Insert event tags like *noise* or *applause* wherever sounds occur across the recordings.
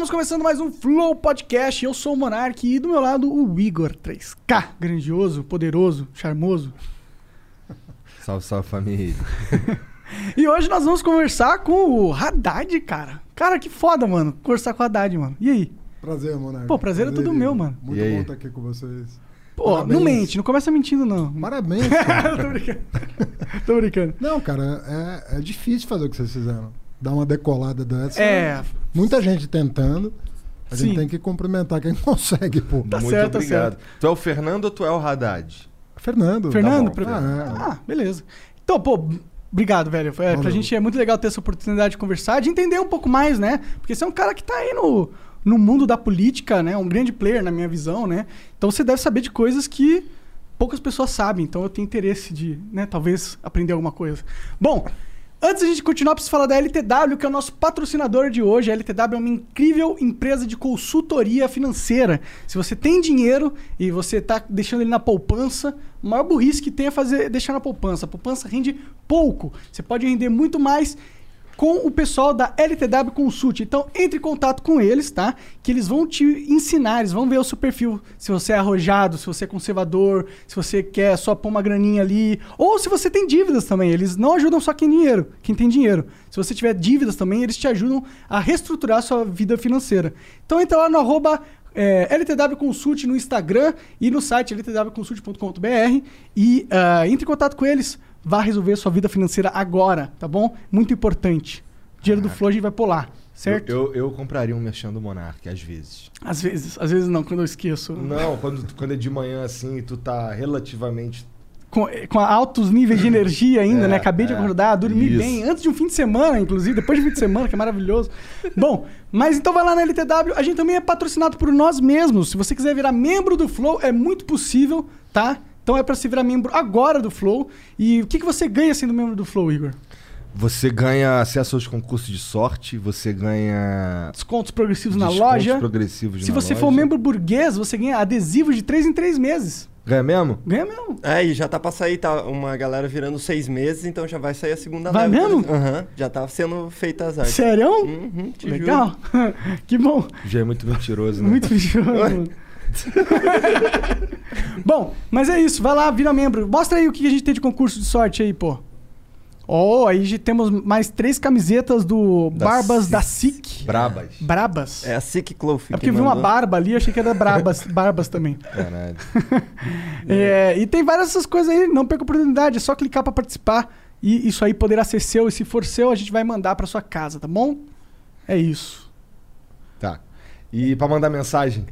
Estamos começando mais um Flow Podcast. Eu sou o Monark e do meu lado o Igor 3K. Grandioso, poderoso, charmoso. *laughs* Salve, salve família. *laughs* E hoje nós vamos conversar com o Haddad, cara. Cara, que foda, mano. Conversar com o Haddad, mano. E aí? Prazer, Monark. Pô, prazer é tudo meu, mano. Muito E aí? bom estar aqui com vocês. Pô, Parabéns. não mente, não começa mentindo, não. Parabéns. *laughs* cara. Tô brincando. Tô brincando. não, cara, é, é difícil fazer o que vocês fizeram. Dar uma decolada dessa. É, Muita gente tentando. A gente Sim. tem que cumprimentar quem *laughs* consegue, pô. Tá Muito certo, tá obrigado. Tu é o Fernando ou tu é o Haddad? Fernando. Fernando, bom, pra- Fernando. Ah, beleza. Então, pô, obrigado, velho. Foi- pra Valeu. gente é muito legal ter essa oportunidade de conversar, de entender um pouco mais, né? Porque você é um cara que tá aí no, no mundo da política, né? Um grande player, na minha visão, né? Então você deve saber de coisas que poucas pessoas sabem. Então eu tenho interesse de, né, talvez aprender alguma coisa. Bom, Antes da gente continuar, preciso falar da LTW, que é o nosso patrocinador de hoje. A LTW é uma incrível empresa de consultoria financeira. Se você tem dinheiro e você está deixando ele na poupança, o maior burrice que tem é fazer, deixar na poupança. A poupança rende pouco. Você pode render muito mais com o pessoal da LTW Consult. Então, entre em contato com eles, tá? Que eles vão te ensinar, eles vão ver o seu perfil. Se você é arrojado, se você é conservador, se você quer só pôr uma graninha ali. Ou se você tem dívidas também. Eles não ajudam só quem, dinheiro, quem tem dinheiro. Se você tiver dívidas também, eles te ajudam a reestruturar a sua vida financeira. Então, entra lá no arroba é, LTW Consult no Instagram e no site ltwconsult.com.br e ah, entre em contato com eles. Vá resolver sua vida financeira agora, tá bom? Muito importante. O dinheiro do Flow a gente vai pular, certo? Eu, eu, eu compraria um merchan do Monark, às vezes. Às vezes, às vezes não, quando eu esqueço. Não, quando, quando é de manhã assim e tu tá relativamente. Com, com altos níveis de energia ainda, É, né? Acabei de é, acordar, dormi isso. bem, antes de um fim de semana, inclusive, depois de um fim de semana, que é maravilhoso. Bom, mas então vai lá na LTW, a gente também é patrocinado por nós mesmos. Se você quiser virar membro do Flow, é muito possível, tá? Então é pra se virar membro agora do Flow. E o que, que você ganha sendo membro do Flow, Igor? Você ganha acesso aos concursos de sorte, você ganha. Descontos progressivos na descontos loja. progressivos Se na você loja. for membro burguês, você ganha adesivos de 3 em 3 meses. Ganha mesmo? Ganha mesmo. É, e já tá pra sair, tá uma galera virando seis meses, então já vai sair a segunda Vai leva. mesmo? Aham, já tá sendo feita as artes. Sério? Uhum, te juro. Legal. *laughs* que bom. Já é muito mentiroso, né? Muito mentiroso. *laughs* Bom, mas é isso. Vai lá, vira membro. Mostra aí o que a gente tem de concurso de sorte aí, pô. Oh, aí temos mais três camisetas do Da Barbas SIC. da SIC. Brabas. Brabas. É a Sick Cloth. É porque eu vi uma barba ali, achei que era Brabas, *laughs* Barbas também. Caralho. *laughs* É, e tem várias essas coisas aí, não perca a oportunidade, é só clicar pra participar e isso aí poderá ser seu. E se for seu, a gente vai mandar pra sua casa, tá bom? É isso. Tá. E pra mandar mensagem?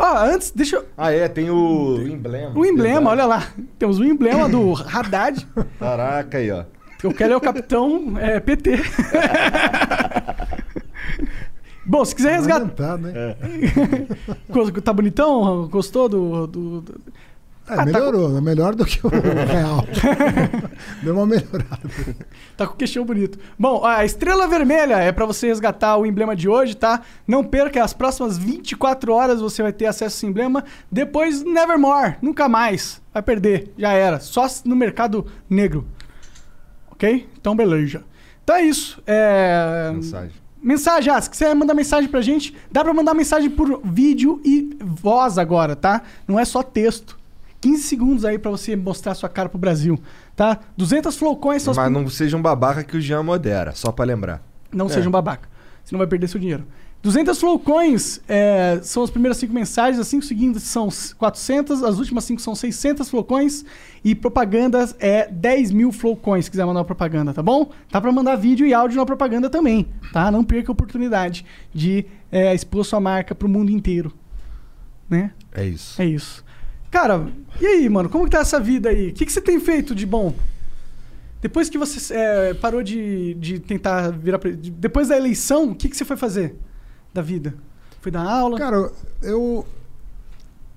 Ó, antes, deixa eu. Ah, é, tem o emblema. O emblema, Verdade. olha lá. Temos o emblema do Haddad. Caraca aí, ó. Eu quero é o capitão é, PT. Bom, se quiser resgatar. Lamentado, hein? *laughs* Go- Tá bonitão? Gostou do. do- do- É, Ah, tá melhorou, é melhor do que o *laughs* real. Deu uma melhorada. Tá com o queixão bonito. Bom, a estrela vermelha é pra você resgatar o emblema de hoje, tá? Não perca, as próximas 24 horas você vai ter acesso a esse emblema. Depois, nevermore, nunca mais. Vai perder, já era. Só no mercado negro. Ok? Então, beleza. Então é isso. É... Mensagem. Mensagem, ah, se quiser mandar mensagem pra gente, dá pra mandar mensagem por vídeo e voz agora, tá? Não é só texto. 15 segundos aí pra você mostrar sua cara pro Brasil, tá? 200 flowcoins as Mas não seja um babaca que o Jean modera, só pra lembrar. Não É. seja um babaca. Você não vai perder seu dinheiro. 200 flowcoins é, são as primeiras 5 mensagens, as 5 seguintes são 400, as últimas 5 são 600 flowcoins e propagandas é 10 mil flowcoins se quiser mandar uma propaganda, tá bom? Dá pra mandar vídeo e áudio na propaganda também, tá? Não perca a oportunidade de é, expor sua marca pro mundo inteiro, né? É isso. É isso. Cara, e aí, mano? Como que tá essa vida aí? O que, que você tem feito de bom? Depois que você é, parou de, de tentar virar... Depois da eleição, o que, que você foi fazer da vida? Foi dar aula? Cara, eu.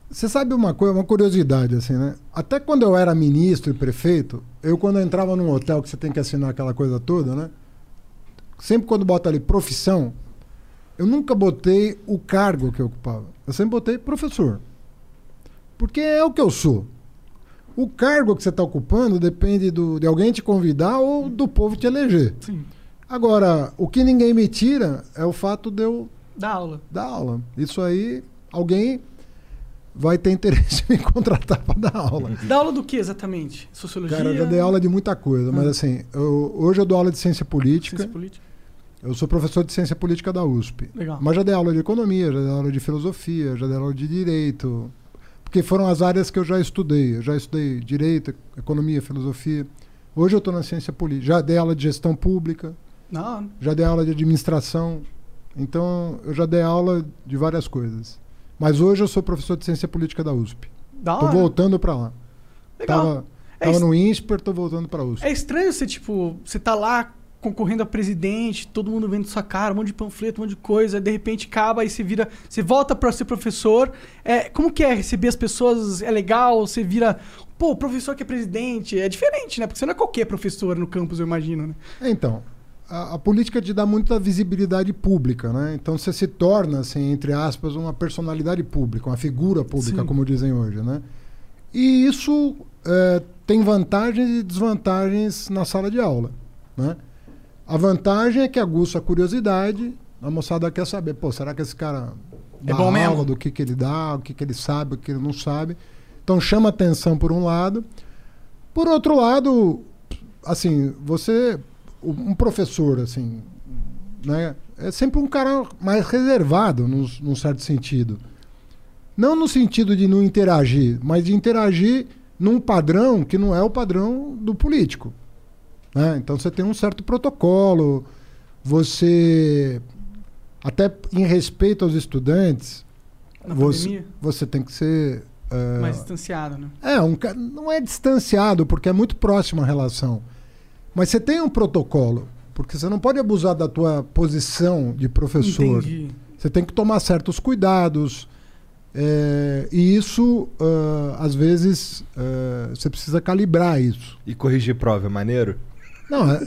Você sabe uma coisa, uma curiosidade, assim, né? Até quando eu era ministro e prefeito, eu quando eu entrava num hotel que você tem que assinar aquela coisa toda, né? Sempre quando bota ali profissão, eu nunca botei o cargo que eu ocupava. Eu sempre botei professor. Porque é o que eu sou. O cargo que você está ocupando depende do, de alguém te convidar ou do povo te eleger. Sim. Agora, o que ninguém me tira é o fato de eu Da aula. dar aula. Isso aí, alguém vai ter interesse em me *laughs* contratar para dar aula. Da aula do que exatamente? Sociologia? Cara, eu já dei aula de muita coisa, mas Ah. assim, eu- hoje eu dou aula de ciência política. Ciência política. Eu sou professor de ciência política da USP. Legal. Mas já dei aula de economia, já dei aula de filosofia, já dei aula de direito. Porque foram as áreas que eu já estudei. Eu já estudei direito, economia, filosofia. Hoje eu estou na ciência política. Já dei aula de gestão pública, Não, já dei aula de administração. Então, eu já dei aula de várias coisas. Mas hoje eu sou professor de ciência política da USP. da Tô hora. voltando para lá. Legal. Tava, É tava es- no INSPER, tô voltando para USP. É estranho você, tipo, você tá lá concorrendo a presidente, todo mundo vendo sua cara, um monte de panfleto, um monte de coisa, de repente acaba e você vira. Você volta pra ser professor. É, como que é receber as pessoas? É legal? Você vira. Pô, professor que é presidente. É diferente, né? Porque você não é qualquer professor no campus, eu imagino, né? É, Então, a, a política te dá muita visibilidade pública, né? Então você se torna, assim, entre aspas, uma personalidade pública, uma figura pública, Sim. como dizem hoje, né? E isso é, tem vantagens e desvantagens na sala de aula, né? A vantagem é que aguça a curiosidade, a moçada quer saber, pô, será que esse cara É bom aula, mesmo? do que, que ele dá, o que, que ele sabe, o que ele não sabe. Então chama atenção por um lado. Por outro lado, assim, você, um professor, assim, né, é sempre um cara mais reservado, num, num certo sentido. Não no sentido de não interagir, mas de interagir num padrão que não é o padrão do político. Né? Então você tem um certo protocolo, você, até em respeito aos estudantes, Na você, pandemia, você tem que ser. é, mais distanciado, né? é, um, não é distanciado, porque é muito próxima a relação. Mas você tem um protocolo, porque você não pode abusar da tua posição de professor. Entendi. Você tem que tomar certos cuidados. é, e isso, ah, às vezes, ah, você precisa calibrar isso. E corrigir prova é maneiro? Não, é-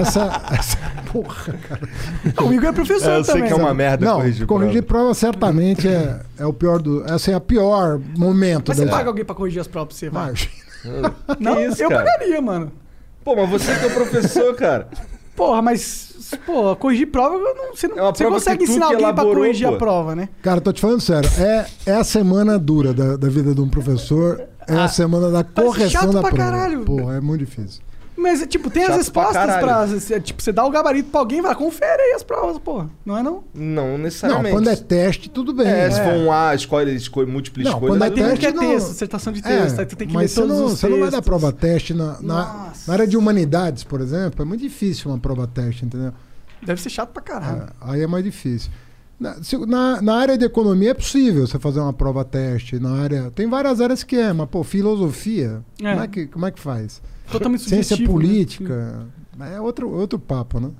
essa, *laughs* essa, essa- Porra, cara. Ah, O Igor é professor É, eu sei também. que é uma merda Não, corrigir, corrigir, prova. prova certamente é, é o pior do. Essa é a pior momento Mas você paga alguém pra corrigir as provas pra você, vai? Mas- Não, isso, eu cara? pagaria, mano. Pô, mas você que é professor, cara. Porra, mas. Pô, corrigir prova, eu não, você não É você prova consegue ensinar alguém pra elaborou, corrigir pô. a prova, né? Cara, tô te falando sério. É, é a semana dura da, da vida de um professor. É a semana da correção Ah, chato da pra prova. caralho. Porra, é muito difícil. Mas, tipo, tem as Chato pra respostas pra. caralho. cê- Tipo, você dá o gabarito pra alguém e fala, confere aí as provas, porra. Não é não? Não Não, necessariamente. quando é teste, tudo bem. É, né? se for um A, escolhe, escolhe múltipla Não, escolha. quando é Tem um que é teste, não- texto, dissertação de É, texto, aí tu tem que mas ler você todos não, os você não vai dar prova teste na, na, na área de humanidades, por exemplo. É muito difícil uma prova teste, entendeu? Deve ser chato pra caralho. É, aí é mais difícil. Na, se- na, na área de economia é possível você fazer uma prova teste. Na área, tem várias áreas que é, mas pô, filosofia, É. Como, é que, como é que faz? Totalmente Ciência né? política, é outro, outro papo, né?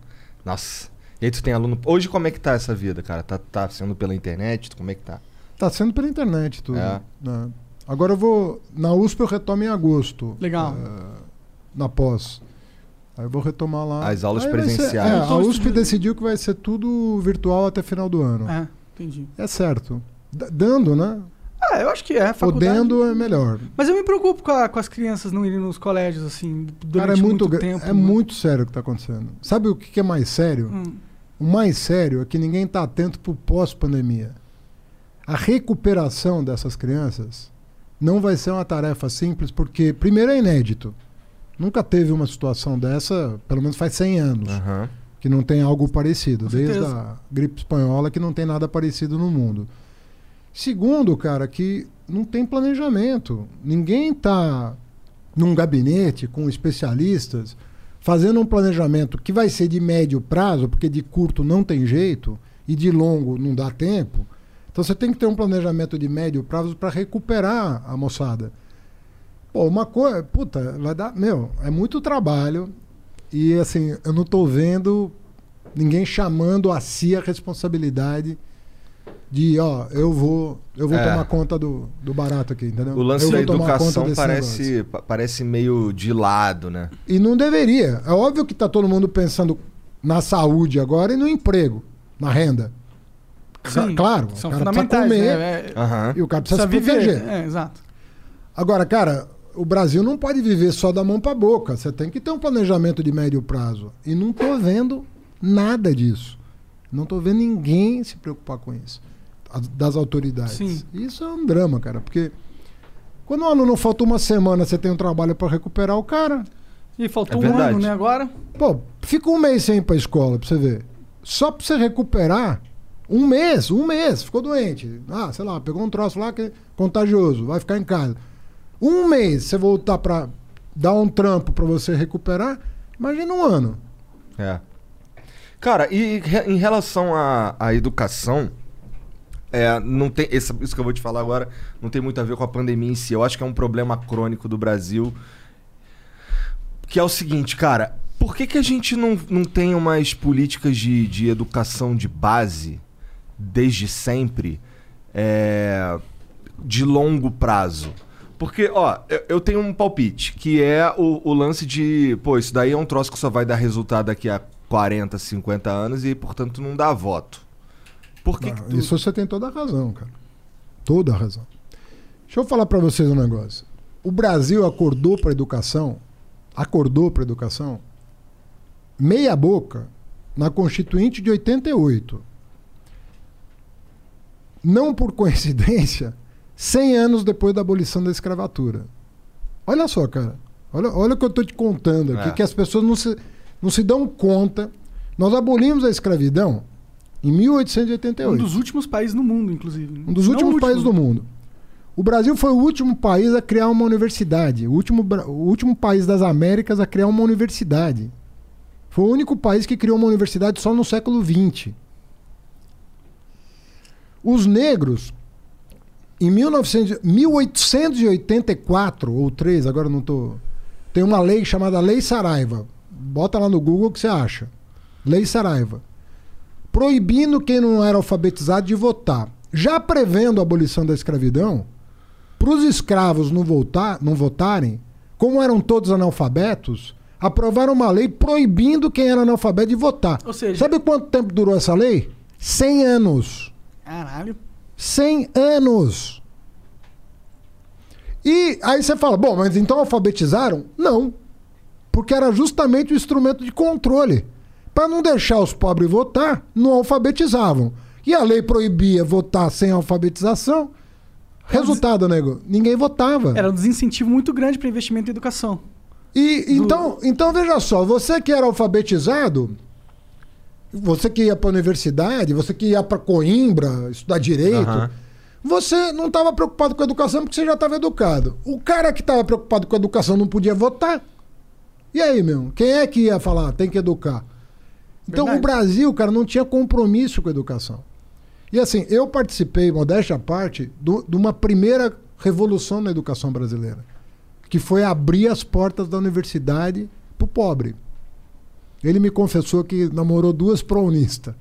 Nossa. E aí tu tem aluno. Hoje como é que tá essa vida, cara? Tá, tá sendo pela internet? Como é que tá? Tá sendo pela internet tudo. É. né? Agora eu vou. Na USP eu retomo em agosto. Legal. eh, na pós. Aí eu vou retomar lá. As aulas Aí vai ser- presenciais. é, a USP estudando- decidiu que vai ser tudo virtual até final do ano. É, entendi. É certo. D- dando, né? Ah, eu acho que é. Faculdade. Podendo é melhor. Mas eu me preocupo com, a- com as crianças não irem nos colégios, assim, durante Cara, é muito, gra- tempo. é né? muito sério o que está acontecendo. Sabe o que é mais sério? Hum. O mais sério é que ninguém está atento para o pós-pandemia. A recuperação dessas crianças não vai ser uma tarefa simples, porque, primeiro, é inédito. Nunca teve uma situação dessa, pelo menos faz 100 anos, Aham. que não tem algo parecido. Com Desde certeza. a gripe espanhola, que não tem nada parecido no mundo. Segundo, cara, que não tem planejamento. Ninguém está num gabinete com especialistas fazendo um planejamento que vai ser de médio prazo, porque de curto não tem jeito e de longo não dá tempo. Então você tem que ter um planejamento de médio prazo para recuperar a moçada. Pô, uma coisa, puta, vai dar, meu, é muito trabalho e assim, eu não tô vendo ninguém chamando a si a responsabilidade de, ó, eu vou, eu vou É. tomar conta do, do barato aqui, entendeu? O lance eu da vou tomar conta educação negócio. parece, pa- parece meio de lado, né? E não deveria. É óbvio que está todo mundo pensando na saúde agora e no emprego, na renda. Sim, claro, São o cara precisa fundamentais, comer né? É, Aham. e o cara precisa, precisa se viver. proteger. É, exato. Agora, cara, o Brasil não pode viver só da mão para boca. Você tem que ter um planejamento de médio prazo. E não tô vendo nada disso. Não tô vendo ninguém se preocupar com isso. Das autoridades. Sim. Isso é um drama, cara, porque quando o aluno falta uma semana, você tem um trabalho para recuperar o cara. E faltou É um ano, né, agora? Pô, fica um mês sem ir pra escola pra você ver. Só pra você recuperar, um mês, um mês, ficou doente. Ah, sei lá, pegou um troço lá que é contagioso, vai ficar em casa. Um mês, você voltar pra dar um trampo pra você recuperar, imagina um ano. É. Cara, e re- em relação à, à educação, é, não tem isso que eu vou te falar agora não tem muito a ver com a pandemia em si. Eu acho que é um problema crônico do Brasil. Que é o seguinte, cara, por que, que a gente não, não tem umas políticas de, de educação de base desde sempre é, de longo prazo? Porque, ó, eu, eu tenho um palpite, que é o, o lance de, pô, isso daí é um troço que só vai dar resultado daqui a 40, 50 anos e, portanto, não dá voto. Por que, que tu... Isso você tem toda a razão, cara. Toda a razão. Deixa eu falar pra vocês um negócio. O Brasil acordou pra educação, acordou pra educação, meia boca, na Constituinte de 88. Não por *laughs* coincidência, 100 anos depois da abolição da escravatura. Olha só, cara. Olha, olha o que eu estou te contando aqui, É. que as pessoas não se, não se dão conta. Nós abolimos a escravidão em 1888. Um dos últimos países no mundo, inclusive. Um dos Não últimos o último. países do mundo. O Brasil foi o último país a criar uma universidade. O último, o último país das Américas a criar uma universidade. Foi o único país que criou uma universidade só no século XX. Os negros, em 1900 1884 ou 3, agora não tô. Tem uma lei chamada Lei Saraiva. Bota lá no Google que você acha. Lei Saraiva proibindo quem não era alfabetizado de votar. Já prevendo a abolição da escravidão, para os escravos não, voltar, não votarem, como eram todos analfabetos, aprovaram uma lei proibindo quem era analfabeto de votar. Ou seja- Sabe quanto tempo durou essa lei? 100 anos. Caralho. 100 anos. E aí você fala, bom, mas então alfabetizaram? Não. Porque era justamente o instrumento de controle. Para não deixar os pobres votar, não alfabetizavam. E a lei proibia votar sem alfabetização. Resultado, nego, ninguém votava. Era um desincentivo muito grande para investimento em educação. E então, então veja só, você que era alfabetizado, você que ia para a universidade, você que ia para Coimbra estudar direito, Aham. você não estava preocupado com a educação porque você já estava educado. O cara que estava preocupado com a educação não podia votar. E aí, meu? Quem é que ia falar? Tem que educar. Então, Verdade. o Brasil, cara, não tinha compromisso com a educação. E assim, eu participei, modéstia à parte, do- de uma primeira revolução na educação brasileira, que foi abrir as portas da universidade pro pobre. Ele me confessou que namorou duas prounistas.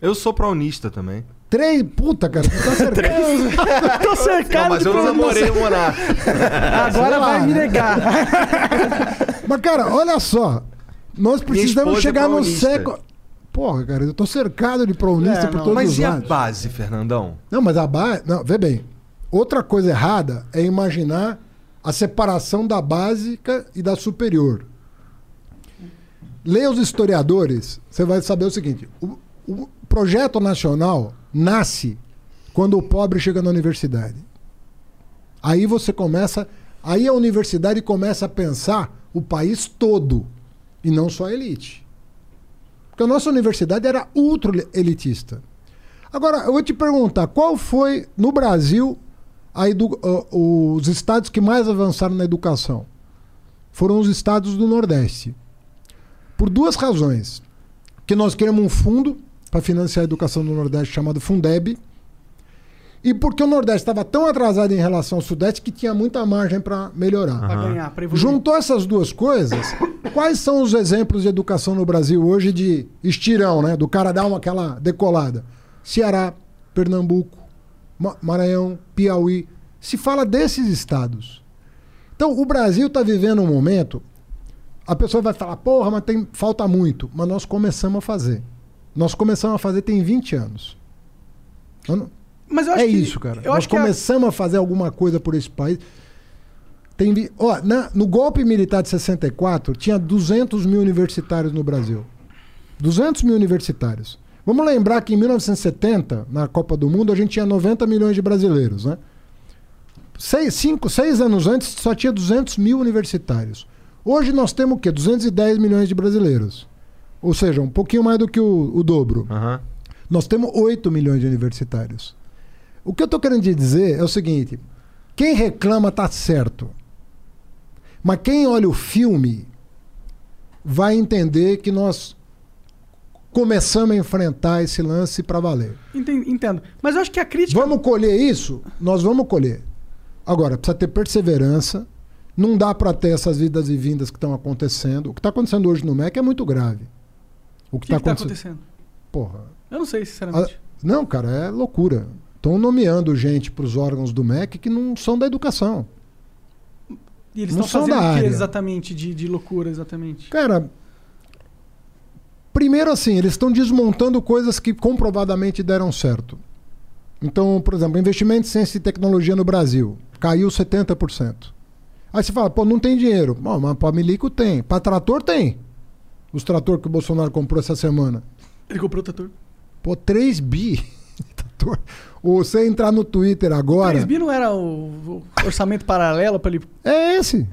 Eu sou praunista também. Três, puta, cara, tu tá *laughs* cercado. *laughs* Tô cercado Não, mas eu não namorei o monarca. Agora vai me negar. *laughs* Mas, cara, olha só. Nós precisamos é chegar no praunista. século. Porra, cara, eu tô cercado de prounista É, por não, todos Mas os e a lados. base, Fernandão? Não, mas a base. Não, vê bem. Outra coisa errada é imaginar a separação da básica e da superior. Leia os historiadores, você vai saber o seguinte: o, o projeto nacional nasce quando o pobre chega na universidade. Aí você começa. Aí a universidade começa a pensar o país todo e não só a elite. Porque a nossa universidade era ultra elitista. Agora, eu vou te perguntar, qual foi, no Brasil, edu- uh, os estados que mais avançaram na educação? Foram os estados do Nordeste. Por duas razões. Que nós queremos um fundo para financiar a educação do Nordeste chamado Fundeb. E porque o Nordeste estava tão atrasado em relação ao Sudeste que tinha muita margem para melhorar. Pra ganhar, pra evoluir. Juntou essas duas coisas, *coughs* quais são os exemplos de educação no Brasil hoje de estirão, né? Do cara dar uma, aquela decolada? Ceará, Pernambuco, Ma- Maranhão, Piauí. Se fala desses estados. Então, o Brasil está vivendo um momento. A pessoa vai falar, porra, mas tem, falta muito. Mas nós começamos a fazer. Nós começamos a fazer tem 20 anos. Eu não- Mas eu acho é que, isso, cara. Eu Nós acho que a- começamos a fazer alguma coisa por esse país. Tem, vi- ó, na- no golpe militar de 64, tinha 200 mil universitários no Brasil. 200 mil universitários. Vamos lembrar que em 1970, na Copa do Mundo, a gente tinha 90 milhões de brasileiros, né? Seis, cinco, seis anos antes só tinha 200 mil universitários. Hoje nós temos o quê? 210 milhões de brasileiros. Ou seja, um pouquinho mais do que o, o dobro. Aham. Nós temos 8 milhões de universitários. O que eu estou querendo dizer é o seguinte: quem reclama está certo. Mas quem olha o filme vai entender que nós começamos a enfrentar esse lance para valer. Enten- Entendo. Mas eu acho que a crítica. Vamos colher isso? Nós vamos colher. Agora, precisa ter perseverança. Não dá para ter essas vidas e vindas que estão acontecendo. O que está acontecendo hoje no MEC é muito grave. O que está que tá acontecendo? acontecendo? Porra. Eu não sei, sinceramente. Não, cara, é loucura. Estão nomeando gente para os órgãos do MEC que não são da educação. e eles não estão são fazendo da o que exatamente de, de loucura, exatamente? Cara, primeiro assim, eles estão desmontando coisas que comprovadamente deram certo. Então, por exemplo, investimento em ciência e tecnologia no Brasil caiu 70%. Aí você fala, pô, não tem dinheiro. Bom, mas para milico tem. Para trator tem. Os trator que o Bolsonaro comprou essa semana. Ele comprou o trator. Pô, 3 bi. *laughs* de trator. Ou você entrar no Twitter agora. 3 bi não era o, orçamento paralelo para ele. É esse.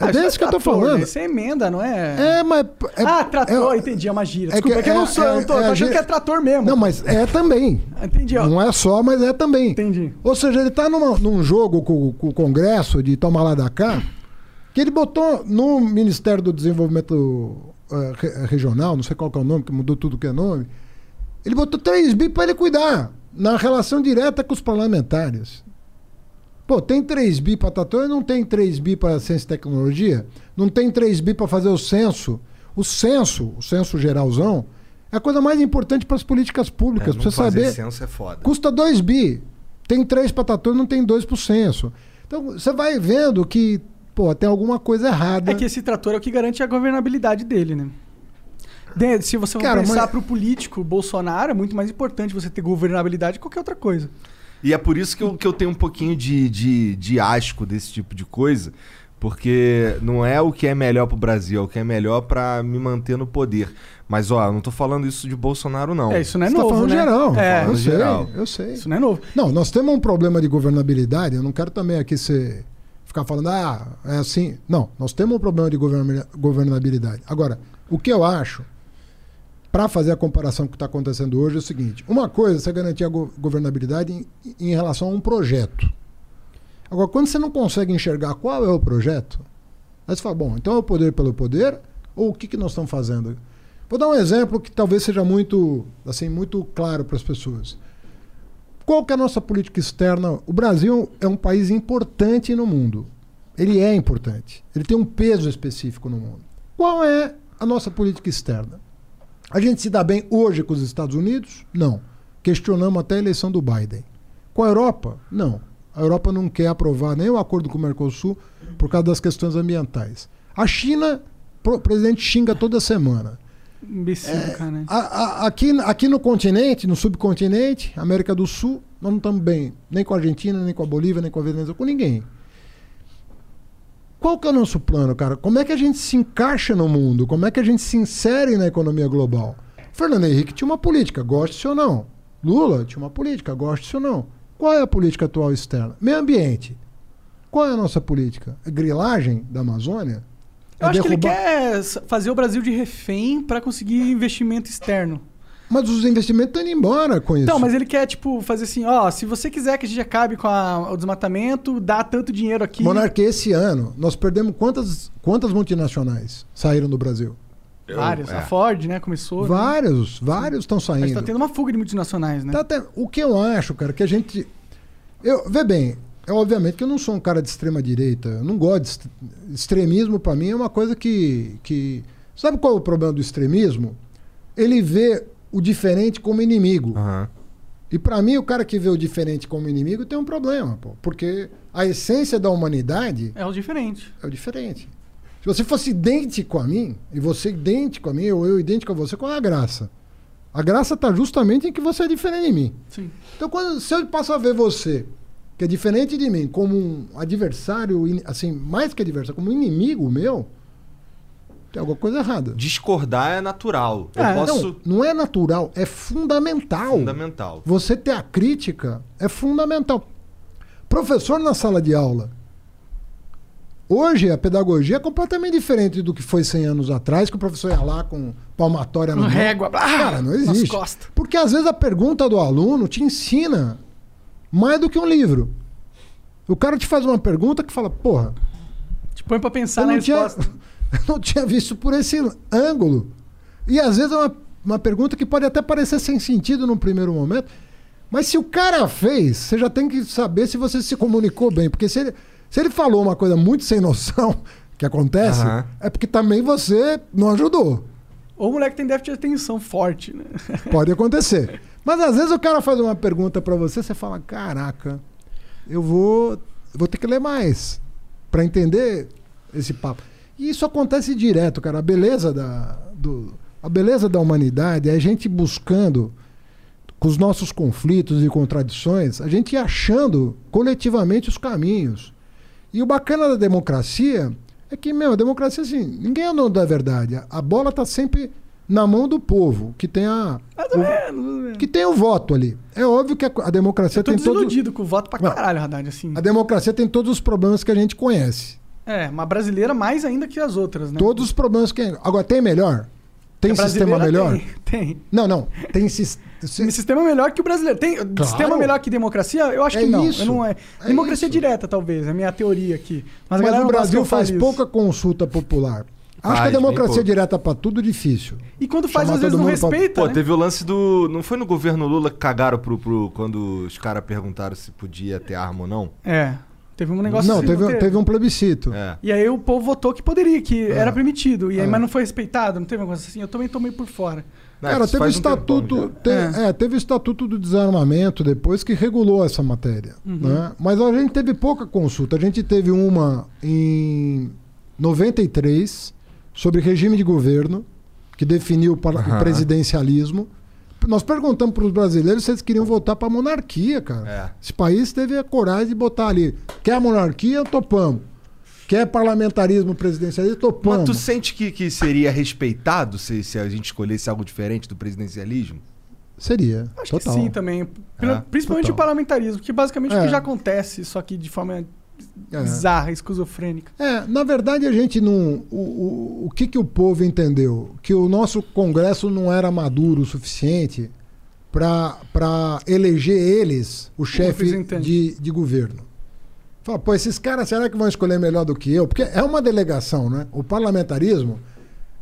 É Ah, desse que eu tô trator, falando. né? Isso é emenda, não é? É, mas. é- ah, trator, é- entendi, é uma gíria. é Desculpa, que- é que eu é- não sou, eu tô, é- tô é achando que é trator mesmo. Não, mas é também. Entendi, ó. Não é só, mas é também. Entendi. Ou seja, ele está num jogo com, com o Congresso de tomar lá da cá, que ele botou no Ministério do Desenvolvimento re- Regional, não sei qual que é o nome, que mudou tudo que é nome, ele botou 3 bi para ele cuidar, na relação direta com os parlamentares. Pô, tem 3 bi para trator e não tem 3 bi para ciência e tecnologia? Não tem 3 bi para fazer o censo? O censo, o censo geralzão, é a coisa mais importante para as políticas públicas, É, para não você fazer saber. censo é foda. Custa 2 bi. Tem 3 para trator, não tem 2 pro censo. Então você vai vendo que, pô, tem alguma coisa errada. É que esse trator é o que garante a governabilidade dele, né? Se você for Cara, pensar mas- pro político Bolsonaro, é muito mais importante você ter governabilidade que qualquer outra coisa. E é por isso que eu, que eu tenho um pouquinho de, de, de asco desse tipo de coisa, porque não é o que é melhor pro Brasil, é o que é melhor pra me manter no poder. Mas, ó, eu não tô falando isso de Bolsonaro, não. É, isso não é Você novo, tá falando né? geral. É, eu sei, geral. eu sei. isso não é novo. Não, nós temos um problema de governabilidade. Eu não quero também aqui ser, ficar falando, ah, é assim. Não, nós temos um problema de governa- governabilidade. Agora, o que eu acho, para fazer a comparação com o que está acontecendo hoje, é o seguinte: uma coisa é você garantir a go- governabilidade em, em relação a um projeto. Agora, quando você não consegue enxergar qual é o projeto, aí você fala, bom, então é o poder pelo poder, ou o que, que nós estamos fazendo? Vou dar um exemplo que talvez seja muito, assim, muito claro para as pessoas. Qual que é a nossa política externa? O Brasil é um país importante no mundo. Ele é importante. Ele tem um peso específico no mundo. Qual é a nossa política externa? A gente se dá bem hoje com os Estados Unidos? Não. Questionamos até a eleição do Biden. Com a Europa? Não. A Europa não quer aprovar o acordo com o Mercosul por causa das questões ambientais. A China, o presidente xinga toda semana. Imbecil, cara. né? A- a- aqui, aqui no continente, no subcontinente, América do Sul, nós não estamos bem. Nem com a Argentina, nem com a Bolívia, nem com a Venezuela, com ninguém. Qual que é o nosso plano, cara? Como é que a gente se encaixa no mundo? Como é que a gente se insere na economia global? Fernando Henrique tinha uma política, goste ou não. Lula tinha uma política, goste ou não. Qual é a política atual externa? Meio ambiente. Qual é a nossa política? É grilagem da Amazônia? Eu É acho que ele derrubar- quer fazer o Brasil de refém pra conseguir investimento externo. Mas os investimentos estão indo embora com isso. Então, mas ele quer, tipo, fazer assim, ó, se você quiser que a gente acabe com a- o desmatamento, dá tanto dinheiro aqui. Monarquia, esse ano, nós perdemos quantas, quantas multinacionais saíram do Brasil? Vários. é. A Ford, né, começou. né? Vários, vários estão A gente saindo. tá tendo uma fuga de multinacionais, né? Tá até- o que eu acho, cara, que a gente. Eu, vê bem, é obviamente que eu não sou um cara de extrema direita. Eu não gosto de extremismo para mim é uma coisa que, que sabe qual é o problema do extremismo? Ele vê o diferente como inimigo. Aham. E para mim o cara que vê o diferente como inimigo tem um problema, pô, porque a essência da humanidade É o diferente. é o diferente. Se você fosse idêntico a mim, e você idêntico a mim, ou eu idêntico a você, qual é a graça? A graça está justamente em que você é diferente de mim. Sim. Então, quando, se eu passo a ver você, que é diferente de mim, como um adversário, assim, mais que adversário, como um inimigo meu, Tem alguma coisa errada. Discordar é natural. Eu É, posso. Não, não é natural, é fundamental. Fundamental. Você ter a crítica é fundamental. Professor na sala de aula. Hoje a pedagogia é completamente diferente do que foi 100 anos atrás, que o professor ia lá com palmatória mão. régua. Ah, Cara, não existe. costas. Porque às vezes a pergunta do aluno te ensina mais do que um livro. O cara te faz uma pergunta que fala, porra, Te põe pra pensar na não, tinha, resposta. *laughs* eu *laughs* não tinha visto por esse ângulo. E às vezes é uma, uma pergunta que pode até parecer sem sentido num primeiro momento, mas se o cara fez, você já tem que saber se você se comunicou bem. Porque se ele, se ele falou uma coisa muito sem noção, *laughs* que acontece, Aham. é porque também você não ajudou. Ou o moleque tem déficit de atenção forte, né? *laughs* Pode acontecer. Mas às vezes o cara faz uma pergunta pra você, você fala: caraca, eu vou, vou ter que ler mais pra entender esse papo. E isso acontece direto, cara. A beleza da, do, a beleza da humanidade é a gente buscando, com os nossos conflitos e contradições, a gente achando coletivamente os caminhos. E o bacana da democracia é que, meu, a democracia, assim, ninguém é dono da verdade. A- bola tá sempre na mão do povo, que tem a. Mais ou o- menos. que tem o voto ali. É óbvio que a, a democracia Eu tô tem todo, desiludido com o voto pra caralho, Haddad, assim. a democracia tem todos os problemas que a gente conhece. É, uma brasileira mais ainda que as outras, né? Todos os problemas que agora tem melhor? Tem sistema melhor? Tem. tem. Não, não. Tem sis- *laughs* Tem sistema melhor que o brasileiro. Tem sistema melhor que democracia? Eu acho É que não. isso. Eu não é. É democracia isso. direta, talvez. É a minha teoria aqui. Mas, a Mas galera o Brasil faz fale pouca isso. consulta popular. Acho Faz, que a democracia direta pra tudo é difícil. E quando faz, Chamar às vezes não mundo pra- respeita. Pô, né? teve o lance do. Não foi no governo Lula que cagaram pro, pro- quando os caras perguntaram se podia ter arma ou não? É. Teve um negócio não, assim, teve, teve um plebiscito. É. E aí o povo votou que poderia, que É. era permitido. E aí, É. mas não foi respeitado, não teve uma coisa assim. Eu também tomei por fora. Não, Cara, isso teve um estatuto, te- é, teve o estatuto do desarmamento depois que regulou essa matéria, Uhum. né? Mas a gente teve pouca consulta. A gente teve uma em 93 sobre regime de governo que definiu o Aham. presidencialismo. Nós perguntamos para os brasileiros se eles queriam votar para a monarquia, cara. É. Esse país teve a coragem de botar ali. Quer a monarquia? Topamos. Quer parlamentarismo presidencialista? Topamos. Mas tu sente que, que seria respeitado se, se a gente escolhesse algo diferente do presidencialismo? Seria. Acho total. que sim também. Pela- É, principalmente total. o parlamentarismo, que basicamente é o É. que já acontece, só que de forma É. bizarra, esquizofrênica. É, na verdade a gente não. O, o, o que, que o povo entendeu? Que o nosso Congresso não era maduro o suficiente para eleger eles o chefe de, de governo. Fala, pô, esses caras será que vão escolher melhor do que eu? Porque é uma delegação, né? O parlamentarismo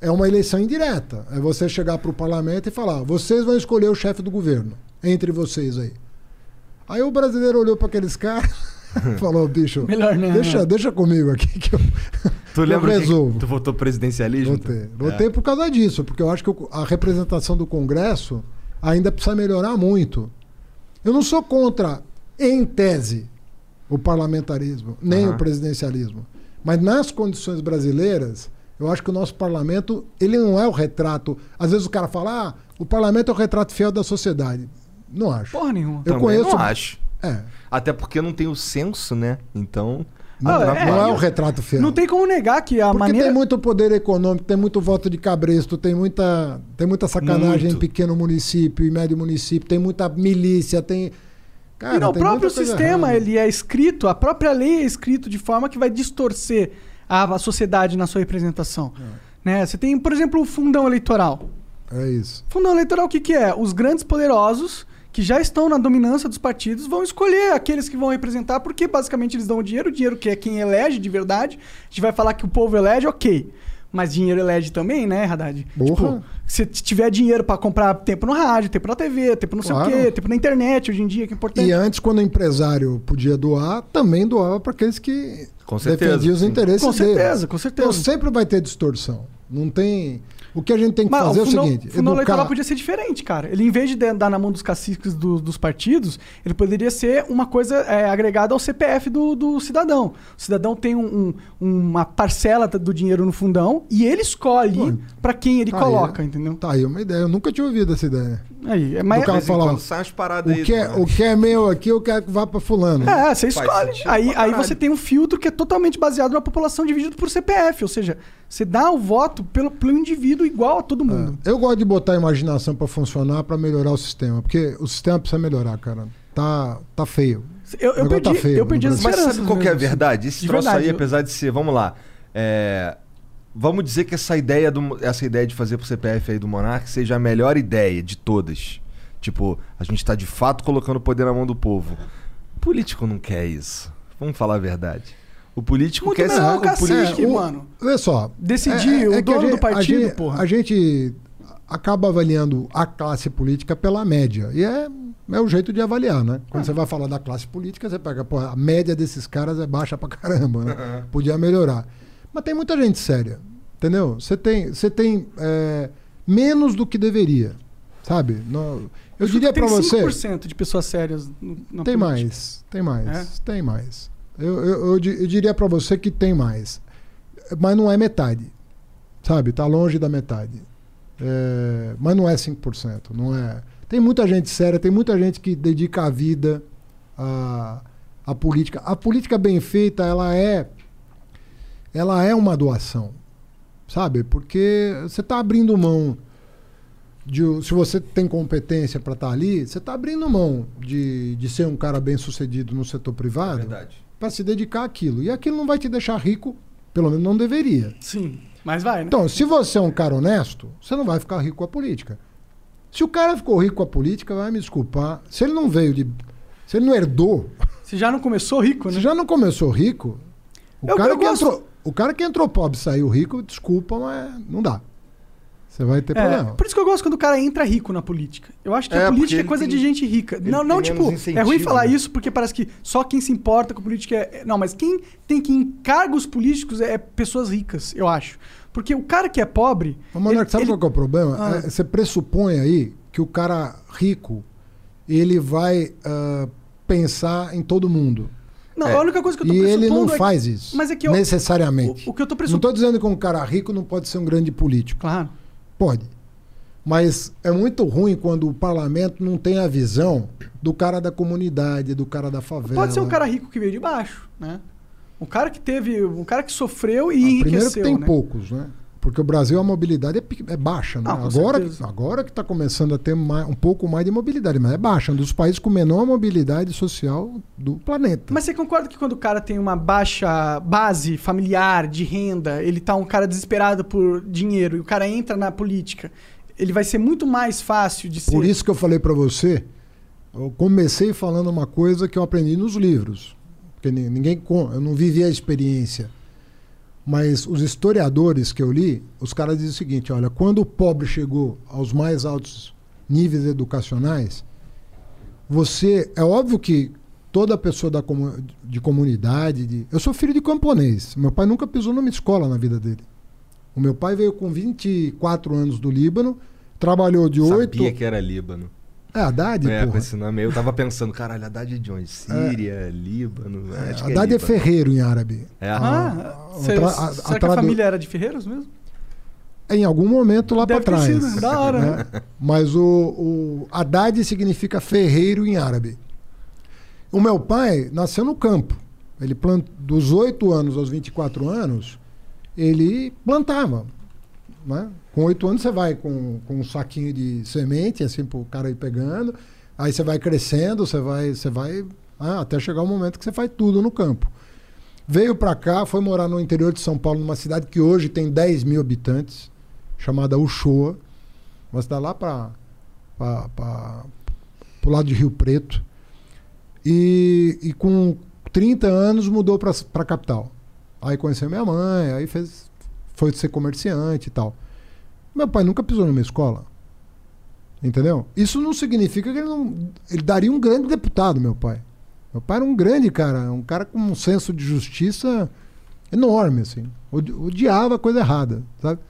é uma eleição indireta. É você chegar para o parlamento e falar: vocês vão escolher o chefe do governo, entre vocês aí. Aí o brasileiro olhou para aqueles caras *laughs* *laughs* falou: bicho, Melhor não. deixa, deixa comigo aqui que eu, *laughs* Tu eu lembra resolvo. tu votou presidencialismo? Votei. Votei por causa disso, porque eu acho que a representação do Congresso ainda precisa melhorar muito. Eu não sou contra, em tese, o parlamentarismo, nem Aham. o presidencialismo. Mas nas condições brasileiras, eu acho que o nosso parlamento, ele não é o retrato. Às vezes o cara fala, ah, o parlamento é o retrato fiel da sociedade. Não acho. Porra nenhuma. Eu Também conheço- não acho. É. Até porque não tem o censo, né? Então. Não, Ah, não é, é, retrato fiel. Não tem como negar que a Porque maneira. tem muito poder econômico, tem muito voto de cabresto, tem muita, tem muita sacanagem Muito. em pequeno município e médio município, tem muita milícia, tem. Cara, e não, o próprio sistema errada. ele é escrito, a própria lei é escrito de forma que vai distorcer a, a sociedade na sua representação. Né? Você tem, por exemplo, o fundão eleitoral. É isso. Fundão eleitoral o que, que é? Os grandes poderosos que já estão na dominância dos partidos vão escolher aqueles que vão representar, porque basicamente eles dão o dinheiro, o dinheiro que é quem elege de verdade. A gente vai falar que o povo elege, ok. Mas dinheiro elege também, né, Haddad? Porra. Tipo, se tiver dinheiro pra comprar tempo no rádio, tempo na TV, tempo não sei Claro. o quê, tempo na internet hoje em dia, que é importante. E antes, quando o empresário podia doar, também doava para aqueles que Com certeza, defendiam os interesses Com certeza, deles. com certeza. Então sempre vai ter distorção. Não tem. O que a gente tem que Mas fazer o é o seguinte: o fundão eleitoral educar. podia ser diferente, cara. Ele, em vez de dar na mão dos caciques do- dos partidos, ele poderia ser uma coisa é, agregada ao CPF do, do cidadão. O cidadão tem um- um- uma parcela do dinheiro no fundão e ele escolhe Pô, pra quem ele tá coloca, aí. entendeu? Tá aí uma ideia. Eu nunca tinha ouvido essa ideia. Aí, é, Do cara falar, quando sai umas paradas O aí. que, é, né? o que é meu aqui, eu quero que vá pra fulano. É, você Faz escolhe. Aí, aí você tem um filtro que é totalmente baseado na população dividido por CPF. Ou seja, você dá o voto pelo, pelo indivíduo igual a todo mundo. É, Eu gosto de botar a imaginação pra funcionar, pra melhorar o sistema. Porque o sistema precisa melhorar, cara. Tá, tá feio. Eu, eu negócio perdi, tá feio eu perdi as Mas esperanças. sabe qual que é a assim. verdade? Esse De troço verdade, aí, eu- apesar de ser, vamos lá. é, vamos dizer que essa ideia, do, essa ideia de fazer pro CPF aí do Monark seja a melhor ideia de todas. Tipo, a gente tá de fato colocando o poder na mão do povo. O político não quer isso. Vamos falar a verdade. O político Muito quer ser. o o cacete, político- É, o- mano. Olha só. Decidir, o que a dono gente- do partido, a gente, porra. A gente acaba avaliando a classe política pela média. E é, é o jeito de avaliar, né? Quando você vai falar da classe política, você pega, pô, a média desses caras é baixa pra caramba, né? *laughs* Podia melhorar. Mas tem muita gente séria, entendeu? Você tem, você tem é, menos do que deveria, sabe? No- eu diria tem pra você... 5% de pessoas sérias no, na Tem política. mais, tem mais, É? tem mais. Eu, eu, eu di- eu diria pra você que tem mais. Mas não é metade. Sabe? Tá longe da metade. É, mas não é 5%. Não é. Tem muita gente séria, tem muita gente que dedica a vida à, à política. A política bem feita, ela é. Ela é uma doação. Sabe? Porque você está abrindo mão. De, se você tem competência para estar ali, você está abrindo mão de, de ser um cara bem sucedido no setor É privado verdade. para se dedicar àquilo. E aquilo não vai te deixar rico, pelo menos não deveria. Sim, mas vai, né? Então, se você é um cara honesto, você não vai ficar rico com a política. Se o cara ficou rico com a política, vai me desculpar. Se ele não veio de. Se ele não herdou, Você já não começou rico, né? se já não começou rico, o, Eu- cara, eu que gosto- entrou, o cara que entrou pobre e saiu rico, desculpa, mas não dá. Você vai ter É, problema. por isso que eu gosto quando o cara entra rico na política. Eu acho que É, a política é coisa tem- de gente rica. Não, não tipo, é ruim falar né? isso porque parece que só quem se importa com política é. Não, mas quem tem que em cargos políticos é pessoas ricas, eu acho. Porque o cara que é pobre. Mas, Monark, ele- sabe ele- qual que é o problema? Ah. É, você pressupõe aí que o cara rico ele vai ah, pensar em todo mundo. Não, É. a única coisa que eu tô E ele não é que- faz isso. Mas é que eu- necessariamente. O, o que eu tô Não pressupondo. estou dizendo que um cara rico não pode ser um grande político. Claro. Pode. Mas é muito ruim quando o parlamento não tem a visão do cara da comunidade, do cara da favela. Pode ser um cara rico que veio de baixo, né? Um cara que teve. Um cara que sofreu e Ah, enriqueceu. Primeiro que tem né? poucos, né? Porque o Brasil a mobilidade é, é baixa, né? Ah, agora, certeza. agora que está começando a ter mais- um pouco mais de mobilidade, mas é baixa, é um dos países com menor mobilidade social do planeta. Mas você concorda que quando o cara tem uma baixa base familiar de renda, ele tá um cara desesperado por dinheiro e o cara entra na política, ele vai ser muito mais fácil de ser. Por isso que eu falei para você, eu comecei falando uma coisa que eu aprendi nos livros. Porque ni- ninguém, eu não vivi a experiência. Mas os historiadores que eu li, os caras dizem o seguinte: olha, quando o pobre chegou aos mais altos níveis educacionais, você. É óbvio que toda pessoa da comu- de comunidade. de- eu sou filho de camponês. Meu pai nunca pisou numa escola na vida dele. O meu pai veio com 24 anos do Líbano, trabalhou de 8. Sabia que era Líbano. É, Haddad, É, com porra. esse nome eu tava pensando, caralho, Haddad é de onde? Síria, Líbano. É, acho que Haddad é, Líbano. ferreiro em árabe. É. Ah, a cê- tra- a- será a que a família era de Ferreiros mesmo? Em algum momento lá para trás. sido, da hora, né? Mas o, o Haddad significa ferreiro em árabe. O meu pai nasceu no campo. Ele plant... Dos 8 anos aos 24 anos, ele plantava. Né? Com 8 anos você vai com, com um saquinho de semente, assim, para o cara ir pegando. Aí você vai crescendo, você vai, você vai ah, até chegar o momento que você faz tudo no campo. Veio para cá, foi morar no interior de São Paulo, numa cidade que hoje tem 10 mil habitantes, chamada Uchoa. Uma cidade lá para o lado de Rio Preto. E, e com 30 anos mudou para a capital. Aí conheceu minha mãe, aí fez, foi ser comerciante e tal. Meu pai nunca pisou numa escola. Entendeu? Isso não significa que ele não. Ele daria um grande deputado, meu pai. Meu pai era um grande cara, um cara com um senso de justiça enorme, assim. Odi- Odiava a coisa errada, sabe?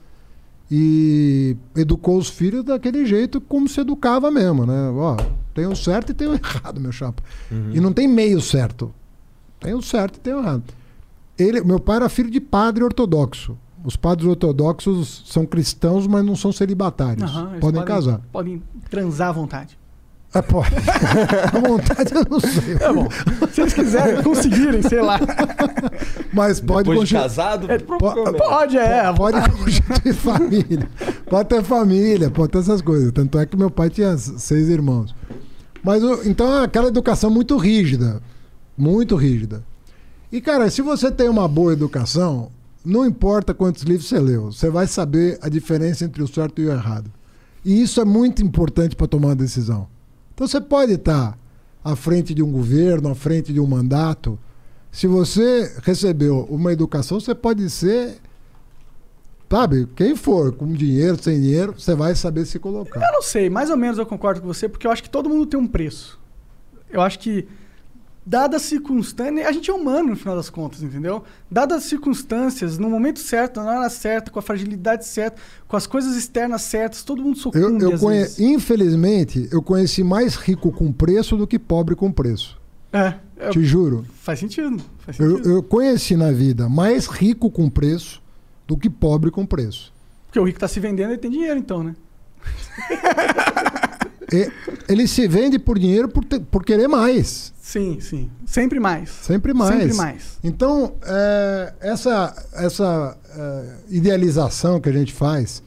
E educou os filhos daquele jeito como se educava mesmo, né? Ó, tem o certo e tem o *laughs* errado, meu chapa. Uhum. E não tem meio certo. Tem o certo e tem o errado. Ele, meu pai era filho de padre ortodoxo. Os padres ortodoxos são cristãos, mas não são celibatários. Aham, eles podem, casar. Podem transar à vontade. É, pode. *laughs* a vontade eu não sei. É bom. Se eles quiserem, conseguirem, sei lá. Mas pode Depois de casado, É, provavelmente. Pode, é. à Pode constituir *laughs* família. Pode ter família, pode ter essas coisas. Tanto é que meu pai tinha seis irmãos. Mas então é aquela educação muito rígida. Muito rígida. E, cara, se você tem uma boa educação, não importa quantos livros você leu, você vai saber a diferença entre o certo e o errado. E isso é muito importante para tomar uma decisão. Então você pode estar à frente de um governo, à frente de um mandato. Se você recebeu uma educação, você pode ser Sabe, quem for, com dinheiro, sem dinheiro, você vai saber se colocar. Eu não sei, mais ou menos eu concordo com você, porque eu acho que todo mundo tem um preço. Eu acho que, dadas as circunstâncias, a gente é humano no final das contas, entendeu? Dadas as circunstâncias, no momento certo, na hora certa, com a fragilidade certa, com as coisas externas certas, todo mundo Eu, sucumbe eu às conhe... Infelizmente, eu conheci mais rico com preço do que pobre com preço. É, é, Te juro. faz sentido. Faz Eu, sentido. eu conheci na vida mais rico com preço do que pobre com preço. Porque o rico tá se vendendo, ele tem dinheiro então, né? *laughs* Ele se vende por dinheiro por, ter- por querer mais. Sim, sim. Sempre mais. Sempre mais. Sempre mais. Então, é, essa, essa é, idealização que a gente faz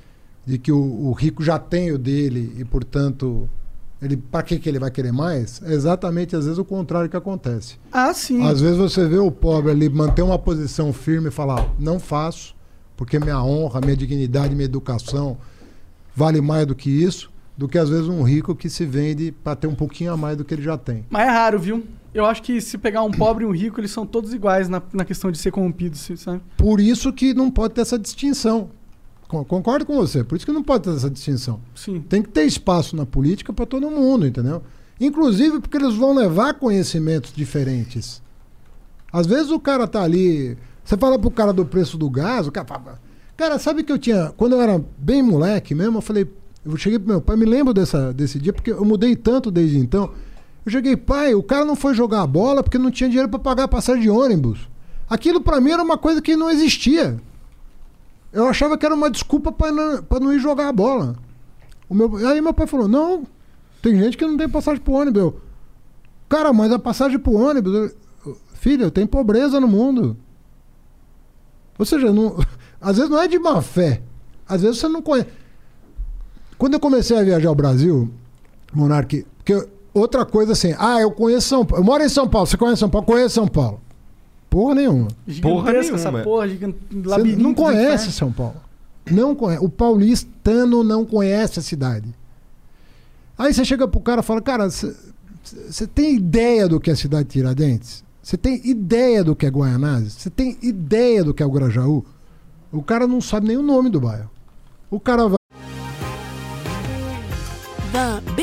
de que o, o rico já tem o dele e, portanto, ele para que, que ele vai querer mais? É exatamente, às vezes, o contrário que acontece. Ah, sim. Às vezes você vê o pobre ali manter uma posição firme e falar: não faço, porque minha honra, minha dignidade, minha educação vale mais do que isso, do que às vezes um rico que se vende para ter um pouquinho a mais do que ele já tem. Mas é raro, viu? Eu acho que se pegar um pobre e um rico, eles são todos iguais na, na questão de ser corrompidos, sabe? Por isso que não pode ter essa distinção. Con- Concordo com você, por isso que não pode ter essa distinção. Sim. Tem que ter espaço na política para todo mundo, entendeu? Inclusive porque eles vão levar conhecimentos diferentes. Às vezes o cara tá ali. Você fala pro cara do preço do gás, o cara fala. Cara, sabe que eu tinha. Quando eu era bem moleque mesmo, eu falei. Eu cheguei pro meu pai, me lembro dessa, desse dia, porque eu mudei tanto desde então. Eu cheguei, pai, o cara não foi jogar a bola porque não tinha dinheiro para pagar a passagem de ônibus. Aquilo para mim era uma coisa que não existia. Eu achava que era uma desculpa para não, não ir jogar a bola. O meu, aí meu pai falou: Não, tem gente que não tem passagem pro ônibus. Eu, Cara, mas a passagem pro ônibus. filho, tem pobreza no mundo. Ou seja, não, *laughs* às vezes não é de má fé. Às vezes você não conhece. Quando eu comecei a viajar ao Brasil, Monarque, porque outra coisa assim, ah, eu conheço São Paulo. Eu moro em São Paulo, você conhece São Paulo? Conheço São Paulo. Porra nenhuma. Porra Gigantesca essa nenhuma. porra, gigante, Você labirinto não conhece. São Paulo. Não conhece. O paulistano não conhece a cidade. Aí você chega pro cara e fala, cara, você você tem ideia do que é a cidade de Tiradentes? Você tem ideia do que é Guaianazes? Você tem ideia do que é o Grajaú? O cara não sabe nem o nome do bairro. O cara vai.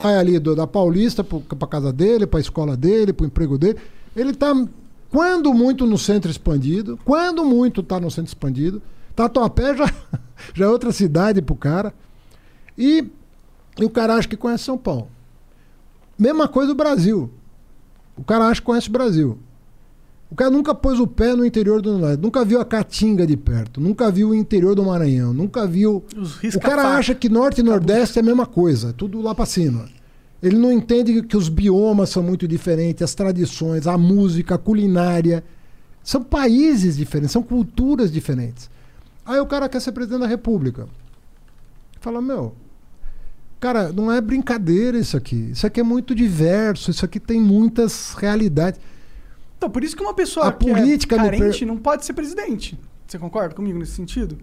Sai ali do- da Paulista pra casa dele, pra escola dele, pro emprego dele. Ele tá, quando muito, no centro expandido, quando muito tá no centro expandido. Tatuapé *laughs* já, já é outra cidade pro cara. E, e o cara acha que conhece São Paulo. Mesma coisa o Brasil. O cara acha que conhece o Brasil. O cara nunca pôs o pé no interior do Nordeste, nunca viu a Caatinga de perto, nunca viu o interior do Maranhão, nunca viu o cara acha que norte e nordeste é a mesma coisa, tudo lá pra cima. Ele não entende que os biomas são muito diferentes, as tradições, a música, a culinária. São países diferentes, são culturas diferentes. Aí o cara quer ser presidente da república. Fala, meu, cara, não é brincadeira isso aqui. Isso aqui é muito diverso, isso aqui tem muitas realidades. Então, por isso que uma pessoa A que política é carente per- não pode ser presidente. Você concorda comigo nesse sentido?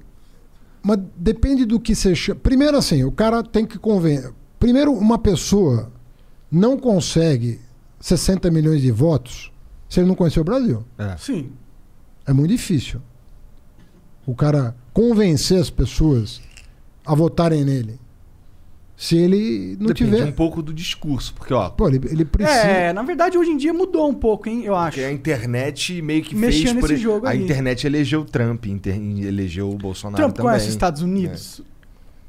Mas depende do que você chama. Primeiro, assim, o cara tem que convencer. Primeiro, uma pessoa não consegue 60 milhões de votos se ele não conhecer o Brasil. É. Sim. É muito difícil. O cara convencer as pessoas a votarem nele. Se ele não Depende tiver. um pouco do discurso, porque, ó, Pô, ele, ele precisa. É, na verdade, hoje em dia mudou um pouco, hein, eu acho. porque a internet meio que Mexia fez... por nesse e- jogo a aí. internet elegeu o Trump, inter- elegeu o Bolsonaro Trump também. conhece os Estados Unidos?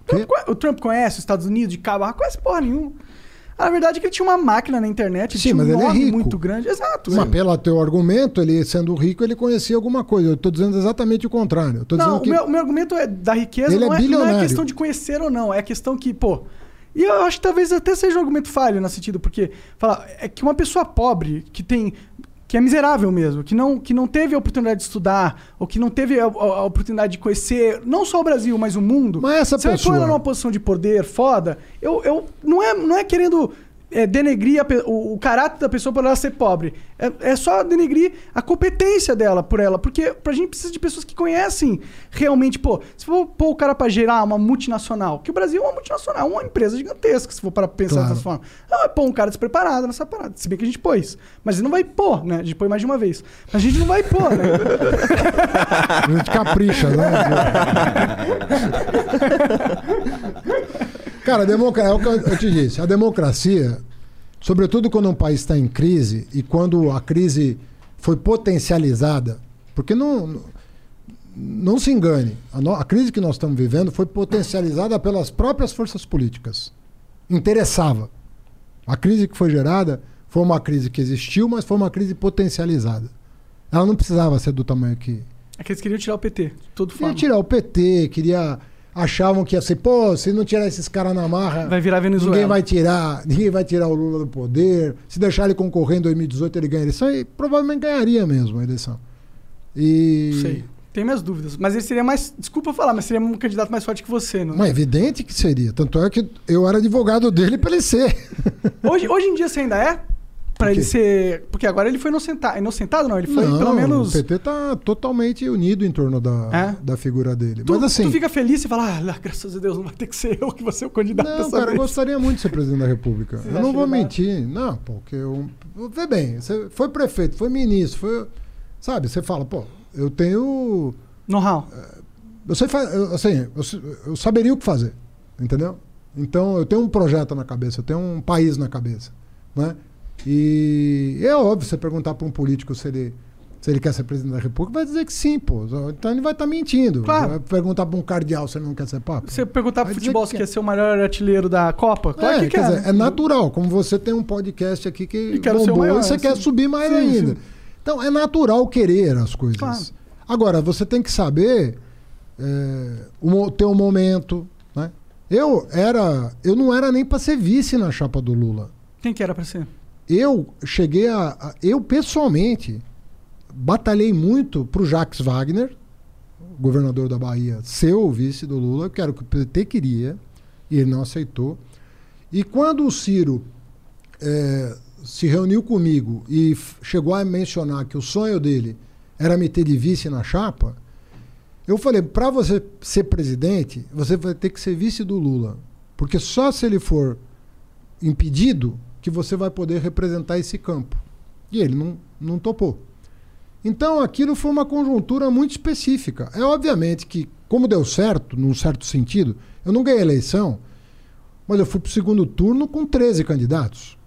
Quê? Trump o Trump conhece os Estados Unidos de cabo? Conhece porra nenhuma. A verdade é que ele tinha uma máquina na internet, Sim, tinha um mas ele é rico. muito grande. Exato. Mas pelo teu argumento, ele sendo rico, ele conhecia alguma coisa. Eu tô dizendo exatamente o contrário. Eu tô Não, dizendo que. meu, meu argumento é da riqueza Ele é não, é, não é bilionário. questão de conhecer ou não, é questão que, pô. E eu acho que talvez até seja um argumento falho nesse sentido, porque fala, é que uma pessoa pobre que tem. Que é miserável mesmo, que não, que não teve a oportunidade de estudar, ou que não teve a, a- a oportunidade de conhecer não só o Brasil, mas o mundo. Mas essa você vai pessoa- pôr ela numa posição de poder foda, eu, eu não, é, não é querendo é, denegrir a o, o caráter da pessoa por ela ser pobre. É, é só denegrir a competência dela por ela. Porque pra gente precisa de pessoas que conhecem realmente. Pô, se for pôr o cara pra gerar uma multinacional, que o Brasil é uma multinacional, uma empresa gigantesca, se for para pensar Claro. dessa forma. Não vai pôr um cara despreparado nessa parada. Se bem que a gente pôs. Mas não vai pôr, né? A gente põe mais de uma vez. Mas a gente não vai pôr, né? *laughs* A gente capricha, né? *laughs* Cara, a democracia, é o que eu te disse, a democracia, sobretudo quando um país está em crise e quando a crise foi potencializada, porque não, não, se engane, a, no- a crise que nós estamos vivendo foi potencializada pelas próprias forças políticas. Interessava. A crise que foi gerada foi uma crise que existiu, mas foi uma crise potencializada. Ela não precisava ser do tamanho que, É que eles queriam tirar o PT. Todo Queria tirar o PT, queria. Achavam que ia ser, pô, se não tirar esses caras na marra, Vai virar Venezuela. ninguém vai tirar, *laughs* ninguém vai tirar o Lula do poder. Se deixar ele concorrer em 2018, ele ganha a eleição e provavelmente ganharia mesmo a eleição. E. Sei. Tenho minhas dúvidas. Mas ele seria mais. Desculpa falar, mas seria um candidato mais forte que você, não? Mas é evidente que seria. Tanto é que eu era advogado dele pra ele ser. Hoje, hoje em dia você ainda é? Pra O ele ser. Porque agora ele foi inocentado. Inocentado não, ele foi não, pelo menos. O PT tá totalmente unido em torno da, É? da figura dele. Tu, Mas assim. tu fica feliz e fala, ah, graças a Deus, não vai ter que ser eu que vou ser o candidato Não, cara, eu vez. gostaria muito de ser presidente da República. Você eu não vou mentir. Não, porque eu. Vê bem, você foi prefeito, foi ministro, foi. Sabe, você fala, pô, eu tenho. Know-how. Eu sei, eu, assim, eu, eu saberia o que fazer, entendeu? Então eu tenho um projeto na cabeça, eu tenho um país na cabeça, né? E é óbvio você perguntar para um político se ele se ele quer ser presidente da República, vai dizer que sim, pô. Então ele vai estar mentindo. Claro. Vai perguntar para um cardeal se ele não quer ser papa. Você perguntar dizer futebol que se quer. quer ser o maior artilheiro da Copa? Claro é, que quer quer. dizer, é natural, como você tem um podcast aqui que E quero ser o bombou maior, você quer sim. subir mais Sim, ainda. sim. Então é natural querer as coisas. Claro. Agora, você tem que saber é, o um momento. Né? Eu era. Eu não era nem para ser vice na chapa do Lula. Quem que era pra ser? Eu cheguei a. a- eu pessoalmente batalhei muito pro Jacques Wagner, governador da Bahia, ser o vice do Lula, que era o que o PT queria, e ele não aceitou. E quando o Ciro eh, se reuniu comigo e chegou a mencionar que o sonho dele era me ter de vice na chapa, eu falei: para você ser presidente, você vai ter que ser vice do Lula. Porque só se ele for impedido que você vai poder representar esse campo. E ele não, não topou. Então aquilo foi uma conjuntura muito específica. É obviamente que, como deu certo, num certo sentido, eu não ganhei a eleição, mas eu fui para o segundo turno com 13 candidatos.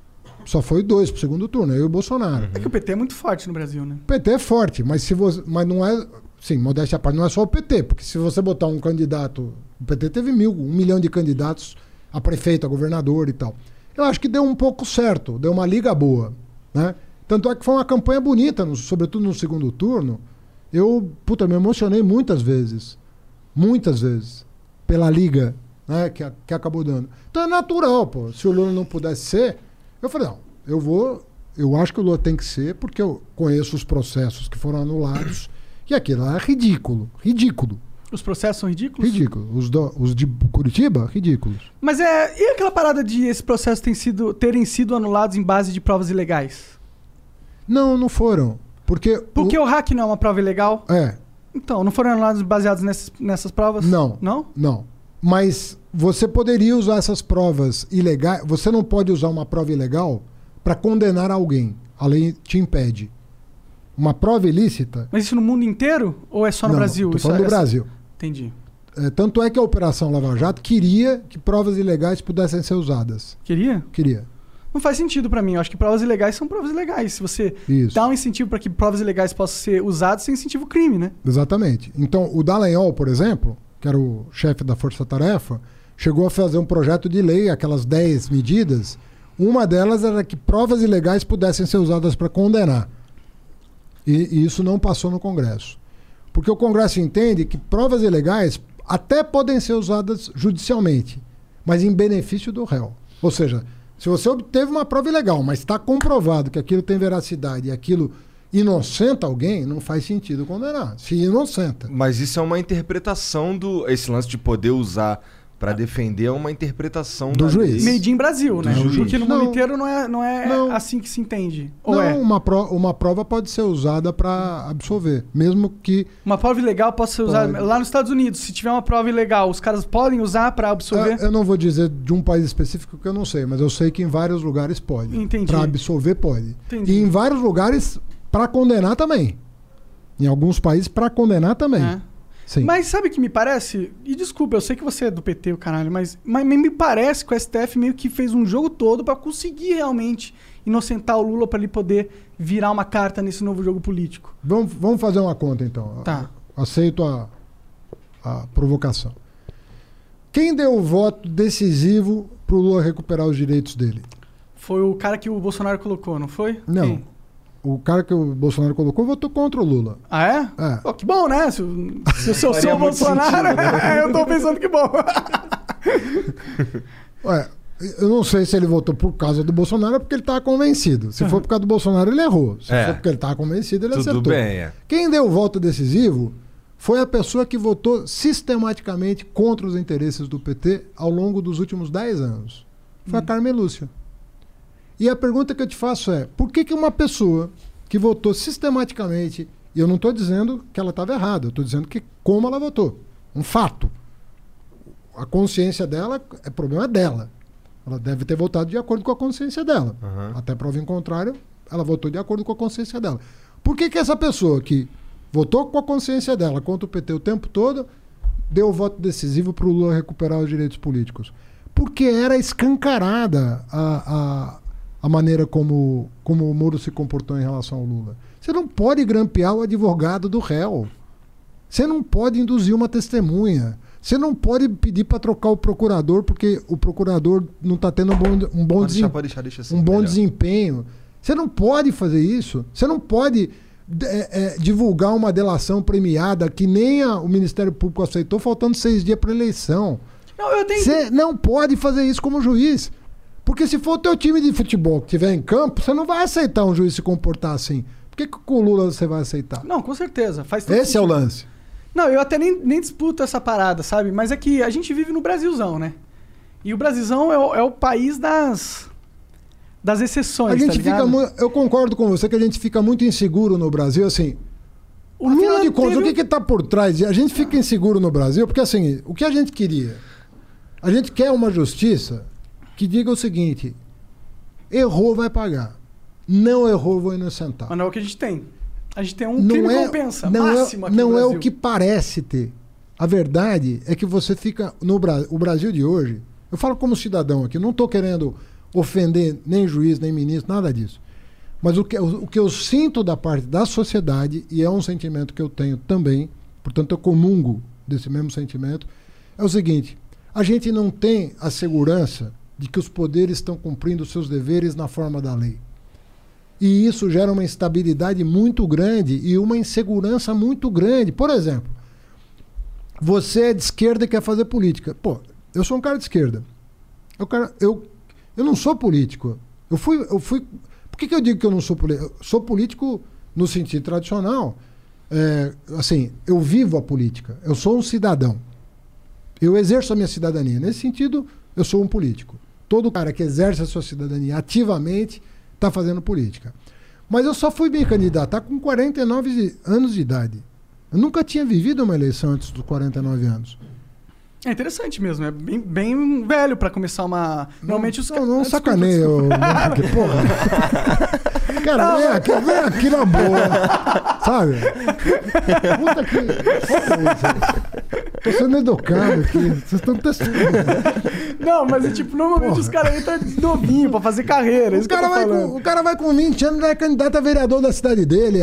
Só foi dois para o segundo turno, eu e o Bolsonaro. É que o PT é muito forte no Brasil, né? O PT é forte, mas se você, mas não é, sim, modéstia à parte, não é só o PT, porque se você botar um candidato, o PT teve mil, um milhão de candidatos a prefeito, a governador e tal. Eu acho que deu um pouco certo, deu uma liga boa, né? Tanto é que foi uma campanha bonita, no- sobretudo no segundo turno. Eu, puta, me emocionei muitas vezes, muitas vezes, pela liga, né, que, que acabou dando. Então é natural, pô. Se o Lula não pudesse ser, eu falei, não, eu vou, eu acho que o Lula tem que ser, porque eu conheço os processos que foram anulados, *coughs* e aquilo é ridículo, ridículo, Os processos são ridículos. ridículo. Os, do- os de Curitiba, ridículos. Mas é. E aquela parada de esses processos terem sido, terem sido anulados em base de provas ilegais? Não, não foram, porque... Porque o, hack não é uma prova ilegal? É, Então, não foram anulados baseados nessas, nessas provas? Não. Não? Não. Mas você poderia usar essas provas ilegais. Você não pode usar uma prova ilegal para condenar alguém. A lei te impede. Uma prova ilícita. Mas isso no mundo inteiro? Ou é só no não, Brasil? Tô Isso falando é- do Brasil. Entendi. É, tanto é que a Operação Lava Jato queria que provas ilegais pudessem ser usadas. Queria? Queria. Não faz sentido pra mim. Eu acho que provas ilegais são provas ilegais. Se você Isso. dá um incentivo pra que provas ilegais possam ser usadas, você incentiva o crime, né? Exatamente. Então, o Dallagnol, por exemplo, que era o chefe da Força Tarefa, chegou a fazer um projeto de lei, aquelas 10 medidas. Uma delas era que provas ilegais pudessem ser usadas para condenar. E, e isso não passou no Congresso. Porque o Congresso entende que provas ilegais até podem ser usadas judicialmente, mas em benefício do réu. Ou seja, se você obteve uma prova ilegal, mas está comprovado que aquilo tem veracidade e aquilo inocenta alguém, não faz sentido condenar. Se inocenta. Mas isso é uma interpretação do. Esse lance de poder usar pra defender uma interpretação Do juiz. lei. Made in Brasil, né? juiz. Porque no mundo Não. inteiro não é, não é Não. assim que se entende. Ou não, é? uma, pro- uma prova pode ser usada para absolver, mesmo que Uma prova ilegal pode ser usada. Pode. Lá nos Estados Unidos, se tiver uma prova ilegal, os caras podem usar pra absolver? Eu, eu não vou dizer de um país específico que eu não sei, mas eu sei que em vários lugares pode. Entendi. Para absolver pode. Entendi. E em vários lugares para condenar também. Em alguns países para condenar também. É. Sim. Mas sabe o que me parece? E desculpa, eu sei que você é do PT, o caralho, mas, mas me parece que o STF meio que fez um jogo todo pra conseguir realmente inocentar o Lula pra ele poder virar uma carta nesse novo jogo político. Vamos, vamos fazer uma conta então. Tá. Aceito a, a provocação. Quem deu o voto decisivo para o Lula recuperar os direitos dele? Foi o cara que o Bolsonaro colocou, não foi? Não. Quem? O cara que o Bolsonaro colocou votou contra o Lula. Ah, é? É. Pô, que bom, né? Se, se eu sou o Bolsonaro, *laughs* eu tô pensando que bom. *laughs* Ué, eu não sei se ele votou por causa do Bolsonaro ou porque ele estava convencido. Se for por causa do Bolsonaro, ele errou. Se É. for porque ele estava convencido, ele Tudo acertou. bem, é. Quem deu o voto decisivo foi a pessoa que votou sistematicamente contra os interesses do PT ao longo dos últimos 10 anos. Foi a Carmen Lúcia. E a pergunta que eu te faço é: por que, que uma pessoa que votou sistematicamente, e eu não estou dizendo que ela estava errada, eu estou dizendo que como ela votou, um fato. A consciência dela é problema dela. Ela deve ter votado de acordo com a consciência dela. Aham. Até prova em contrário, ela votou de acordo com a consciência dela. Por que, que essa pessoa que votou com a consciência dela contra o PT o tempo todo deu o voto decisivo para o Lula recuperar os direitos políticos? Porque era escancarada a, a, maneira como, como o Moro se comportou em relação ao Lula. Você não pode grampear o advogado do réu. Você não pode induzir uma testemunha. Você não pode pedir para trocar o procurador porque o procurador não está tendo um bom, um bom Pode deixar, desempenho pode deixar, deixa assim. um bom melhor. desempenho. Você não pode fazer isso. Você não pode é, é, divulgar uma delação premiada que nem a- o Ministério Público aceitou, faltando seis dias para eleição. Não, eu tenho. Você não pode fazer isso como juiz. Porque se for o teu time de futebol que estiver em campo, você não vai aceitar um juiz se comportar assim. Por que, que com o Lula você vai aceitar? Não, com certeza. Faz Esse é o sentido. lance. Não, eu até nem, nem disputo essa parada, sabe? Mas é que a gente vive no Brasilzão, né? E o Brasilzão é o, é o país das. das exceções. A tá gente fica ligado? mu- Eu concordo com você que a gente fica muito inseguro no Brasil, assim. O Afinal Lula de contas, teve o que que tá por trás? A gente fica inseguro no Brasil, porque assim, o que a gente queria? A gente quer uma justiça que diga o seguinte: errou, vai pagar. Não errou, vou inocentar. Mas não é o que a gente tem. A gente tem um crime compensa não máximo é, não é Brasil. o que parece ter. A verdade é que você fica no Bra o Brasil de hoje. Eu falo como cidadão aqui, não estou querendo ofender nem juiz, nem ministro, nada disso. Mas o que, o, o que eu sinto da parte da sociedade, e é um sentimento que eu tenho também, portanto eu comungo desse mesmo sentimento, é o seguinte: a gente não tem a segurança de que os poderes estão cumprindo seus deveres na forma da lei. E isso gera uma instabilidade muito grande e uma insegurança muito grande. Por exemplo, você é de esquerda e quer fazer política. Pô, eu sou um cara de esquerda. Eu, eu, eu não sou político. Eu fui. Eu fui por que, que eu digo que eu não sou político? Sou político no sentido tradicional. É, assim, eu vivo a política. Eu sou um cidadão. Eu exerço a minha cidadania. Nesse sentido, eu sou um político. Todo cara que exerce a sua cidadania ativamente está fazendo política. Mas eu só fui me candidatar com 49 de- anos de idade. Eu nunca tinha vivido uma eleição antes dos 49 anos. É interessante mesmo, é bem, bem velho pra começar uma. Normalmente os Não, não desculpa. ô, porque, porra. Cara, vem aqui, vem aqui na boa. Sabe? *laughs* Puta que. Tô sendo educado aqui. Vocês estão testando. Não, mas é tipo, normalmente os caras entram novinho pra fazer carreira. é O cara, vai falando. com, o cara vai com 20 anos, é candidato a vereador da cidade dele,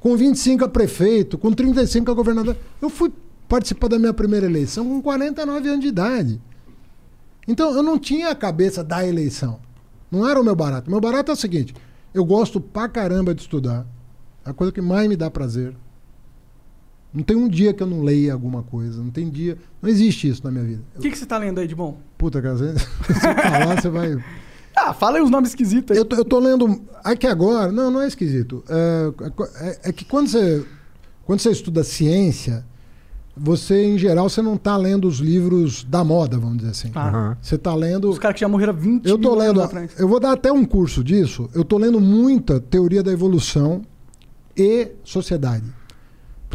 com 25 a prefeito, com 35 a governador. Eu fui participar da minha primeira eleição com 49 anos de idade. Então eu não tinha a cabeça da eleição. Não era o meu barato. Meu barato é o seguinte: eu gosto pra caramba de estudar. É a coisa que mais me dá prazer. Não tem um dia que eu não leia alguma coisa. Não tem dia. Não existe isso na minha vida. O que, que você tá lendo aí de bom? Puta, cara, se eu falar, você vai. Ah, fala aí os nomes esquisitos aí. Eu tô, eu tô lendo. Aqui agora. Não, não é esquisito. É, é- é que quando você, quando você estuda ciência, você, em geral, você não tá lendo os livros da moda, vamos dizer assim. Ah, Você tá lendo. Os caras que já morreram há 20 Eu tô lendo. anos atrás. Eu vou dar até um curso disso. Eu tô lendo muita teoria da evolução e sociedade.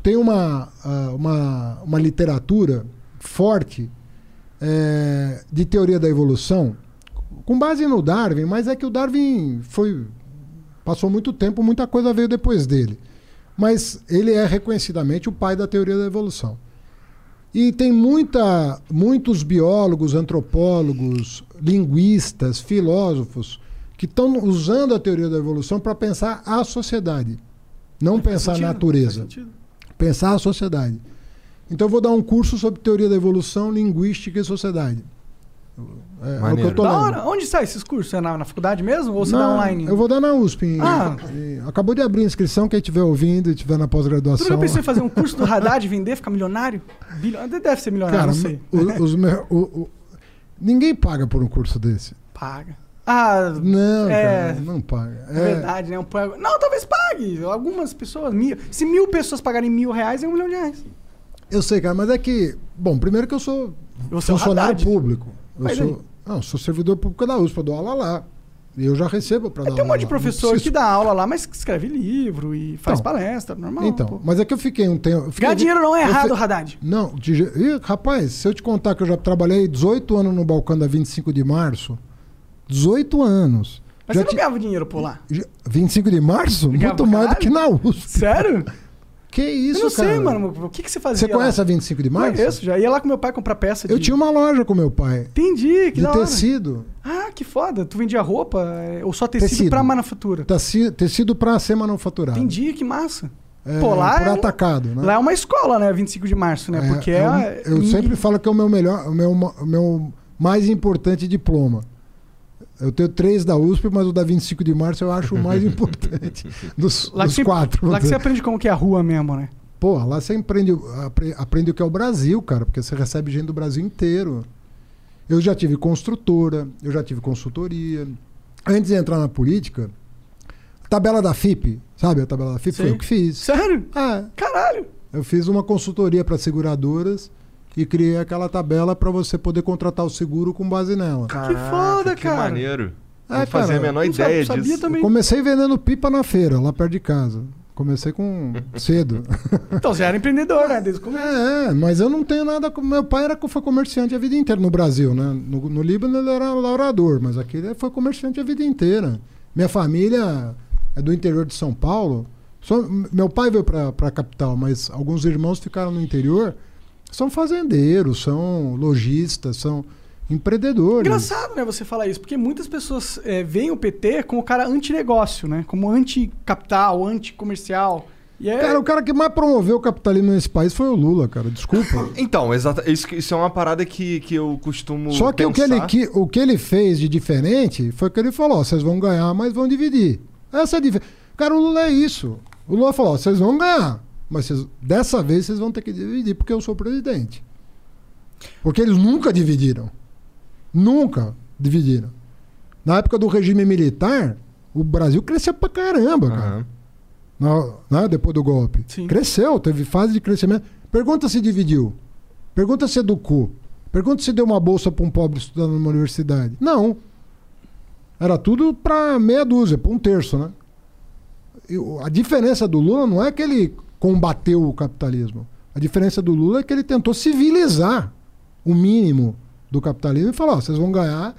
Tem uma, uma, uma literatura forte eh, de teoria da evolução, com base no Darwin, mas é que o Darwin foi. Passou muito tempo, muita coisa veio depois dele. Mas ele é reconhecidamente o pai da teoria da evolução. E tem muita, muitos biólogos, antropólogos, linguistas, filósofos que estão usando a teoria da evolução para pensar a sociedade, não Faz pensar a natureza, faz sentido. Pensar a sociedade. Então eu vou dar um curso sobre teoria da evolução, linguística e sociedade. É, é o que eu tô Da lendo. hora. Onde sai esses cursos? É na, na faculdade mesmo? Ou você dá online? Eu vou dar na USP. em- Ah. em- acabou de abrir a inscrição, quem estiver ouvindo e estiver na Tu nunca pós-graduação. pensou em fazer um curso do Haddad, vender, ficar milionário? Bilho- Deve ser milionário, Cara, não sei. o- os o- o- ninguém paga por um curso desse. Paga. Ah, Não, É. cara, não paga. é verdade, né? Um Não, talvez pague. Algumas pessoas, mil. Se mil pessoas pagarem mil reais, é um milhão de reais. Eu sei, cara, mas é que. Bom, primeiro que eu sou é o funcionário Haddad. público. Eu Mas sou, aí? não, sou servidor público da USP, eu dou aula lá. E eu já recebo para dar Tem um monte de professor que dá aula lá, mas que escreve livro e faz Então. palestra, normal. Então, pô. mas é que eu fiquei um tempo. eu fiquei- Ganhar dinheiro não é eu errado, fe- Haddad. Não, de Ih, rapaz, se eu te contar que eu já trabalhei 18 anos no balcão da 25 de março, 18 anos. Mas já você não ganhava dinheiro por lá. já- 25 de março? Muito pra mais do que na USP. Sério? Que isso, eu não cara? sei, mano. O que, que você fazia? Você conhece lá? a 25 de março? Conheço, já ia lá com meu pai comprar peça de... Eu tinha uma loja com meu pai. Entendi, que de da hora. tecido. Ah, que foda. Tu vendia roupa é, ou só tecido, Tecido. pra manufatura? Teci- Tecido para ser manufaturado. Entendi, que massa. É, Pô, lá por é um- atacado, né? Lá é uma escola, né? 25 de março, né? É, Porque é um- é... eu sempre falo que é o meu melhor, o meu, o meu mais importante diploma. Eu tenho três da USP, mas o da 25 de março eu acho o mais *laughs* importante dos, Lá dos você- quatro. Lá que você aprende como que é a rua mesmo, né? Pô, lá você aprende, apre- aprende o que é o Brasil, cara, porque você recebe gente do Brasil inteiro. Eu já tive construtora, eu já tive consultoria. Antes de entrar na política, tabela da FIP, sabe a tabela da FIP? Foi Sei. eu que fiz. Sério? Ah, Caralho. eu fiz uma consultoria para seguradoras e criei aquela tabela para você poder contratar o seguro com base nela. foda, que cara. maneiro. É, não fazia cara, a menor ideia sabia disso. também. Comecei vendendo pipa na feira, lá perto de casa. Comecei com *laughs* cedo. Então, você era empreendedor, né? Desde o começo. É, mas eu não tenho nada com. Meu pai era, foi comerciante a vida inteira no Brasil, né? No, no Líbano ele era laurador, mas aqui ele foi comerciante a vida inteira. Minha família é do interior de São Paulo. Só, meu pai veio para a capital, mas alguns irmãos ficaram no interior. São fazendeiros, são lojistas, são empreendedores. Engraçado, né, você falar isso, porque muitas pessoas é, veem o PT como o cara anti-negócio, né? Como anti-capital, anti-comercial. É... Cara, o cara que mais promoveu o capitalismo nesse país foi o Lula, cara. Desculpa. *laughs* Então, exata, isso, isso é uma parada que, que eu costumo Só que o que, ele, pensar. que o que ele fez de diferente foi que ele falou: ó, vocês vão ganhar, mas vão dividir. Essa é a diferença. Cara, o Lula é isso. O Lula falou: ó, vocês vão ganhar, mas vocês- dessa vez vocês vão ter que dividir porque eu sou presidente. Porque eles nunca dividiram. Nunca dividiram. Na época do regime militar, o Brasil crescia pra caramba, cara. Aham. Na- né, depois do golpe. Sim. Cresceu, teve fase de crescimento. Pergunta se dividiu. Pergunta se educou. Pergunta se deu uma bolsa para um pobre estudando numa universidade. Não. Era tudo para meia dúzia, para um terço, né? E o- a diferença do Lula não é que ele combateu o capitalismo. A diferença do Lula é que ele tentou civilizar o mínimo do capitalismo e falou: ó, vocês vão ganhar,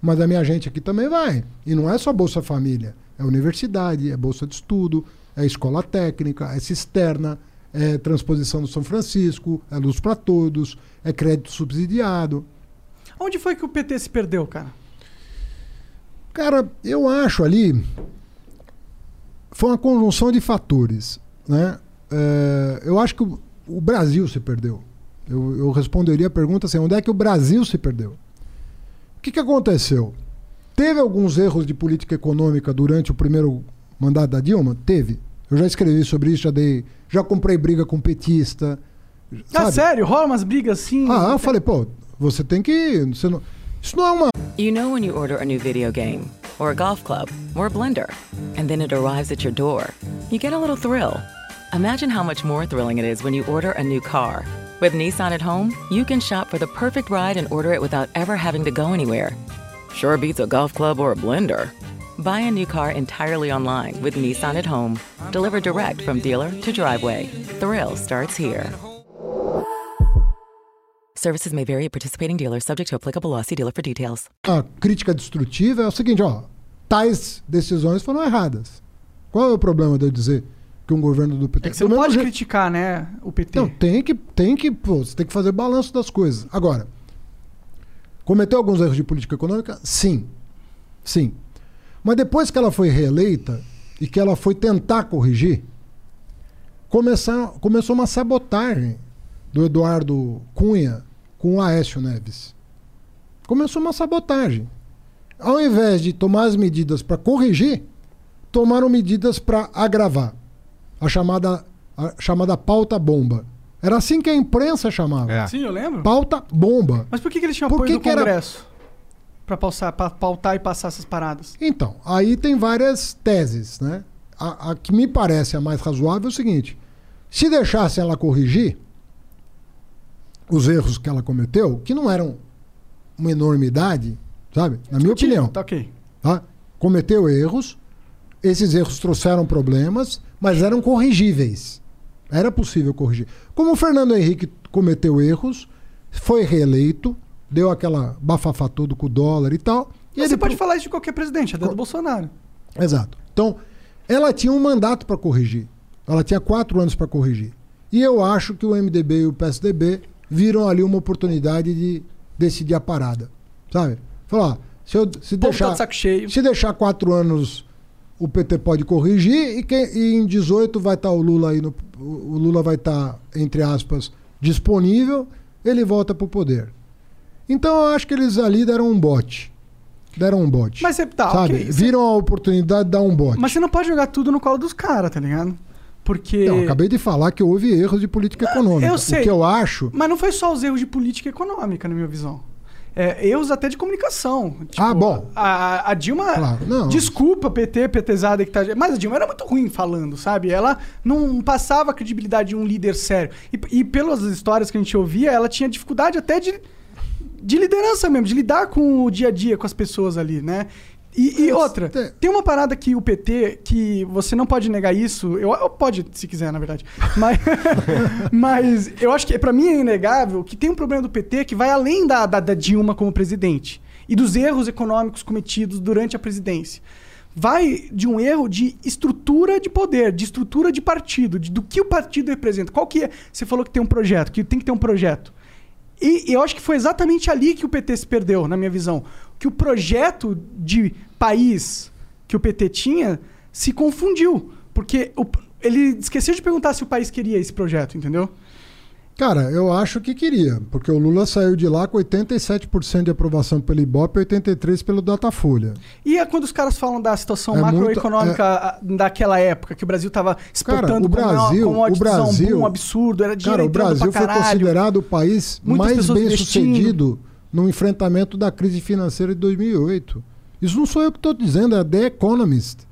mas a minha gente aqui também vai. E não é só Bolsa Família, é universidade, é bolsa de estudo, é escola técnica, é cisterna, é transposição do São Francisco, é luz para todos, é crédito subsidiado. Onde foi que o PT se perdeu, cara? Cara, eu acho ali. Foi uma conjunção de fatores. Né? É, eu acho que o, o Brasil se perdeu. Eu, eu responderia a pergunta assim: onde é que o Brasil se perdeu? O que, que aconteceu? Teve alguns erros de política econômica durante o primeiro mandato da Dilma? Teve. Eu já escrevi sobre isso, já dei. Já comprei briga com petista. Ah, sabe? sério? Rola umas brigas assim? Ah, eu falei, pô, você tem que. Você não, isso não é uma. You know when you order a new video game, or a golf club, or a blender, and then it arrives at your door, you get a little thrill. Imagine how much more thrilling it is when you order a new car. With Nissan at home, you can shop for the perfect ride and order it without ever having to go anywhere. Sure beats a golf club or a blender. Buy a new car entirely online with Nissan at home. Deliver direct from dealer to driveway. Thrill starts here. Services may vary at participating dealers, subject to applicable law. See dealer for details. a crítica destrutiva é o seguinte, ó, tais decisões foram erradas. Qual é o problema de eu dizer que um governo do PT É que você Do não pode jeito- criticar, né, o PT. Não, tem que, tem que, pô, você tem que fazer balanço das coisas. Agora, cometeu alguns erros de política econômica? Sim. Sim. Mas depois que ela foi reeleita e que ela foi tentar corrigir, começar, começou uma sabotagem do Eduardo Cunha com o Aécio Neves. Começou uma sabotagem. Ao invés de tomar as medidas para corrigir, tomaram medidas para agravar. A chamada, a chamada pauta bomba. Era assim que a imprensa chamava. É. Sim, eu lembro. Pauta bomba. Mas por que, que eles tinham Por apoio que do que era- Congresso? Pra, pautar, pra pautar e passar essas paradas. Então, aí tem várias teses, né? A, a que me parece a mais razoável é o seguinte: se deixassem ela corrigir os erros que ela cometeu, que não eram uma enormidade, sabe? Na minha opinião. Tá ok. tá? Cometeu erros, esses erros trouxeram problemas, mas eram corrigíveis. Era possível corrigir. Como o Fernando Henrique cometeu erros, foi reeleito, deu aquela bafafá todo com o dólar e tal. E Mas ele você pode falar isso de qualquer presidente, até do Bolsonaro. Exato. Então, ela tinha um mandato para corrigir. Ela tinha quatro anos para corrigir. E eu acho que o MDB e o PSDB viram ali uma oportunidade de decidir a parada. Sabe? Falar, se, eu, se tá deixar. de saco cheio. Se deixar quatro anos, o PT pode corrigir e, e em 18 vai estar o Lula aí no, o o Lula vai estar entre aspas disponível, ele volta pro poder. Então eu acho que eles ali deram um bote. Deram um bote. Mas você tá, sabe? ok. Você- Viram a oportunidade de dar um bote. Mas você não pode jogar tudo no colo dos caras, tá ligado? Porque. Não, acabei de falar que houve erros de política econômica. eu sei. O que eu acho. Mas não foi só os erros de política econômica, na minha visão. É, erros até de comunicação. Tipo, Ah, bom. A, a Dilma. Claro, não. Desculpa, PT, PTzada que tá. Mas a Dilma era muito ruim falando, sabe? Ela não passava a credibilidade de um líder sério. E, e pelas histórias que a gente ouvia, ela tinha dificuldade até de, de liderança mesmo, de lidar com o dia a dia com as pessoas ali, né? E, e outra, tem- uma parada que o PT, que você não pode negar isso, eu, eu pode se quiser, na verdade, *laughs* mas, mas eu acho que pra mim é inegável que tem um problema do PT que vai além da, da, da Dilma como presidente e dos erros econômicos cometidos durante a presidência. Vai de um erro de estrutura de poder, de estrutura de partido, de, do que o partido representa. Qual que é? Você falou que tem um projeto, que tem que ter um projeto. E eu acho que foi exatamente ali que o PT se perdeu, na minha visão. Que o projeto de país que o PT tinha se confundiu. Porque o- ele esqueceu de perguntar se o país queria esse projeto, entendeu? Cara, eu acho que queria, porque o Lula saiu de lá com 87% de aprovação pelo Ibope e 83% pelo Datafolha. E é quando os caras falam da situação É macroeconômica a- daquela época, que o Brasil estava exportando o com uma- Brasil- com uma o Brasil- um absurdo, era dinheiro Cara, o Brasil foi considerado o país Muitas mais bem sucedido no enfrentamento da crise financeira de 2008. Isso não sou eu que estou dizendo, é The Economist.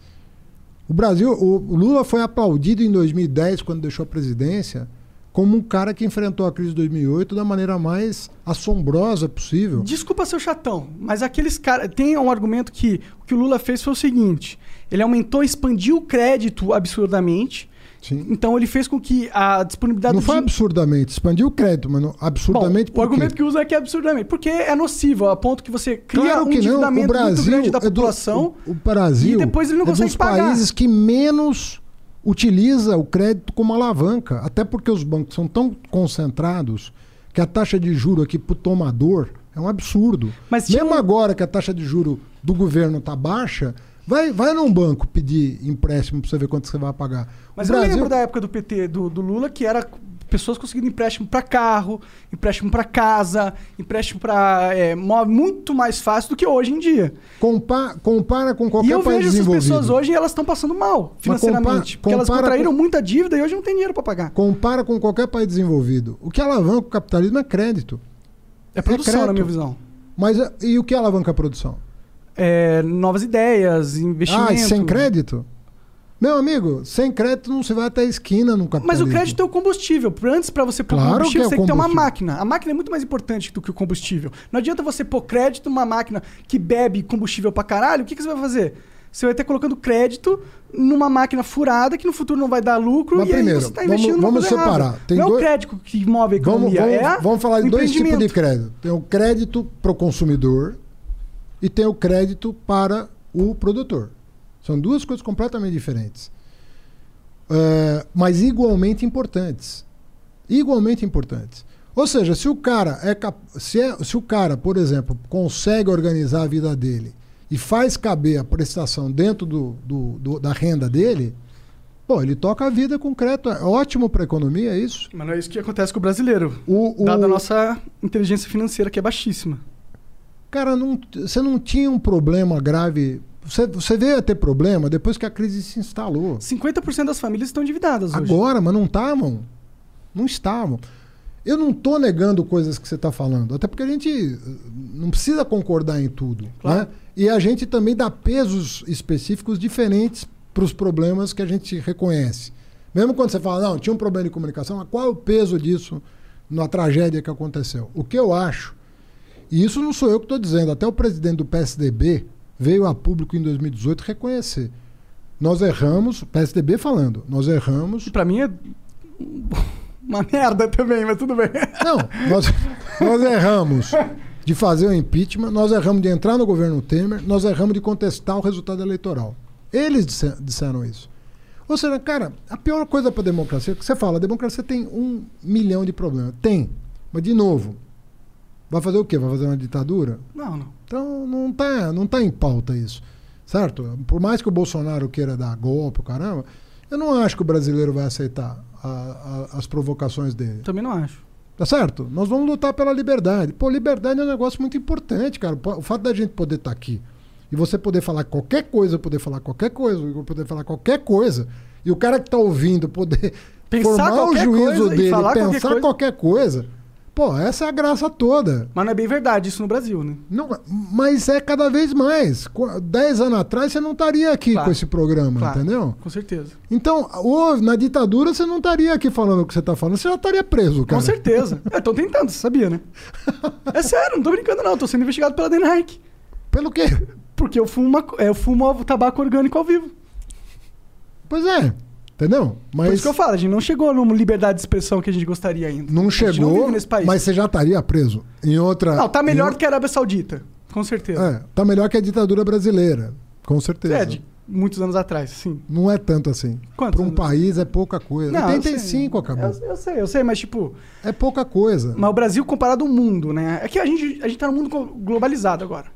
O Brasil, o Lula foi aplaudido em 2010, quando deixou a presidência, como um cara que enfrentou a crise de 2008 da maneira mais assombrosa possível. Desculpa ser chatão, mas aqueles caras. Tem um argumento que o que o Lula fez foi o seguinte: ele aumentou, expandiu o crédito absurdamente. Sim. Então ele fez com que a disponibilidade Não foi din- absurdamente, expandiu o crédito, mas não, absurdamente Bom, o argumento que usa é que é absurdamente. Porque é nocivo, a ponto que você cria Claro um que não. O endividamento muito Brasil grande da é do- população. o, o Brasil e depois ele não é consegue dos pagar. países que menos utiliza o crédito como alavanca, até porque os bancos são tão concentrados que a taxa de juro aqui pro tomador é um absurdo. Mas Mesmo um- agora que a taxa de juro do governo tá baixa, vai, vai num banco pedir empréstimo pra você ver quanto você vai pagar. Mas o eu Brasil, lembro da época do PT, do, do Lula, que era pessoas conseguindo empréstimo para carro, empréstimo para casa, empréstimo para móvel, muito mais fácil do que hoje em dia. compa- compara com qualquer e eu país vejo essas desenvolvido. pessoas hoje e elas estão passando mal financeiramente. compa- porque elas contraíram com- muita dívida e hoje não tem dinheiro para pagar. Compara com qualquer país desenvolvido. O que alavanca o capitalismo é crédito. É produção, crédito. na minha visão. Mas e o que alavanca a produção? É, novas ideias, investimento. Ah, e sem crédito? Meu amigo, sem crédito não se vai até a esquina no Mas o crédito é o combustível. Antes, para você pôr Claro combustível, que é você tem que ter uma máquina. A máquina é muito mais importante do que o combustível. Não adianta você pôr crédito numa máquina que bebe combustível pra caralho. O que, que você vai fazer? Você vai estar colocando crédito numa máquina furada que no futuro não vai dar lucro Mas e primeiro, você está vamos- investindo vamos errada. separar. Tem não é o dois- crédito que move a Vamos, economia, vamos, é a- vamos falar de dois tipos de crédito. Tem o crédito para o consumidor e tem o crédito para o produtor. São duas coisas completamente diferentes. É, mas igualmente importantes. Igualmente importantes. Ou seja, se o cara é, se, é- se o cara, por exemplo, consegue organizar a vida dele e faz caber a prestação dentro do, do- do- da renda dele, pô, ele toca a vida com crédito. É ótimo para a economia, é isso? Mas não é isso que acontece com o brasileiro. O, o- Dada a nossa inteligência financeira, que é baixíssima. Cara, não- você não tinha um problema grave. Você, você veio a ter problema depois que a crise se instalou. 50% das famílias estão endividadas hoje. Agora, mas não estavam. Não estavam. Eu não estou negando coisas que você está falando, até porque a gente eh, não precisa concordar em tudo. Claro. Né? E a gente também dá pesos específicos diferentes para os problemas que a gente reconhece. Mesmo quando você fala, não, tinha um problema de comunicação, mas qual é o peso disso na tragédia que aconteceu? O que eu acho, e isso não sou eu que estou dizendo, até o presidente do PSDB veio a público em 2018 reconhecer. Nós erramos, o PSDB falando, nós erramos pra mim é uma merda também, mas tudo bem. Não, nós, nós erramos de fazer o impeachment, nós erramos de entrar no governo Temer, nós erramos de contestar o resultado eleitoral. Eles disse- disseram isso. Ou seja, cara, a pior coisa para a democracia que você fala, a democracia tem um milhão de problemas. Tem. Mas, de novo, vai fazer o quê? Vai fazer uma ditadura? Não, não. Então não tá, não tá em pauta isso. Certo? Por mais que o Bolsonaro queira dar golpe, caramba, eu não acho que o brasileiro vai aceitar a- a- as provocações dele. Também não acho. Tá certo? Nós vamos lutar pela liberdade. Pô, liberdade é um negócio muito importante, cara. O fato da gente poder estar aqui e você poder falar qualquer coisa, poder falar qualquer coisa, poder falar qualquer coisa, e o cara que tá ouvindo poder Pensar formar o juízo e dele, qualquer pensar coisa. qualquer coisa. Pô, essa é a graça toda. Mas não é bem verdade isso no Brasil, né? Não, mas é cada vez mais. Dez anos atrás você não estaria aqui Claro. com esse programa, Claro, entendeu? Com certeza. Então, ô, na ditadura você não estaria aqui falando o que você está falando, você já estaria preso, cara. Com certeza. Eu tô tentando, você sabia, né? *laughs* É sério, não tô brincando não. Tô sendo investigado pela DNRC. Pelo quê? Porque eu fumo, uma, eu fumo tabaco orgânico ao vivo. Pois é, entendeu? Mas Por isso que eu falo, a gente não chegou numa liberdade de expressão que a gente gostaria ainda. não chegou, não vive nesse país. mas você já estaria preso em outra. Não, tá melhor em do que a Arábia Saudita. Com certeza. É, tá melhor que a ditadura brasileira, com certeza. É, de muitos anos atrás, sim. Não é tanto assim. Para um anos? país é pouca coisa. Não, eu 85 sei. acabou. Eu, eu sei, eu sei, mas tipo... É pouca coisa. Mas o Brasil comparado ao mundo, né? É que a gente, a gente tá num mundo glo- globalizado agora.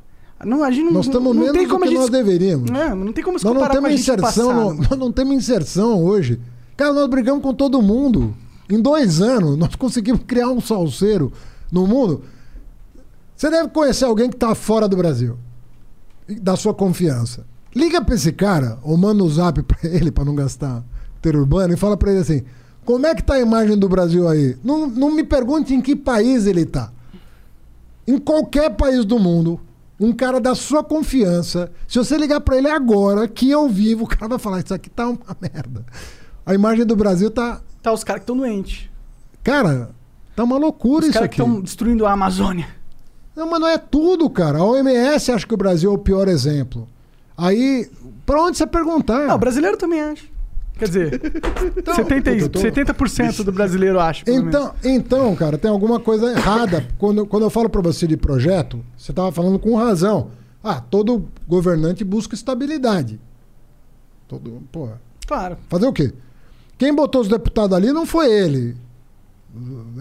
Não, a gente não, Nós estamos não menos tem do como que a gente... nós deveríamos. É, não tem como se Nós não temos do inserção, no- nós não temos inserção hoje. Cara, nós brigamos com todo mundo. Em dois anos, nós conseguimos criar um salseiro no mundo. Você deve conhecer alguém que está fora do Brasil, da sua confiança. Liga para esse cara, ou manda um zap para *laughs* ele, para não gastar ter urbano, e fala para ele assim: como é que tá a imagem do Brasil aí? Não, não me pergunte em que país ele tá. Em qualquer país do mundo, um cara da sua confiança, se você ligar pra ele agora, que eu vivo, *laughs* o cara vai falar: Isso aqui tá uma merda. A imagem do Brasil tá. Tá os caras que estão doentes. Cara, tá uma loucura Os isso caras que aqui. estão destruindo a Amazônia. Não, mas não é tudo, cara. A OMS acha que o Brasil é o pior exemplo. Aí, pra onde você perguntar? Não, o brasileiro também acha. Quer dizer, 70, e- eu tô- 70% do brasileiro acha. Então, então, cara, tem alguma coisa errada. Quando, quando eu falo pra você de projeto, você tava falando com razão. Ah, todo governante busca estabilidade. Todo, pô, Claro. Fazer o quê? Quem botou os deputados ali não foi ele.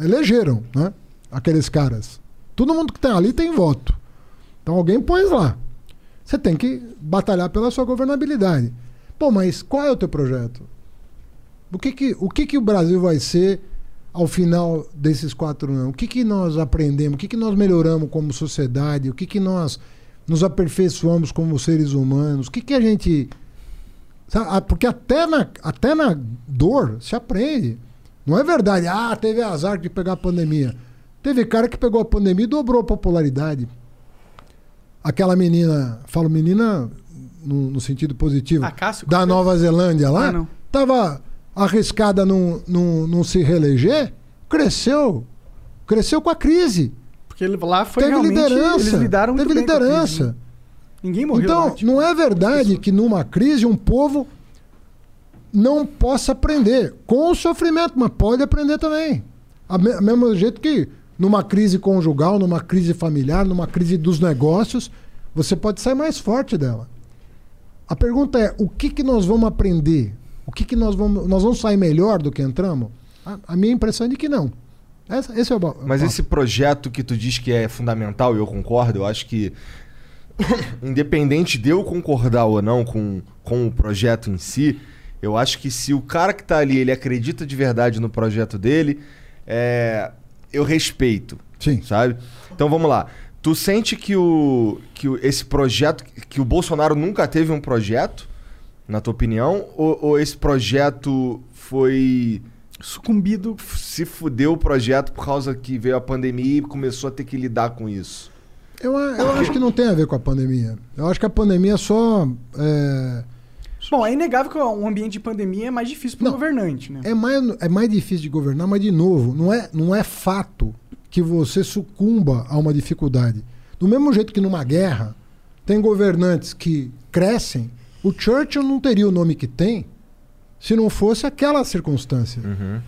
Elegeram, né? Aqueles caras. Todo mundo que tem ali tem voto. Então alguém pôs lá. Você tem que batalhar pela sua governabilidade. Pô, mas qual é o teu projeto? O que que o, que que o Brasil vai ser ao final desses quatro anos? O que, que nós aprendemos? O que, que nós melhoramos como sociedade? O que, que nós nos aperfeiçoamos como seres humanos? O que, que a gente. Sabe? Porque até na, até na dor se aprende. Não é verdade, ah, teve azar de pegar a pandemia. Teve cara que pegou a pandemia e dobrou a popularidade. Aquela menina, falo menina no, no sentido positivo, Ah, Cássio, da Nova Zelândia lá, Ah, não. tava arriscada não não não se reeleger, cresceu. Cresceu com a crise. Porque ele- lá foi teve realmente... liderança. Eles lidaram muito teve bem com a crise, liderança. né? Ninguém morreu Então, lá, tipo, não é verdade que numa crise um povo não possa aprender com o sofrimento, mas pode aprender também. A me- mesmo jeito que numa crise conjugal, numa crise familiar, numa crise dos negócios, você pode sair mais forte dela. A pergunta é: o que, que nós vamos aprender? O que, que nós vamos. Nós vamos sair melhor do que entramos? A, a minha impressão é de que não. Essa- esse é o. Mas esse projeto que tu diz que é fundamental, e eu concordo, eu acho que, independente de eu concordar ou não com, com o projeto em si, eu acho que se o cara que tá ali, ele acredita de verdade no projeto dele, é, eu respeito, Sim. sabe? Então vamos lá. Tu sente que, o, que o- esse projeto, que o Bolsonaro nunca teve um projeto, na tua opinião, ou, ou esse projeto foi Sucumbido. se fudeu o projeto por causa que veio a pandemia e começou a ter que lidar com isso. Eu, eu acho que não tem a ver com a pandemia. Eu acho que a pandemia só. É, Bom, é inegável que um ambiente de pandemia é mais difícil para o governante, né? é, mais, é mais difícil de governar, mas de novo, não é, não é fato que você sucumba a uma dificuldade. Do mesmo jeito que numa guerra, tem governantes que crescem, o Churchill não teria o nome que tem se não fosse aquela circunstância.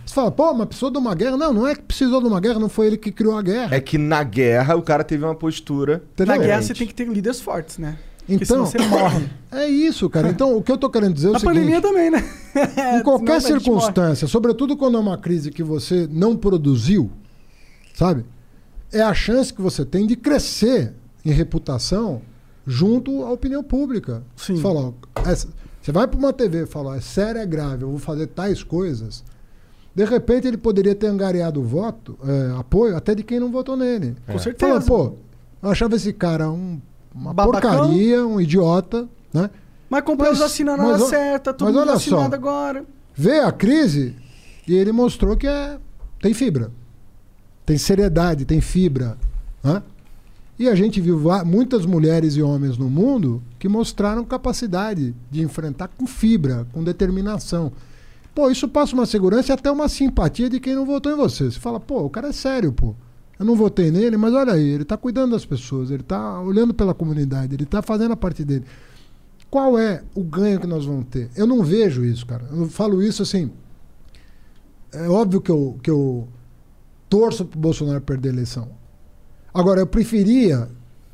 Você fala, pô, mas precisou de uma guerra? Não, não é que precisou de uma guerra, não foi ele que criou a guerra. É que na guerra o cara teve uma postura. Entendeu? Na guerra você tem que ter líderes fortes, né? Porque Então, senão você morre. *laughs* é isso, cara. Então, o que eu tô querendo dizer é o Na seguinte... pandemia também, né? Em *laughs* qualquer circunstância, sobretudo quando é uma crise que você não produziu, sabe? É a chance que você tem de crescer em reputação junto à opinião pública. Sim. Você fala, ó, essa- você vai para uma TV e fala, é sério, é grave, eu vou fazer tais coisas. De repente ele poderia ter angariado voto, é, apoio, até de quem não votou nele. Com certeza. Fala, pô, eu achava esse cara um- uma Babacão. porcaria, um idiota, né? Mas comprou Mas- as vacinas na hora certa, mundo olha só. agora. veio a crise e ele mostrou que é, tem fibra, tem seriedade, tem fibra. né? E a gente viu muitas mulheres e homens no mundo que mostraram capacidade de enfrentar com fibra, com determinação. Pô, isso passa uma segurança e até uma simpatia de quem não votou em você. Você fala, pô, o cara é sério, pô. Eu não votei nele, mas olha aí, ele está cuidando das pessoas, ele está olhando pela comunidade, ele está fazendo a parte dele. Qual é o ganho que nós vamos ter? Eu não vejo isso, cara. Eu falo isso assim. É óbvio que eu, que eu torço pro Bolsonaro perder a eleição. Agora, eu preferia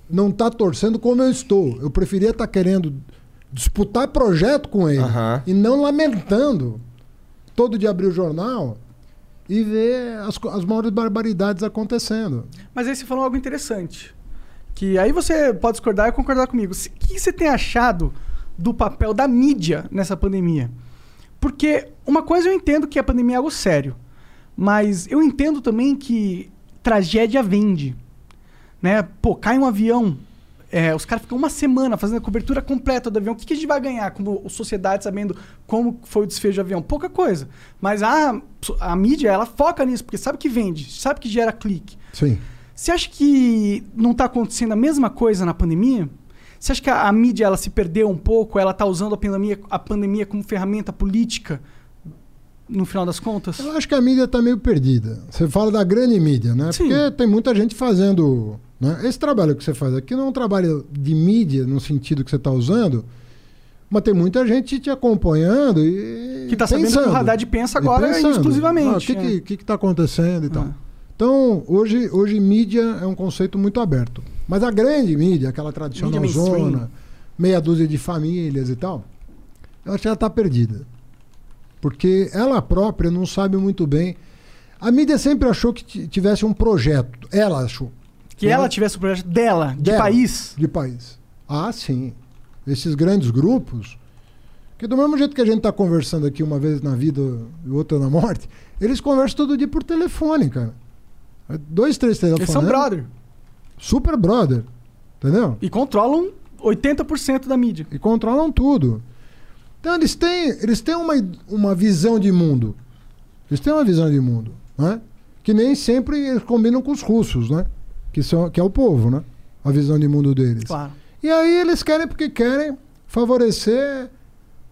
não estar torcendo como eu estou. Eu preferia estar querendo disputar projeto com ele Aham. e não lamentando todo dia abrir o jornal e ver as, as maiores barbaridades acontecendo. Mas aí você falou algo interessante. Que aí você pode discordar e concordar comigo. O que você tem achado do papel da mídia nessa pandemia? Porque uma coisa eu entendo que a pandemia é algo sério. Mas eu entendo também que tragédia vende. Né? Pô, cai um avião. é, os caras ficam uma semana fazendo a cobertura completa do avião. O que, que a gente vai ganhar como sociedade sabendo como foi o desfecho do avião? Pouca coisa. Mas a, a mídia, ela foca nisso, porque sabe que vende, sabe que gera clique. Sim. Você acha que não está acontecendo a mesma coisa na pandemia? Você acha que a, a mídia ela se perdeu um pouco? Ela está usando a pandemia, a pandemia como ferramenta política no final das contas? Eu acho que a mídia está meio perdida. Você fala da grande mídia, né? Sim. Porque tem muita gente fazendo. Né? Esse trabalho que você faz aqui não é um trabalho de mídia no sentido que você está usando, mas tem muita gente te acompanhando e. Que tá sabendo que o Haddad pensa agora pensando. exclusivamente, Ah, O que é. que, que que tá acontecendo e tal. Ah. Então, hoje, hoje mídia é um conceito muito aberto. Mas a grande mídia, aquela tradicional Mídia zona, meia dúzia de famílias e tal, eu acho que ela está perdida. Porque ela própria não sabe muito bem. A mídia sempre achou que ti- tivesse um projeto. Ela achou. Que ela tivesse o projeto dela, de Dela, país. De país. Ah, sim. Esses grandes grupos, que do mesmo jeito que a gente está conversando aqui uma vez na vida e outra na morte, eles conversam todo dia por telefone, cara. É Dois, três telefones. Eles são brother. Super brother. Entendeu? E controlam 80% da mídia. E controlam tudo. Então eles têm, eles têm uma, uma visão de mundo. Eles têm uma visão de mundo, né? Que nem sempre eles combinam com os russos, né? Que, são, que é o povo, né? A visão de mundo deles. Claro. E aí eles querem porque querem favorecer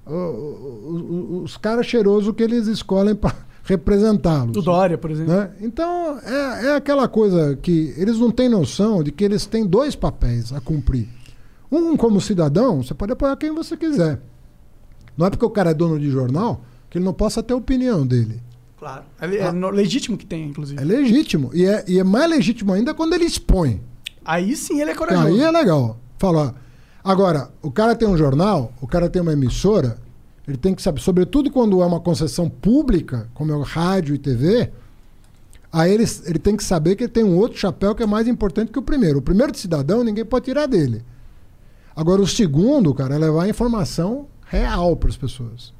os caras cheirosos que eles escolhem para *laughs* representá-los. O Dória, por exemplo. né? Então é, é aquela coisa que eles não têm noção de que eles têm dois papéis a cumprir. Um como cidadão, você pode apoiar quem você quiser. Não é porque o cara é dono de jornal que ele não possa ter a opinião dele. Claro. É, é no- legítimo que tem, inclusive. É legítimo. E é, e é mais legítimo ainda quando ele expõe. Aí sim ele é Que corajoso. Aí é legal. Falar. Agora, o cara tem um jornal, o cara tem uma emissora, ele tem que saber, sobretudo quando é uma concessão pública, como é o rádio e TV, aí ele, ele tem que saber que ele tem um outro chapéu que é mais importante que o primeiro. O primeiro de cidadão ninguém pode tirar dele. Agora, o segundo, cara, é levar a informação real para as pessoas.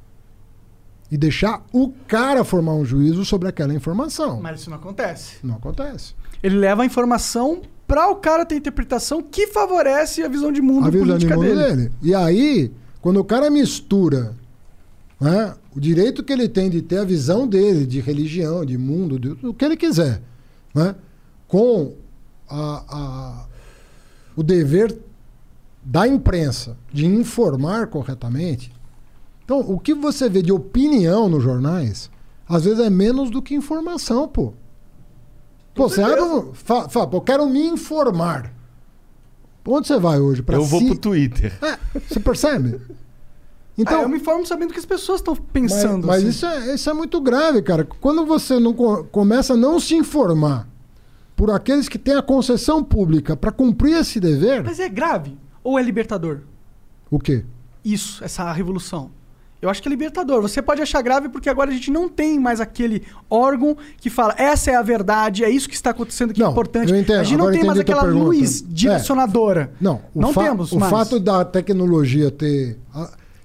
E deixar o cara formar um juízo sobre aquela informação. Mas isso não acontece. Não acontece. Ele leva a informação pra o cara ter interpretação que favorece a visão de mundo a visão de mundo dele. dele. E aí, quando o cara mistura né, o direito que ele tem de ter a visão dele, de religião, de mundo, de, o que ele quiser, né, com a- a- o dever da imprensa de informar corretamente. Então, o que você vê de opinião nos jornais, às vezes é menos do que informação, pô. Pô, você abre um, fa, fa- pô, eu quero me informar. Onde você vai hoje? Pra Eu vou se- pro Twitter. É, você percebe? Então, Então, eu me informo sabendo o que as pessoas estão mas, pensando. mas assim. isso, é, isso é muito grave, cara. Quando você não co- começa a não se informar por aqueles que têm a concessão pública para cumprir esse dever, Mas é grave ou é libertador? o quê? Isso, essa revolução. Eu acho que é libertador. Você pode achar grave porque agora a gente não tem mais aquele órgão que fala essa é a verdade, é isso que está acontecendo que é Não, importante. eu entendo. A gente não Agora tem mais aquela luz direcionadora. Não, o, Não fa- temos o fato da tecnologia ter.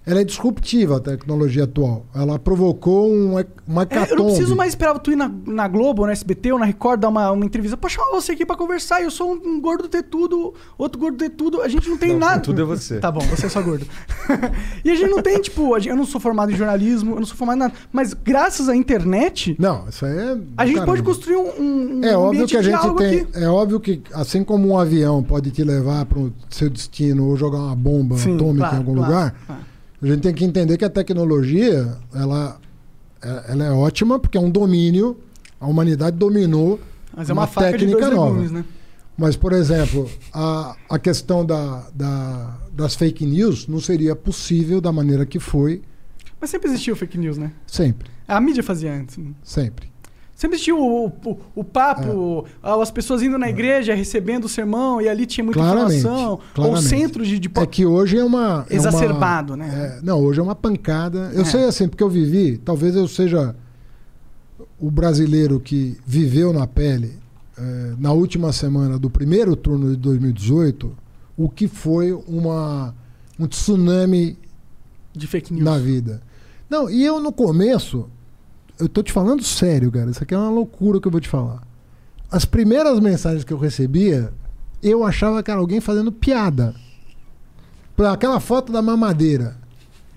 Ela é disruptiva, a tecnologia atual. Ela provocou um, uma É, hecatombe. eu não preciso mais esperar tu ir na, na Globo, na SBT ou na Record dar uma, uma entrevista. Pode chamar você aqui pra conversar. Eu sou um, um gordo ter tudo, outro gordo ter tudo. A gente não tem Não, nada. tudo é você. Tá bom, você é só gordo. *laughs* e a gente não tem, tipo, a gente- eu não sou formado em jornalismo, eu não sou formado em nada. Mas graças à internet, Não, isso aí é. a gente caramba. pode construir um, um É óbvio que a de gente tem. aqui. É óbvio que, assim como um avião pode te levar para o seu destino ou jogar uma bomba Sim, atômica claro, em algum claro, lugar, claro. A gente tem que entender que a tecnologia ela, é- ela é ótima porque é um domínio. A humanidade dominou Mas é uma, de técnica nova. legumes, né? Mas, por exemplo, a, a questão da, da- das fake news não seria possível da maneira que foi Mas sempre existiu fake news, né? sempre. A mídia fazia antes. né? Sempre. Sempre existiu o, o, o papo, É. as pessoas indo na igreja, recebendo o sermão, e ali tinha muita Claramente, informação. Ou claramente. centro de, de É que hoje é uma. é Exacerbado, uma- né? é, não, hoje é uma pancada. Eu É. sei assim, porque eu vivi, talvez eu seja o brasileiro que viveu na pele, é, na última semana do primeiro turno de 2018, o que foi uma, um tsunami de fake news. na vida. Não, e eu no começo, eu tô te falando sério, cara, isso aqui é uma loucura que eu vou te falar. As primeiras mensagens que eu recebia, eu achava que era alguém fazendo piada. Por aquela foto da mamadeira.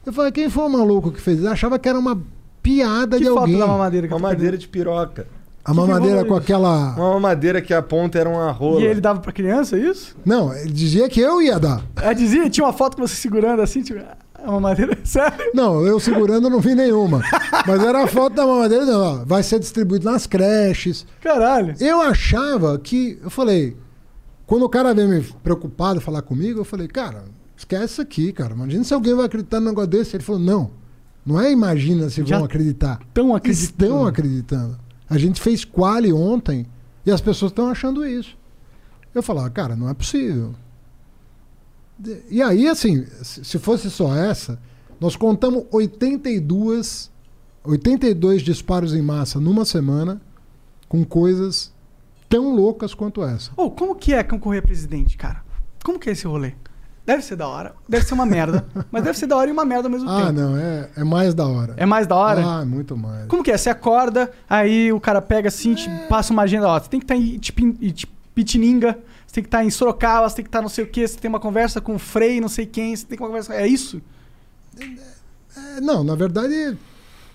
Eu falei, quem foi o maluco que fez isso? Eu achava que era uma piada Que de foto alguém. da mamadeira que Uma tu madeira de piroca. A mamadeira que com rolou aquela. Uma madeira que a ponta era uma rola. E ele dava pra criança, é isso? Não, ele dizia que eu ia dar. Ela dizia, tinha uma foto com você segurando assim, tipo, é uma madeira. *laughs* Sério? Não, eu segurando não vi nenhuma. Mas era a foto da mamadeira, não, vai ser distribuído nas creches. Caralho. Eu achava que. Eu falei. Quando o cara veio me preocupado falar comigo, eu falei, cara, esquece isso aqui, cara. Imagina se alguém vai acreditar num negócio desse. Ele falou, não. Não é imagina se Já vão acreditar. Estão acreditando. Estão acreditando. A gente fez quali ontem e as pessoas estão achando isso. Eu falava, cara, não é possível. E aí, assim, se se fosse só essa, nós contamos 82 82 disparos em massa numa semana com coisas tão loucas quanto essa. Ô, como que é concorrer a presidente, cara? Como que é esse rolê? Deve ser da hora, deve ser uma merda, *laughs* mas deve ser da hora e uma merda ao mesmo Ah, tempo. não, é, é mais da hora. É mais da hora? Ah, muito mais. Como que é? Você acorda, aí o cara pega assim, te passa uma agenda, ó, você tem que estar em tipo, você tem que estar em Sorocaba, você tem que estar não sei o quê, você tem uma conversa com o Frei, não sei quem, você tem uma conversa... É isso? É, não, na verdade,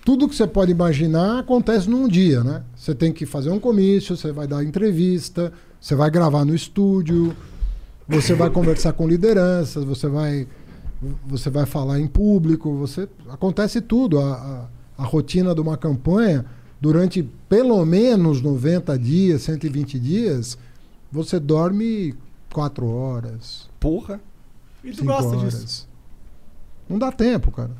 tudo que você pode imaginar acontece num dia, né? Você tem que fazer um comício, você vai dar entrevista, você vai gravar no estúdio, você vai conversar com lideranças, você vai, você vai falar em público, você acontece tudo. A, a, a rotina de uma campanha, durante pelo menos 90 dias, 120 dias, você dorme quatro horas, Porra. E tu cinco gosta horas. disso? Não dá tempo, cara.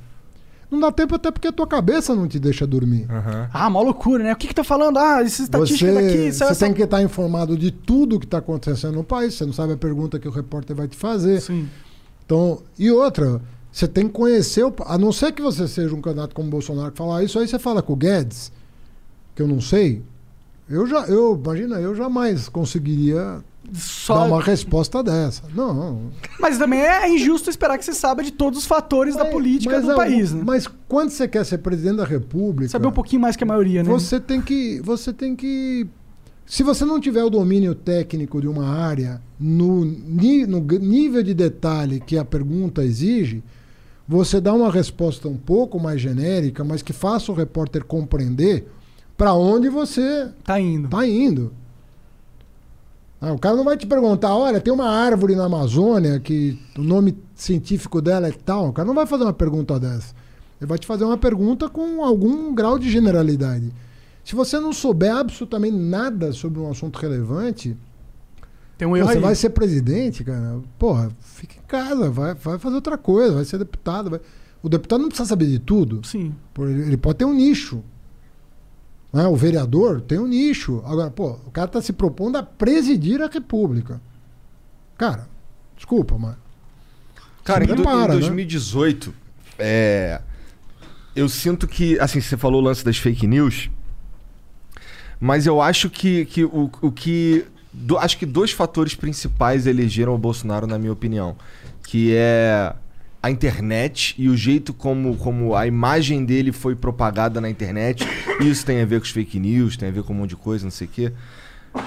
Não dá tempo até porque a tua cabeça não te deixa dormir. Aham. Ah, mó loucura, né? O que que tá falando? Ah, essa estatística Você, daqui... você essa- tem que estar informado de tudo que está acontecendo no país. Você não sabe a pergunta que o repórter vai te fazer. Sim. Então, e outra, você tem que conhecer, o, a não ser que você seja um candidato como o Bolsonaro que fala "Ah, isso aí, você fala com o Guedes, que eu não sei. Eu já, eu imagina, eu jamais conseguiria Só... dar uma resposta dessa. Não. Mas também é injusto esperar que você saiba de todos os fatores da Mas- política mas do é, país, né? Mas quando você quer ser presidente da República, Saber um pouquinho mais que a maioria, né? Você tem que. Você tem que. Se você não tiver o domínio técnico de uma área no, no nível de detalhe que a pergunta exige, você dá uma resposta um pouco mais genérica, mas que faça o repórter compreender para onde você Tá indo. está indo. Ah, o cara não vai te perguntar, olha, tem uma árvore na Amazônia que o nome científico dela é tal. O cara não vai fazer uma pergunta dessa. Ele vai te fazer uma pergunta com algum grau de generalidade. Se você não souber absolutamente nada sobre um assunto relevante, Tem um erro você aí. vai ser presidente, cara. Porra, fica em casa, vai, vai fazer outra coisa, vai ser deputado. vai- O deputado não precisa saber de tudo. Sim. Ele pode ter um nicho. Né? O vereador tem um nicho. Agora, pô, o cara está se propondo a presidir a República. Cara, desculpa, mas. Cara, em, em prepara, né? 2018, é, eu sinto que, assim, você falou o lance das fake news, mas eu acho que, que o, o que. do- acho que dois fatores principais elegeram o Bolsonaro, na minha opinião. Que é a internet e o jeito como, como a imagem dele foi propagada na internet. Isso tem a ver com os fake news, tem a ver com um monte de coisa, não sei o quê.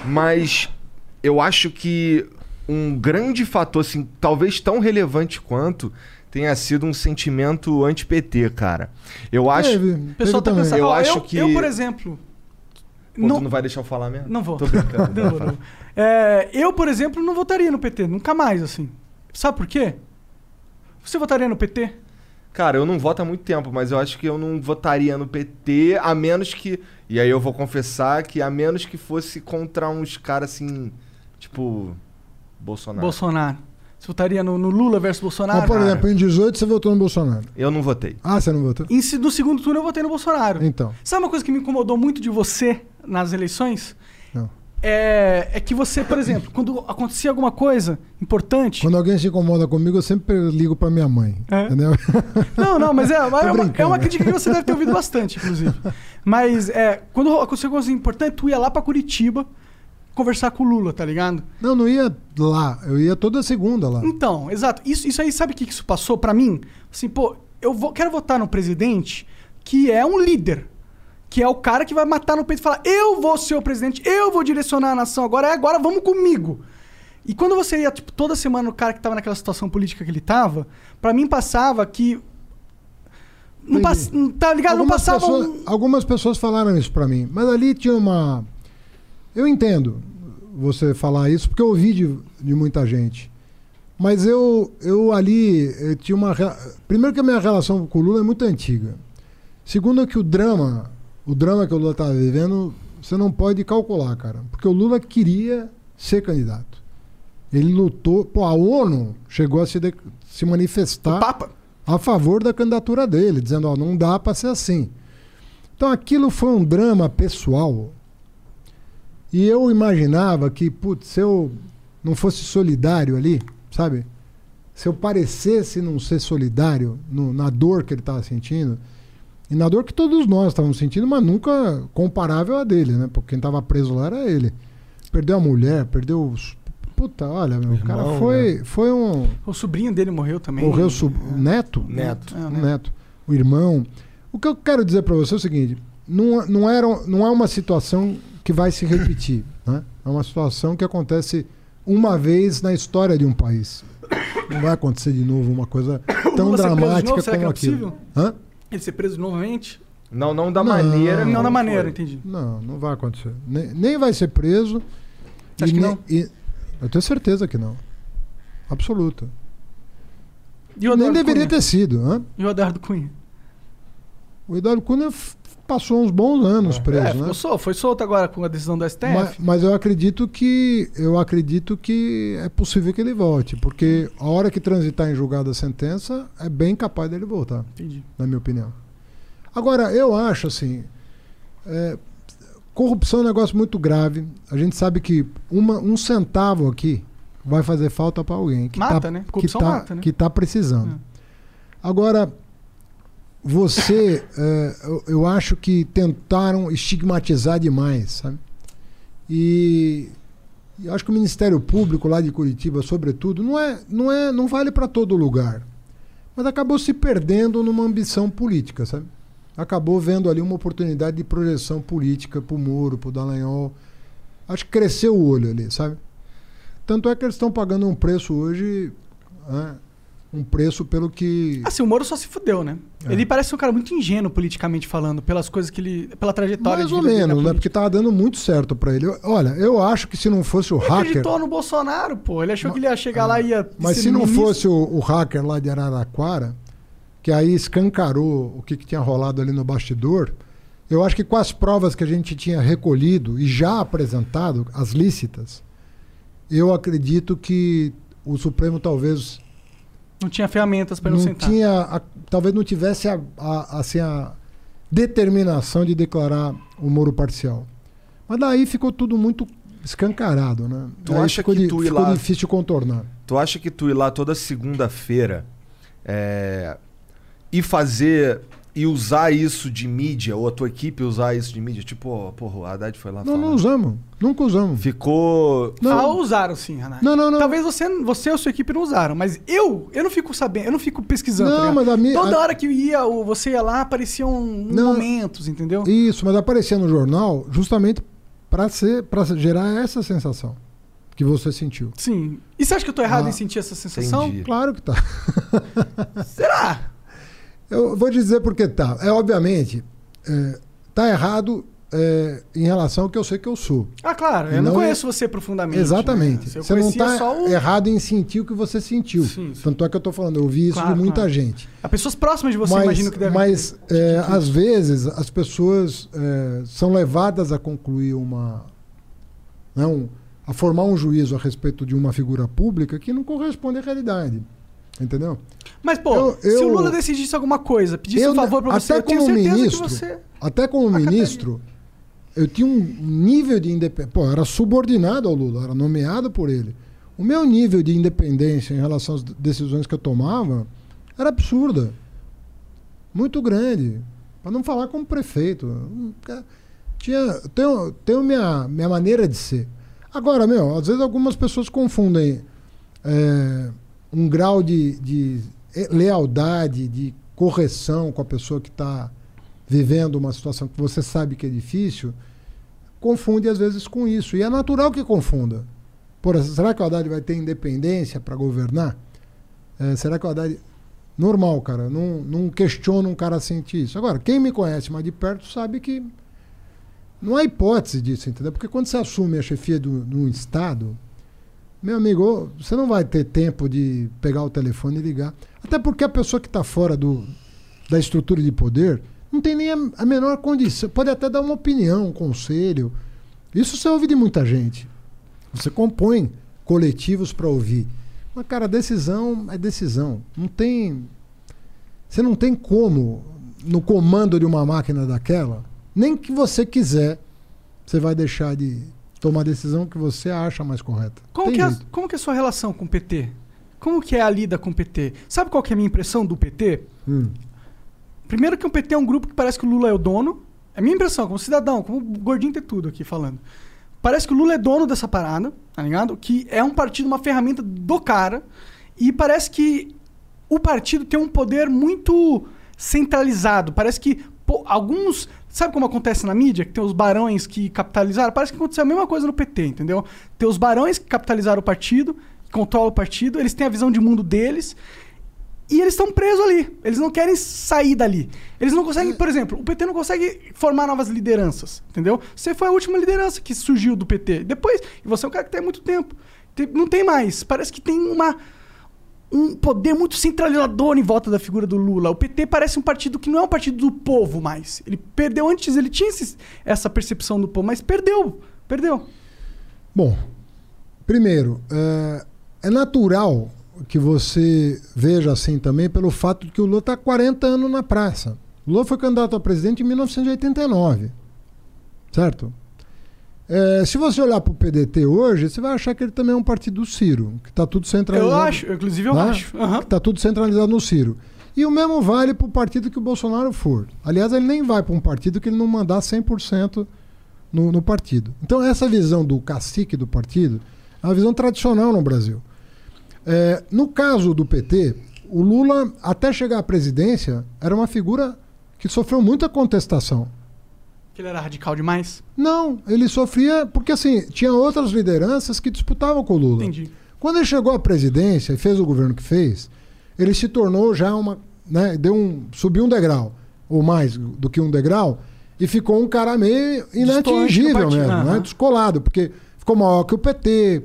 Mas eu acho que um grande fator, assim, talvez tão relevante quanto, tenha sido um sentimento anti-PT, cara. Eu acho. Teve, O pessoal tá também. pensando. Eu acho eu, que- eu, por exemplo. Pô, não, tu não vai deixar eu falar mesmo? não vou. Tô brincando. *laughs* Não, não. É, eu, por exemplo, não votaria no PT. Nunca mais, assim. Sabe por quê? Você votaria no PT? Cara, eu não voto há muito tempo, mas eu acho que eu não votaria no PT, a menos que. E aí eu vou confessar que a menos que fosse contra uns caras assim. Tipo. Bolsonaro. Bolsonaro. Você votaria no, no Lula versus Bolsonaro? Mas, por cara. exemplo, em 18 você votou no Bolsonaro. Eu não votei. Ah, você não votou? Em se- no segundo turno eu votei no Bolsonaro. Então. Sabe uma coisa que me incomodou muito de você nas eleições? É, é que você, por exemplo, quando acontecia alguma coisa importante. Quando alguém se incomoda comigo, eu sempre ligo pra minha mãe. É? Entendeu? *laughs* Não, não, mas é, é, uma, é uma crítica que você deve ter ouvido bastante, inclusive. Mas é, quando acontecia alguma coisa importante, tu ia lá pra Curitiba conversar com o Lula, tá ligado? Não, não ia lá. Eu ia toda segunda lá. Então, exato. Isso, isso aí, sabe o que que isso passou pra mim? Assim, pô, eu vou, quero votar no presidente que é um líder. Que é o cara que vai matar no peito e falar: eu vou ser o presidente, eu vou direcionar a nação agora, é agora, vamos comigo. E quando você ia, tipo, toda semana o cara que tava naquela situação política que ele tava, pra mim passava que. Não pass... Tá ligado? Não passava pessoas, um. algumas pessoas falaram isso pra mim, mas ali tinha uma. Eu entendo você falar isso porque eu ouvi de, de muita gente. Mas eu, eu ali eu tinha uma. Primeiro que a minha relação com o Lula é muito antiga. Segundo que o drama, o drama que o Lula estava vivendo, você não pode calcular, cara. Porque o Lula queria ser candidato. Ele lutou. Pô, a ONU chegou a se, de- se manifestar a favor da candidatura dele, dizendo, ó, não dá para ser assim. Então aquilo foi um drama pessoal. E eu imaginava que, putz, se eu não fosse solidário ali, sabe? Se eu parecesse não ser solidário no- na dor que ele estava sentindo, E na dor que todos nós estávamos sentindo, mas nunca comparável a dele, né? Porque quem estava preso lá era ele. Perdeu a mulher, perdeu os. Puta, olha, meu, o cara irmão, foi, foi um. O sobrinho dele morreu também. Morreu sub... o neto? Neto. É, O né? neto. O irmão. O que eu quero dizer para você é o seguinte: não, não, era, não é uma situação que vai se repetir. *coughs* Né? É uma situação que acontece uma vez na história de um país. Não vai acontecer de novo uma coisa *coughs* tão dramática novo, será que como é aquilo. possível? Hã? Ele ser preso novamente? Não, não da Não. maneira. Não, da maneira, foi. entendi. Não, não vai acontecer. Nem, nem vai ser preso. Você acha e que nem- não? e- eu tenho certeza que não. Absoluta. E o Nem deveria Cunha? ter sido. Hã? E o Eduardo Cunha? O Eduardo Cunha passou uns bons anos preso, é, né? sol- foi solto agora com a decisão do STF. Mas, mas eu acredito que eu acredito que é possível que ele volte, porque a hora que transitar em julgado a sentença é bem capaz dele voltar, Entendi. na minha opinião. Agora eu acho assim, é, corrupção é um negócio muito grave. A gente sabe que uma- um centavo aqui vai fazer falta para alguém que Mata, tá, né? que Corrupção tá, mata, né? que tá precisando. É. Agora você, é, eu, acho que tentaram estigmatizar demais, sabe? E, e acho que o Ministério Público lá de Curitiba, sobretudo, não é, não é, não vale para todo lugar, mas acabou se perdendo numa ambição política, sabe? Acabou vendo ali uma oportunidade de projeção política para o Moro, para o Dallagnol. Acho que cresceu o olho ali, sabe? Tanto é que eles estão pagando um preço hoje, né? Um preço pelo que Assim, o Moro só se fudeu, né? É. Ele parece um cara muito ingênuo politicamente falando, pelas coisas que ele. pela trajetória Mais de ou menos, né? Porque tava dando muito certo pra ele. Olha, eu acho que se não fosse o Ele hacker. acreditou no Bolsonaro, pô. Ele achou que ele ia chegar lá e ia. Mas se não ministro. fosse o, o hacker lá de Araraquara, que aí escancarou o que, que tinha rolado ali no bastidor, eu acho que com as provas que a gente tinha recolhido e já apresentado, as lícitas, eu acredito que o Supremo talvez Não tinha ferramentas pra ele não sentar. tinha, a- talvez não tivesse a, a- assim, a determinação de declarar o Moro parcial. Mas daí ficou tudo muito escancarado, né? Tu acha ficou que di- tu ir ficou lá- difícil de contornar. Tu acha que tu ir lá toda segunda-feira é, e fazer e usar isso de mídia, ou a tua equipe usar isso de mídia, tipo, ó, porra, o Haddad foi lá Não, falar. não usamos. Nunca usamos. Ficou. Não. Usaram sim, Renato. Não, não, não. Talvez você, você ou sua equipe não usaram, mas eu, eu não fico sabendo, eu não fico pesquisando. Não, tá mas a minha- Toda a- hora que ia, ou você ia lá, apareciam Não. momentos, entendeu? Isso, mas aparecia no jornal justamente para ser para gerar essa sensação que você sentiu. Sim. E você acha que eu tô errado Ah, em sentir essa sensação? entendi. Claro que tá. Será? Eu vou dizer porque tá. É obviamente é, tá errado é, em relação ao que eu sei que eu sou. Ah, claro. Eu não, não é- conheço você profundamente. Exatamente. né? Você não está o... errado em sentir o que você sentiu. Sim, sim. Tanto é que eu estou falando, eu vi isso Claro, de muita claro. gente. As pessoas próximas de você, mas imagino que devem mas é, às vezes as pessoas é, são levadas a concluir uma. Não, a formar um juízo a respeito de uma figura pública que não corresponde à realidade. Entendeu? Mas, pô, eu- se o eu- Lula decidisse alguma coisa, pedisse Eu, um favor pra você, até eu tenho como certeza ministro, que você... Até como acataria. ministro, eu tinha um nível de independência. Pô, eu era subordinado ao Lula, era nomeado por ele. O meu nível de independência em relação às decisões que eu tomava era absurda. Muito grande. Para não falar como prefeito. Tinha, eu tenho, tenho minha, minha maneira de ser. Agora, meu, às vezes algumas pessoas confundem é, um grau de, de eh, lealdade, de correção com a pessoa que está vivendo uma situação que você sabe que é difícil, confunde às vezes com isso. E é natural que confunda. Por, será que o Haddad vai ter independência para governar? É, será que o Haddad. Normal, cara. Não, não questiona um cara sentir isso. Agora, quem me conhece mais de perto sabe que não há hipótese disso, entendeu? Porque quando você assume a chefia de um Estado, meu amigo, você não vai ter tempo de pegar o telefone e ligar. Até porque a pessoa que está fora do, da estrutura de poder não tem nem a, a menor condição. Pode até dar uma opinião, um conselho. Isso você ouve de muita gente. Você compõe coletivos para ouvir. Mas, cara, decisão é decisão. Não tem. Você não tem como, no comando de uma máquina daquela, nem que você quiser, você vai deixar de tomar a decisão que você acha mais correta. Como Tem que, é, como que é a sua relação com o PT? Como que é a lida com o PT? Sabe qual que é a minha impressão do PT? Hum. Primeiro que o PT é um grupo que parece que o Lula é o dono. É a minha impressão, como cidadão, como gordinho ter tudo aqui falando. Parece que o Lula é dono dessa parada, tá ligado? Que é um partido, uma ferramenta do cara. E parece que o partido tem um poder muito centralizado. Parece que pô, alguns. Sabe como acontece na mídia? Que tem os barões que capitalizaram? Parece que aconteceu a mesma coisa no PT, entendeu? Tem os barões que capitalizaram o partido, que controlam o partido, eles têm a visão de mundo deles. E eles estão presos ali. Eles não querem sair dali. Eles não conseguem, por exemplo, o PT não consegue formar novas lideranças, entendeu? Você foi a última liderança que surgiu do PT. Depois, e você é um cara que tem muito tempo. Tem- Não tem mais. Parece que tem uma um poder muito centralizador em volta da figura do Lula. O PT parece um partido que não é um partido do povo mais. Ele perdeu antes, ele tinha esse- essa percepção do povo, mas perdeu. Perdeu. Bom, primeiro, é, é natural que você veja assim também pelo fato de que o Lula está 40 anos na praça. O Lula foi candidato a presidente em 1989, certo? É, se você olhar para o PDT hoje, você vai achar que ele também é um partido do Ciro, que está tudo centralizado. Eu acho, inclusive eu né? acho. Aham. Que está tudo centralizado no Ciro. E o mesmo vale para o partido que o Bolsonaro for. Aliás, ele nem vai para um partido que ele não mandar 100% no, no partido. Então, essa visão do cacique do partido é uma visão tradicional no Brasil. É, no caso do PT, o Lula, até chegar à presidência, era uma figura que sofreu muita contestação. Que ele era radical demais. Não, ele sofria porque assim, tinha outras lideranças que disputavam com o Lula. Entendi. Quando ele chegou à presidência e fez o governo que fez, ele se tornou já uma, né, deu um, subiu um degrau ou mais do que um degrau e ficou um cara meio inatingível mesmo, aham. né, descolado, porque ficou maior que o PT,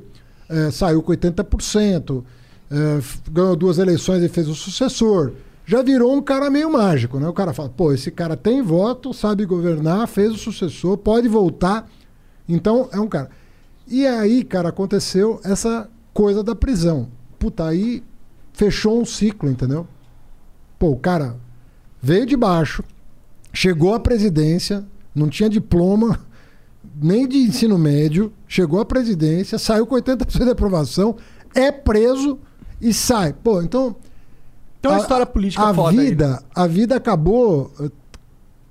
eh, saiu com 80%, eh, f- ganhou duas eleições e fez o sucessor. Já virou um cara meio mágico, né? O cara fala, pô, esse cara tem voto, sabe governar, fez o sucessor, pode voltar. Então, é um cara. E aí, cara, aconteceu essa coisa da prisão. Puta, aí fechou um ciclo, entendeu? Pô, o cara veio de baixo, chegou à presidência, não tinha diploma, *laughs* nem de ensino médio, chegou à presidência, saiu com 80% de aprovação, é preso e sai. Pô, então. Tem uma a- história política a foda aí, né? vida, A vida acabou eh,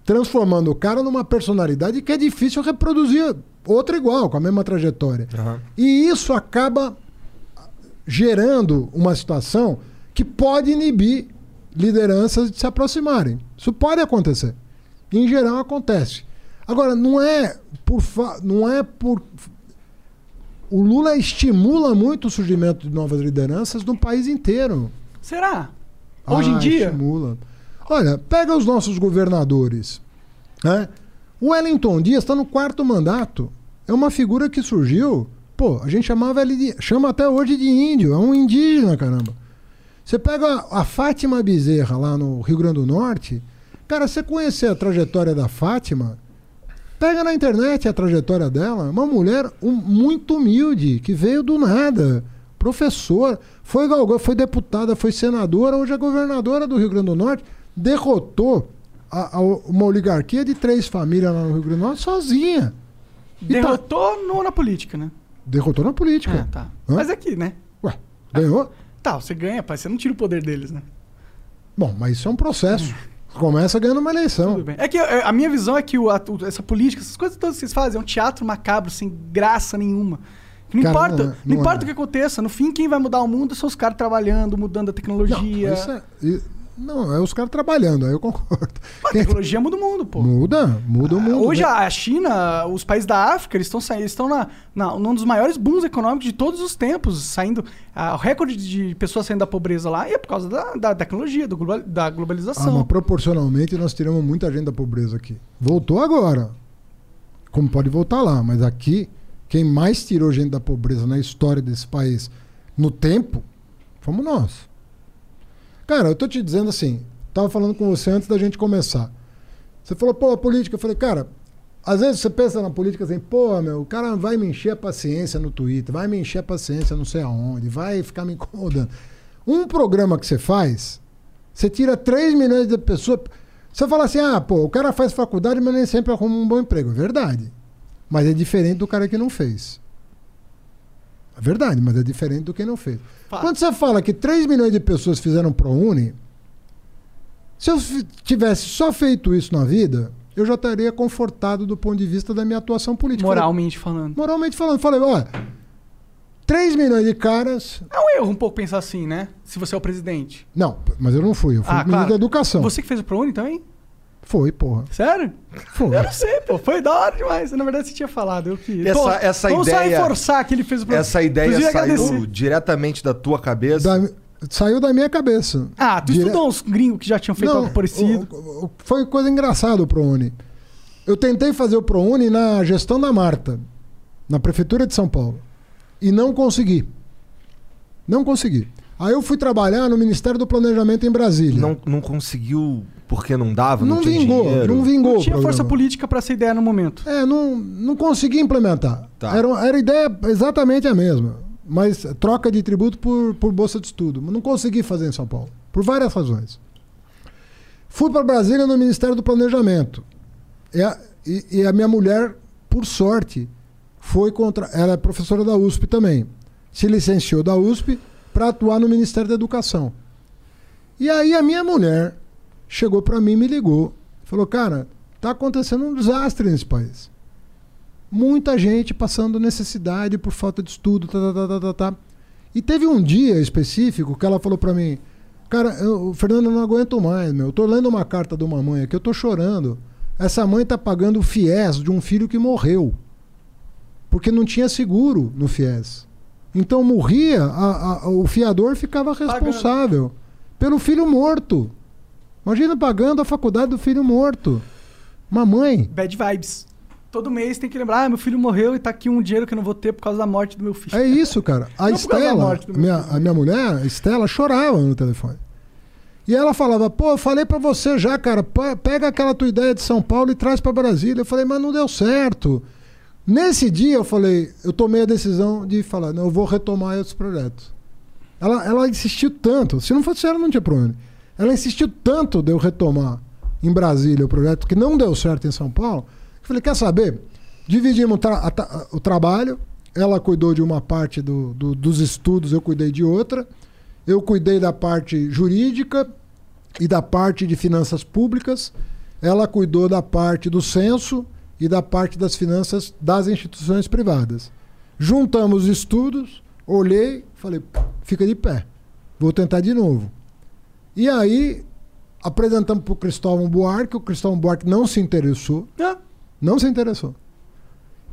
transformando o cara numa personalidade que é difícil reproduzir outra igual, com a mesma trajetória. E isso acaba gerando uma situação que pode inibir lideranças de se aproximarem. Isso pode acontecer. Em geral acontece. Agora, não é por fa- não é por o Lula estimula muito o surgimento de novas lideranças no país inteiro. Será? Hoje em Ah, dia? Estimula. Olha, pega os nossos governadores. Né? O Wellington Dias está no quarto mandato. É uma figura que surgiu. Pô, a gente chamava ele de. chama até hoje de índio. É um indígena, caramba. Você pega a Fátima Bezerra lá no Rio Grande do Norte. Cara, você conhecer a trajetória da Fátima, pega na internet a trajetória dela. Uma mulher um- muito humilde, que veio do nada. Professor, foi galgão, foi deputada, foi senadora, hoje é governadora do Rio Grande do Norte. Derrotou a- a- uma oligarquia de três famílias lá no Rio Grande do Norte sozinha. Tá- Derrotou no- na política, né? derrotou na política. Ah, tá. Hã? Mas aqui, né? Ué, ganhou? Tá, você ganha, pai. Você não tira o poder deles, né? Bom, mas isso é um processo. Começa ganhando uma eleição. É que é, a minha visão é que o- essa política, essas coisas todas que vocês fazem, é um teatro macabro, sem graça nenhuma. Não Cara, importa, não não, é, importa é. o que aconteça. No fim, quem vai mudar o mundo são os caras trabalhando, mudando a tecnologia. Não, é, não, é os caras trabalhando, aí eu concordo. *laughs* Pô, a tecnologia muda o mundo, pô. Muda, muda o mundo. Hoje né? a China, os países da África, eles estão saindo, estão na, na, num dos maiores booms econômicos de todos os tempos, saindo. ah, o recorde de pessoas saindo da pobreza lá é por causa da, da tecnologia, do da Ah, globalização. mas proporcionalmente nós tiramos muita gente da pobreza aqui. Voltou agora. Como pode voltar lá, mas aqui, quem mais tirou gente da pobreza na história desse país no tempo, fomos nós. Cara, eu tô te dizendo assim, tava falando com você antes da gente começar. Você falou, pô, a política. Eu falei, cara, às vezes você pensa na política assim, pô, meu, o cara vai me encher a paciência no Twitter, vai me encher a paciência não sei aonde, vai ficar me incomodando. Um programa que você faz, você tira 3 milhões de pessoas. Você fala assim, ah, pô, o cara faz faculdade, mas nem sempre arruma um bom emprego. Verdade. Mas é diferente do cara que não fez. É verdade, mas é diferente do que não fez. Fato. Quando você fala que 3 milhões de pessoas fizeram ProUni, Se eu tivesse só feito isso na vida, eu já estaria confortado do ponto de vista da minha atuação política. Moralmente falando. Falei- moralmente falando. Falei, olha, 3 milhões de caras. É um erro um pouco pensar assim, né? Se você é o presidente. Não, mas eu não fui. Eu fui Ah, ministro claro. da educação. Você que fez o ProUni também? Foi, porra. Sério? Foi. Eu não sei, pô. Foi da hora demais. Na verdade, você tinha falado. Eu que. Essa- Pô, essa vamos ideia- só reforçar que ele fez o ProUni. Essa ideia saiu agradecer. diretamente da tua cabeça. Da- saiu da minha cabeça. Ah, tu Dire- estudou uns gringos que já tinham feito algo parecido. o- o- foi coisa engraçada o ProUni. Eu tentei fazer o ProUni na gestão da Marta, na Prefeitura de São Paulo. E não consegui. Não consegui. Aí eu fui trabalhar no Ministério do Planejamento em Brasília. Não, não conseguiu porque não dava, não, Não tinha vingou, dinheiro. não vingou. Não tinha força política pra essa ideia no momento. É, não, não consegui implementar. Tá. Era, era a ideia exatamente a mesma. Mas troca de tributo por, por bolsa de estudo. Mas não consegui fazer em São Paulo. Por várias razões. Fui para Brasília no Ministério do Planejamento. E a, e- e a minha mulher, por sorte, foi contra. Ela é professora da USP também. Se licenciou da USP para atuar no Ministério da Educação. E aí a minha mulher chegou para mim e me ligou. Falou, cara, tá acontecendo um desastre nesse país. Muita gente passando necessidade por falta de estudo, tá, tá, tá, tá, tá, tá. E teve um dia específico que ela falou para mim, cara, eu, Fernando, eu não aguento mais, meu. Eu tô lendo uma carta de uma mãe aqui, eu tô chorando. Essa mãe tá pagando o FIES de um filho que morreu. Porque não tinha seguro no FIES. Então morria, a- a- o fiador ficava responsável pelo filho morto. Imagina pagando a faculdade do filho morto. Uma mãe. Bad vibes. Todo mês tem que lembrar, ah, meu filho morreu e tá aqui um dinheiro que eu não vou ter por causa da morte do meu filho. É isso, cara. *laughs* A Não Estela, meu minha, a minha mulher, a Estela, chorava no telefone. E ela falava, pô, eu falei pra você já, cara, pe- pega aquela tua ideia de São Paulo e traz pra Brasília. Eu falei, mas não deu certo. Nesse dia eu falei, eu tomei a decisão de falar, não, eu vou retomar esses projetos. Ela, ela insistiu tanto, se não fosse ela, não tinha problema. Ela insistiu tanto de eu retomar em Brasília o projeto que não deu certo em São Paulo. Eu falei, quer saber? Dividimos tra- o trabalho, ela cuidou de uma parte do- do- dos estudos, eu cuidei de outra. Eu cuidei da parte jurídica e da parte de finanças públicas. Ela cuidou da parte do censo e da parte das finanças das instituições privadas. Juntamos os estudos, olhei, falei, fica de pé. Vou tentar de novo. E aí apresentamos para o Cristóvão Buarque, o Cristóvão Buarque não se interessou. Ah, Não se interessou.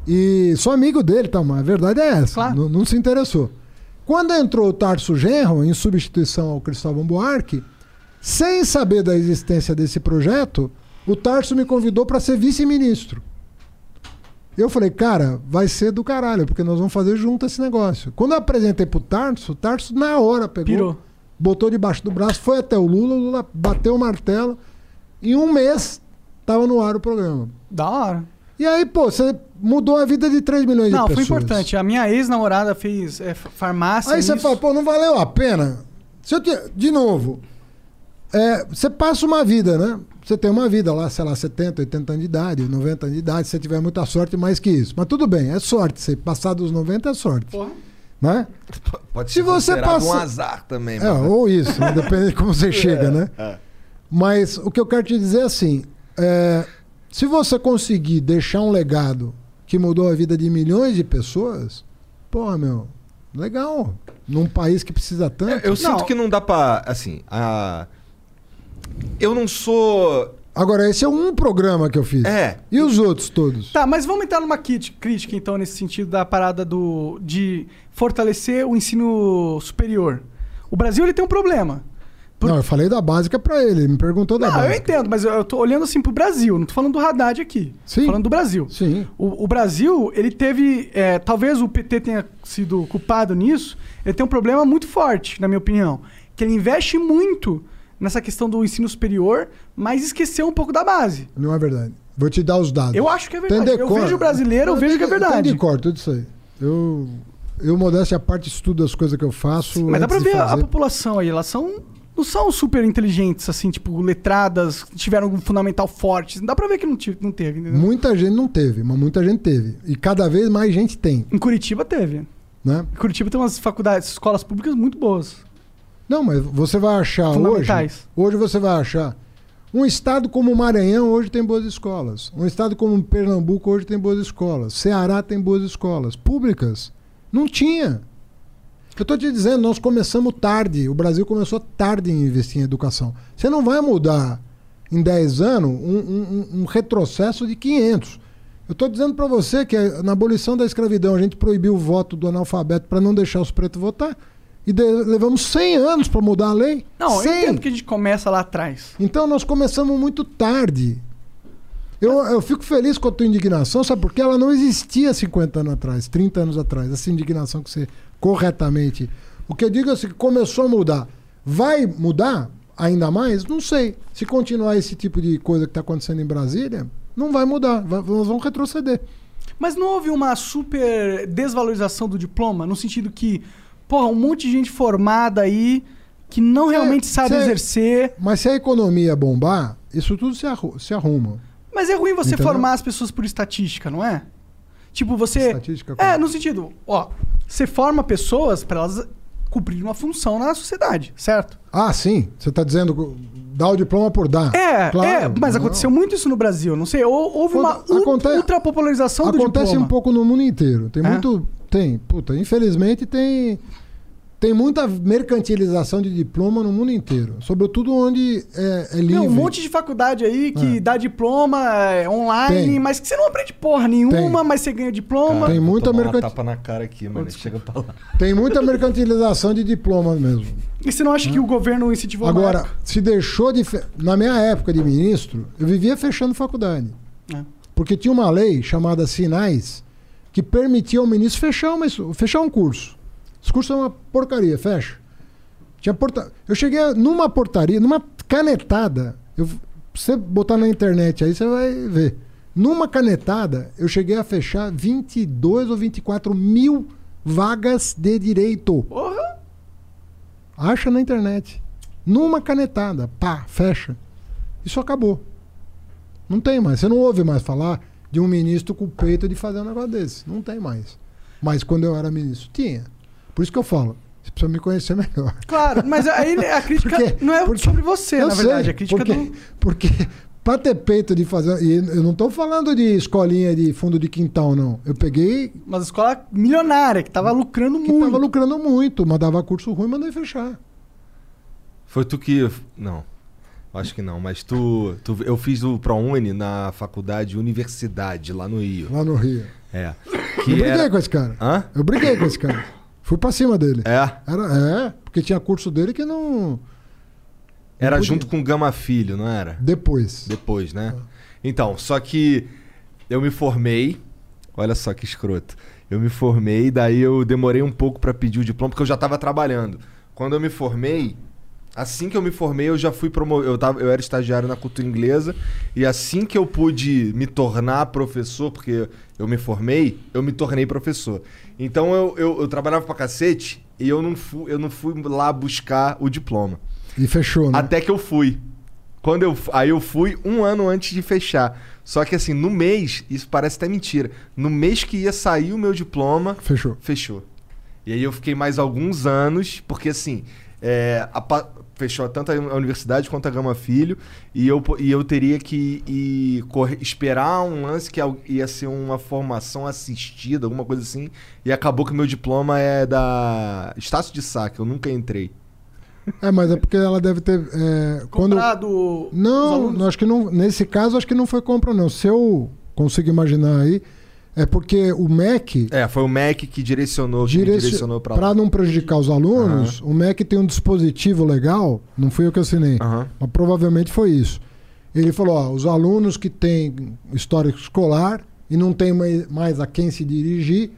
E sou amigo dele, tá, mas a verdade é essa. Claro. Não, não se interessou. Quando entrou o Tarso Genro, em substituição ao Cristóvão Buarque, sem saber da existência desse projeto, o Tarso me convidou para ser vice-ministro. Eu falei, cara, vai ser do caralho, porque nós vamos fazer junto esse negócio. Quando eu apresentei pro Tarso, o Tarso na hora pegou, Pirou. Botou debaixo do braço, foi até o Lula, o Lula bateu o martelo. Em um mês, tava no ar o programa. da hora. E aí, pô, você mudou a vida de 3 milhões Não, de foi pessoas. importante. A minha ex-namorada fez é, farmácia. Aí você fala, pô, não valeu a pena. Se eu te... De novo, é, você passa uma vida, né? Você tem uma vida lá, sei lá, 70, 80 anos de idade, 90 anos de idade, se você tiver muita sorte, mais que isso. Mas tudo bem, é sorte. Você passar dos 90 é sorte. Porra. Né? Pode Se ser você considerado passa- um azar também. É, mas- ou isso, né? depende de como você *laughs* chega, né? é. Mas o que eu quero te dizer é assim: é, se você conseguir deixar um legado que mudou a vida de milhões de pessoas, pô, meu, legal. Num país que precisa tanto. Eu sinto Não. que não dá pra. Assim, a. Eu não sou. Agora, esse é um programa que eu fiz. É. E os outros todos? Tá, mas vamos entrar numa crítica, então, nesse sentido da parada do, de fortalecer o ensino superior. O Brasil ele tem um problema. Por- Não, eu falei da básica pra ele. Ele me perguntou da Não, eu básica. entendo, mas eu, eu tô olhando assim pro Brasil, não tô falando do Haddad aqui. Sim. Tô falando do Brasil. Sim. O, o Brasil, ele teve. é, talvez o PT tenha sido culpado nisso. Ele tem um problema muito forte, na minha opinião. Que ele investe muito nessa questão do ensino superior, mas esqueceu um pouco da base. Não é verdade. Vou te dar os dados. Eu acho que é verdade. Tem Eu decor. vejo o brasileiro, eu Não, vejo tem que é de- verdade. Tem decor, tudo isso aí. Eu, eu modéstia a parte, estudo as coisas que eu faço. Mas dá pra ver a, a fazer. população aí, elas são. Não são super inteligentes, assim, tipo, letradas, tiveram um fundamental forte. Dá pra ver que não, tive, não teve, entendeu? Muita gente não teve, mas muita gente teve. E cada vez mais gente tem, Em Curitiba teve. né? Em Curitiba tem umas faculdades, escolas públicas muito boas. Não, mas você vai achar hoje. Hoje você vai achar Um estado como o Maranhão hoje tem boas escolas. Um estado como Pernambuco hoje tem boas escolas. Ceará tem boas escolas. Públicas. Não tinha. Eu estou te dizendo, nós começamos tarde. O Brasil começou tarde em investir em educação. Você não vai mudar em 10 anos um, um- um- um retrocesso de 500. Eu estou dizendo para você que na abolição da escravidão a gente proibiu o voto do analfabeto para não deixar os pretos votar. E levamos 100 anos para mudar a lei. Não, eu 100. entendo que a gente começa lá atrás. Então nós começamos muito tarde. Eu, eu fico feliz com a tua indignação, sabe? Porque ela não existia 50 anos atrás, 30 anos atrás, essa indignação que você corretamente. O que eu digo é assim, que começou a mudar. Vai mudar ainda mais? Não sei. Se continuar esse tipo de coisa que está acontecendo em Brasília, não vai mudar. Vai- nós vamos retroceder. Mas não houve uma super desvalorização do diploma, no sentido que, porra, um monte de gente formada aí que não realmente sabe exercer. Mas se a economia bombar, isso tudo se, arru- se arruma. Mas é ruim você Entendeu? formar as pessoas por estatística, não é? Tipo, você. Estatística como? É, no sentido, ó, você forma pessoas pra elas cumprirem uma função na sociedade, certo? Ah, sim. Você está dizendo dar o diploma por dar. É, Claro, é, mas não. aconteceu muito isso no Brasil, não sei. Ou, houve uma Quando aconte- ultra popularização do Acontece diploma. um pouco no mundo inteiro. Tem É? muito. Tem. Puta, infelizmente tem. Tem muita mercantilização de diploma no mundo inteiro. Sobretudo onde é, é livre. Tem um monte de faculdade aí que É. dá diploma é, online, Tem. mas que você não aprende porra nenhuma, Tem. mas você ganha diploma. Tem Vou muita mercantil- tapa na cara aqui, mano. Chega pra lá. Tem muita mercantilização de diploma mesmo. E você não acha que o governo incentivou Agora, se deixou de. fe- Na minha época de ministro, eu vivia fechando faculdade. É. Porque tinha uma lei chamada Sinais que permitia ao ministro fechar, uma, fechar um curso. Esse curso é uma porcaria, fecha. Tinha porta... Eu cheguei numa portaria, numa canetada. Eu... Você botar na internet aí, você vai ver. Numa canetada, eu cheguei a fechar 22 ou 24 mil vagas de direito. Porra! Acha na internet. Numa canetada. Pá, fecha. Isso acabou. Não tem mais. Você não ouve mais falar de um ministro com o peito de fazer um negócio desse. Não tem mais. Mas quando eu era ministro, tinha. Por isso que eu falo. Você precisa me conhecer melhor. Claro, mas aí *laughs* a crítica Por quê? não é Porque- sobre você, na sei, verdade. A crítica porque, do. porque pra ter peito de fazer. E eu não tô falando de escolinha de fundo de quintal, não. Eu peguei Uma escola milionária que tava lucrando que muito. tava lucrando muito, mandava curso ruim, mandei fechar. Foi tu que. Não. Acho que não, mas tu. tu eu fiz o ProUni na faculdade Universidade, lá no Rio. Lá no Rio. É. Eu Que briguei era... com esse cara. Hã? Eu briguei com esse cara. Fui pra cima dele. É. Era, é, porque tinha curso dele que não. Era podia. junto com o Gama Filho, não era? Depois. Depois, né? Então, só que eu me formei. Olha só que escroto. Eu me formei, daí eu demorei um pouco pra pedir o diploma, porque eu já tava trabalhando. Quando eu me formei, assim que eu me formei, eu já fui promovido. Eu, tava, eu era estagiário na cultura inglesa, e assim que eu pude me tornar professor, porque eu me formei, eu me tornei professor. Então eu, eu, eu trabalhava pra cacete e eu não, fui, eu não fui lá buscar o diploma. E fechou, né? Até que eu fui. Quando eu, aí eu fui um ano antes de fechar. Só que assim, no mês, isso parece até mentira. No mês que ia sair o meu diploma, Fechou. fechou. E aí eu fiquei mais alguns anos, porque assim, é, a fechou tanto a universidade quanto a Gama Filho, e eu, e eu teria que ir correr- esperar um lance que ia ser uma formação assistida, alguma coisa assim, e acabou que o meu diploma é da Estácio de Sá, que eu nunca entrei. É, mas é porque ela deve ter. é, quando... Comprado alunos. não, acho que não. Nesse caso, acho que não foi compra, não. Se eu consigo imaginar aí, é porque o MEC. É, foi o MEC que direcionou, que direci- direcionou pra lá. Pra não prejudicar os alunos, o MEC tem um dispositivo legal, não fui eu que assinei, Aham. mas provavelmente foi isso. Ele falou: ó, os alunos que têm histórico escolar e não tem mai- mais a quem se dirigir,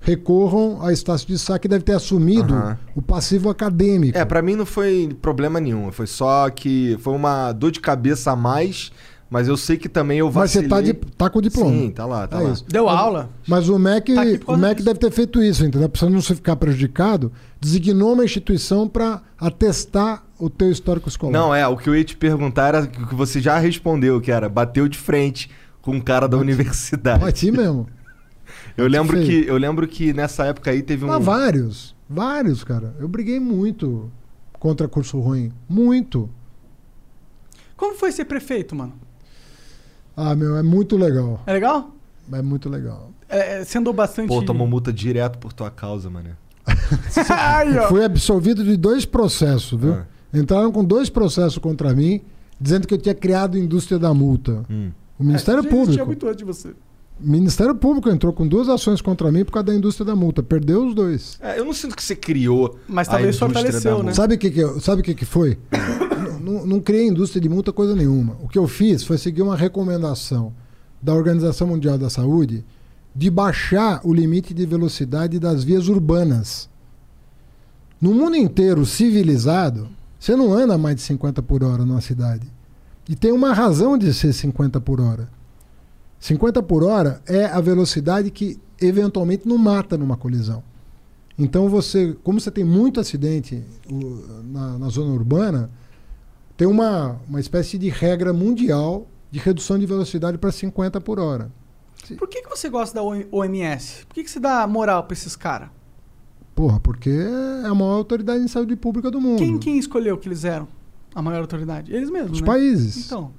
recorram a Estácio de Sá, que deve ter assumido Aham. o passivo acadêmico. É, pra mim não foi problema nenhum. Foi só que foi uma dor de cabeça a mais, mas eu sei que também eu mas você vacilei. tá, de, tá com o diploma. Sim, tá lá, tá É lá. isso. Deu aula. Mas o MEC, Tá o MEC disso. deve ter feito isso, entendeu? Pra você não se ficar prejudicado, designou uma instituição para atestar o teu histórico escolar. Não, é, o que eu ia te perguntar era o que você já respondeu, que era bateu de frente com um cara da universidade. Bati *laughs* mesmo. Eu lembro que eu lembro que nessa época aí teve um Ah, vários. Vários, cara. Eu briguei muito contra curso ruim. Muito. Como foi ser prefeito, mano? Ah, meu, é muito legal. É legal? É muito legal. É, é, você andou bastante. Pô, tomou multa direto por tua causa, mano. *laughs* Fui absolvido de dois processos, viu? Ah. Entraram com dois processos contra mim, dizendo que eu tinha criado a indústria da multa. Hum. O Ministério É, já existia Público. muito antes de você. O Ministério Público entrou com duas ações contra mim por causa da indústria da multa. Perdeu os dois. É, eu não sinto que você criou. Mas talvez fortaleceu, né? Sabe o que, que, sabe que, que foi? não, *coughs* não- não criei indústria de multa coisa nenhuma. O que eu fiz foi seguir uma recomendação da Organização Mundial da Saúde de baixar o limite de velocidade das vias urbanas. No mundo inteiro civilizado, você não anda mais de 50 por hora numa cidade. E tem uma razão de ser 50 por hora. 50 por hora é a velocidade que eventualmente não mata numa colisão. Então você, como você tem muito acidente na, na zona urbana, tem uma, uma espécie de regra mundial de redução de velocidade para 50 por hora. Por que, que você gosta da OMS? Por que, que você dá moral pra esses caras? Porra, porque é a maior autoridade em saúde pública do mundo. Quem, quem escolheu que eles eram a maior autoridade? Eles mesmos, Os né? países. Então,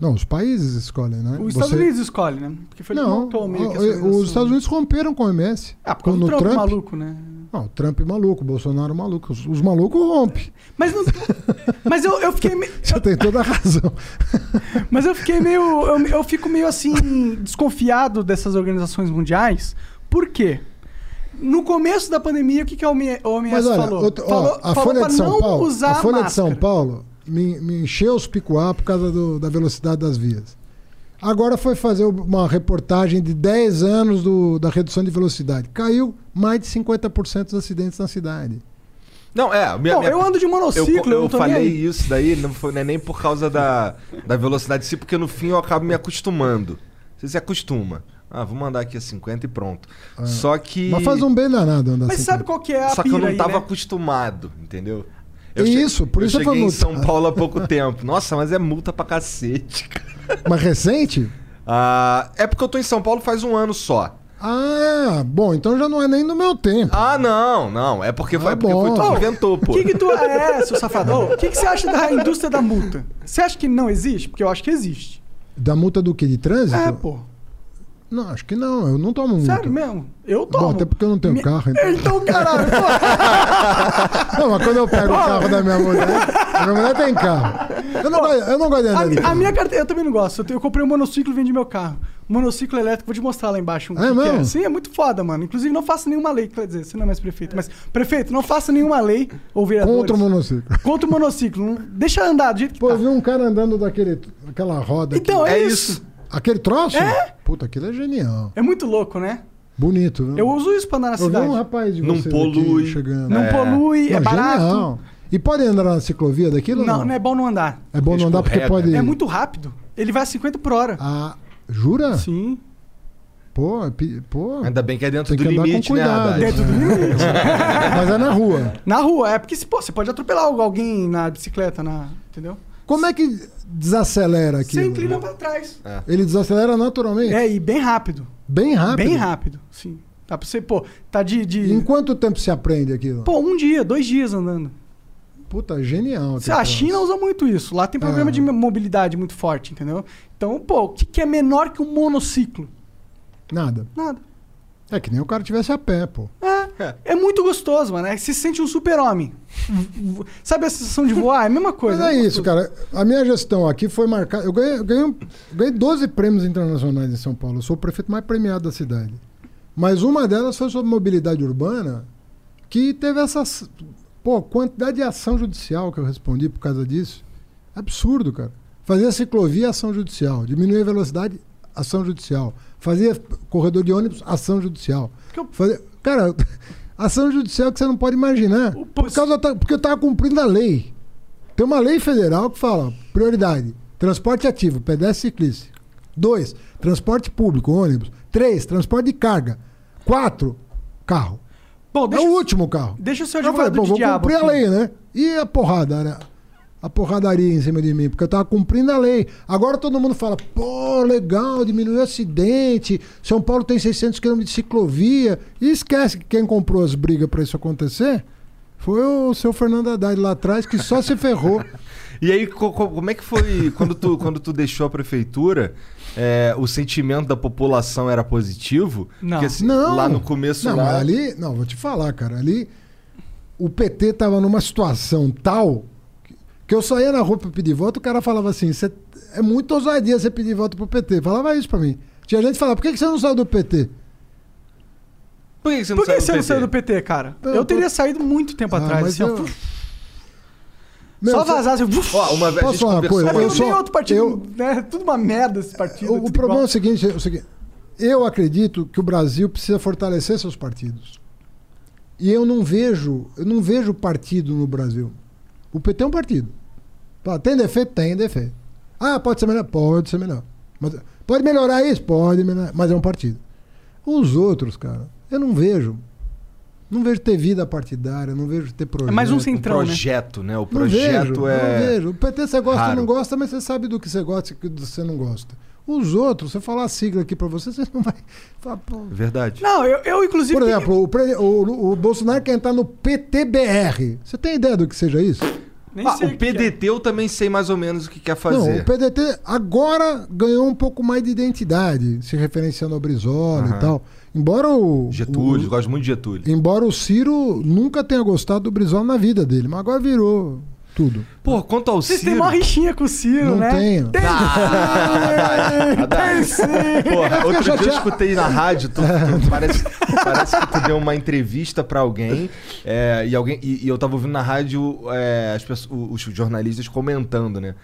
Não, os países escolhem, né? os Estados Você- Unidos escolhe, né? Porque foi Não, montou meio que essa o- organização. os Estados Unidos romperam com a OMS. Ah, por causa Quando do o Trump, Trump- maluco, né? Não, o Trump é maluco, o Bolsonaro é maluco. Os, os malucos rompem. Mas, não, mas eu, eu fiquei meio. *laughs* Você tem toda a razão. *laughs* Mas eu fiquei meio. Eu, eu fico meio assim, desconfiado dessas organizações mundiais. Por quê? No começo da pandemia, o que, que a OMS Mas olha, falou? ó, falou a falou Folha pra de São não Paulo, usar a Folha de São máscara. Paulo me, me encheu os picuá por causa do- da velocidade das vias. Agora foi fazer uma reportagem de 10 anos do- da redução de velocidade. Caiu mais de 50% dos acidentes na cidade. Não, é. Minha, Bom, minha- eu ando de Eu, monociclo, eu, eu não tô nem falei aí. isso daí, não foi não é nem por causa da, da velocidade em si, porque no fim eu acabo me acostumando. Você se acostuma. Ah, vou mandar aqui a 50 e pronto. Só que. Mas faz um bem danado andar Mas assim. sabe qual que é a Só que eu não aí, tava né? acostumado, entendeu? Isso, por eu isso eu cheguei em falo- São Paulo há pouco tempo. Nossa, mas é multa pra cacete. cara. Mas recente? Ah, é porque eu tô em São Paulo faz um ano só. Ah, bom, então já não é nem no meu tempo. Ah, não, não. É porque, foi, Ah, porque bom. foi tu que inventou, pô. O que, que tu. É, seu safado. *laughs* O que, que você acha da indústria da multa? Você acha que não existe? Porque eu acho que existe. Da multa do que? De trânsito? É, pô. Não, acho que não. Eu não tomo multa. Sério mesmo? Eu tomo. Bom, até porque eu não tenho Me- carro, então. Então, caralho. *laughs* Não, mas quando eu pego o carro da minha mulher, a minha mulher tem carro. Eu não, gosto, eu não gosto de andar de A, a minha carteira, eu também não gosto. Eu, tenho- eu comprei um monociclo e vendi meu carro. Monociclo elétrico, vou te mostrar lá embaixo. Um É que mesmo? Sim, é muito foda, mano. Inclusive, não faça nenhuma lei, quer dizer, você não é mais prefeito. Mas, prefeito, não faça nenhuma lei ou vereadores. Contra o monociclo. Contra o monociclo. Não- Deixa andar do jeito que Pô, tá. eu vi um cara andando daquele, daquela roda Então, aqui. é, É isso. isso. Aquele troço? É? Puta, aquilo é genial. É muito louco, né? Bonito, viu? Eu uso isso pra andar na Eu vi cidade. um rapaz de Não vocês polui. aqui chegando. Não É. polui, é Não, barato. genial. E pode andar na ciclovia daquilo? ou Não, não, é bom não andar. É bom não andar porque Escorrega. pode. É muito rápido. Ele vai a 50 por hora. Ah, jura? Sim. Pô, é pi- pô. Ainda bem que é dentro Tem do que andar com limite, né, cuidado. Haddad? Dentro do limite. *laughs* Mas é na rua. Na rua, é porque se, pô, você pode atropelar alguém na bicicleta, na, entendeu? Como é que desacelera Você aquilo? inclina pra trás. Ele desacelera naturalmente? É, e bem rápido. Bem rápido. Bem rápido, sim. Dá pra você, pô, tá de. de- E Em quanto tempo se aprende aquilo? Pô, um dia, dois dias andando. Puta, genial. Você- A China usa muito isso. Lá tem programa Ah. de mobilidade muito forte, entendeu? Então, pô, o que, que é menor que um monociclo? Nada. Nada. É que nem o cara tivesse a pé, pô. É, é muito gostoso, mano. É se sente um super-homem. Sabe a sensação de voar? É a mesma coisa. Mas é muito isso, cara. A minha gestão aqui foi marcada. Eu ganhei, ganhei, ganhei 12 prêmios internacionais em São Paulo. Eu sou o prefeito mais premiado da cidade. Mas uma delas foi sobre mobilidade urbana, que teve essas. Pô, quantidade de ação judicial que eu respondi por causa disso. Absurdo, cara. Fazia ciclovia, ação judicial. Diminuir a velocidade, ação judicial. Fazia corredor de ônibus, ação judicial. Fazia- Cara, ação judicial que você não pode imaginar. O Por causa da- porque eu estava cumprindo a lei. Tem uma lei federal que fala: prioridade, transporte ativo, pedestre e ciclista. Dois, transporte público, ônibus. Três, transporte de carga. Quatro, carro. Bom, É deixa, o último carro. deixa eu ser Eu falei, advogado pô, vou diabo. cumprir a aqui. lei, né? E a porrada, né? A porradaria em cima de mim, porque eu tava cumprindo a lei. Agora todo mundo fala, pô, legal, diminuiu o acidente, São Paulo tem 600 quilômetros de ciclovia. E esquece que quem comprou as brigas pra isso acontecer foi o seu Fernando Haddad lá atrás, que só se ferrou. *laughs* E aí, co- co- como é que foi quando tu, quando tu deixou a prefeitura? é, o sentimento da população era positivo? Não. Porque, assim, Não. lá no começo. Não, lá, mas ali. Não, vou te falar, cara. Ali. O PT tava numa situação tal. Que- eu saía na rua pra pedir voto, o cara falava assim: "Cê- é muito ousadia você pedir voto pro PT. Falava isso pra mim. Tinha gente que falava: por que, que você não saiu do PT? Por que que você não Por que saiu você do não PT? saiu do PT, cara? Eu Eu teria saído muito tempo Ah, atrás. Assim, eu- Meu, só vazasse. puf. Ó, uma vez Posso falar uma coisa? Mas eu tem outro partido, eu- né? Tudo uma merda esse partido. O, o tudo problema é o seguinte, é o seguinte: eu acredito que o Brasil precisa fortalecer seus partidos. E eu não vejo, eu não vejo partido no Brasil. O PT é um partido. Tem defeito? Tem defeito. Ah, pode ser melhor? Pode ser melhor. Mas, pode melhorar isso? Pode melhorar. Mas é um partido. Os outros, cara, eu não vejo. Não vejo ter vida partidária, não vejo ter projeto. É mais um O centrão, né? projeto, né? O Não projeto vejo, é. não vejo. O PT você gosta ou não gosta, mas você sabe do que você gosta e do que você não gosta. Os outros, você falar a sigla aqui pra você, você não vai. *laughs* falar. Verdade. Não, eu, eu inclusive. Por exemplo, o, o- o Bolsonaro quer entrar no PTBR. Você tem ideia do que seja isso? Nem Ah, sei o que é. PDT eu também sei mais ou menos o que quer Não, fazer. o PDT agora ganhou um pouco mais de identidade, se referenciando ao Brizola Aham. e tal. Embora o. Getúlio, o- gosto muito de Getúlio. Embora o Ciro nunca tenha gostado do Brizola na vida dele, mas agora virou tudo. Pô, quanto ao Vocês têm Ciro... uma rixinha com o Ciro, Não né? tenho. Tem sim! Tem sim! Porra, outro dia eu escutei na rádio, tu- *laughs* tu- parece, parece que tu deu uma entrevista pra alguém, é, e, alguém e, e eu tava ouvindo na rádio é, as pessoas- os jornalistas comentando, né?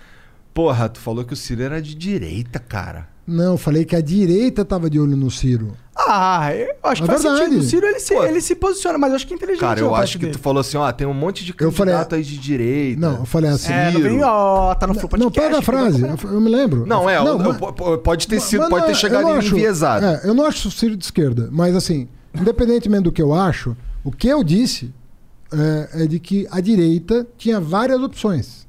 Porra, tu falou que o Ciro era de direita, cara. Não, eu falei que a direita tava de olho no Ciro. Ah, eu acho que É faz verdade. sentido. O Ciro ele se, Pô. ele se posiciona, mas eu acho que é inteligente. Cara, eu acho que dele. tu falou assim, ó, tem um monte de Eu falei- candidato aí de direita. Não, eu falei assim. É, não vem, ó, tá no Flow Não, Podcast, pega a que frase, eu, eu me lembro. Não, é, Não, eu- mas- po- po- pode ter sido, pode ter chegado enviesado. É, eu não acho o Ciro de esquerda, mas assim, independentemente do que eu acho, o que eu disse é, é de que a direita tinha várias opções.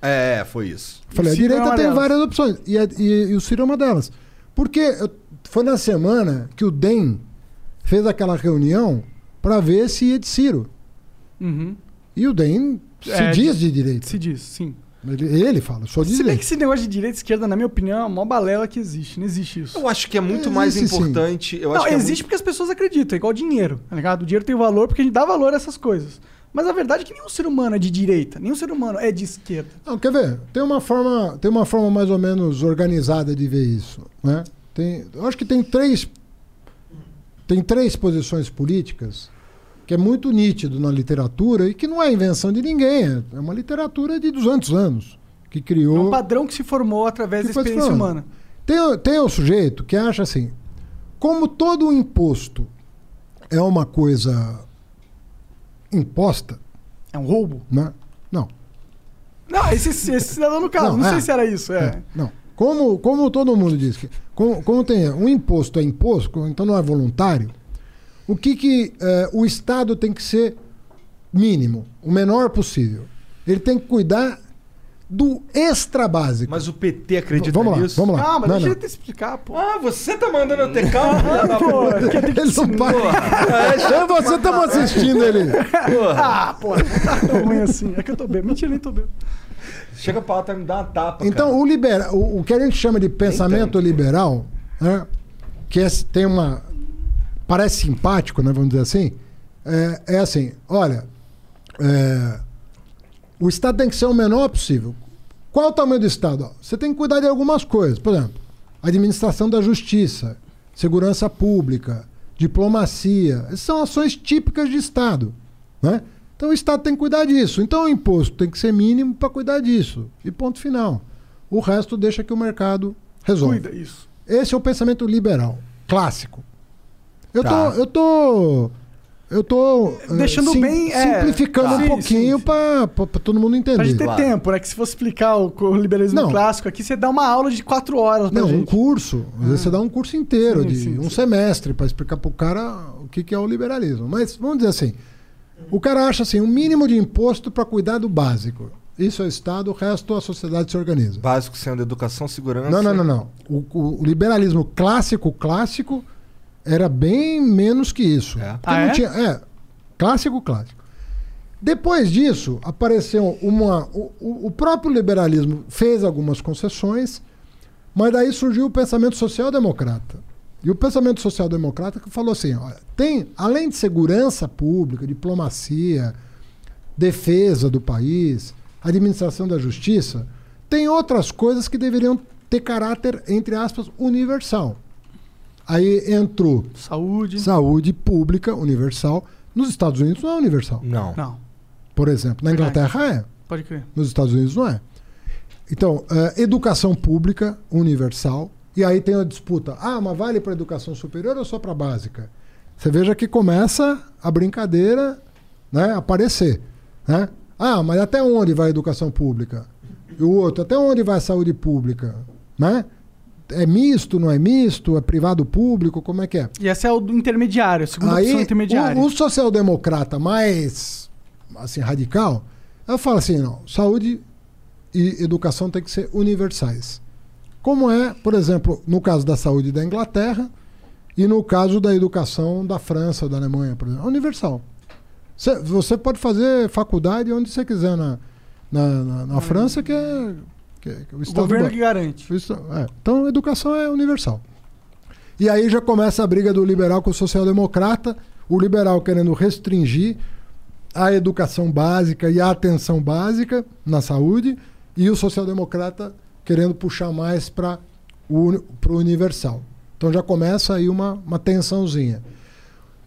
É, foi isso. Falei, a é direita uma tem delas. várias opções. E, a- e- e o Ciro é uma delas. Porque eu- foi na semana que o DEM fez aquela reunião para ver se ia de Ciro. Uhum. E o DEM se É, diz de direita. Se diz, sim. Ele, ele fala, sou de Se bem que esse negócio de direita e esquerda, na minha opinião, é a maior balela que existe. Não existe isso. Eu acho que é muito Existe, mais importante. Eu não, acho que é existe muito- porque as pessoas acreditam, é igual dinheiro, tá ligado? O dinheiro tem valor porque a gente dá valor a essas coisas. Mas a verdade é que nenhum ser humano é de direita, nenhum ser humano é de esquerda. Não, quer ver? Tem uma forma, tem uma forma mais ou menos organizada de ver isso, né? Tem, eu acho que tem três tem três posições políticas que é muito nítido na literatura e que não é invenção de ninguém, é- é uma literatura de 200 anos que É um criou. padrão que se formou através da experiência humana. Tem, tem o sujeito que acha assim, como todo imposto é uma coisa imposta, É um roubo? né? Não, Não, esse, esse cidadão no caso, Não, não, é. sei se era isso. É. É, não. Como, como todo mundo diz que como, como tem um imposto é imposto, então não é voluntário, o que, que eh, o Estado tem que ser mínimo, o menor possível. Ele tem que cuidar do extra básico. Mas o PT acredita vamos lá, nisso? vamos lá. Calma, Não, deixa não. ele te explicar, pô. Ah, você tá mandando eu ter calma? Pô, que tem que Ele não para. E você estamos assistindo ele. Ah, pô, não tá tão ruim assim. É que eu tô bem. Mentira, nem tô bem. Chega pra lá, tá me dar uma tapa. Então, cara. o, libera, o, o que a gente chama de pensamento liberal, né, que é- tem uma. parece simpático, né, vamos dizer assim, é, é assim: olha, é, o Estado tem que ser o menor possível. Qual é o tamanho do Estado? Ó, Você tem que cuidar de algumas coisas. Por exemplo, administração da justiça, segurança pública, diplomacia. Essas são ações típicas de Estado. Né? Então o Estado tem que cuidar disso. Então o imposto tem que ser mínimo para cuidar disso. E ponto final. O resto deixa que o mercado resolve. Cuida, isso. Esse é o pensamento liberal, clássico. Eu Tá. tô. Eu tô. Eu tô. eh, Deixando bem, é, simplificando tá. um Sim, pouquinho sim, sim. para todo mundo entender. Pra gente ter Claro. tempo, né? Que se fosse explicar o, o liberalismo Não. clássico aqui, você dá uma aula de quatro horas pra Não, um gente. curso. Às vezes você dá um curso inteiro, Sim, de sim, um sim. semestre, para explicar pro cara o que, que é o liberalismo. Mas vamos dizer assim: o cara acha assim, um mínimo de imposto para cuidar do básico. Isso é o Estado, o resto a sociedade se organiza. Básico sendo educação, segurança. Não, não, não, não. O, o- o liberalismo clássico, clássico, era bem menos que isso. É? Ah, não é? tinha. É, clássico, clássico. Depois disso, apareceu uma. O, o- o próprio liberalismo fez algumas concessões, mas daí surgiu o pensamento social-democrata. E o pensamento social-democrata que falou assim: olha, tem, além de segurança pública, diplomacia, defesa do país, administração da justiça, tem outras coisas que deveriam ter caráter, entre aspas, universal. Aí entrou Saúde. saúde pública universal. Nos Estados Unidos não é universal, Não. Não, por exemplo. Na Verdade. Inglaterra é, pode crer. nos Estados Unidos não é. Então, eh, educação pública universal. E aí tem a disputa. Ah, mas vale para educação superior ou só para básica? Você veja que começa a brincadeira né, a aparecer. Né? Ah, mas até onde vai a educação pública? E o outro, até onde vai a saúde pública? Né? É misto, não é misto? É privado público? Como é que é? E esse é o intermediário, a segunda opção intermediária. o, o social-democrata mais assim, radical, ela fala assim, não, saúde e educação tem que ser universais. Como é, por exemplo, no caso da saúde da Inglaterra e no caso da educação da França da Alemanha, por exemplo. É universal. Cê- Você pode fazer faculdade onde você quiser na, na, na- na França, que é, que que o o governo que garante. isso, é. Então, a educação é universal. E aí já começa a briga do liberal com o social-democrata, o liberal querendo restringir a educação básica e a atenção básica na saúde, e o social-democrata querendo puxar mais para o universal. Então já começa aí uma, uma tensãozinha.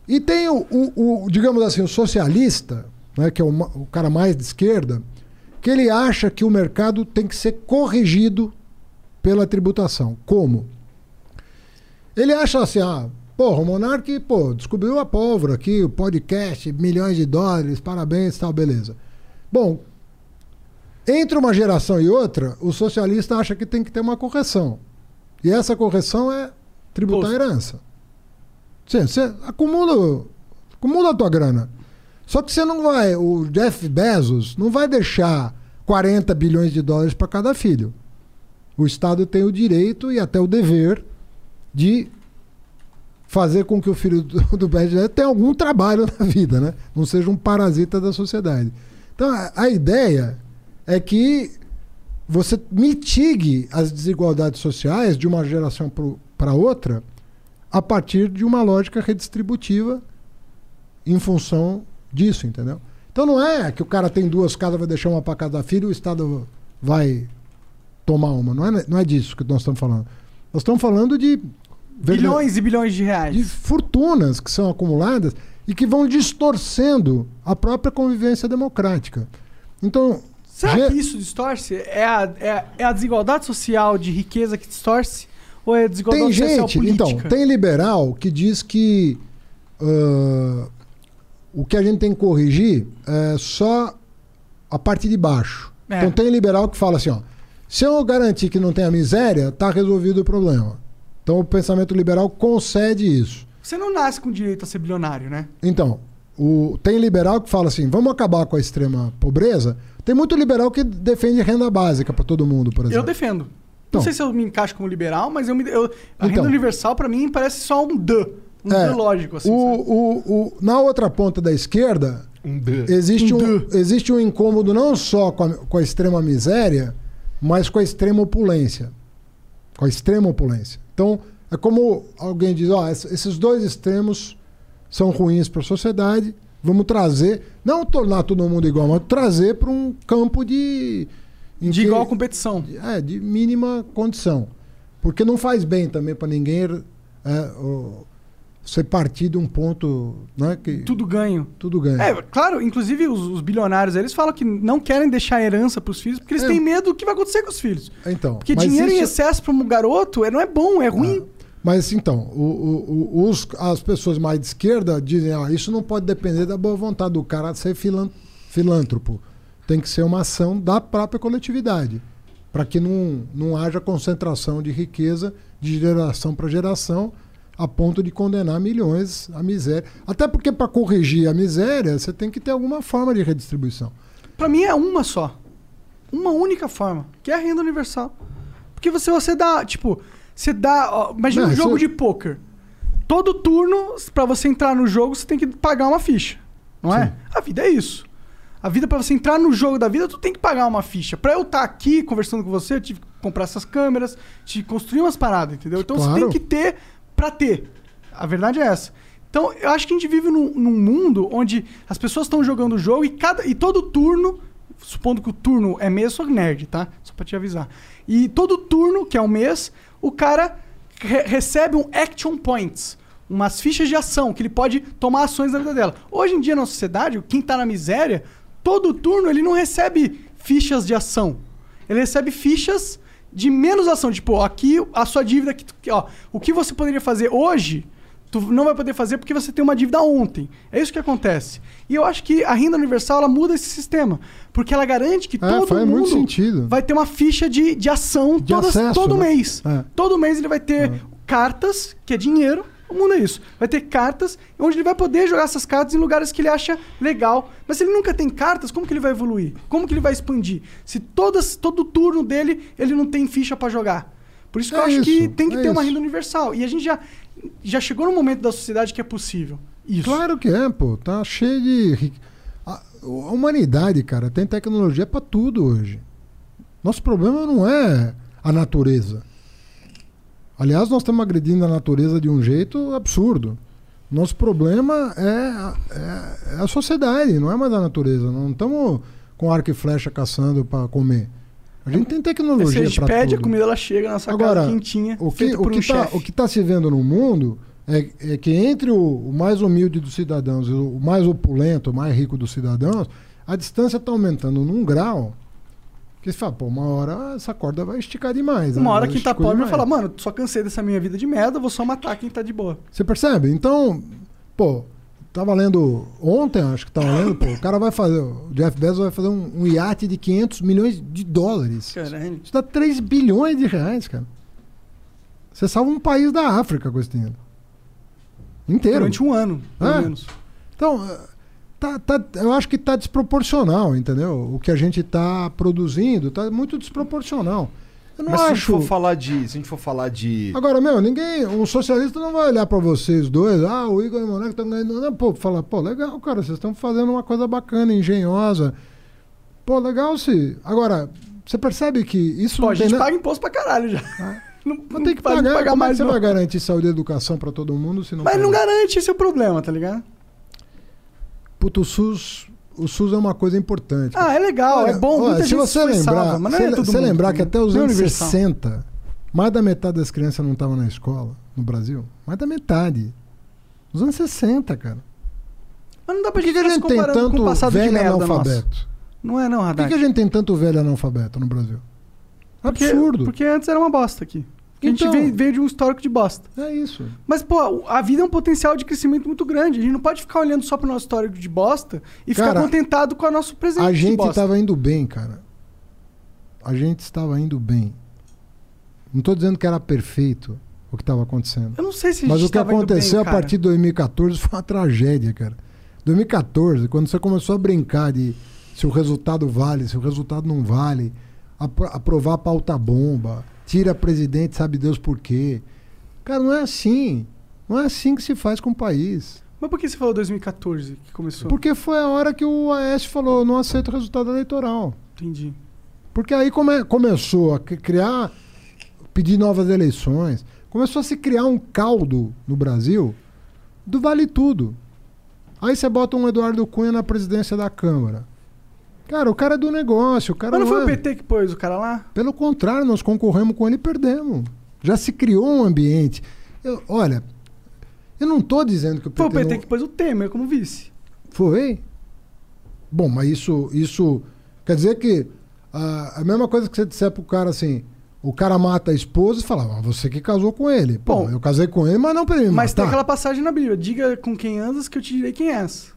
E tem o, o- o, digamos assim, o socialista, né, que é o, o cara mais de esquerda, que ele acha que o mercado tem que ser corrigido pela tributação. Como? Ele acha assim, ah, porra, o Monark, pô, descobriu a pólvora aqui, o podcast, milhões de dólares, parabéns, tal, beleza. Bom, entre uma geração e outra, o socialista acha que tem que ter uma correção. E essa correção é tributar a herança. Você, você acumula, acumula a tua grana. Só que você não vai, o Jeff Bezos não vai deixar 40 bilhões de dólares para cada filho. O Estado tem o direito e até o dever de fazer com que o filho do, *laughs* Bezos tenha algum trabalho na vida, né? Não seja um parasita da sociedade. Então, a ideia é que você mitigue as desigualdades sociais de uma geração para outra a partir de uma lógica redistributiva em função disso, entendeu? Então não é que o cara tem duas casas, vai deixar uma para cada filho e o Estado vai tomar uma. Não é, não é disso que nós estamos falando. Nós estamos falando de Bilhões e bilhões de reais. de fortunas que são acumuladas e que vão distorcendo a própria convivência democrática. Então, Será que isso distorce? É a, é, é a desigualdade social de riqueza que distorce? Ou é a desigualdade tem social gente, política? então, tem liberal que diz que ah, o que a gente tem que corrigir é só a parte de baixo. É. Então tem liberal que fala assim, ó, se eu garantir que não tem a miséria, tá resolvido o problema. Então o pensamento liberal concede isso. Você não nasce com direito a ser bilionário, né? Então, o, tem liberal que fala assim: vamos acabar com a extrema pobreza. Tem muito liberal que defende renda básica para todo mundo, por Eu exemplo. defendo. Então. Não sei se eu me encaixo como liberal, mas eu me, eu, a Então. renda universal pra mim parece só um D. Um É, lógico, assim. o, o, o- na outra ponta da esquerda, Um existe Um um, existe um incômodo não só com a, com a extrema miséria, mas com a extrema opulência. Com a extrema opulência. Então, é como alguém diz: ó, es- esses dois extremos são ruins para a sociedade, vamos trazer, não tornar todo mundo igual, mas trazer para um campo de. De que- igual competição. É, de mínima condição. Porque não faz bem também para ninguém é, o- você partir de um ponto né, que Tudo ganho. tudo ganha. É, claro, inclusive os, os bilionários, eles falam que não querem deixar herança pros filhos porque eles É. têm medo do que vai acontecer com os filhos. Então, Porque dinheiro em isso- excesso pra um garoto é- não é bom, é ruim. Mas então, o- o- o- os- as pessoas mais de esquerda dizem, ah, isso não pode depender da boa vontade do cara ser filan- filântropo. Tem que ser uma ação da própria coletividade, para que não, não haja concentração de riqueza de geração para geração, a ponto de condenar milhões à miséria. Até porque para corrigir a miséria, você tem que ter alguma forma de redistribuição. Pra mim é uma só. Uma única forma, que é a renda universal. Porque você, você dá, tipo, você dá. ó, imagina Não, um jogo isso- de pôquer. Todo turno, pra você entrar no jogo, você tem que pagar uma ficha. Não é? A vida é isso. A vida, pra você entrar no jogo da vida, tu tem que pagar uma ficha. Pra eu estar aqui conversando com você, eu tive que comprar essas câmeras, tive que construir umas paradas, entendeu? Então você Claro. tem que ter pra ter. A verdade é essa. Então, eu acho que a gente vive num, num mundo onde as pessoas estão jogando o jogo e, cada, e todo turno, supondo que o turno é mês, sou nerd, tá? Só pra te avisar. E todo turno, que é um mês, o cara re- recebe um action points, umas fichas de ação, que ele pode tomar ações na vida dela. Hoje em dia, na sociedade, quem tá na miséria, todo turno ele não recebe fichas de ação. Ele recebe fichas de menos ação. Tipo, aqui a sua dívida, que, ó, o que você poderia fazer hoje, tu não vai poder fazer porque você tem uma dívida ontem. É isso que acontece. E eu acho que a renda universal ela muda esse sistema. Porque ela garante que É, todo mundo vai ter uma ficha de, de ação De todas- acesso, todo né? mês. É. Todo mês ele vai ter cartas, que é dinheiro. O mundo é isso. Vai ter cartas onde ele vai poder jogar essas cartas em lugares que ele acha legal. Mas se ele nunca tem cartas, como que ele vai evoluir? Como que ele vai expandir? Se todas, todo turno dele ele não tem ficha pra jogar. Por isso que É eu acho que isso, tem que é ter uma isso. renda universal. E a gente já, já chegou no momento da sociedade que é possível. Isso. Claro que é, pô. Tá cheio de. A, a humanidade, cara, tem tecnologia pra tudo hoje. Nosso problema não é a natureza. Aliás, nós estamos agredindo a natureza de um jeito absurdo. Nosso problema é, a- é, é a sociedade, não é mais a natureza. Não estamos com arco e flecha caçando para comer. A gente tem Se tecnologia a gente pede, tudo. a comida ela chega na sua Agora, casa quentinha, o que, um tá, chefe. o que está se vendo no mundo é, é que entre o, o mais humilde dos cidadãos e o mais opulento, o mais rico dos cidadãos, a distância está aumentando num grau que você fala, pô, uma hora essa corda vai esticar demais. né? Uma hora Vai quem tá pobre vai demais. falar, mano, só cansei dessa minha vida de merda, vou só matar quem tá de boa. Você percebe? Então, pô, tava lendo ontem, acho que tava lendo, pô, o cara vai fazer, o Jeff Bezos vai fazer um, um iate de 500 milhões de dólares. Caralho. Isso dá 3 bilhões de reais, cara. Você salva um país da África com esse dinheiro. Inteiro. Durante um ano, pelo É. menos. Então, tá, tá- eu acho que tá desproporcional, entendeu? O que a gente tá produzindo tá muito desproporcional. Eu não Mas se a gente acho. for falar de. Se a gente for falar de. Agora, meu, ninguém. Um socialista não vai olhar pra vocês dois. Ah, o Igor e o Monarca estão ganhando. Não, pô, falar, pô, legal, cara, vocês estão fazendo uma coisa bacana, engenhosa. Pô, legal se. Agora, você percebe que isso Pô, não a gente na- paga imposto pra caralho já. *laughs* Não, Mas tem que faz pagar. Como é mais, que você não. vai garantir saúde e educação pra todo mundo se não Mas não pagar? garante esse é o problema, tá ligado? Puto, o SUS. O SUS é uma coisa importante. Ah, é legal, Olha, é bom. olha, se gente você lembrar, salva, se, é mundo, lembrar que até ligado? os Não anos universal. 60, mais da metade das crianças não estavam na escola no Brasil. Mais da metade. Nos anos 60, cara. Mas não dá pra que a se gente tem tanto velho merda nosso. analfabeto? Não é não, Por que, Haddad. que a gente tem tanto velho analfabeto no Brasil? Porque- Absurdo. Porque antes era uma bosta aqui. Porque Então. a gente veio, veio de um histórico de bosta. É isso. Mas, pô, a vida é um potencial de crescimento muito grande. A gente não pode ficar olhando só pro nosso histórico de bosta e Cara, ficar contentado com o nosso presente A gente estava indo bem, cara. A gente estava indo bem. Não estou dizendo que era perfeito o que estava acontecendo. Eu não sei se a Mas gente o que aconteceu bem, a partir de 2014 foi uma tragédia, cara. 2014, quando você começou a brincar de se o resultado vale, se o resultado não vale, apro- aprovar a pauta bomba, tira presidente, sabe Deus por quê. Cara, não é assim. Não é assim que se faz com o país. Mas por que você falou 2014 que começou? Porque foi a hora que o Aécio falou, não aceito o resultado eleitoral. Entendi. Porque aí come- começou a cri- criar, pedir novas eleições, começou a se criar um caldo no Brasil do vale tudo. Aí você bota um Eduardo Cunha na presidência da Câmara. Cara, o cara é do negócio, o cara Mas não foi é... o PT que pôs o cara lá? Pelo contrário, nós concorremos com ele e perdemos. Já se criou um ambiente. Eu- olha, eu não estou dizendo que o PT, Foi o PT não... que pôs o Temer como vice. Foi? Bom, mas isso, isso quer dizer que ah, a mesma coisa que você disser pro cara assim, o cara mata a esposa e fala, ah, você que casou com ele. Bom, Bom, eu casei com ele, mas não pra ele Mas tem matar. aquela passagem na Bíblia: diga com quem andas que eu te direi quem és.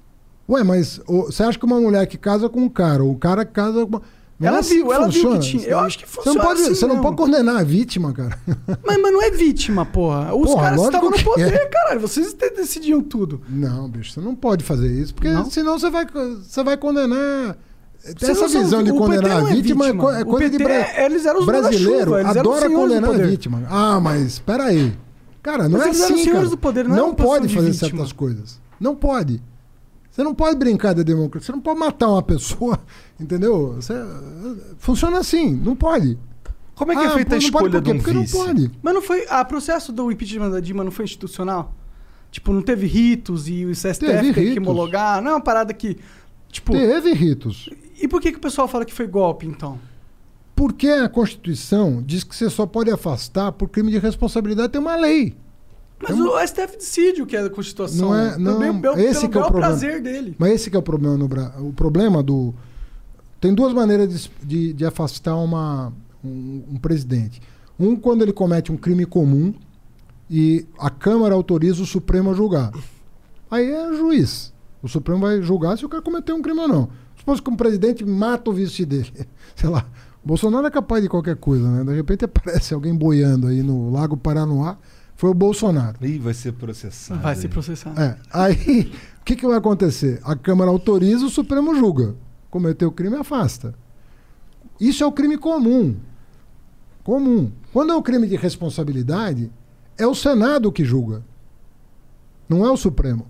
Ué, mas você acha que uma mulher que casa com um cara, ou o cara que casa com uma... Não Ela é assim viu, ela viu que funciona. tinha. Eu acho que Você não funciona pode, assim você não mesmo. pode condenar a vítima, cara. *laughs* Mas, mas não é vítima, porra. Os Porra, caras estavam no que poder, é. caralho. Vocês decidiam tudo. Não, bicho, você não pode fazer isso, porque Não? senão você vai, você vai condenar. Vocês Essa não são- visão de condenar a não é vítima, é vítima. é O coisa de bra- eles eram os brasileiro. os adora condenar a vítima. Ah, mas peraí. Cara, não Mas é assim, cara. do poder, não uma posição pode de fazer certas coisas. Não pode. Você não pode brincar da democracia, você não pode matar uma pessoa, *laughs* entendeu? Você- funciona assim, não pode. Como é que é Ah, feita a escolha de um Porque vice? não pode. Mas não foi. A processo do impeachment da Dilma não foi institucional? Tipo, não teve ritos e o STF Teve tem que homologar? Não é uma parada que. Tipo. Teve ritos. E por que, que o pessoal fala que foi golpe, então? Porque a Constituição diz que você só pode afastar por crime de responsabilidade, tem uma lei. Mas o STF decide o que é a Constituição. Não é- né? não, Pelo esse pelo que é o problema. prazer dele. Mas esse que é o problema no Brasil. O problema do. Tem duas maneiras de, de- de afastar uma, um, um presidente. Um, quando ele comete um crime comum e a Câmara autoriza o Supremo a julgar. Aí é juiz. O Supremo vai julgar se o cara cometeu um crime ou não. Supose que um presidente mata o vice dele. *laughs* Sei lá. Bolsonaro é capaz de qualquer coisa, né? De repente aparece alguém boiando aí no Lago Paranoá. Foi o Bolsonaro. Ih, vai ser processado. Vai ser processado. É. Aí, *laughs* o que, que vai acontecer? A Câmara autoriza, o Supremo julga. Cometeu crime, afasta. Isso é o crime comum. Comum. Quando é o crime de responsabilidade, é o Senado que julga. Não é o Supremo.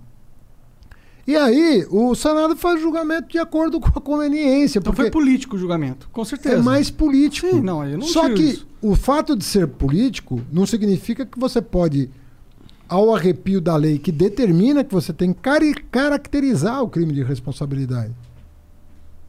E aí, o Senado faz julgamento de acordo com a conveniência. Então foi político o julgamento, com certeza. é mais político. Sim, não, eu não Só que isso. o fato de ser político não significa que você pode, ao arrepio da lei que determina que você tem que caracterizar o crime de responsabilidade.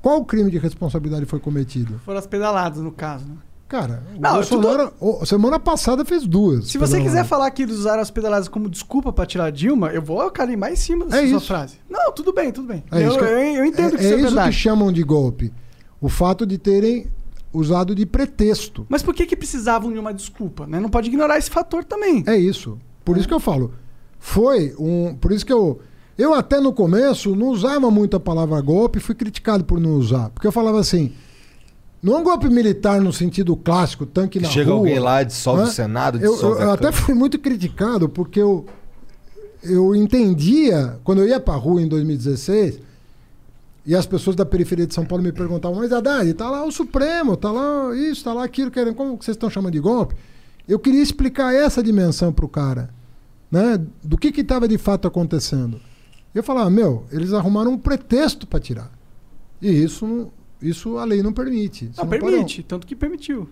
Qual crime de responsabilidade foi cometido? Foram as pedaladas, no caso. Né? Cara, Não, Bolsonaro, o- semana passada fez duas. Se você quiser falar que eles usaram as pedaladas como desculpa pra tirar a Dilma, eu vou carimbar em cima dessa É sua isso. frase. Não, tudo bem, tudo bem. É eu, que- eu, eu entendo é, que isso é é isso verdade. que chamam de golpe. O fato de terem usado de pretexto. Mas por que que precisavam de uma desculpa, né? Não pode ignorar esse fator também. É isso. Por isso que eu falo. Foi um. Por isso que eu. Eu até no começo não usava muito a palavra golpe, fui criticado por não usar. Porque eu falava assim. Não é um golpe militar no sentido clássico, tanque na Chega rua. alguém lá, dissolve Hã? o Senado, Eu, dissolve eu a até Câmara. fui muito criticado porque eu, eu entendia, quando eu ia pra rua em 2016, e as pessoas da periferia de São Paulo me perguntavam, mas Haddad, tá lá o Supremo, tá lá isso, tá lá aquilo, querendo, como vocês estão chamando de golpe? Eu queria explicar essa dimensão pro cara, né? Do que que estava de fato acontecendo. Eu falava, meu, eles arrumaram um pretexto para tirar. E isso, não- isso a lei não permite. Você Não, pode- permite, tanto que permitiu.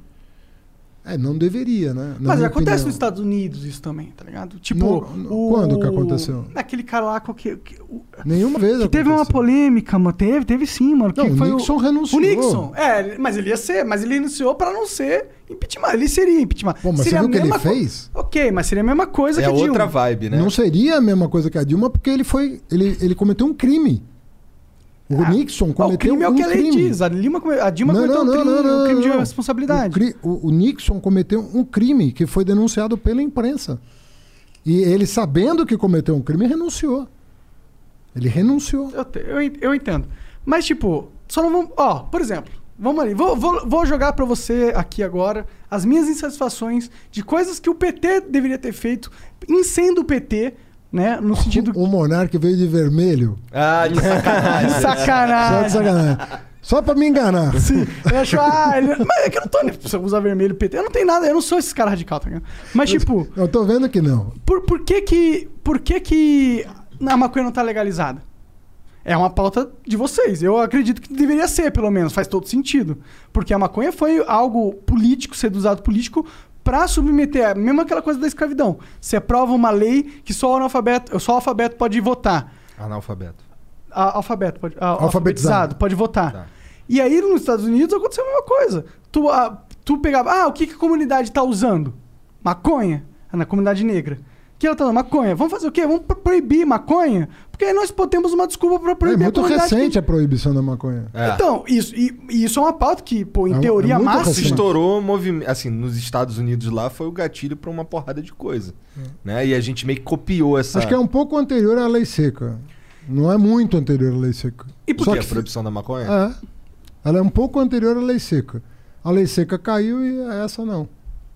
É, não deveria, né? Na Mas acontece opinião. nos Estados Unidos isso também, tá ligado? Tipo, No- no- o... quando que aconteceu? Aquele cara lá com que, que- o- Nenhuma vez que teve uma aconteceu. polêmica, mano. Teve, teve sim, mano. que Não, o foi Nixon renunciou. O Nixon, é, mas ele ia ser, mas ele renunciou pra não ser impeachment. Ele seria impeachment. Pô, mas seria você viu o que ele fez? Ok, mas seria a mesma coisa É que a Dilma. outra vibe, né? Não seria a mesma coisa que a Dilma, porque ele foi. Ele, ele cometeu um crime. O Ah, Nixon Ah, o cometeu crime é o um que a lei crime. diz. A, Lima, a Dilma Não, cometeu não, um crime, não, não, um crime de responsabilidade. O, o- o Nixon cometeu um crime que foi denunciado pela imprensa. E ele, sabendo que cometeu um crime, renunciou. Ele renunciou. Eu, te- eu, eu entendo. Mas, tipo, só não vamos. Ó, por exemplo, vamos ali. Vou, vou, vou jogar pra você aqui agora as minhas insatisfações de coisas que o PT deveria ter feito, em sendo o PT, né? No sentido. O monarca veio de vermelho. Ah, de *laughs* de sacanagem. Só de sacanagem. sacanagem. Só pra me enganar. Sim, eu acho, ah, ele- mas é que eu não tô nem você usa vermelho PT. Eu não tenho nada, eu não sou esse cara radical, tá ligado? Mas, tipo, Eu tô vendo que não. por, por que que. Por que que a maconha não tá legalizada? É uma pauta de vocês. Eu acredito que deveria ser, pelo menos. Faz todo sentido. Porque a maconha foi algo político, ser usado político, pra submeter. Mesmo aquela coisa da escravidão. Você aprova uma lei que só o analfabeto, só o alfabeto pode votar. Analfabeto. A- alfabeto, pode, a- alfabetizado. Alfabetizado. pode votar. Tá. E aí, nos Estados Unidos, aconteceu a mesma coisa. Tu, ah, tu pegava, ah, o que, que a comunidade tá usando? Maconha. Ah, Na comunidade negra. O que ela tá usando? Maconha. Vamos fazer o quê? Vamos pro- proibir maconha? Porque aí nós temos uma desculpa pra É proibir muito a comunidade. recente a proibição da maconha. É. Então, isso, e, e isso é uma pauta que, pô, em É- teoria é muito máxima... Se recente. estourou movimento. Assim, nos Estados Unidos lá foi o gatilho pra uma porrada de coisa. Né? E a gente meio que copiou essa. Acho que é um pouco anterior à lei seca. Não é muito anterior à lei seca. E por Só Só que que a proibição da maconha? É. Ela é um pouco anterior à lei seca. A lei seca caiu e essa não.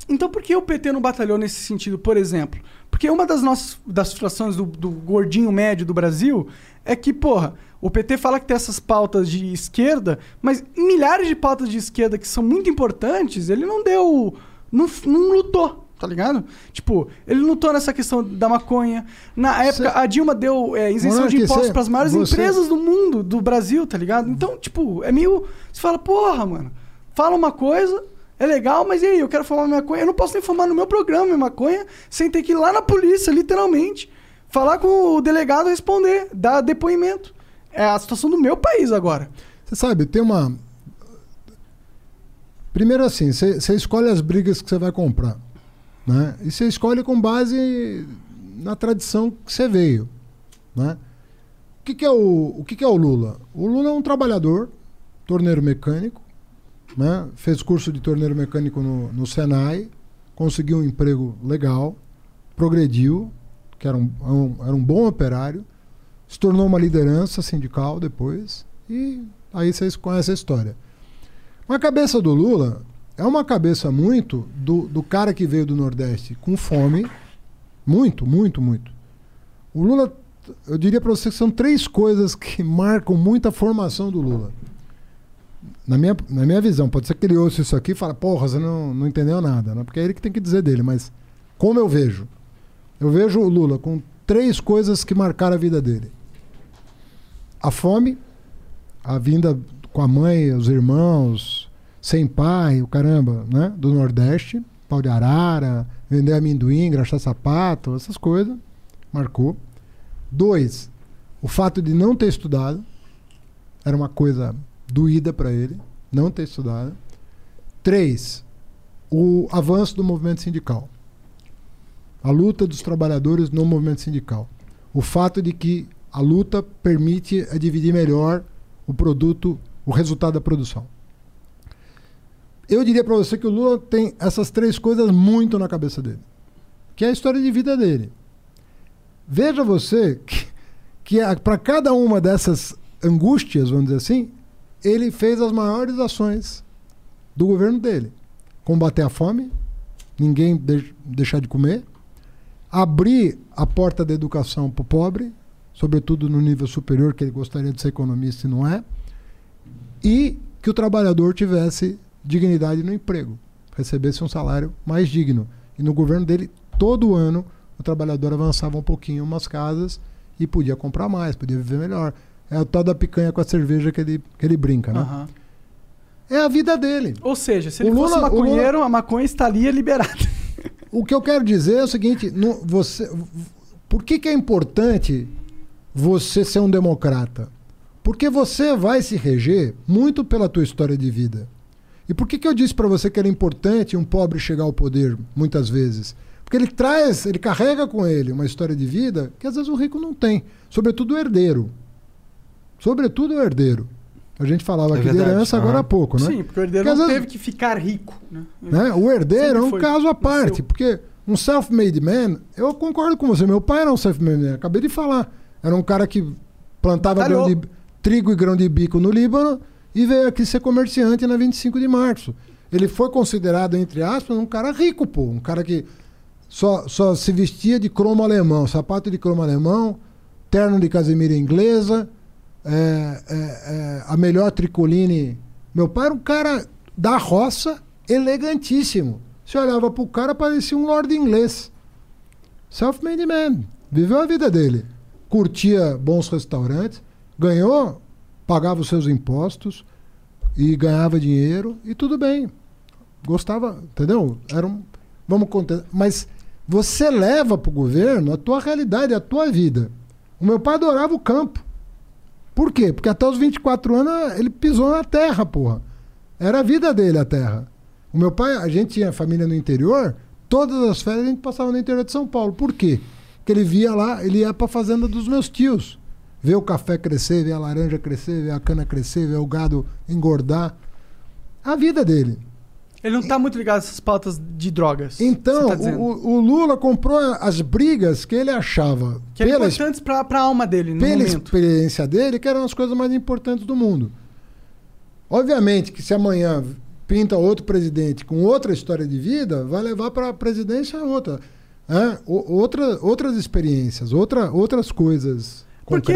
Então por que o PT não batalhou nesse sentido, por exemplo? Porque uma das nossas das frustrações do, do gordinho médio do Brasil é que, porra, o PT fala que tem essas pautas de esquerda, mas milhares de pautas de esquerda que são muito importantes, ele não deu. não, não lutou. tá ligado? Tipo, ele lutou nessa questão da maconha. Na época, Cê- a Dilma deu é, isenção de impostos cê- pras maiores você- empresas do mundo, do Brasil, tá ligado? Então, tipo, é meio. Você fala, porra, mano, fala uma coisa. É legal, mas e aí? Eu quero fumar maconha. Eu não posso nem fumar no meu programa minha maconha sem ter que ir lá na polícia, literalmente. Falar com o delegado responder, dar depoimento. É a situação do meu país agora. Você sabe, tem uma. Primeiro assim, você escolhe as brigas que você vai comprar. Né? E você escolhe com base na tradição que você veio. Né? O, que, que é o, o que, que é o Lula? O Lula é um trabalhador, torneiro mecânico, né? fez curso de torneiro mecânico no, no Senai, conseguiu um emprego legal, progrediu, que era um, um- era um bom operário, se tornou uma liderança sindical depois, e aí vocês conhecem a história. A cabeça do Lula é uma cabeça muito do, do cara que veio do Nordeste com fome, muito, muito, muito. O Lula, eu diria para você que são três coisas que marcam muito a formação do Lula. Na minha, na minha visão, pode ser que ele ouça isso aqui e fale, porra, você não, não entendeu nada, né? porque é ele que tem que dizer dele, mas como eu vejo? Eu vejo o Lula com três coisas que marcaram a vida dele. A fome, a vinda com a mãe, os irmãos, sem pai, o caramba, né? Do Nordeste, pau de arara, vender amendoim, engraxar sapato, essas coisas, marcou. Dois, o fato de não ter estudado, era uma coisa doída para ele, não ter estudado. Três, o avanço do movimento sindical. A luta dos trabalhadores no movimento sindical. O fato de que a luta permite é dividir melhor o produto, o resultado da produção. Eu diria para você que o Lula tem essas três coisas muito na cabeça dele, que é a história de vida dele. Veja você *laughs* que, que para cada uma dessas angústias, vamos dizer assim, ele fez as maiores ações do governo dele: combater a fome, ninguém de- deixar de comer, abrir a porta da educação para o pobre, sobretudo no nível superior, que ele gostaria de ser economista e não é, e que o trabalhador tivesse dignidade no emprego, recebesse um salário mais digno. E no governo dele, todo ano, o trabalhador avançava um pouquinho umas casas e podia comprar mais, podia viver melhor. É o tal da picanha com a cerveja que ele, que ele brinca, né? Aham. É a vida dele. Ou seja, se O ele fosse Lula- o Lula- maconheiro, a maconha estaria liberada. *laughs* O que eu quero dizer é o seguinte: no- você, por que, que é importante você ser um democrata? Porque você vai se reger muito pela tua história de vida. E por que, que eu disse para você que era importante um pobre chegar ao poder, muitas vezes? Porque ele traz, ele carrega com ele uma história de vida que às vezes o rico não tem. Sobretudo o herdeiro. Sobretudo o herdeiro. A gente falava É aqui de herança agora aham. há pouco, né? Sim, porque o herdeiro Porque às não vezes- teve que ficar rico. Né? né? O herdeiro Sempre é um caso à parte, Nasceu. porque um self-made man, eu concordo com você, meu pai era um self-made man, acabei de falar. Era um cara que plantava de, trigo e grão de bico no Líbano e veio aqui ser comerciante na 25 de março. Ele foi considerado, entre aspas, um cara rico, pô. Um cara que só, só se vestia de cromo alemão, sapato de cromo alemão, terno de casemira inglesa, é, é, é, a melhor tricoline. Meu pai era um cara da roça, elegantíssimo. Você olhava pro cara, parecia um lord inglês. Self-made man. Viveu a vida dele. Curtia bons restaurantes, ganhou, pagava os seus impostos e ganhava dinheiro e tudo bem. Gostava, entendeu? Era um. Vamos contar. Mas você leva pro governo a tua realidade, a tua vida. O meu pai adorava o campo. Por quê? Porque até os 24 anos ele pisou na terra, porra. Era a vida dele a terra. O meu pai, a gente tinha família no interior, todas as férias a gente passava no interior de São Paulo. Por quê? Porque ele via lá, ele ia pra fazenda dos meus tios. Ver o café crescer, ver a laranja crescer, ver a cana crescer, ver o gado engordar. A vida dele. Ele não tá muito ligado a essas pautas de drogas. Então, tá o, o Lula comprou as brigas que ele achava que pela, importantes pra, pra alma dele no pela momento. experiência dele, que eram as coisas mais importantes do mundo. Obviamente que se amanhã pinta outro presidente com outra história de vida, vai levar para a presidência outra. né? Outra, outras experiências, outra, outras coisas Porque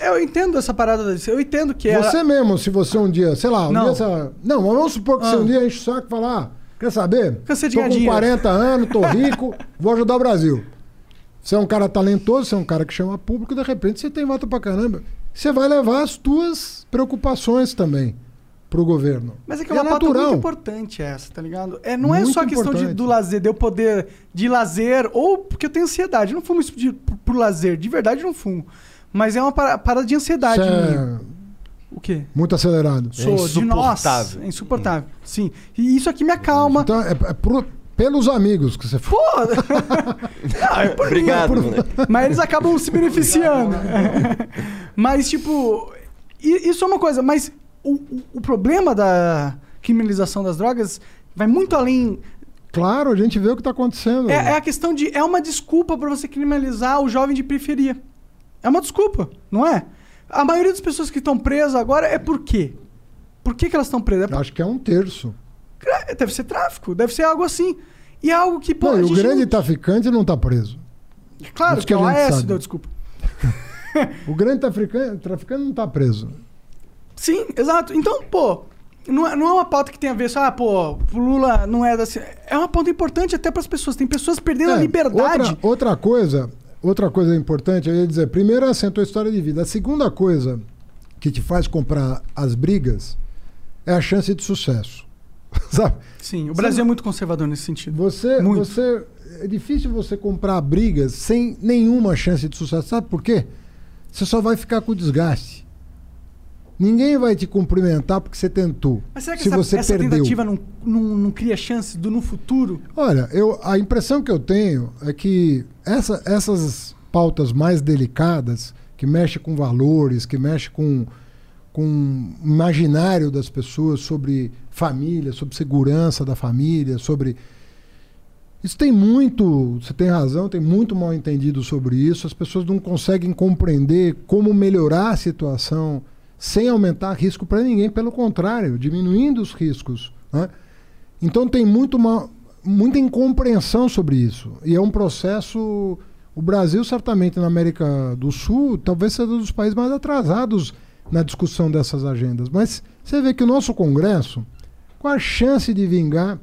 eu entendo essa parada. Eu entendo que é Você mesmo, se você um dia, sei lá, um Não. dia, não, mas vamos supor que você Ah. um dia enche o saco e fala, ah, Quer saber? Cansei de Tô com dinheiro. 40 anos, tô *laughs* rico, vou ajudar o Brasil. Você é um cara talentoso, você é um cara que chama público, de repente você tem voto pra caramba. Você vai levar as tuas preocupações também pro governo. Mas é que é uma pauta muito importante essa, tá ligado? É, não é Muito só a questão de, do lazer, de eu poder de lazer, ou porque eu tenho ansiedade. Eu não fumo isso de, por lazer, de verdade eu não fumo. Mas é uma para- parada de ansiedade. É O quê? muito acelerado. Sou de nós. insuportável. É insuportável. Sim. E isso aqui me acalma. Então é, é pro- pelos amigos que você for. Pô! Não, *laughs* é por mim, Obrigado, é por-. Mas eles acabam se beneficiando. mas, tipo, isso é uma coisa. Mas o, o- o problema da criminalização das drogas vai muito além. Claro, a gente vê o que tá acontecendo. É, é a questão de. É uma desculpa pra você criminalizar o jovem de periferia. É uma desculpa, não é? A maioria das pessoas que estão presas agora é por quê? Por que, que elas estão presas? É por- acho que é um terço. Deve ser tráfico, deve ser algo assim. E é algo que, pô. Não, a o grande não- traficante não tá preso. Claro, isso que que o a AS, sabe. deu desculpa. *laughs* O grande traficante, não tá preso. Sim, exato. Então, pô, não é, não é uma pauta que tem a ver só, ah, pô, o Lula não é da. É uma pauta importante até para as pessoas. Tem pessoas perdendo a É, liberdade. Outra, outra coisa, outra coisa importante, eu ia dizer, primeiro assim, a tua história de vida. A segunda coisa que te faz comprar as brigas é a chance de sucesso. *laughs* Sabe? Sim, o Brasil é muito conservador nesse sentido. Você, Muito. você é difícil você comprar brigas sem nenhuma chance de sucesso. Sabe por quê? Você só vai ficar com desgaste. Ninguém vai te cumprimentar porque você tentou. Mas será que se essa, você essa perdeu. tentativa não, não, não cria chance do no futuro? Olha, eu, a impressão que eu tenho é que essa- essas pautas mais delicadas, que mexem com valores, que mexem com, com o imaginário das pessoas sobre família, sobre segurança da família, sobre. Isso tem muito, você tem razão, tem muito mal entendido sobre isso. As pessoas não conseguem compreender como melhorar a situação sem aumentar risco para ninguém, pelo contrário, diminuindo os riscos. né? Então tem muito ma- muita incompreensão sobre isso. E é um processo. O Brasil, certamente, na América do Sul, talvez seja um dos países mais atrasados na discussão dessas agendas. Mas você vê que o nosso Congresso, qual a chance de vingar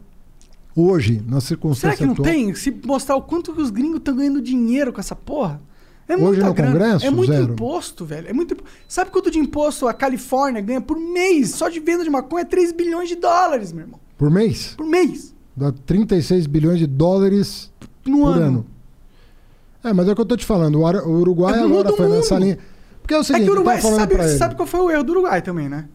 hoje, na Será circunstância que não atual? tem? Se mostrar o quanto que os gringos estão ganhando dinheiro com essa porra? É Hoje no grana. Congresso, é muito zero. imposto, velho. É muito Sabe quanto de imposto a Califórnia ganha por mês? Só de venda de maconha é 3 bilhões de dólares, meu irmão. Por mês? Por mês. Dá 36 bilhões de dólares No por ano. ano. É, mas é o que eu tô te falando. O Uruguai É agora mundo foi nessa mundo. linha. Porque é o É seguinte, que o Uruguai, sabe, sabe qual foi o erro do Uruguai também, né?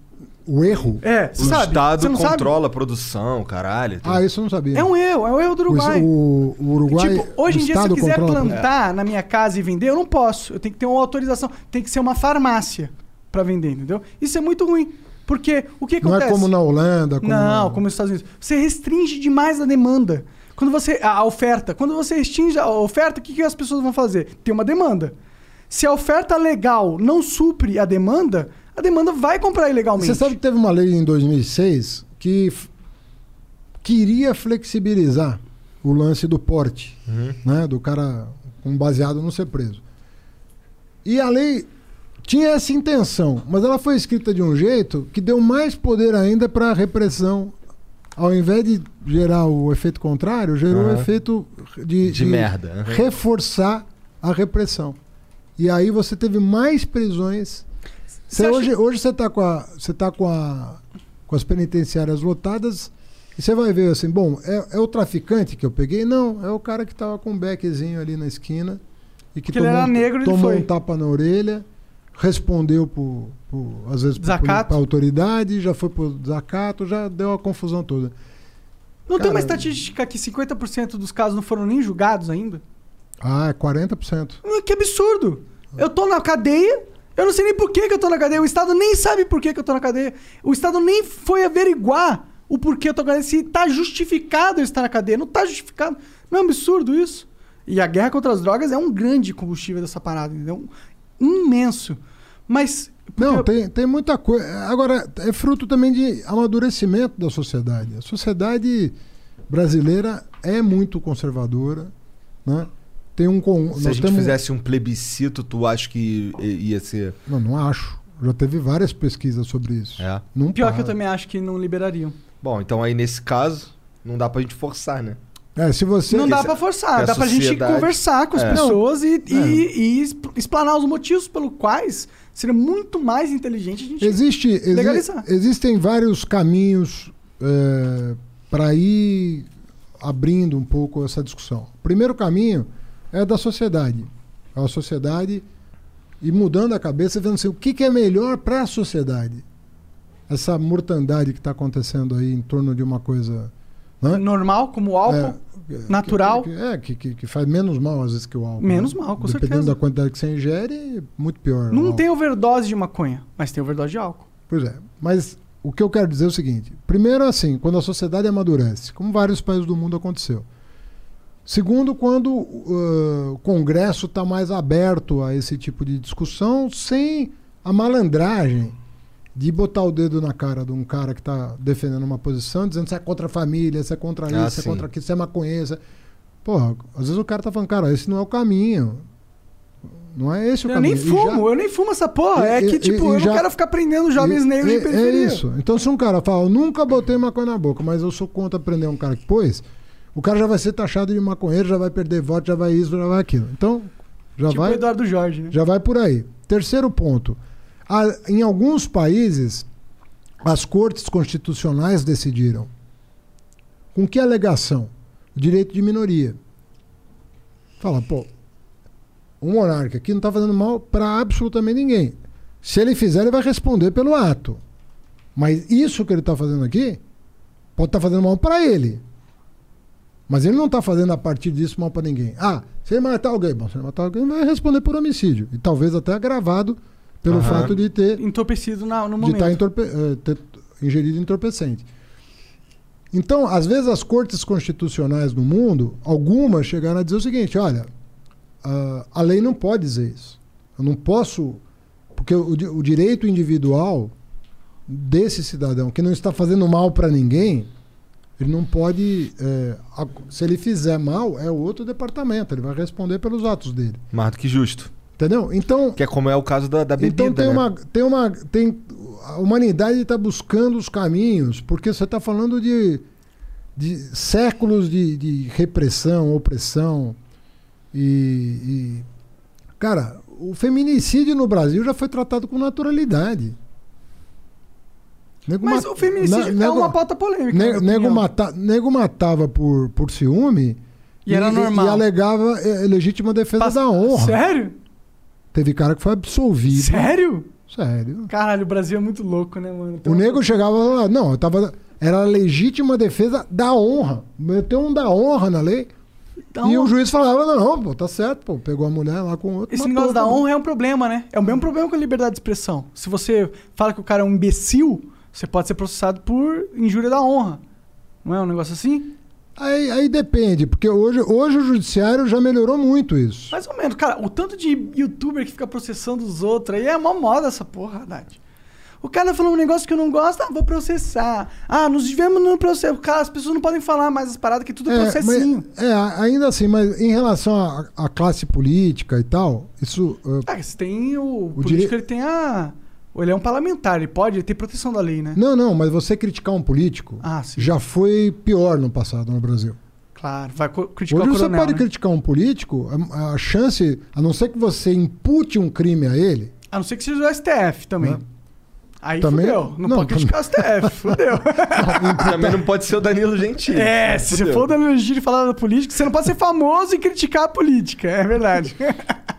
O erro? É, O sabe. Estado Você não sabe? controla a produção, caralho. Tem- Ah, isso eu não sabia. É um erro, é um erro do O, Uruguai. o, o Uruguai. tipo, hoje em dia, se eu quiser controla- plantar na minha casa e vender, eu não posso. Eu tenho que ter uma autorização. Tem que ser uma farmácia pra vender, entendeu? Isso é muito ruim. Porque o que Não acontece? é como na Holanda. Como Não, na- como nos Estados Unidos. Você restringe demais a demanda. Quando você. A a oferta. Quando você restringe a oferta, o que, que as pessoas vão fazer? Tem uma demanda. Se a oferta legal não supre a demanda, a demanda vai comprar ilegalmente. Você sabe que teve uma lei em 2006 que queria flexibilizar o lance do porte, né? Do cara com baseado não ser preso. E a lei tinha essa intenção, mas ela foi escrita de um jeito que deu mais poder ainda para a repressão. Ao invés de gerar o efeito contrário, gerou o Aham. efeito de, De merda, aham. reforçar a repressão. E aí você teve mais prisões. Você Você acha- hoje, hoje você está com, a, você tá com, a, com as penitenciárias lotadas e você vai ver assim, bom, é, é o traficante que eu peguei? Não, é o cara que estava com um beckzinho ali na esquina e que ele era negro, tomou um tapa na orelha, respondeu por, por às vezes para autoridade, já foi por desacato, já deu a confusão toda. Não tem uma Cara, estatística que 50% dos casos não foram nem julgados ainda? Ah, é 40%. Ah, Que absurdo! Eu tô na cadeia, eu não sei nem por que, que eu tô na cadeia. O Estado nem sabe por que, que eu tô na cadeia. O Estado nem foi averiguar o porquê eu tô na cadeia. Se tá justificado eu estar na cadeia. Não tá justificado. Não é um absurdo isso? E a guerra contra as drogas é um grande combustível dessa parada, entendeu? Imenso. Mas. Não, porque- tem, tem muita coisa. Agora, é fruto também de amadurecimento da sociedade. A sociedade brasileira é muito conservadora, né? Tem um con- Se a gente temos- fizesse um plebiscito, tu acha que i- ia ser. Não, não acho. Já teve várias pesquisas sobre isso. É. Não Pior para. que eu também acho que não liberariam. Bom, então aí nesse caso, Não dá pra gente forçar, né? É, se você. Não dá pra forçar, a dá pra gente conversar com as É. pessoas e, e, e expl- explanar os motivos pelo quais seria muito mais inteligente a gente. Existe, exi- Legalizar. existem vários caminhos para ir abrindo um pouco essa discussão. O primeiro caminho é da sociedade. A sociedade e mudando a cabeça, vendo assim, o que, que é melhor para a sociedade. Essa mortandade que está acontecendo aí em torno de uma coisa. Né? Normal, como o álcool. É, natural. Que, que- é, que, que, faz menos mal às vezes que o álcool. Menos né? mal, com Dependendo certeza. da quantidade que você ingere, muito pior. Não tem overdose de maconha, mas tem overdose de álcool. Pois é, mas o que eu quero dizer é o seguinte: primeiro, assim, quando a sociedade amadurece, como vários países do mundo aconteceu. Segundo, quando uh, o Congresso está mais aberto a esse tipo de discussão, sem a malandragem de botar o dedo na cara de um cara que está defendendo uma posição, dizendo se é contra a família, se é contra isso, Ah, se é contra aquilo, se é se é- Porra, às vezes o cara tá falando, cara, esse não é o caminho. Não é esse o Eu caminho. nem E fumo, já- eu nem fumo essa porra. É E- que, e- tipo, e eu já- não quero ficar prendendo jovens negros de periferia. É isso. Então, se um cara fala, eu nunca botei maconha na boca, mas eu sou contra prender um cara que pôs, o cara já vai ser taxado de maconheiro, já vai perder voto, já vai isso, já vai aquilo. Então, já Tipo vai. Eduardo Jorge, né? Já vai por aí. Terceiro ponto. A- em alguns países, as cortes constitucionais decidiram. Com que alegação? Direito de minoria. Fala, pô, o monarca aqui não está fazendo mal para absolutamente ninguém. Se ele fizer, ele vai responder pelo ato. Mas isso que ele está fazendo aqui pode estar fazendo mal para ele. Mas ele não está fazendo a partir disso mal para ninguém. Ah, se ele matar alguém, bom, se ele matar alguém, vai responder por homicídio. E talvez até agravado pelo Aham. fato de ter Entorpecido na, no de momento. estar entorpe eh, ter ingerido entorpecente. Então, às vezes as cortes constitucionais no mundo, algumas chegaram a dizer o seguinte: olha, ah, a lei não pode dizer isso. Eu não posso. Porque o, o direito individual desse cidadão que não está fazendo mal para ninguém, ele não pode. a- se ele fizer mal, é outro departamento, ele vai responder pelos atos dele. Mais do que justo. Entendeu? Então. Que é como é o caso da, da bebida, Então tem né? uma, tem uma, tem a humanidade está buscando os caminhos, porque você está falando de, de séculos de, de repressão, opressão e, e- cara, o feminicídio no Brasil já foi tratado com naturalidade. Nego Mas mat- o feminicídio na- é nego- uma pauta polêmica. nego, opinião. mata, nego matava por, por ciúme E era normal. e alegava eh, legítima defesa Passa- da honra. Sério? Teve cara que foi absolvido. Sério? Sério. Caralho, o Brasil é muito louco, né, mano? Tem O nego chegava lá, não, eu tava, era a legítima defesa da honra. Meteu um da honra na lei. Então, e o juiz falava, não, pô, tá certo, pô. Pegou a mulher lá com outro. Esse negócio da honra é um problema, né? É o mesmo problema com a liberdade de expressão. Se você fala que o cara é um imbecil, você pode ser processado por injúria da honra. Não é um negócio assim? Aí, aí depende, porque hoje, hoje o judiciário já melhorou muito isso. Mais ou menos. Cara, o tanto de youtuber que fica processando os outros aí é uma moda essa porra, Haddad. O cara falou um negócio que eu não gosto, ah, vou processar. Ah, nos vivemos no processo. Cara, as pessoas não podem falar mais as paradas, que tudo é, processinho. mas- é, ainda assim, mas em relação à classe política e tal, isso. uh, Ah, você tem o, político, dire- ele tem a... Ele é um parlamentar, ele pode, tem proteção da lei, né? não, não, mas você criticar um político Ah, sim. já foi pior no passado no Brasil. Claro, vai criticar Hoje o você coronel, pode né? criticar um político, a, a chance, a não ser que você impute um crime a ele, A não ser que seja o STF também. Né? Aí Também- fudeu. Não, não, pode criticar o STF, *laughs* fudeu. Também não pode ser o Danilo Gentili. é, se você Fudeu. for da Gentili falar da política, você não pode ser famoso e criticar a política. É verdade.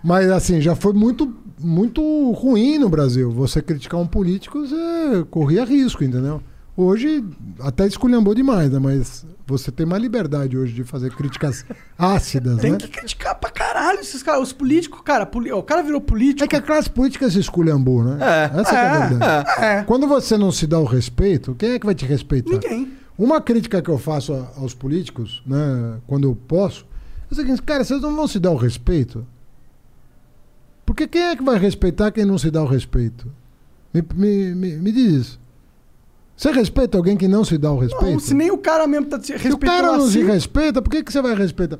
Mas assim, já foi muito, muito ruim no Brasil. Você criticar um político, você corria risco, entendeu? Hoje até esculhambou demais, né? Mas você tem mais liberdade hoje de fazer críticas *laughs* ácidas, Tem né? que criticar pra caralho esses caras. Os políticos, cara, o cara virou político. É que a classe política se esculhambou, né? É. Essa que é a É, verdade. é. Quando você não se dá o respeito, quem é que vai te respeitar? Ninguém. Uma crítica que eu faço aos políticos, né, quando eu posso, é o seguinte, cara, vocês não vão se dar o respeito? Porque quem é que vai respeitar quem não se dá o respeito? Me, me, me, me diz isso. Você respeita alguém que não se dá o respeito? Não, se nem o cara mesmo tá te Se o respeitando cara não se assim. respeita, por que, que você vai respeitar?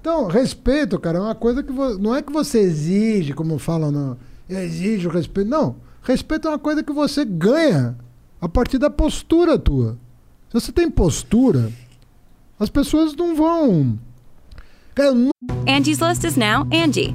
Então, respeito, cara, é uma coisa que vo- não é que você exige, como falam, não. Eu exijo respeito. Não. Respeito é uma coisa que você ganha a partir da postura tua. Se você tem postura, As pessoas não vão. Cara, eu Angie's List is now Angie,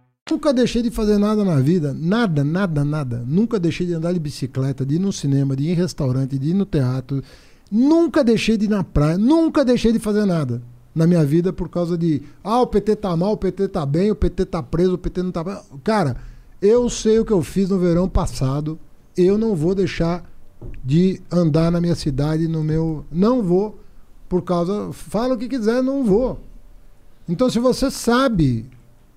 Nunca deixei de fazer nada na vida, nada, nada, nada. Nunca deixei de andar de bicicleta, de ir no cinema, de ir em restaurante, de ir no teatro. Nunca deixei de ir na praia, nunca deixei de fazer nada na minha vida por causa de, ah, o PT tá mal, o PT tá bem, o PT tá preso, o PT não tá. Cara, eu sei o que eu fiz no verão passado. Eu não vou deixar de andar na minha cidade, no meu, não vou por causa, fala o que quiser, não vou. Então, se você sabe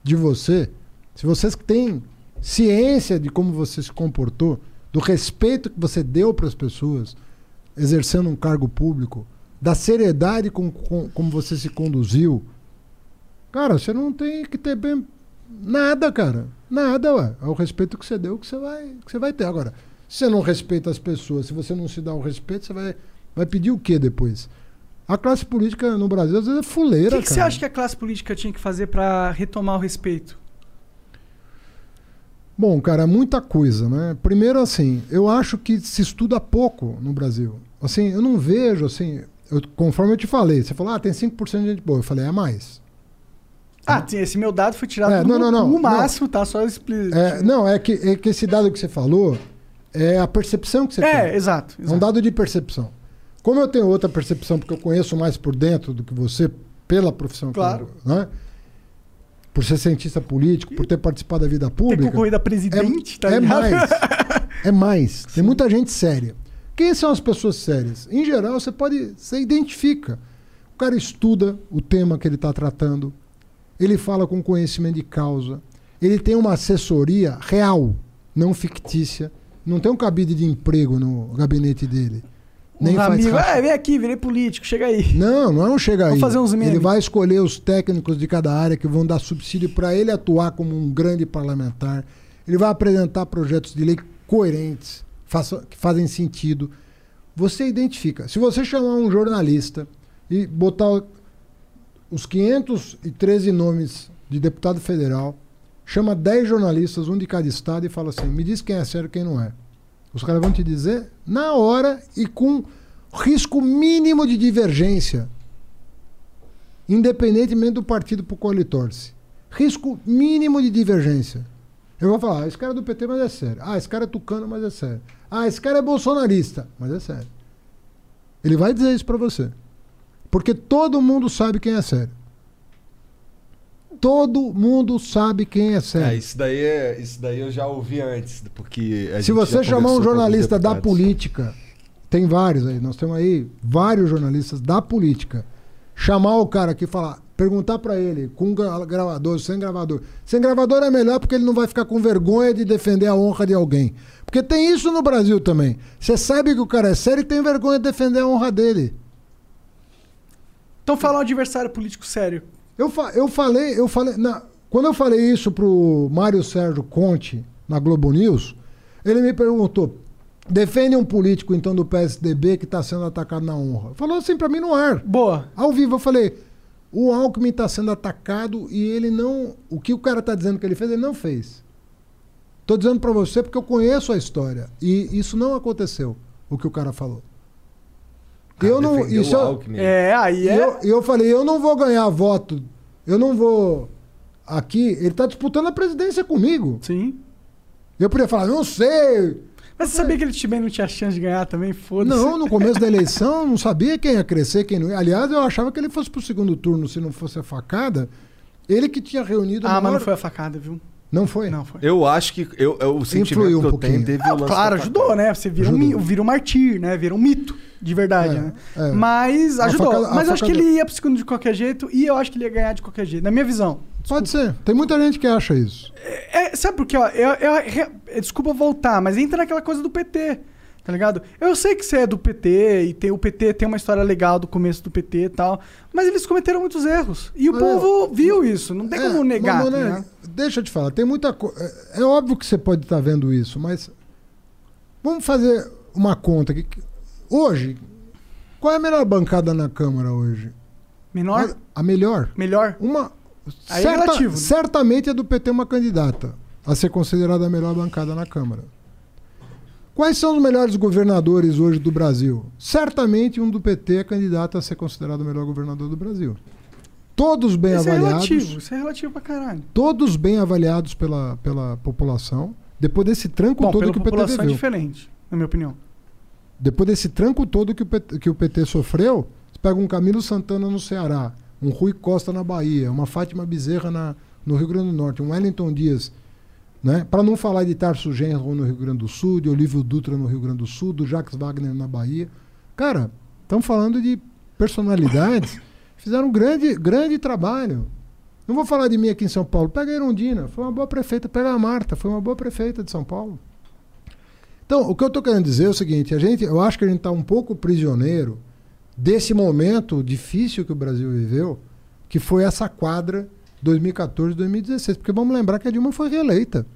de você, se você tem ciência de como você se comportou, do respeito que você deu para as pessoas, exercendo um cargo público, da seriedade com, com, como você se conduziu, cara, você não tem que ter bem nada, cara. Nada, ué. É o respeito que você deu que você vai, que você vai ter. Agora, se você não respeita as pessoas, se você não se dá o respeito, você vai, vai pedir o quê depois? A classe política no Brasil às vezes é O fuleira, que, que você acha que a classe política tinha que fazer pra retomar o respeito? Bom, cara, muita coisa, né? Primeiro, assim, eu acho que se estuda pouco no Brasil. Assim, eu não vejo, assim, eu- conforme eu te falei, você falou, ah, tem 5% de gente boa. Eu falei, é mais. Ah, esse meu dado foi tirado É, do não, não, não, cu não. máximo, tá? Só explicar. É, não, é que, é que esse dado que você falou é a percepção que você É, tem. exato. É um exato. dado de percepção. Como eu tenho outra percepção, porque eu conheço mais por dentro do que você, pela profissão Claro. que eu, né? Por ser cientista político, por ter participado da vida Tem pública. concorrido a presidente, tá é ligado? mais. *laughs* É mais. Tem muita gente séria. Quem são as pessoas sérias? Em geral, você pode. Você identifica. O cara estuda o tema que ele está tratando, ele fala com conhecimento de causa, ele tem uma assessoria real, não fictícia, não tem um cabide de emprego no gabinete dele. Nem amigos, racha- é, vem aqui, virei político, chega aí. não, não é um chega aí. Fazer uns memes. Ele vai escolher os técnicos de cada área que vão dar subsídio para ele atuar como um grande parlamentar. Ele vai apresentar projetos de lei coerentes, que fazem sentido. Você identifica. Se você chamar um jornalista e botar os 513 nomes de deputado federal, chama 10 jornalistas, um de cada estado, e fala assim: me diz quem é sério e quem não é. Os caras vão te dizer na hora e com risco mínimo de divergência, independentemente do partido para o qual ele torce. Risco mínimo de divergência. Eu vou falar, ah, esse cara é do PT, mas é sério. Ah, esse cara é tucano, mas é sério. Ah, esse cara é bolsonarista, mas é sério. Ele vai dizer isso para você. Porque todo mundo sabe quem é sério. Todo mundo sabe quem é sério. É, isso daí, é, isso daí eu já ouvi antes, porque a Se gente você já chamar um jornalista da política, tem vários aí, nós temos aí vários jornalistas da política. Chamar o cara aqui e falar, perguntar pra ele, com gra- gravador, sem gravador. Sem gravador é melhor porque ele não vai ficar com vergonha de defender a honra de alguém. Porque tem isso no Brasil também. Você sabe que o cara é sério e tem vergonha de defender a honra dele. Então fala um adversário político sério. Eu, fa- eu falei, eu falei. na- quando eu falei isso pro Mário Sérgio Conte na Globo News, ele me perguntou: defende um político então do PSDB que está sendo atacado na honra. Falou assim para mim no ar. Boa. Ao vivo, eu falei: o Alckmin está sendo atacado e ele não. O que o cara está dizendo que ele fez, ele não fez. Tô dizendo para você porque eu conheço a história. E isso não aconteceu, o que o cara falou. Eu não. Isso Alckmin. É, aí e é. eu, eu falei, eu não vou ganhar voto, eu não vou aqui. Ele tá disputando a presidência comigo. Sim. Eu podia falar, não sei. Mas você sabia que ele também não tinha chance de ganhar também? Foda-se. Não, no *laughs* começo da eleição, eu não sabia quem ia crescer, quem não ia. Aliás, eu achava que ele fosse pro segundo turno, se não fosse a facada. Ele que tinha reunido. Ah, a mas não maior- foi a facada, viu? Não foi? Não foi. Eu acho que eu, eu- o sentimento Influiu um que eu pouquinho. tenho teve o Ah, claro, ajudou, né? Você vira um, Ajudou. mi- vira um martir, né? Vira um mito, de verdade, É, né? é. Mas ajudou. facada- Mas eu acho que ele ia pro segundo de qualquer jeito e eu acho que ele ia ganhar de qualquer jeito, na minha visão. Pode ser. Tem muita gente que acha isso. É, sabe por quê? Ó, eu, eu- re- desculpa voltar, mas entra naquela coisa do PT. Tá ligado? Eu sei que você é do PT e tem, o PT tem uma história legal do começo do PT e tal, mas eles cometeram muitos erros. E o É, povo viu isso, não tem É, como negar. tá Monark, ligado? deixa eu te falar, tem muita coisa. É, é óbvio que você pode estar vendo isso, mas vamos fazer uma conta aqui. Hoje, qual é a melhor bancada na Câmara hoje? Menor? A melhor? Melhor? Uma. É certa- relativo, né? Certamente é do PT uma candidata a ser considerada a melhor bancada na Câmara. Quais são os melhores governadores hoje do Brasil? Certamente um do PT é candidato a ser considerado o melhor governador do Brasil. Todos bem Isso é avaliados relativo, isso é relativo pra caralho. todos bem avaliados pela, pela população. Depois desse tranco Bom, todo que o PT população é viveu. diferente, na minha opinião. Depois desse tranco todo que o PT, que o PT sofreu, você pega um Camilo Santana no Ceará, um Rui Costa na Bahia, uma Fátima Bezerra na, no Rio Grande do Norte, um Wellington Dias, né? para não falar de Tarso Genro no Rio Grande do Sul, de Olívio Dutra no Rio Grande do Sul, do Jacques Wagner na Bahia. Cara, estamos falando de personalidades que *laughs* fizeram um grande, grande trabalho. Não vou falar de mim aqui em São Paulo. Pega a Erundina, foi uma boa prefeita. Pega a Marta, foi uma boa prefeita de São Paulo. Então, o que eu estou querendo dizer é o seguinte: a gente, eu acho que a gente está um pouco prisioneiro desse momento difícil que o Brasil viveu, que foi essa quadra 2014-2016. Porque vamos lembrar que a Dilma foi reeleita.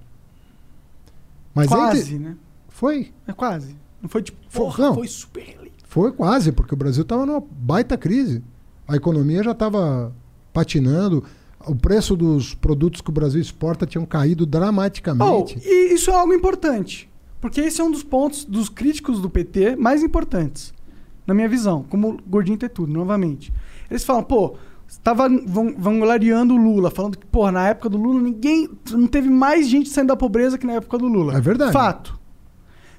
Mas quase, entre- né? Foi. É quase. Não foi tipo, Foi- porra, não. foi super eleito. Foi quase, porque o Brasil estava numa baita crise. A economia já estava patinando. O preço dos produtos que o Brasil exporta tinham caído Oh, dramaticamente. e isso é algo importante. Porque esse é um dos pontos dos críticos do PT mais importantes. Na minha visão, como gordinho ter tudo, novamente. Eles falam, pô, estava vangloriando o Lula, falando que, pô, na época do Lula ninguém. Não teve mais gente saindo da pobreza que na época do Lula. É verdade. Fato.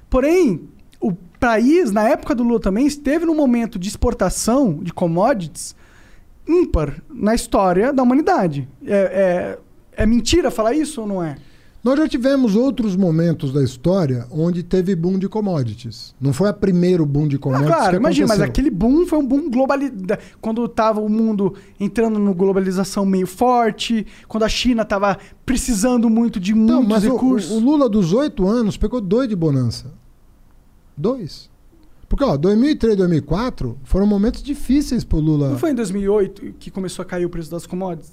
Porém, o país, na época do Lula também, esteve num momento de exportação de commodities ímpar na história da humanidade. É, é, é mentira falar isso ou não é? Nós já tivemos outros momentos da história onde teve boom de commodities. Não foi o primeiro boom de Ah, commodities claro, que imagina, mas aquele boom foi um boom globalizado. Quando tava o mundo entrando no globalização meio forte, quando a China tava precisando muito de Então, muitos mas o, recursos. o Lula dos oito anos pegou dois de bonança. Dois. Porque, ó, 2003 2004 foram momentos difíceis pro Lula. Não foi em 2008 que começou a cair o preço das commodities?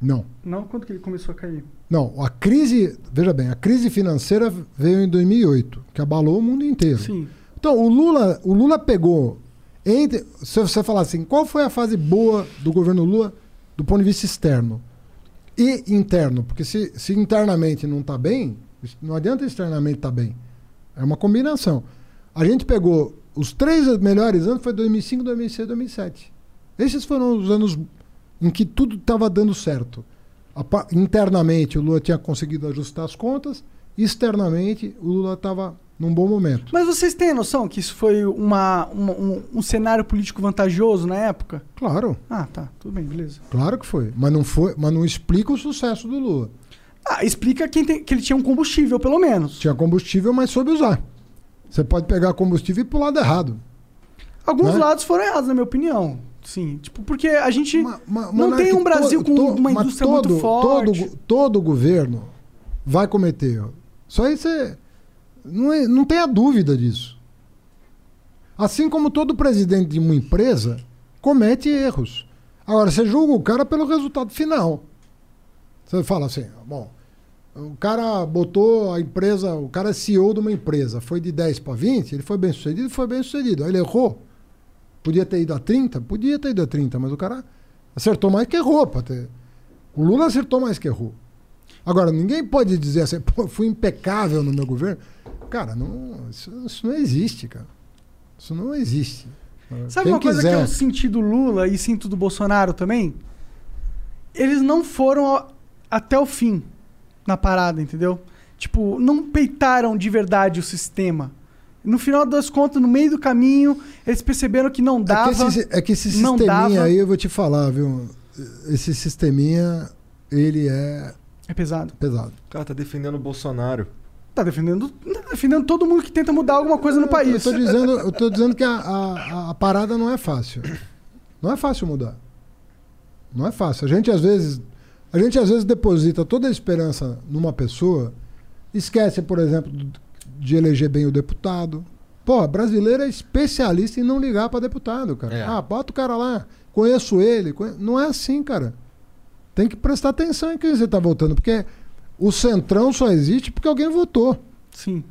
Não. Não? Quando que ele começou a cair? Não, a crise, veja bem, a crise financeira veio em 2008, que abalou o mundo inteiro. Sim. Então, o Lula, o Lula pegou entre, se você falar assim, qual foi a fase boa do governo Lula do ponto de vista externo e interno? Porque se, se internamente não está bem, não adianta externamente estar bem. É uma combinação. A gente pegou os três melhores anos foi 2005, 2006, 2007. Esses foram os anos em que tudo estava dando certo. Internamente o Lula tinha conseguido ajustar as contas, externamente o Lula estava num bom momento. Mas vocês têm a noção que isso foi uma, uma- um, um cenário político vantajoso na época? Claro, Ah, tá. Tudo bem, beleza. claro que foi, mas não foi, mas não explica o sucesso do Lula. Ah, explica quem tem- que ele tinha um combustível, pelo menos. Tinha combustível, mas soube usar. Você pode pegar combustível e ir pro lado errado. Alguns Né? lados foram errados, na minha opinião. Sim, tipo, porque a gente Ma- ma- não tem um Brasil to- com to- uma indústria todo, muito forte. Todo, todo governo vai cometer. Só aí você. Não, é- não tenha dúvida disso. Assim como todo presidente de uma empresa comete erros. Agora, você julga o cara pelo resultado final. Você fala assim, bom, o cara botou a empresa, o cara é CEO de uma empresa, foi de 10 para 20, ele foi bem sucedido, foi bem sucedido. Aí ele errou. Podia ter ido a 30? Podia ter ido a 30, mas o cara acertou mais que errou. Ter... O Lula acertou mais que errou. Agora, ninguém pode dizer assim, *laughs* pô, fui impecável no meu governo. Cara, não, isso, isso não existe, cara. Isso não existe. Sabe Quem uma coisa quiser- que eu senti do Lula e sinto do Bolsonaro também? Eles não foram a- até o fim na parada, entendeu? Tipo, não peitaram de verdade o sistema. No final das contas, no meio do caminho, eles perceberam que não dava. É que esse, é que esse não sisteminha dava. aí, eu vou te falar, viu? Esse sisteminha, ele é É pesado. pesado. O cara tá defendendo o Bolsonaro. Tá defendendo, tá defendendo todo mundo que tenta mudar alguma coisa no Eu país. tô dizendo, eu tô dizendo que a, a, a parada não é fácil. Não é fácil mudar. Não é fácil. A gente às vezes, a gente às vezes deposita toda a esperança numa pessoa, esquece, por exemplo, de eleger bem o deputado, Pô, brasileiro é especialista em não ligar pra deputado, cara. É. Ah, bota o cara lá, conheço ele. conhe- Não é assim, cara. Tem que prestar atenção em quem você tá votando, porque o centrão só existe porque alguém votou. Sim.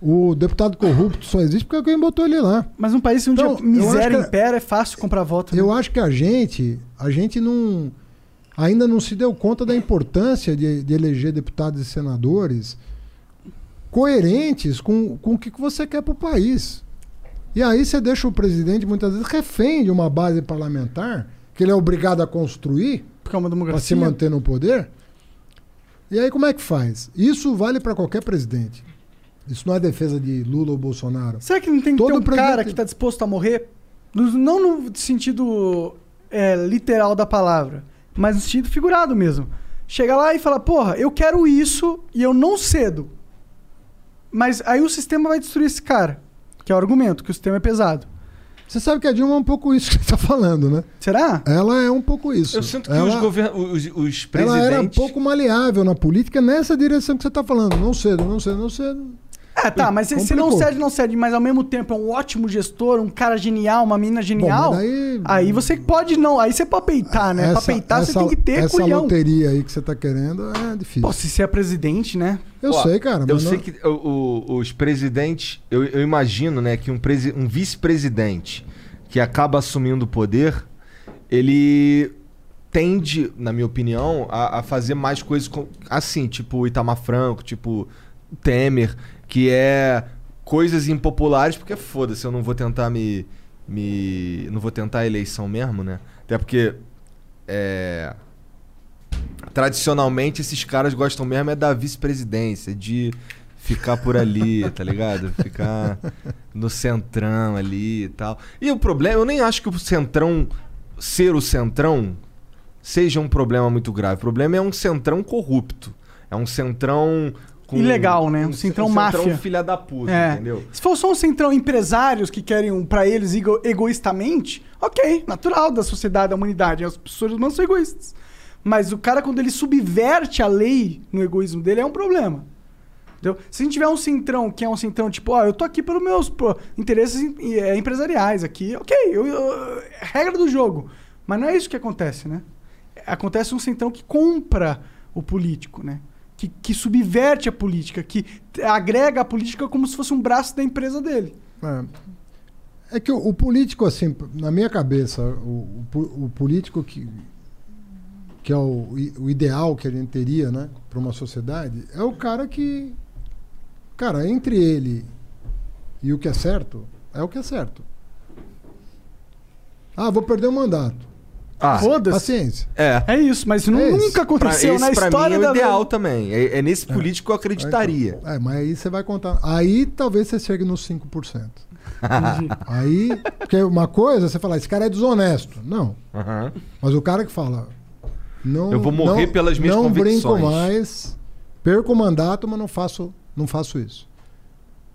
O deputado corrupto só existe porque alguém botou ele lá. Mas num país onde Então, a miséria que- impera, é fácil comprar voto. né? Eu acho que a gente, a gente não ainda não se deu conta da importância de, de eleger deputados e senadores coerentes com, com o que você quer para o país. E aí você deixa o presidente muitas vezes refém de uma base parlamentar que ele é obrigado a construir para se manter no poder. E aí como é que faz? Isso vale para qualquer presidente. Isso não é defesa de Lula ou Bolsonaro. Será que não tem que Todo ter um presidente- cara que tá disposto a morrer? Não no sentido é, literal da palavra, mas no sentido figurado mesmo. Chega lá e fala, porra, eu quero isso e eu não cedo. Mas aí o sistema vai destruir esse cara. Que é o argumento, que o sistema é pesado. Você sabe que a Dilma é um pouco isso que você está falando, né? Será? Ela é um pouco isso. Eu sinto que ela, os, govern... os, os ela era um presidentes. pouco maleável na política nessa direção que você está falando. Não cedo, não cedo, não cedo. É, tá, mas se se não cede, não cede, mas ao mesmo tempo é um ótimo gestor, um cara genial, uma menina genial. Bom, daí- Aí você pode não, aí você pode peitar, né? pra peitar você tem que ter essa culhão. loteria aí que você está querendo é difícil. Pô, se você é presidente, né? eu Ó, sei, cara. Eu sei não- que o- o- os presidentes. Eu, eu imagino, né, que um, presi- um vice-presidente que acaba assumindo o poder, ele tende, na minha opinião, a, a fazer mais coisas com- assim, tipo o Itamar Franco, tipo Temer, que é coisas impopulares, porque foda-se, eu não vou tentar me. me não vou tentar a eleição mesmo, né? Até porque. É, tradicionalmente esses caras gostam mesmo é da vice-presidência, de ficar por ali, *laughs* tá ligado? Ficar no centrão ali e tal. E o problema, eu nem acho que o centrão ser o centrão seja um problema muito grave. O problema é um centrão corrupto. É um centrão com Ilegal, né? Um centrão máfia. filha da puta, É. entendeu? Se for só um centrão empresários que querem um pra eles ego- egoístamente, ok, natural da sociedade, da humanidade. As pessoas humanas são egoístas. Mas o cara, quando ele subverte a lei no egoísmo dele, é um problema. Entendeu? Se a gente tiver um centrão que é um centrão tipo, ó, eu tô aqui pelos meus interesses é, empresariais aqui, ok, eu- eu- regra do jogo. Mas não é isso que acontece, né? Acontece um centrão que compra o político, né? Que, que subverte a política, que agrega a política como se fosse um braço da empresa dele. É. É que o, o político, assim, na minha cabeça, o, o o político que, que é o ideal que a gente teria, né, para uma sociedade, é o cara que. Cara, entre ele e o que é certo, é o que é certo. Ah, vou perder o mandato. Ah, Foda-se. Paciência. é. É isso, mas isso É isso. nunca Pra, aconteceu esse na pra história mim é da o ideal também. É, é nesse político que eu acreditaria. É, mas aí você vai contar. Aí talvez você chegue nos 5%. *laughs* aí, porque uma coisa, você fala, esse cara é desonesto. Não. Aham. Mas o cara que fala. Não, Eu vou morrer não- pelas minhas não convicções. brinco mais, perco o mandato, mas não faço, não faço isso.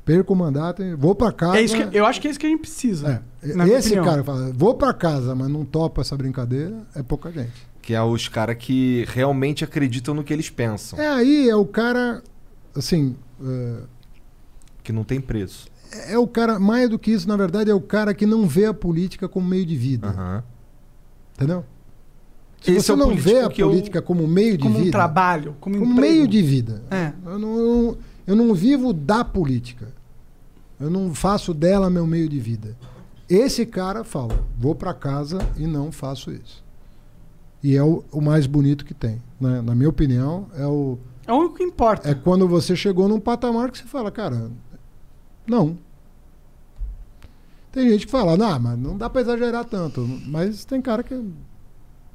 Perco o mandato, e vou pra casa. É isso que, eu acho que é isso que a gente precisa. É, esse opinião. cara que fala, vou pra casa, mas não topa essa brincadeira, é pouca gente. Que é os caras que realmente acreditam no que eles pensam. É aí, é o cara, assim, é, Que não tem preço. é o cara, mais do que isso, na verdade, é o cara que não vê a política como meio de vida. Aham. Entendeu? Se Esse você é não vê a que eu- política como meio de Como um vida. trabalho, como, como emprego. meio de vida. É. Eu, não, eu, eu não vivo da política. Eu não faço dela meu meio de vida. Esse cara fala: vou para casa e não faço isso. E é o, o mais bonito que tem. né? Na minha opinião, é o É o único que importa. é quando você chegou num patamar que você fala, cara, não. Tem gente que fala, não, mas não dá para exagerar tanto. Mas tem cara que.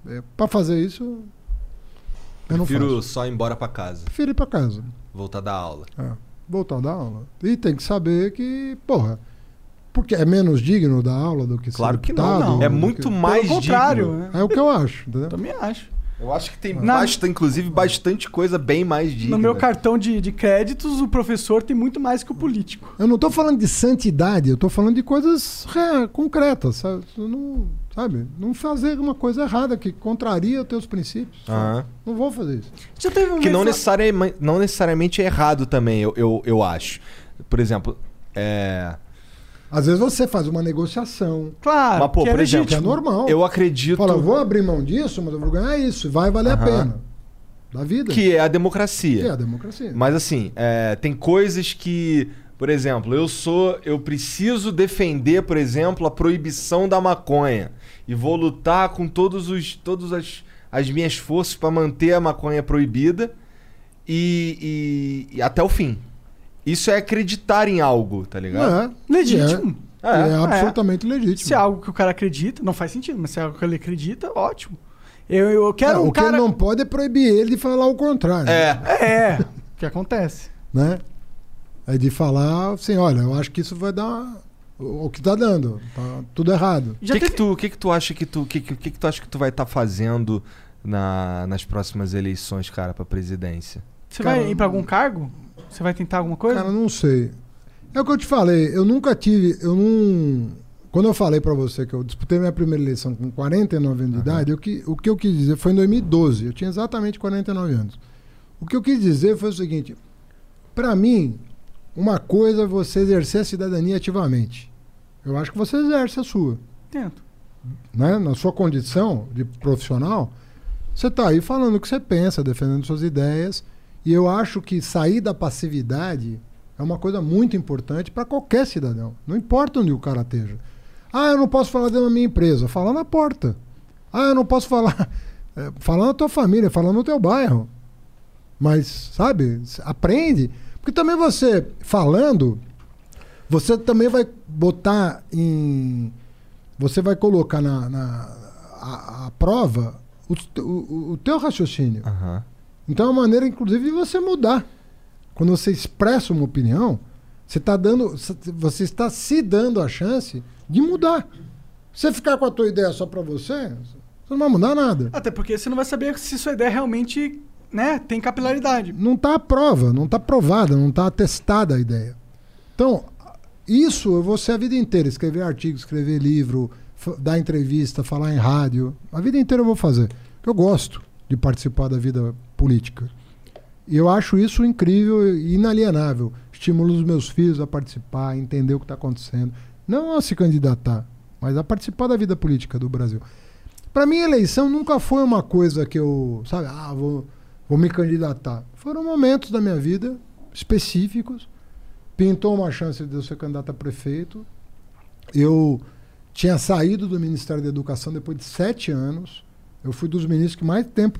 É, para fazer isso. Eu não Prefiro faço. só ir embora pra casa. Prefiro ir para casa. Voltar da aula. É, voltar a dar aula. E tem que saber que, porra, porque é menos digno da aula do que ser Claro que não, deputado, não. É muito que- mais Pelo contrário. digno. né? É o que eu acho, entendeu? Também acho. Eu acho que tem Na- basta, inclusive, bastante coisa bem mais digna. No meu cartão de, de créditos, o professor tem muito mais que o político. Eu não tô falando de santidade, eu tô falando de coisas rea- concretas, sabe? Não, sabe? Não fazer uma coisa errada que contraria os teus princípios. Aham. Não vou fazer isso. Já teve um Que não, necessariamente, não necessariamente é errado também, eu, eu, eu acho. Por exemplo, é, Às vezes você faz uma negociação. Claro, Mas, pô, que é por exemplo, Que é normal. Eu acredito Fala, eu vou abrir mão disso, mas eu vou ganhar isso. e Vai valer a pena. Da vida. que é a Que democracia. é a democracia. Mas assim, é, tem coisas que, por exemplo, eu sou, eu preciso defender, por exemplo, a proibição da maconha e vou lutar com todos os, todas as, as minhas forças para manter a maconha proibida e, e- e até o fim. Isso é acreditar em algo, tá ligado? É. Legítimo. É, é É. absolutamente legítimo. Se é algo que o cara acredita, não faz sentido, mas se é algo que ele acredita, ótimo. Eu, eu quero É, um o que cara. não pode é proibir ele de falar o contrário. É. É, *laughs* o que acontece. Né? É de falar assim, olha, eu acho que isso vai dar o, o que tá dando. Tá tudo errado. O que, teve- que tu, que que tu acha que tu, que, que, que que tu acha que tu vai estar fazendo na, nas próximas eleições, cara, pra presidência? Você Cara, vai ir pra algum cargo? Você vai tentar alguma coisa? Cara, não sei. É o que eu te falei, eu nunca tive, eu não... Quando eu falei pra você que eu disputei minha primeira eleição com 49 anos de idade, eu que, o que eu quis dizer foi em 2012, eu tinha exatamente 49 anos. O que eu quis dizer foi o seguinte, pra mim, uma coisa é você exercer a cidadania ativamente. Eu acho que você exerce a sua. Tento. né, na sua condição de profissional, você está aí falando o que você pensa, defendendo suas ideias. E eu acho que sair da passividade é uma coisa muito importante para qualquer cidadão. Não importa onde o cara esteja. Ah, eu não posso falar dentro da minha empresa. Fala na porta. Ah, eu não posso falar. É, *laughs* fala na tua família, fala no teu bairro. Mas, sabe, aprende. Porque também você falando, você também vai botar em. Você vai colocar na, na a, a prova o, o, o teu raciocínio. Aham. Então é uma maneira, inclusive, de você mudar. Quando você expressa uma opinião, você está dando. Você está se dando a chance de mudar. Se você ficar com a tua ideia só para você, você não vai mudar nada. Até porque você não vai saber se sua ideia realmente né, tem capilaridade. Não está à prova, não está provada, não está atestada a ideia. Então, isso eu vou ser a vida inteira, escrever artigo, escrever livro, dar entrevista, falar em rádio. A vida inteira eu vou fazer. Eu gosto de participar da vida política. E eu acho isso incrível e inalienável. Estimulo os meus filhos a participar, a entender o que está acontecendo. Não a se candidatar, mas a participar da vida política do Brasil. Para mim, eleição nunca foi uma coisa que eu, sabe, ah, vou, vou me candidatar. Foram momentos da minha vida específicos. Pintou uma chance de eu ser candidato a prefeito. Eu tinha saído do Ministério da Educação depois de sete anos. Eu fui dos ministros que mais tempo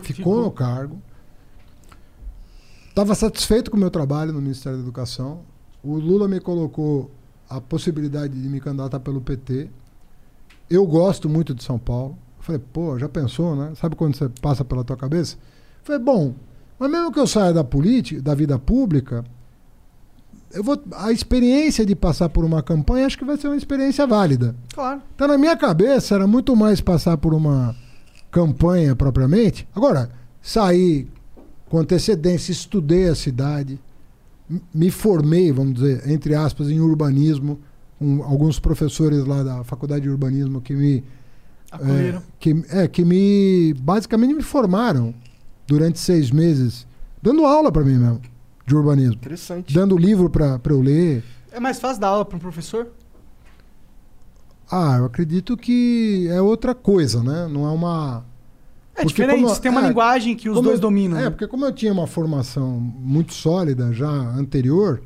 ficou no cargo. Estava satisfeito com o meu trabalho no Ministério da Educação. O Lula me colocou a possibilidade de me candidatar pelo PT. Eu gosto muito de São Paulo. Eu falei, pô, já pensou, né? Sabe quando você passa pela tua cabeça? Eu falei, bom, mas mesmo que eu saia da política, da vida pública, eu vou, a experiência de passar por uma campanha acho que vai ser uma experiência válida. Claro. Então, na minha cabeça, era muito mais passar por uma campanha propriamente. Agora, sair com antecedência, estudei a cidade, me formei, vamos dizer, entre aspas, em urbanismo, com alguns professores lá da Faculdade de Urbanismo que me. Acolheram. É, que, é, que me. basicamente me formaram durante seis meses, dando aula para mim mesmo, de urbanismo. Interessante. Dando livro para eu ler. É mais fácil dar aula para um professor? Ah, eu acredito que é outra coisa, né? Não é uma. É Porque diferente, como- você tem uma é, linguagem que os dois eu- dominam. É, né? porque como eu tinha uma formação muito sólida já anterior,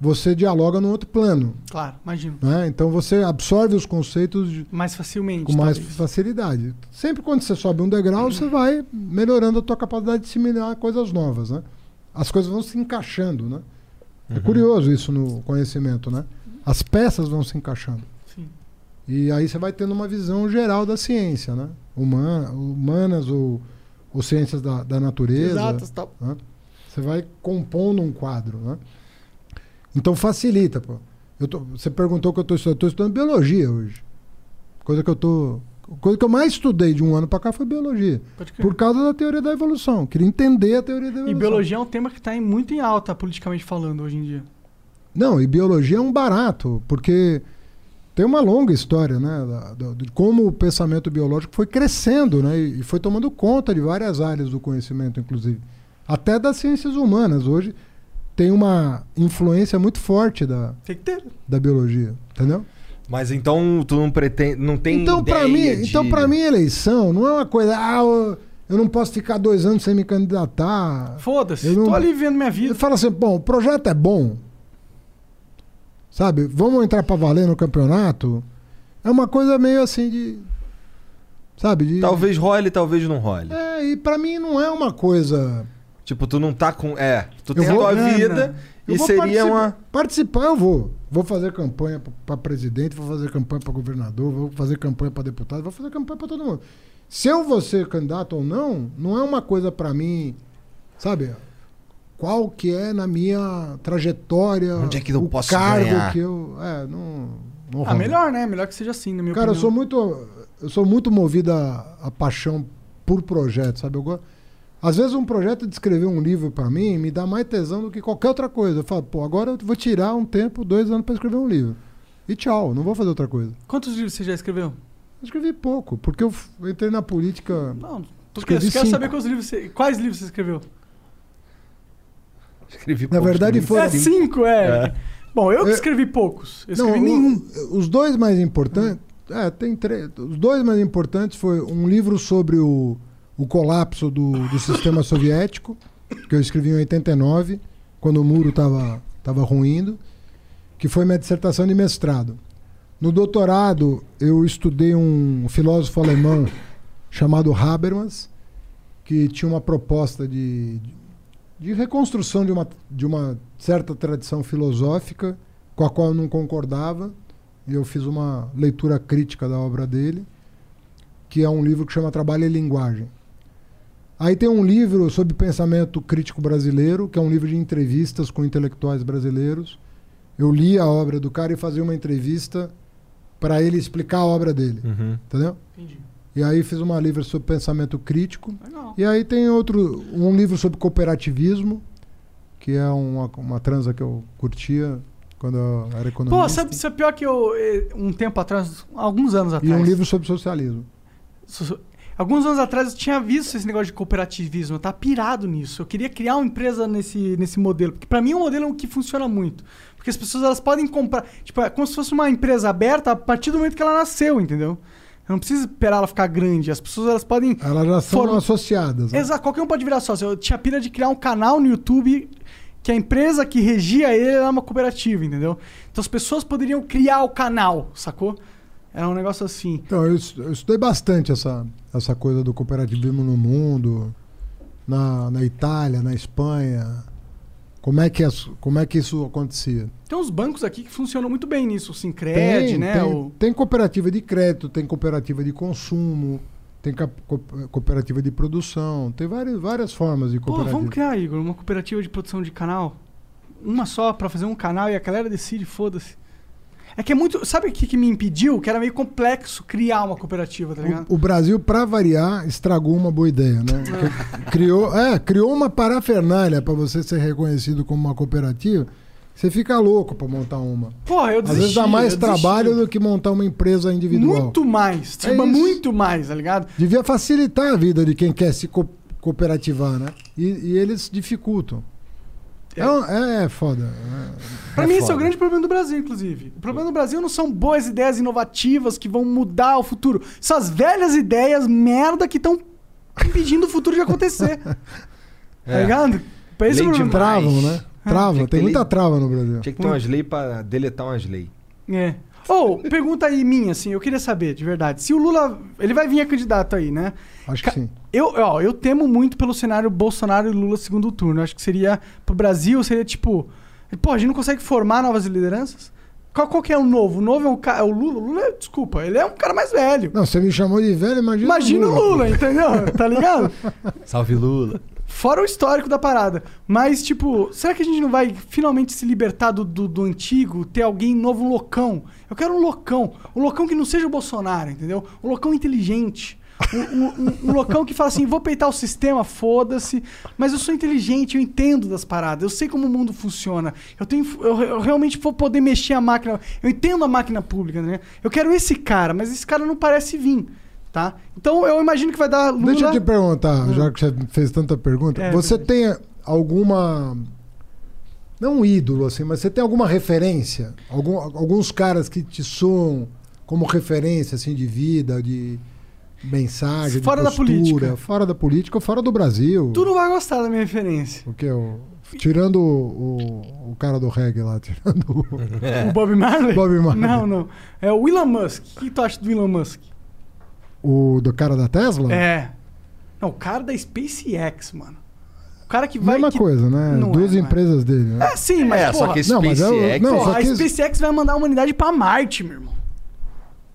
você dialoga num outro plano. Claro, imagino. Né? Então você absorve os conceitos de- Mais facilmente. com mais talvez. facilidade. Sempre quando você sobe um degrau, você vai melhorando a tua capacidade de assimilar coisas novas. Né? As coisas vão se encaixando. Né? É curioso isso no conhecimento. Né? As peças vão se encaixando. E aí você vai tendo uma visão geral da ciência, né? Humana, humanas ou, ou ciências da, da natureza. Exatas, tal. né? Você vai compondo um quadro, né? Então facilita, pô. Tô, você perguntou o que eu estou estudando. Eu tô estudando biologia hoje. Coisa que eu tô. Coisa que eu mais estudei de um ano para cá foi biologia. Por causa da teoria da evolução. Queria entender a teoria da E evolução. biologia é um tema que está muito em alta, politicamente falando, hoje em dia. Não, e biologia é um barato, porque tem uma longa história, né? da- da- de como o pensamento biológico foi crescendo, né? E, foi tomando conta de várias áreas do conhecimento, inclusive. Até das ciências humanas. Hoje, tem uma influência muito forte da, Tem que ter. da biologia, entendeu? Mas então tu não pretende. Não tem então, pra ideia mim, de- então, pra mim, eleição não é uma coisa. Ah, eu, eu não posso ficar dois anos sem me candidatar. Foda-se. Eu não- Tô ali vivendo minha vida. falo assim, bom, o projeto é bom. Sabe? Vamos entrar pra valer no campeonato. É uma coisa meio assim de. Sabe? De, Talvez role, talvez não role. É, e pra mim não é uma coisa. Tipo, tu não tá com. É, tu Eu tem a vou- tua vida Eu e seria participar- uma. Participar eu vou. Vou fazer campanha pra presidente, vou fazer campanha pra governador, vou fazer campanha pra deputado, vou fazer campanha pra todo mundo. Se eu vou ser candidato ou não, não é uma coisa pra mim, sabe? Qual que é na minha trajetória Onde é que eu o posso cargo ganhar? que eu, é, não, não Ah, melhor, né? Melhor que seja assim, na minha Cara, eu opinião. sou muito eu sou muito movido a, a paixão por projeto, sabe? Eu gosto às vezes um projeto de escrever um livro pra mim me dá mais tesão do que qualquer outra coisa. Eu falo, pô, agora eu vou tirar um tempo, dois anos pra escrever um livro. E tchau, não vou fazer outra coisa. Quantos livros você já escreveu? Eu escrevi pouco, porque eu eu entrei na política. Não, tô Escrevi eu quero cinco. saber quantos livros você, quais livros você escreveu. Escrevi Na poucos, verdade, Foram é cinco. é. É. Bom, eu que Eu- escrevi poucos. Eu Não, escrevi o- nenhum. os dois mais importantes. É, tem três. Os dois mais importantes foi um livro sobre o, o colapso do, do sistema soviético, que eu escrevi em 89, quando o muro estava tava ruindo, que foi minha dissertação de mestrado. No doutorado, eu estudei um filósofo alemão chamado Habermas, que tinha uma proposta de, de reconstrução de uma, de uma certa tradição filosófica com a qual eu não concordava. E eu fiz uma leitura crítica da obra dele, que é um livro que chama Trabalho e Linguagem. Aí tem um livro sobre pensamento crítico brasileiro, que é um livro de entrevistas com intelectuais brasileiros. Eu li a obra do cara e fazia uma entrevista para ele explicar a obra dele, Uhum. entendeu? Entendi. E aí fiz uma livro sobre pensamento crítico. E aí tem outro, um livro sobre cooperativismo, que é uma, uma transa que eu curtia quando eu era economista. Pô, sabe, sabe pior que eu, eh, um tempo atrás, alguns anos E atrás. um livro sobre socialismo. So- Alguns anos atrás eu tinha visto esse negócio de cooperativismo, eu tava pirado nisso. Eu queria criar uma empresa nesse, nesse modelo, porque pra mim é um modelo que funciona muito. Porque as pessoas elas podem comprar, tipo, é como se fosse uma empresa aberta a partir do momento que ela nasceu, entendeu? Eu não preciso esperar ela ficar grande. As pessoas elas podem Elas já são Foram- associadas. né? Exato, qualquer um pode virar sócio. Eu tinha pira de criar um canal no YouTube que a empresa que regia ele era uma cooperativa, entendeu? Então as pessoas poderiam criar o canal, sacou? Era um negócio assim. Então, eu, eu estudei bastante essa, essa coisa do cooperativismo no mundo, na, na Itália, na Espanha. Como é, que as- como é que isso acontecia? Tem uns bancos aqui que funcionam muito bem nisso, o Sincred, né? tem, o... tem cooperativa de crédito, tem cooperativa de consumo, tem cooperativa de produção, tem várias, várias formas de Pô, cooperativa. vamos criar, Igor, uma cooperativa de produção de canal. Uma só pra fazer um canal e a galera decide, foda-se. É que é muito. Sabe o que, que me impediu? Que era meio complexo criar uma cooperativa, tá ligado? O, o Brasil, para variar, estragou uma boa ideia, né? Ah. criou, é, criou uma parafernália para você ser reconhecido como uma cooperativa. Você fica louco para montar uma. Porra, eu Às desisti. vezes dá mais eu desisti. trabalho do que montar uma empresa individual. Muito mais. É Tipo, muito mais, tá ligado? Devia facilitar a vida de quem quer se co- cooperativar, né? E, e eles dificultam. É, é, é foda. É, Pra é mim, esse é o foda. grande problema do Brasil, inclusive. O problema do Brasil não são boas ideias inovativas que vão mudar o futuro. São as velhas ideias merda que estão impedindo o futuro de acontecer. *laughs* Tá É. ligado? Pra esse Lei problema. Travam, né? Trava. Tinha que Tem ter muita lei- trava no Brasil. Tinha que ter umas leis pra deletar umas leis. É. Ou, pergunta aí minha, assim, eu queria saber, de verdade. Se o Lula. Ele vai vir a candidato aí, né? Acho Ca- que sim. Eu, ó, eu temo muito pelo cenário Bolsonaro e Lula segundo turno. Eu acho que seria. Pro Brasil, seria tipo. Pô, a gente não consegue formar novas lideranças? Qual, qual que é o novo? O novo é o, ca- é o Lula? O Lula, é- desculpa, ele é um cara mais velho. Não, você me chamou de velho, imagina. Imagina o Lula, entendeu? Tá ligado? *laughs* Salve Lula. Fora o histórico da parada. Mas, tipo, será que a gente não vai finalmente se libertar do, do, do antigo, ter alguém novo, um loucão? Eu quero um loucão. Um loucão que não seja o Bolsonaro, entendeu? Um loucão inteligente. Um, um- um- loucão que fala assim: vou peitar o sistema, foda-se. Mas eu sou inteligente, eu entendo das paradas, eu sei como o mundo funciona. Eu, tenho, eu, eu realmente vou poder mexer a máquina. Eu entendo a máquina pública, né? Eu quero esse cara, mas esse cara não parece vir. Tá? Então eu imagino que vai dar Lula... Deixa eu te perguntar, já que você fez tanta pergunta. É, você tem alguma Não um ídolo, assim, mas você tem alguma referência? Algum, alguns caras que te soam como referência, assim, de vida, de mensagem, Fora de da postura, política. Fora da política fora do Brasil. Tu não vai gostar da minha referência. O que? O, tirando o, o, o cara do reggae lá, *laughs* tirando o... O Bob Marley? Bob Marley. Não, não. É o Elon Musk. O que tu acha do Elon Musk? o do cara da Tesla? É. Não, o cara da SpaceX, mano. O cara que vai. Mesma que- coisa, né? Não Duas é, não é. empresas dele, né? É, sim, mas. É, só porra, que Não, mas é SpaceX. não, porra, só a que- SpaceX vai mandar a humanidade pra Marte, meu irmão.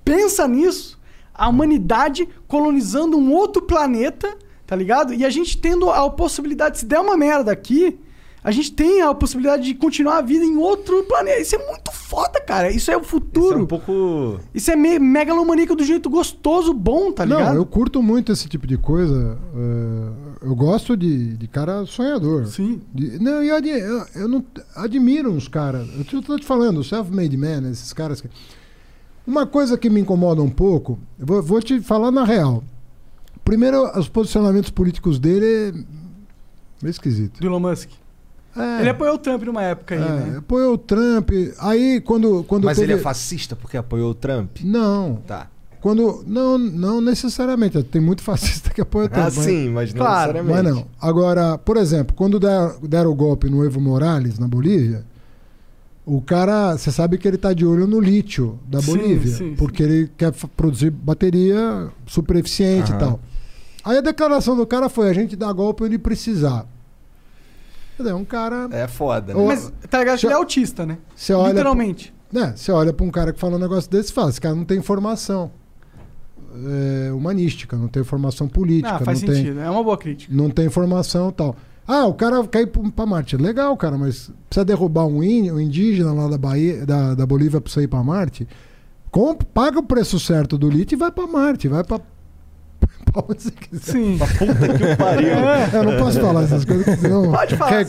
Pensa nisso. A humanidade colonizando um outro planeta, tá ligado? E a gente tendo a possibilidade, se der uma merda aqui, a gente tem a possibilidade de continuar a vida em outro planeta. Isso é muito foda, cara. Isso é o Isso é futuro. um pouco. Isso é me megalomaníaco do jeito gostoso, bom, tá ligado? Não, eu curto muito esse tipo de coisa. é, eu gosto de, de cara sonhador. Sim. De- não, eu, eu, eu não admiro uns caras. Eu tô te falando, self-made man, esses caras que. Uma coisa que me incomoda um pouco, eu vou, vou te falar na real. Primeiro, os posicionamentos políticos dele é meio esquisito. Do Elon Musk. É, Ele apoiou o Trump numa época aí, é, né? apoiou o Trump. Aí, quando. quando Mas teve... ele é fascista porque apoiou o Trump? Não. Tá. Quando. Não, não necessariamente. Tem muito fascista que apoia o Trump. Ah, mas- sim, mas não Claro, necessariamente. Mas não. Agora, por exemplo, quando der- deram o golpe no Evo Morales, na Bolívia, o cara, você sabe que ele tá de olho no lítio da Sim, Bolívia, sim, porque ele quer produzir bateria super eficiente e Aham. tal. Aí a declaração do cara foi: a gente dá golpe onde precisar. Dizer, um cara. É foda, né? Ô, Mas, tá ligado? que Ele é autista, né? Você olha. Literalmente. Né, você olha pra um cara que fala um negócio desse e fala: esse cara não tem formação é, humanística, não tem formação política, Ah, faz não tem. sentido. É uma boa crítica. não tem informação e tal. Ah, o cara quer ir pra- pra Marte. Legal, cara, mas precisa derrubar um, índio, um indígena lá da, Bahia, da, da Bolívia pra você ir pra Marte? Com- paga o preço certo do lítio e vai pra Marte. Vai pra. *laughs* pra onde você quiser. Sim. Puta que pariu. *laughs* É. Eu não posso falar essas coisas, senão Pode falar. *laughs*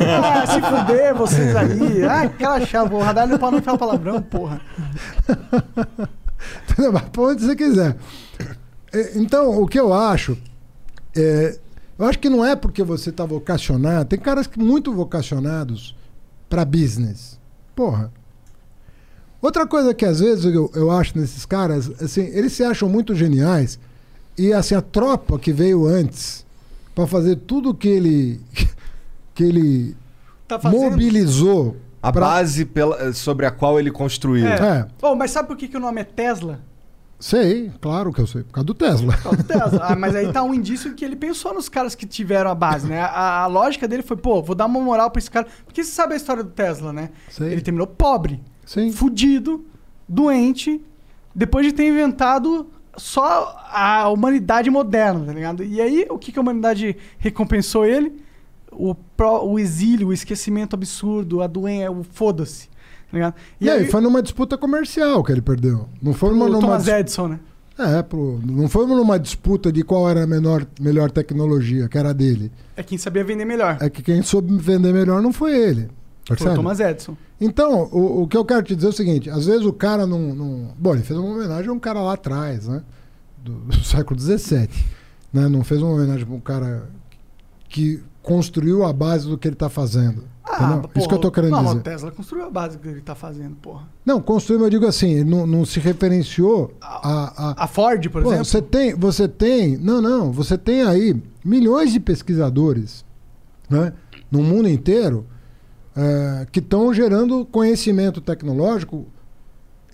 Ah, se fuder, vocês aí. Ah, aquela chave, o radar não pode não falar palavrão, porra. Pra *laughs* onde você quiser. É, Então, o que eu acho. é, eu acho que não é porque você está vocacionado. Tem caras que muito vocacionados para business. Porra. Outra coisa que às vezes eu, eu acho nesses caras, assim, eles se acham muito geniais e assim a tropa que veio antes para fazer tudo que ele *laughs* que ele Tá mobilizou A pra- base pela- sobre a qual ele construiu. É. É, Bom, mas sabe por que, que o nome é Tesla? sei, claro que eu sei, por causa do Tesla. Por causa do Tesla. Ah, mas aí tá um indício que ele pensou nos caras que tiveram a base, né? A, a lógica dele foi, pô, vou dar uma moral pra esse cara. Porque você sabe a história do Tesla, né? Sei. Ele terminou pobre, Sim. fudido, doente, depois de ter inventado só a humanidade moderna, tá ligado? E aí, o que, que a humanidade recompensou ele? O, pró- o exílio, o esquecimento absurdo, a doença, o foda-se. Tá ligado? E, aí, foi numa disputa comercial que ele perdeu. Não foi uma, o numa Thomas dis- Edison, né? É, pro- não foi numa disputa de qual era a menor, melhor tecnologia, que era dele. É quem sabia vender melhor. É que quem soube vender melhor não foi ele. Foi o Percebe? Thomas Edison. Então, o, o que eu quero te dizer é o seguinte: às vezes o cara não. não- Bom, ele fez uma homenagem a um cara lá atrás, né? Do, do século XVII. Né? Não fez uma homenagem para um cara que construiu a base do que ele está fazendo. entendeu? Isso que eu tô querendo Ah, não, dizer. o Tesla construiu a base que ele tá fazendo, porra. Não, construiu, mas eu digo assim, ele não, não se referenciou a- a, A Ford, por Pô, exemplo. Você tem, você tem, não, não, você tem aí milhões de pesquisadores, né, no mundo inteiro, eh, que estão gerando conhecimento tecnológico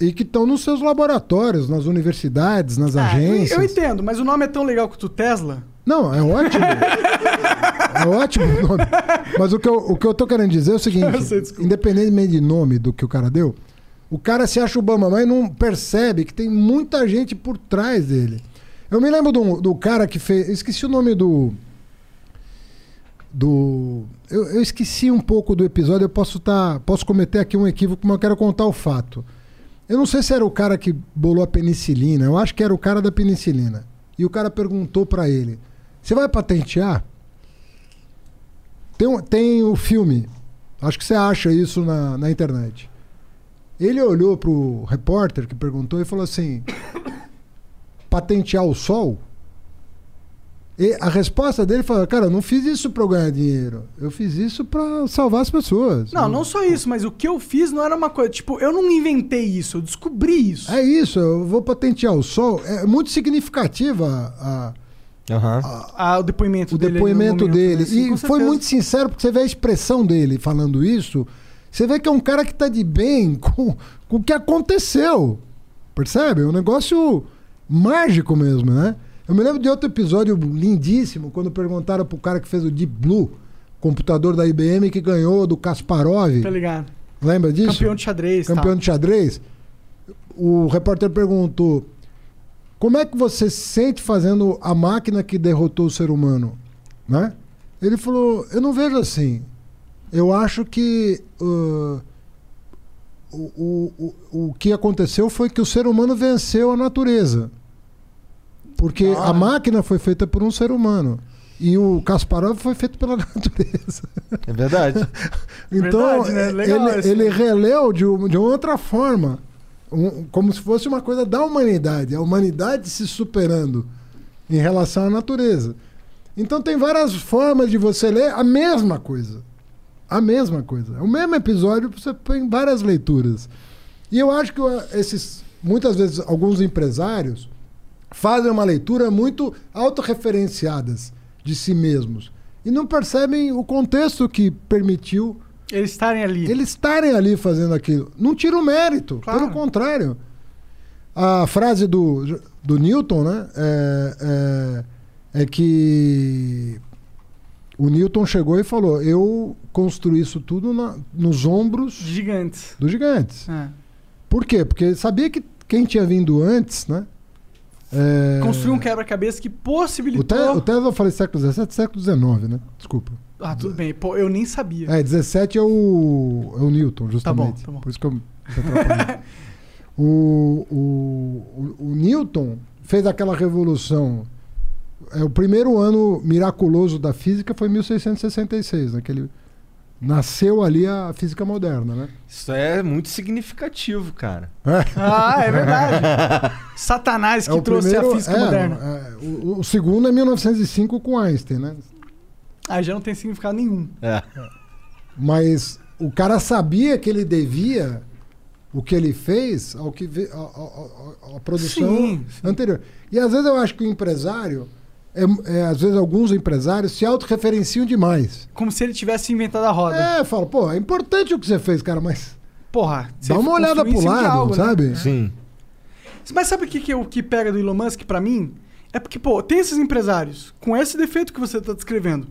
e que estão nos seus laboratórios, nas universidades, nas Ah, agências. Eu entendo, mas o nome é tão legal quanto o Tesla. Não, é ótimo. *laughs* é ótimo o nome. Mas o que, eu, o que eu tô querendo dizer é o seguinte: sei, independentemente de nome do que o cara deu, o cara se acha o Bamba, mas não percebe que tem muita gente por trás dele. Eu me lembro do, do cara que fez. eu Esqueci o nome do. Do. Eu, eu esqueci um pouco do episódio, eu posso, tá, posso cometer aqui um equívoco, mas eu quero contar o fato. Eu não sei se era o cara que bolou a penicilina, eu acho que era o cara da penicilina. E o cara perguntou pra ele: Você vai patentear? Tem, tem o filme, acho que você acha isso na, na internet. Ele olhou pro repórter que perguntou e falou assim: Patentear o sol? E a resposta dele foi: Cara, eu não fiz isso pra eu ganhar dinheiro. Eu fiz isso pra salvar as pessoas. Não, não só isso, mas o que eu fiz não era uma coisa. Tipo, eu não inventei isso, eu descobri isso. É isso, eu vou patentear o sol. É muito significativa a, Aham. Ah, o depoimento o dele. no depoimento momento, dele. né? Sim, e foi muito sincero, porque você vê a expressão dele falando isso. Você vê que é um cara que tá de bem *laughs* com, com o que aconteceu. Percebe? É um negócio mágico mesmo, né? Eu me lembro de outro episódio lindíssimo, quando perguntaram pro cara que fez o Deep Blue, computador da IBM que ganhou do Kasparov. Tá ligado? Lembra disso? Campeão de xadrez. campeão tal. de xadrez, o repórter perguntou: Como é que você se sente fazendo a máquina que derrotou o ser humano? Né? Ele falou: Eu não vejo assim. Eu acho que uh, o, o, o, o que aconteceu foi que o ser humano venceu a natureza. Porque Ah. a máquina foi feita por um ser humano. E o Kasparov foi feito pela *laughs* natureza. É verdade. *laughs* Então, Verdade, né? Legal ele, ele releu de, de outra forma, um- como se fosse uma coisa da humanidade, a humanidade se superando em relação à natureza. Então, tem várias formas de você ler a mesma coisa. A mesma coisa. É o mesmo episódio, você tem várias leituras. E eu acho que esses, muitas vezes, alguns empresários fazem uma leitura muito autorreferenciadas de si mesmos e não percebem o contexto que permitiu Eles estarem ali. eles estarem ali fazendo aquilo. Não tira o mérito, Claro. pelo contrário. A frase do, do Newton, né? É, é, é que o Newton chegou e falou: Eu construí isso tudo na- nos ombros Gigantes. dos gigantes. É. Por quê? Porque ele sabia que quem tinha vindo antes, né? É, Construir um quebra-cabeça que o, possibilitou. Te, o Tesla eu falei século XVII, século XIX, né? Desculpa. Ah, tudo bem. Pô, eu nem sabia. É, 17 é o, é o Newton, justamente. tá bom. Por isso que eu *laughs* o, o, o, o Newton fez aquela revolução. É, o primeiro ano miraculoso da física foi 1666, né? Nasceu ali a física moderna, né? Isso é muito significativo, cara. Ah, é verdade. *laughs* Satanás que É trouxe primeiro- a física é, moderna. é, o, o segundo é 1905 com Einstein, né? Aí já não tem significado nenhum. É. Mas o cara sabia que ele devia o que ele fez ao que a, a- a- a produção Sim, anterior. E às vezes eu acho que o empresário, é, é, às vezes alguns empresários se autorreferenciam demais. Como se ele tivesse inventado a roda. É, fala, pô, é importante o que você fez, cara, mas Porra. você dá uma olhada pro lado, algo, né? sabe? Sim. Mas sabe o que, que, é o que pega do Elon Musk pra mim? É porque, pô, tem esses empresários com esse defeito que você tá descrevendo.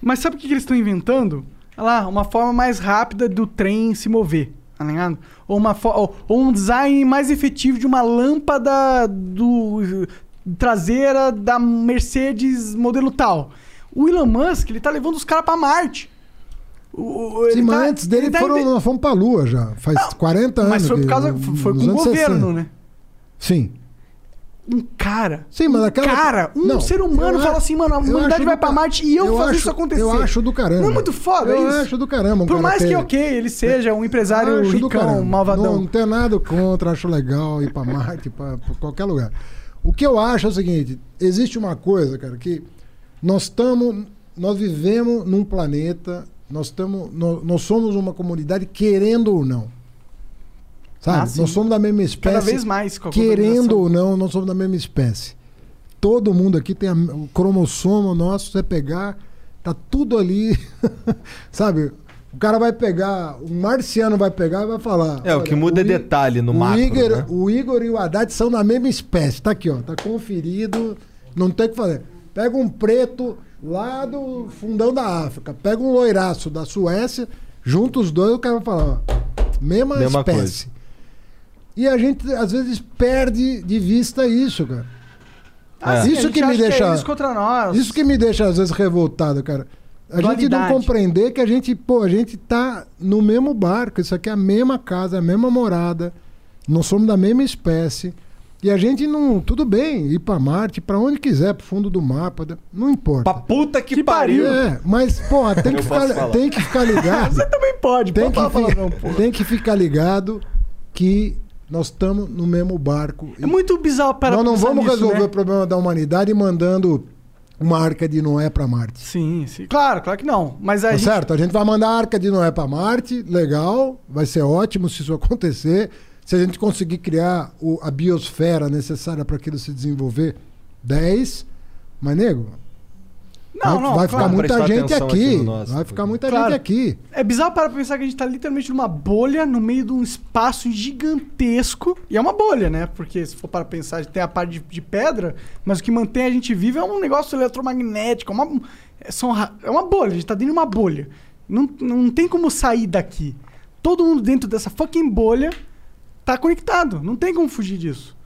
Mas sabe o que, que eles estão inventando? Olha lá, uma forma mais rápida do trem se mover, tá ligado? Ou, uma ou, ou um design mais efetivo de uma lâmpada do traseira da Mercedes modelo tal. O Elon Musk, ele tá levando os caras pra Marte. O- o- Sim, mas tá- antes dele ele tá foram, nós fomos pra Lua já, faz 40 anos. Mas foi por que- causa. nos Foi com o governo, 60. né? Sim. Um cara. Sim, mas aquela. Cara, um Não, ser humano eu fala assim, mano, a eu humanidade vai pra Marte e eu, fazer acho- isso acontecer. Eu acho do caramba. Não é muito foda eu isso? acho do caramba. um Por mais que, ter- ok, ele seja um empresário ricão, malvadão. Não, não tenho nada contra, acho legal ir pra Marte, pra, pra qualquer lugar. O que eu acho é o seguinte: existe uma coisa, cara, que nós estamos. Nós vivemos num planeta, nós, estamos, nós, nós somos uma comunidade querendo ou não. Sabe? Ah, nós somos da mesma espécie. Cada vez mais com a Querendo ou não, nós somos da mesma espécie. Todo mundo aqui tem a- o cromossomo nosso, você pegar, tá tudo ali. *laughs* Sabe? O cara vai pegar, um marciano vai pegar e vai falar. É, o que muda é I- detalhe no o macro, Igor, né? O Igor e o Haddad são da mesma espécie. Tá aqui, ó. Tá conferido. Não tem o que fazer. Pega um preto lá do fundão da África. Pega um loiraço da Suécia. Junta os dois, o cara vai falar, ó. Mesma, Mesma espécie. E a gente, às vezes, perde de vista isso, cara. Ah, É. Isso gente que me deixa- é eles contra nós. Isso que me deixa, às vezes, revoltado, cara. A gente não compreender que a gente, pô, a gente tá no mesmo barco. Isso aqui é a mesma casa, a mesma morada. Nós somos da mesma espécie. E a gente não. Tudo bem, ir pra Marte, pra onde quiser, pro fundo do mar, pra- não importa. Pra puta que, Que pariu. É, mas, porra, *laughs* tem que, ficar, tem que ficar ligado. *laughs* Você também pode, tem, que falar pô. tem que ficar ligado que nós estamos no mesmo barco. É muito bizarro para Nós não vamos nisso, resolver né? o problema da humanidade mandando uma arca de Noé para Marte. Sim, sim. Claro, claro que não. Mas a Tá gente... certo? A gente vai mandar a arca de Noé para Marte, legal, vai ser ótimo se isso acontecer. Se a gente conseguir criar o- a biosfera necessária para aquilo se desenvolver, 10. Mas, nego, Não, vai, não, vai claro. ficar muita gente aqui. aqui no nosso, vai ficar muita Claro. gente aqui. É bizarro para pensar que a gente tá literalmente numa bolha no meio de um espaço gigantesco. E é uma bolha, né? Porque se for para pensar, tem a parte de, de pedra, mas o que mantém a gente vivo é um negócio eletromagnético. É uma, é, são, é uma bolha, a gente tá dentro de uma bolha. Não, não tem como sair daqui. Todo mundo dentro dessa fucking bolha tá conectado. Não tem como fugir disso.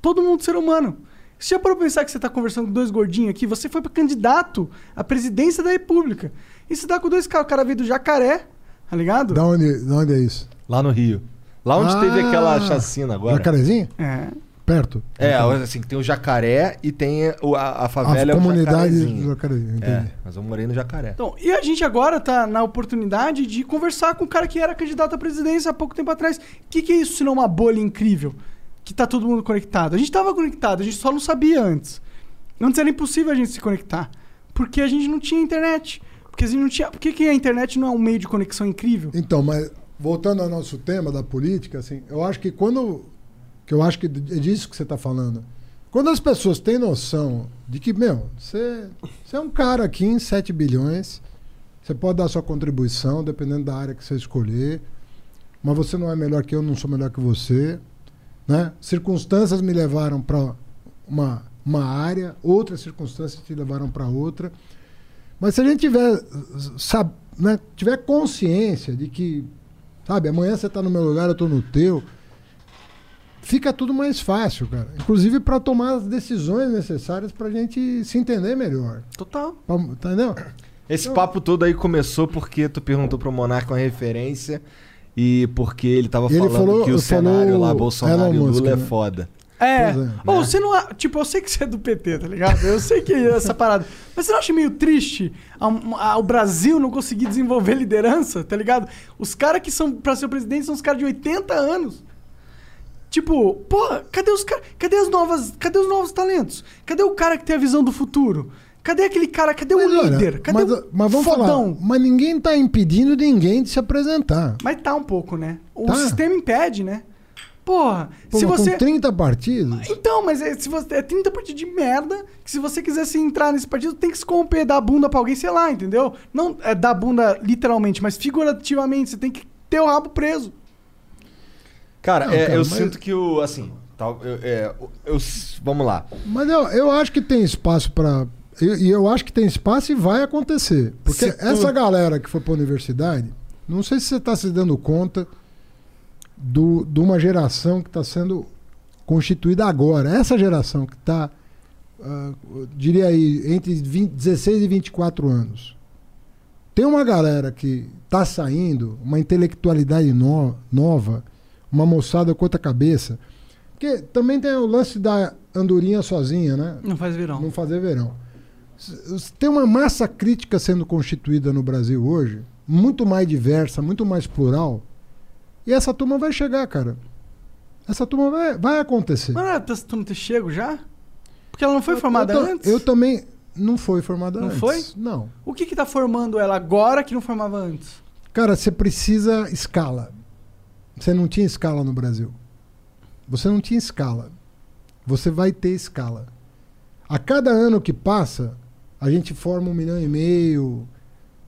Todo mundo ser humano. Você já parou pra pensar que você tá conversando com dois gordinhos aqui? Você foi pra candidato à presidência da república. E você tá com dois caras. O cara veio do jacaré, tá ligado? Da onde, da onde é isso? Lá no Rio. Lá onde Ah, teve aquela chacina agora. Jacarezinho? É. Perto. É, assim, tem o jacaré e tem o- a, a favela a é comunidade do Jacarezinho, entendi. É, mas eu morei no jacaré. Então, e a gente agora tá na oportunidade de conversar com o cara que era candidato à presidência há pouco tempo atrás. O que, que é isso se não uma bolha incrível? Que tá todo mundo conectado. A gente tava conectado, a gente só não sabia antes. Antes era impossível a gente se conectar. Porque a gente não tinha internet. Porque a gente não tinha. Por que, que a internet não é um meio de conexão incrível? Então, mas voltando ao nosso tema da política, assim, eu acho que quando. Que eu acho que é disso que você está falando. Quando as pessoas têm noção de que, meu, você, você é um cara aqui em 7 bilhões, você pode dar sua contribuição, dependendo da área que você escolher, mas você não é melhor que eu, não sou melhor que você. Né? Circunstâncias me levaram para uma, uma área, outras circunstâncias te levaram para outra. Mas se a gente tiver, sabe, né, tiver consciência de que, sabe, amanhã você está no meu lugar, eu estou no teu, fica tudo mais fácil, cara. Inclusive para tomar as decisões necessárias para a gente se entender melhor. Total. Pra- Entendeu? Esse papo todo aí começou porque tu perguntou pro Monarca uma referência e porque ele tava ele falando falou- que o cenário lá, Bolsonaro e Lula Musk, é né? foda. É. É. Ou Né? você não. Tipo, eu sei que você é do PT, tá ligado? Eu sei que é essa parada. Mas você não acha meio triste a- a- o Brasil não conseguir desenvolver liderança, tá ligado? Os caras que são pra ser presidente são os caras de 80 anos. Tipo, porra, cadê os caras. Cadê as novas. Cadê os novos talentos? Cadê o cara que tem a visão do futuro? Cadê aquele cara? Cadê o Mas, olha, líder? Cadê mas, o mas vamos fodão? falar, mas ninguém está impedindo ninguém de se apresentar. Mas tá um pouco, né? O Tá. sistema impede, né? Porra, Pô, se você. Com 30 partidos. Então, mas é, se você, é 30 partidos de merda, que se você quisesse entrar nesse partido, tem que se corromper, dar a bunda pra alguém, sei lá, entendeu? Não é dar a bunda literalmente, mas figurativamente, você tem que ter o rabo preso. Cara, Não, é, cara, eu mas- sinto que o. Assim, tal, eu, é, eu- vamos lá. Mas eu, eu acho que tem espaço para. E eu acho que tem espaço e vai acontecer. Porque tu- essa galera que foi para universidade, não sei se você está se dando conta do, de uma geração que está sendo constituída agora. Essa geração que está, diria aí, entre 20, 16 e 24 anos. Tem uma galera que está saindo, uma intelectualidade no- nova, uma moçada com outra cabeça. Porque também tem o lance da andorinha sozinha, né? Não faz verão. Não fazer verão. Tem uma massa crítica sendo constituída no Brasil hoje, muito mais diversa, muito mais plural. E essa turma vai chegar, cara. Essa turma vai, vai acontecer. Mas não essa turma ter chego já? Porque ela não foi formada eu, antes? Eu também. Não foi formada Não antes. foi? Não. O que que tá formando ela agora que não formava antes? Cara, você precisa escala. Você não tinha escala no Brasil. Você não tinha escala. Você vai ter escala. A cada ano que passa, a gente forma um milhão e meio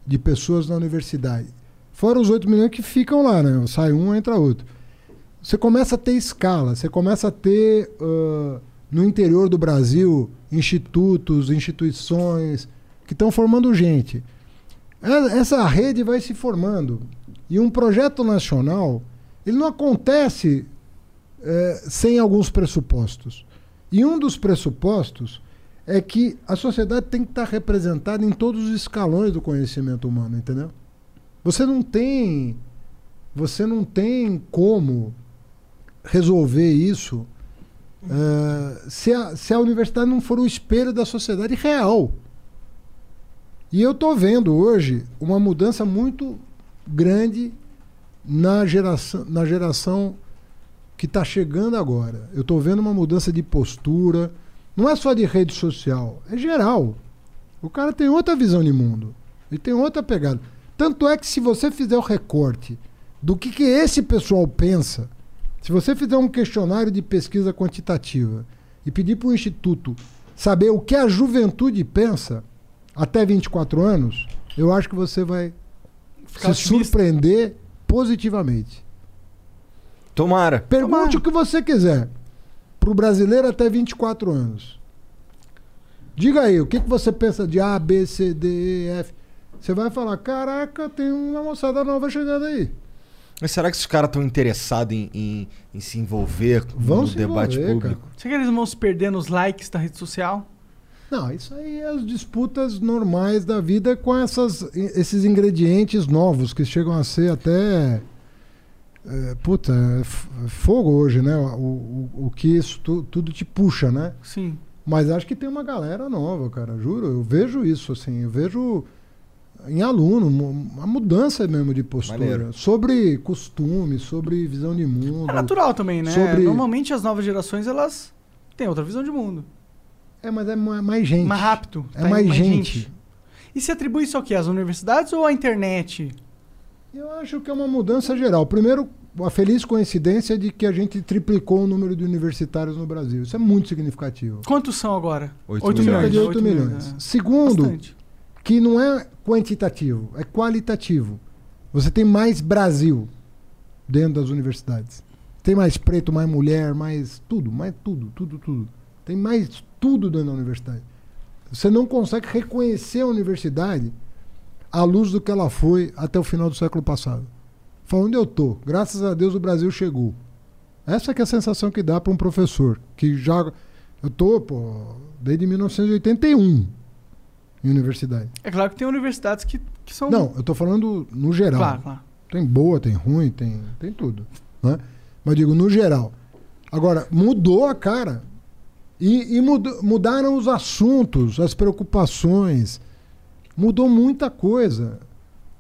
de pessoas na universidade. Fora os 8 milhões que ficam lá, né? Sai um, entra outro. Você começa a ter escala, você começa a ter ah, no interior do Brasil institutos, instituições que estão formando gente. É- Essa rede vai se formando. E um projeto nacional, ele não acontece sem alguns pressupostos. E um dos pressupostos é que a sociedade tem que estar representada em todos os escalões do conhecimento humano, entendeu? Você não tem você não tem como resolver isso eh, se, a, se a universidade não for o espelho da sociedade real. E eu estou vendo hoje uma mudança muito grande na geração, na geração que está chegando agora. Eu estou vendo uma mudança de postura, não é só de rede social, é geral. O cara tem outra visão de mundo. E tem outra pegada. Tanto é que se você fizer o recorte do que, que esse pessoal pensa, se você fizer um questionário de pesquisa quantitativa e pedir para o Instituto saber o que a juventude pensa até 24 anos, eu acho que você vai Ficar se otimista. surpreender positivamente. Tomara. Pergunte Tomara. o que você quiser pro brasileiro até 24 anos. Diga aí, o que, que você pensa de A, B, C, D, E, F? Você vai falar, caraca, tem uma moçada nova chegando aí. Mas será que esses caras estão interessados em, em- em se envolver Vão no se debate envolver, público? cara. Será que eles vão se perder nos likes da rede social? Não, isso aí é as disputas normais da vida com essas, esses ingredientes novos que chegam a ser até. É, puta, é fogo hoje, né? O, o, o que isso tu- tudo te puxa, né? Sim. Mas acho que tem uma galera nova, cara, juro. Eu vejo isso, assim. Eu vejo em aluno uma mudança mesmo de postura. Maneiro. Sobre costume, sobre visão de mundo. É natural também, né? Sobre- Normalmente as novas gerações, elas têm outra visão de mundo. É, mas é ma- mais gente. Mais rápido. É tá mais, indo gente. E se atribui isso ao quê? Às universidades ou à internet? Eu acho que é uma mudança geral. Primeiro, a feliz coincidência de que a gente triplicou o número de universitários no Brasil. Isso é muito significativo. Quantos são agora? Oito Oito milhões. Cerca de 8 Oito milhões. é. Segundo, Bastante. que não é quantitativo, é qualitativo. Você tem mais Brasil dentro das universidades. Tem mais preto, mais mulher, mais tudo, mais tudo, tudo, tudo. Tem mais tudo dentro da universidade. Você não consegue reconhecer a universidade à luz do que ela foi até o final do século passado. Fala onde eu tô. Graças a Deus o Brasil chegou. Essa é a sensação que dá para um professor que já eu tô, pô, desde 1981 em universidade. É claro que tem universidades que, que são. Não, eu tô falando no geral. Claro, claro. Tem boa, tem ruim, tem, tem tudo. Né? Mas digo, no geral. Agora, mudou a cara. E, e mudaram os assuntos, as preocupações. Mudou muita coisa.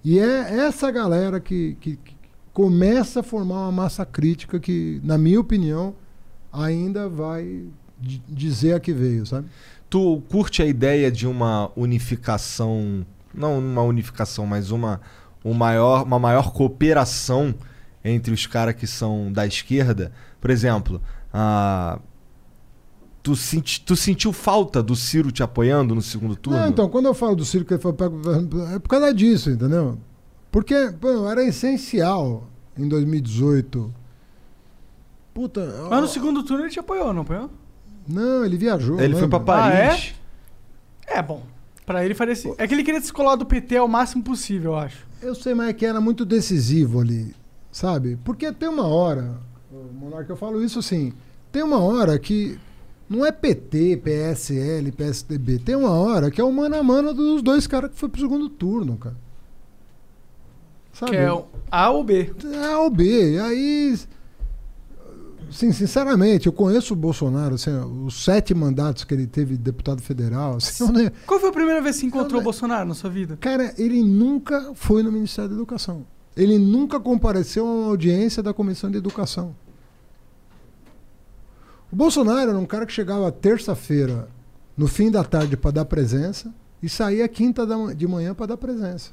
E é essa galera que, que, que começa a formar uma massa crítica que, na minha opinião, ainda vai di- dizer a que veio, sabe? Tu curte a ideia de uma unificação, não uma unificação, mas uma, um maior, uma maior cooperação entre os caras que são da esquerda? Por exemplo, a tu, senti, tu sentiu falta do Ciro te apoiando no segundo turno? Não, então, quando eu falo do circo, ele foi pego- é por causa disso, entendeu? Porque pô, era essencial em 2018. Puta. Mas ó, no segundo turno ele te apoiou, não apoiou? Não, ele viajou. Ele foi lembra? pra Paris. Ah, É bom. Pra ele faria assim. É que ele queria descolar do PT ao máximo possível, eu acho. Eu sei, mas é que era muito decisivo ali, sabe? Porque tem uma hora, Monarca, eu falo isso assim, tem uma hora que não é PT, PSL, PSDB, tem uma hora que é o mano a mano dos dois caras que foi pro segundo turno, cara. Sabe? Que é o A ou B. A ou B. E aí. Sim, sinceramente, eu conheço o Bolsonaro, assim, os sete mandatos que ele teve de deputado federal. assim, Qual foi a primeira vez que você encontrou o Bolsonaro na sua vida? Cara, ele nunca foi no Ministério da Educação. Ele nunca compareceu a uma audiência da Comissão de Educação. O Bolsonaro era um cara que chegava terça-feira, no fim da tarde, para dar presença, e saía quinta de manhã para dar presença.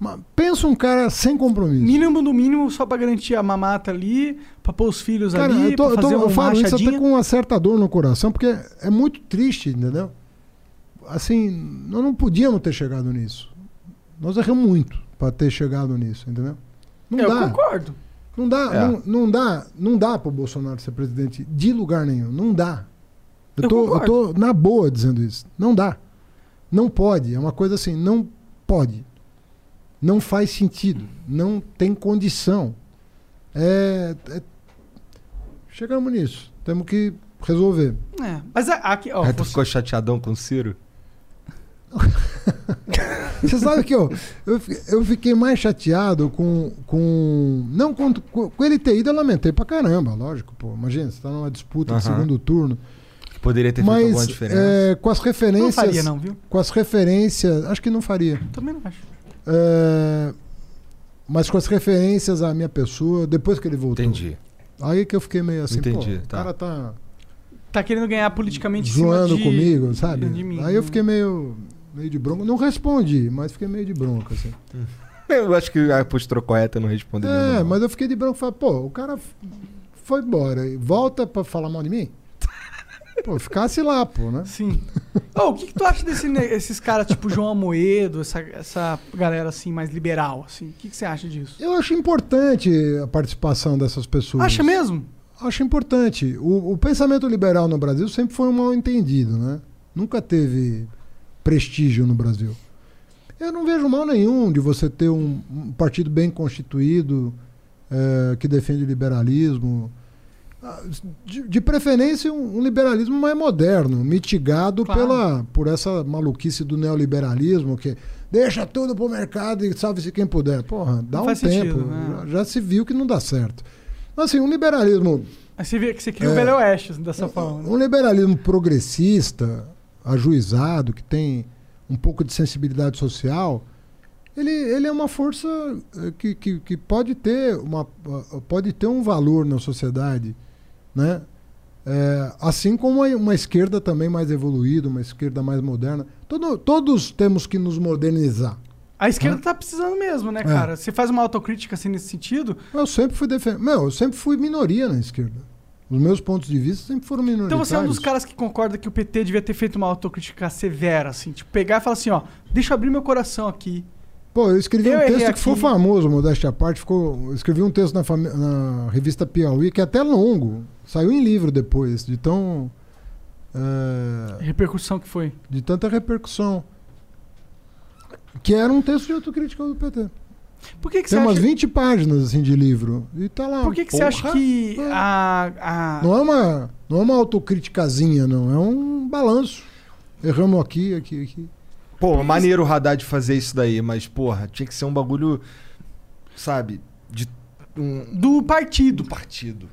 Mas pensa um cara sem compromisso. Mínimo do mínimo só pra garantir a mamata ali, pra pôr os filhos Cara, ali, eu, tô- pra eu tô- fazer eu uma falo isso até com uma certa dor no coração, porque é muito triste, entendeu? Assim, nós não podíamos ter chegado nisso. Nós erramos muito para ter chegado nisso, entendeu? Não Eu dá. concordo. Não dá, É. não, não dá, não dá pro Bolsonaro ser presidente de lugar nenhum. Não dá. Eu Eu tô, eu tô na boa dizendo isso. Não dá. Não pode. É uma coisa assim, não pode. Não faz sentido. Não tem condição. É, é- Chegamos nisso. Temos que resolver. É. Mas a- aqui, ó, Aí tu você- ficou chateadão com o Ciro? *laughs* Você sabe que eu, eu, eu fiquei mais chateado com. com não com, com, ele ter ido, eu lamentei pra caramba, lógico. Pô, imagina, você tá numa disputa de Aham. segundo turno. Que poderia ter feito alguma Mas diferença. é, com as referências. não faria não, viu? Com as referências. Acho que não faria. Também não acho. É, mas com as referências à minha pessoa, depois que ele voltou. Entendi. Aí que eu fiquei meio assim, Entendi, pô, tá. o cara tá. Tá querendo ganhar politicamente zoando de- comigo, sabe? de mim. Aí eu fiquei meio, meio de bronca. Não respondi, mas fiquei meio de bronca, assim. *laughs* Eu acho que a postura correta não responder. mesmo, É, não. mas eu fiquei de branco e falei, pô, o cara foi embora. Volta pra falar mal de mim? *laughs* Pô, ficasse lá, pô, né? Sim. Ô, o que, que tu acha desses caras tipo João Amoedo, essa, essa galera assim mais liberal? Assim? O que, que você acha disso? Eu acho importante a participação dessas pessoas. Acha mesmo? Acho importante. O, o pensamento liberal no Brasil sempre foi um mal entendido, né? Nunca teve prestígio no Brasil. Eu não vejo mal nenhum de você ter um, um partido bem constituído eh, que defende o liberalismo. Ah, De, de preferência, um, um liberalismo mais moderno, mitigado Claro. pela, por essa maluquice do neoliberalismo, que deixa tudo pro mercado e salve-se quem puder. Porra, dá Não um tempo. sentido, né? já, já se viu que não dá certo. Assim, um liberalismo Aí você vê que você cria o É. Velho Oeste dessa forma. né? um liberalismo progressista, ajuizado, que tem um pouco de sensibilidade social, ele, ele é uma força eh, que, que, que pode, ter uma, ah, pode ter um valor na sociedade. Né? É, assim como uma, esquerda também mais evoluída, uma esquerda mais moderna. Todo, todos temos que nos modernizar. A esquerda tá precisando mesmo, né, É. cara? Você faz uma autocrítica assim nesse sentido. Eu sempre fui defender. Meu, eu sempre fui minoria na esquerda. Os meus pontos de vista sempre foram minoritários. Então você é um dos caras que concorda que o PT devia ter feito uma autocrítica severa, assim, tipo, pegar e falar assim, ó, deixa eu abrir meu coração aqui. Pô, eu escrevi Eu um texto que foi aqui. famoso, modéstia à parte. Ficou, eu escrevi um texto na, na revista Piauí, que é até longo. Saiu em livro depois, de tão. é, Repercussão que foi. de tanta repercussão. Que era um texto de autocrítica do PT. Por que, que Tem você umas acha... 20 páginas assim, de livro. E tá lá. Por que, que você acha que a, a... Não é uma, não é uma autocriticazinha, não. É um balanço. Erramos aqui, aqui, aqui. Pô, maneiro o Haddad fazer isso daí, mas, porra, tinha que ser um bagulho, sabe, de um do partido? partido.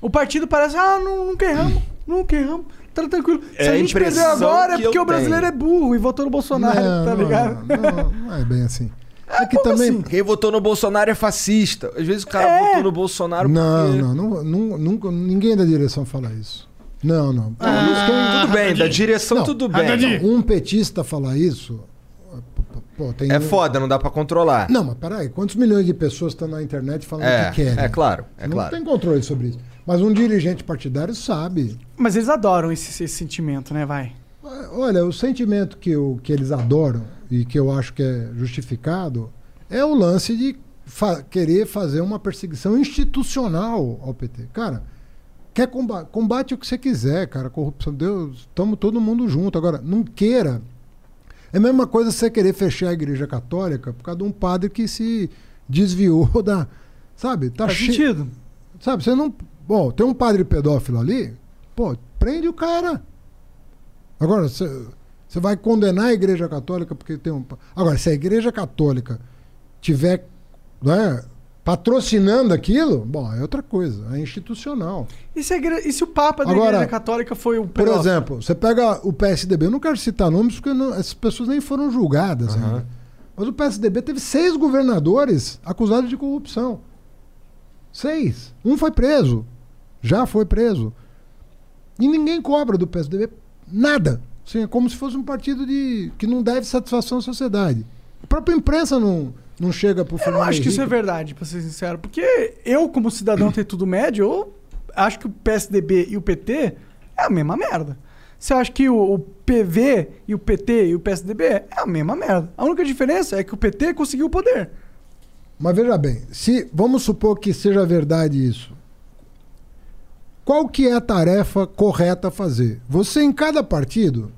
O partido parece, ah, não, nunca erramos, *clears throat* nunca erramos, tá tranquilo. Se É a gente perdeu impressão agora é que porque o brasileiro tenho. é burro e votou no Bolsonaro, não, tá não, ligado? Não, não é bem assim. É também. assim? Quem votou no Bolsonaro é fascista. Às vezes o cara É. votou no Bolsonaro Não, porque... não, não, nu- nunca, ninguém da direção fala isso. Não, não. Quem- Tudo bem, da direção Não, tudo bem. um petista falar isso. Pô, tem É um- foda, não dá pra controlar. Não, mas peraí, quantos milhões de pessoas estão na internet falando o É, que querem? é claro, é não claro. tem controle sobre isso. Mas um dirigente partidário sabe. Mas eles adoram esse, esse sentimento, né, vai? Olha, o sentimento que, eu, que eles adoram e que eu acho que é justificado é o lance de fa- querer fazer uma perseguição institucional ao PT. Cara, quer combate, combate o que você quiser, cara. Corrupção, Deus, estamos todo mundo junto. Agora, não queira. É a mesma coisa você querer fechar a igreja católica por causa de um padre que se desviou *laughs* da. Sabe? Tá Faz sentido. Sabe, você não. Bom, tem um padre pedófilo ali, pô, prende o cara. Agora, você você vai condenar a igreja católica porque tem um. Agora, se a igreja católica tiver né, patrocinando aquilo, bom, é outra coisa, é institucional. E se, a igre- e se o Papa da Agora, Igreja Católica foi o Por exemplo, você pega o PSDB, eu não quero citar nomes porque não- essas pessoas nem foram julgadas ainda. Mas o PSDB teve seis governadores acusados de corrupção. Seis. Um foi preso. Já foi preso. E ninguém cobra do PSDB nada. Assim, é como se fosse um partido de que não deve satisfação à sociedade. A própria imprensa não, não chega pro Eu não Fernando acho que isso é verdade, pra ser sincero. Porque eu, como cidadão ter tudo médio, eu acho que o PSDB e o PT é a mesma merda. Você acha que o, o PV e o PT e o PSDB é a mesma merda. A única diferença é que o PT conseguiu o poder. Mas veja bem, se vamos supor que seja verdade isso, qual que é a tarefa correta a fazer? Você em cada partido,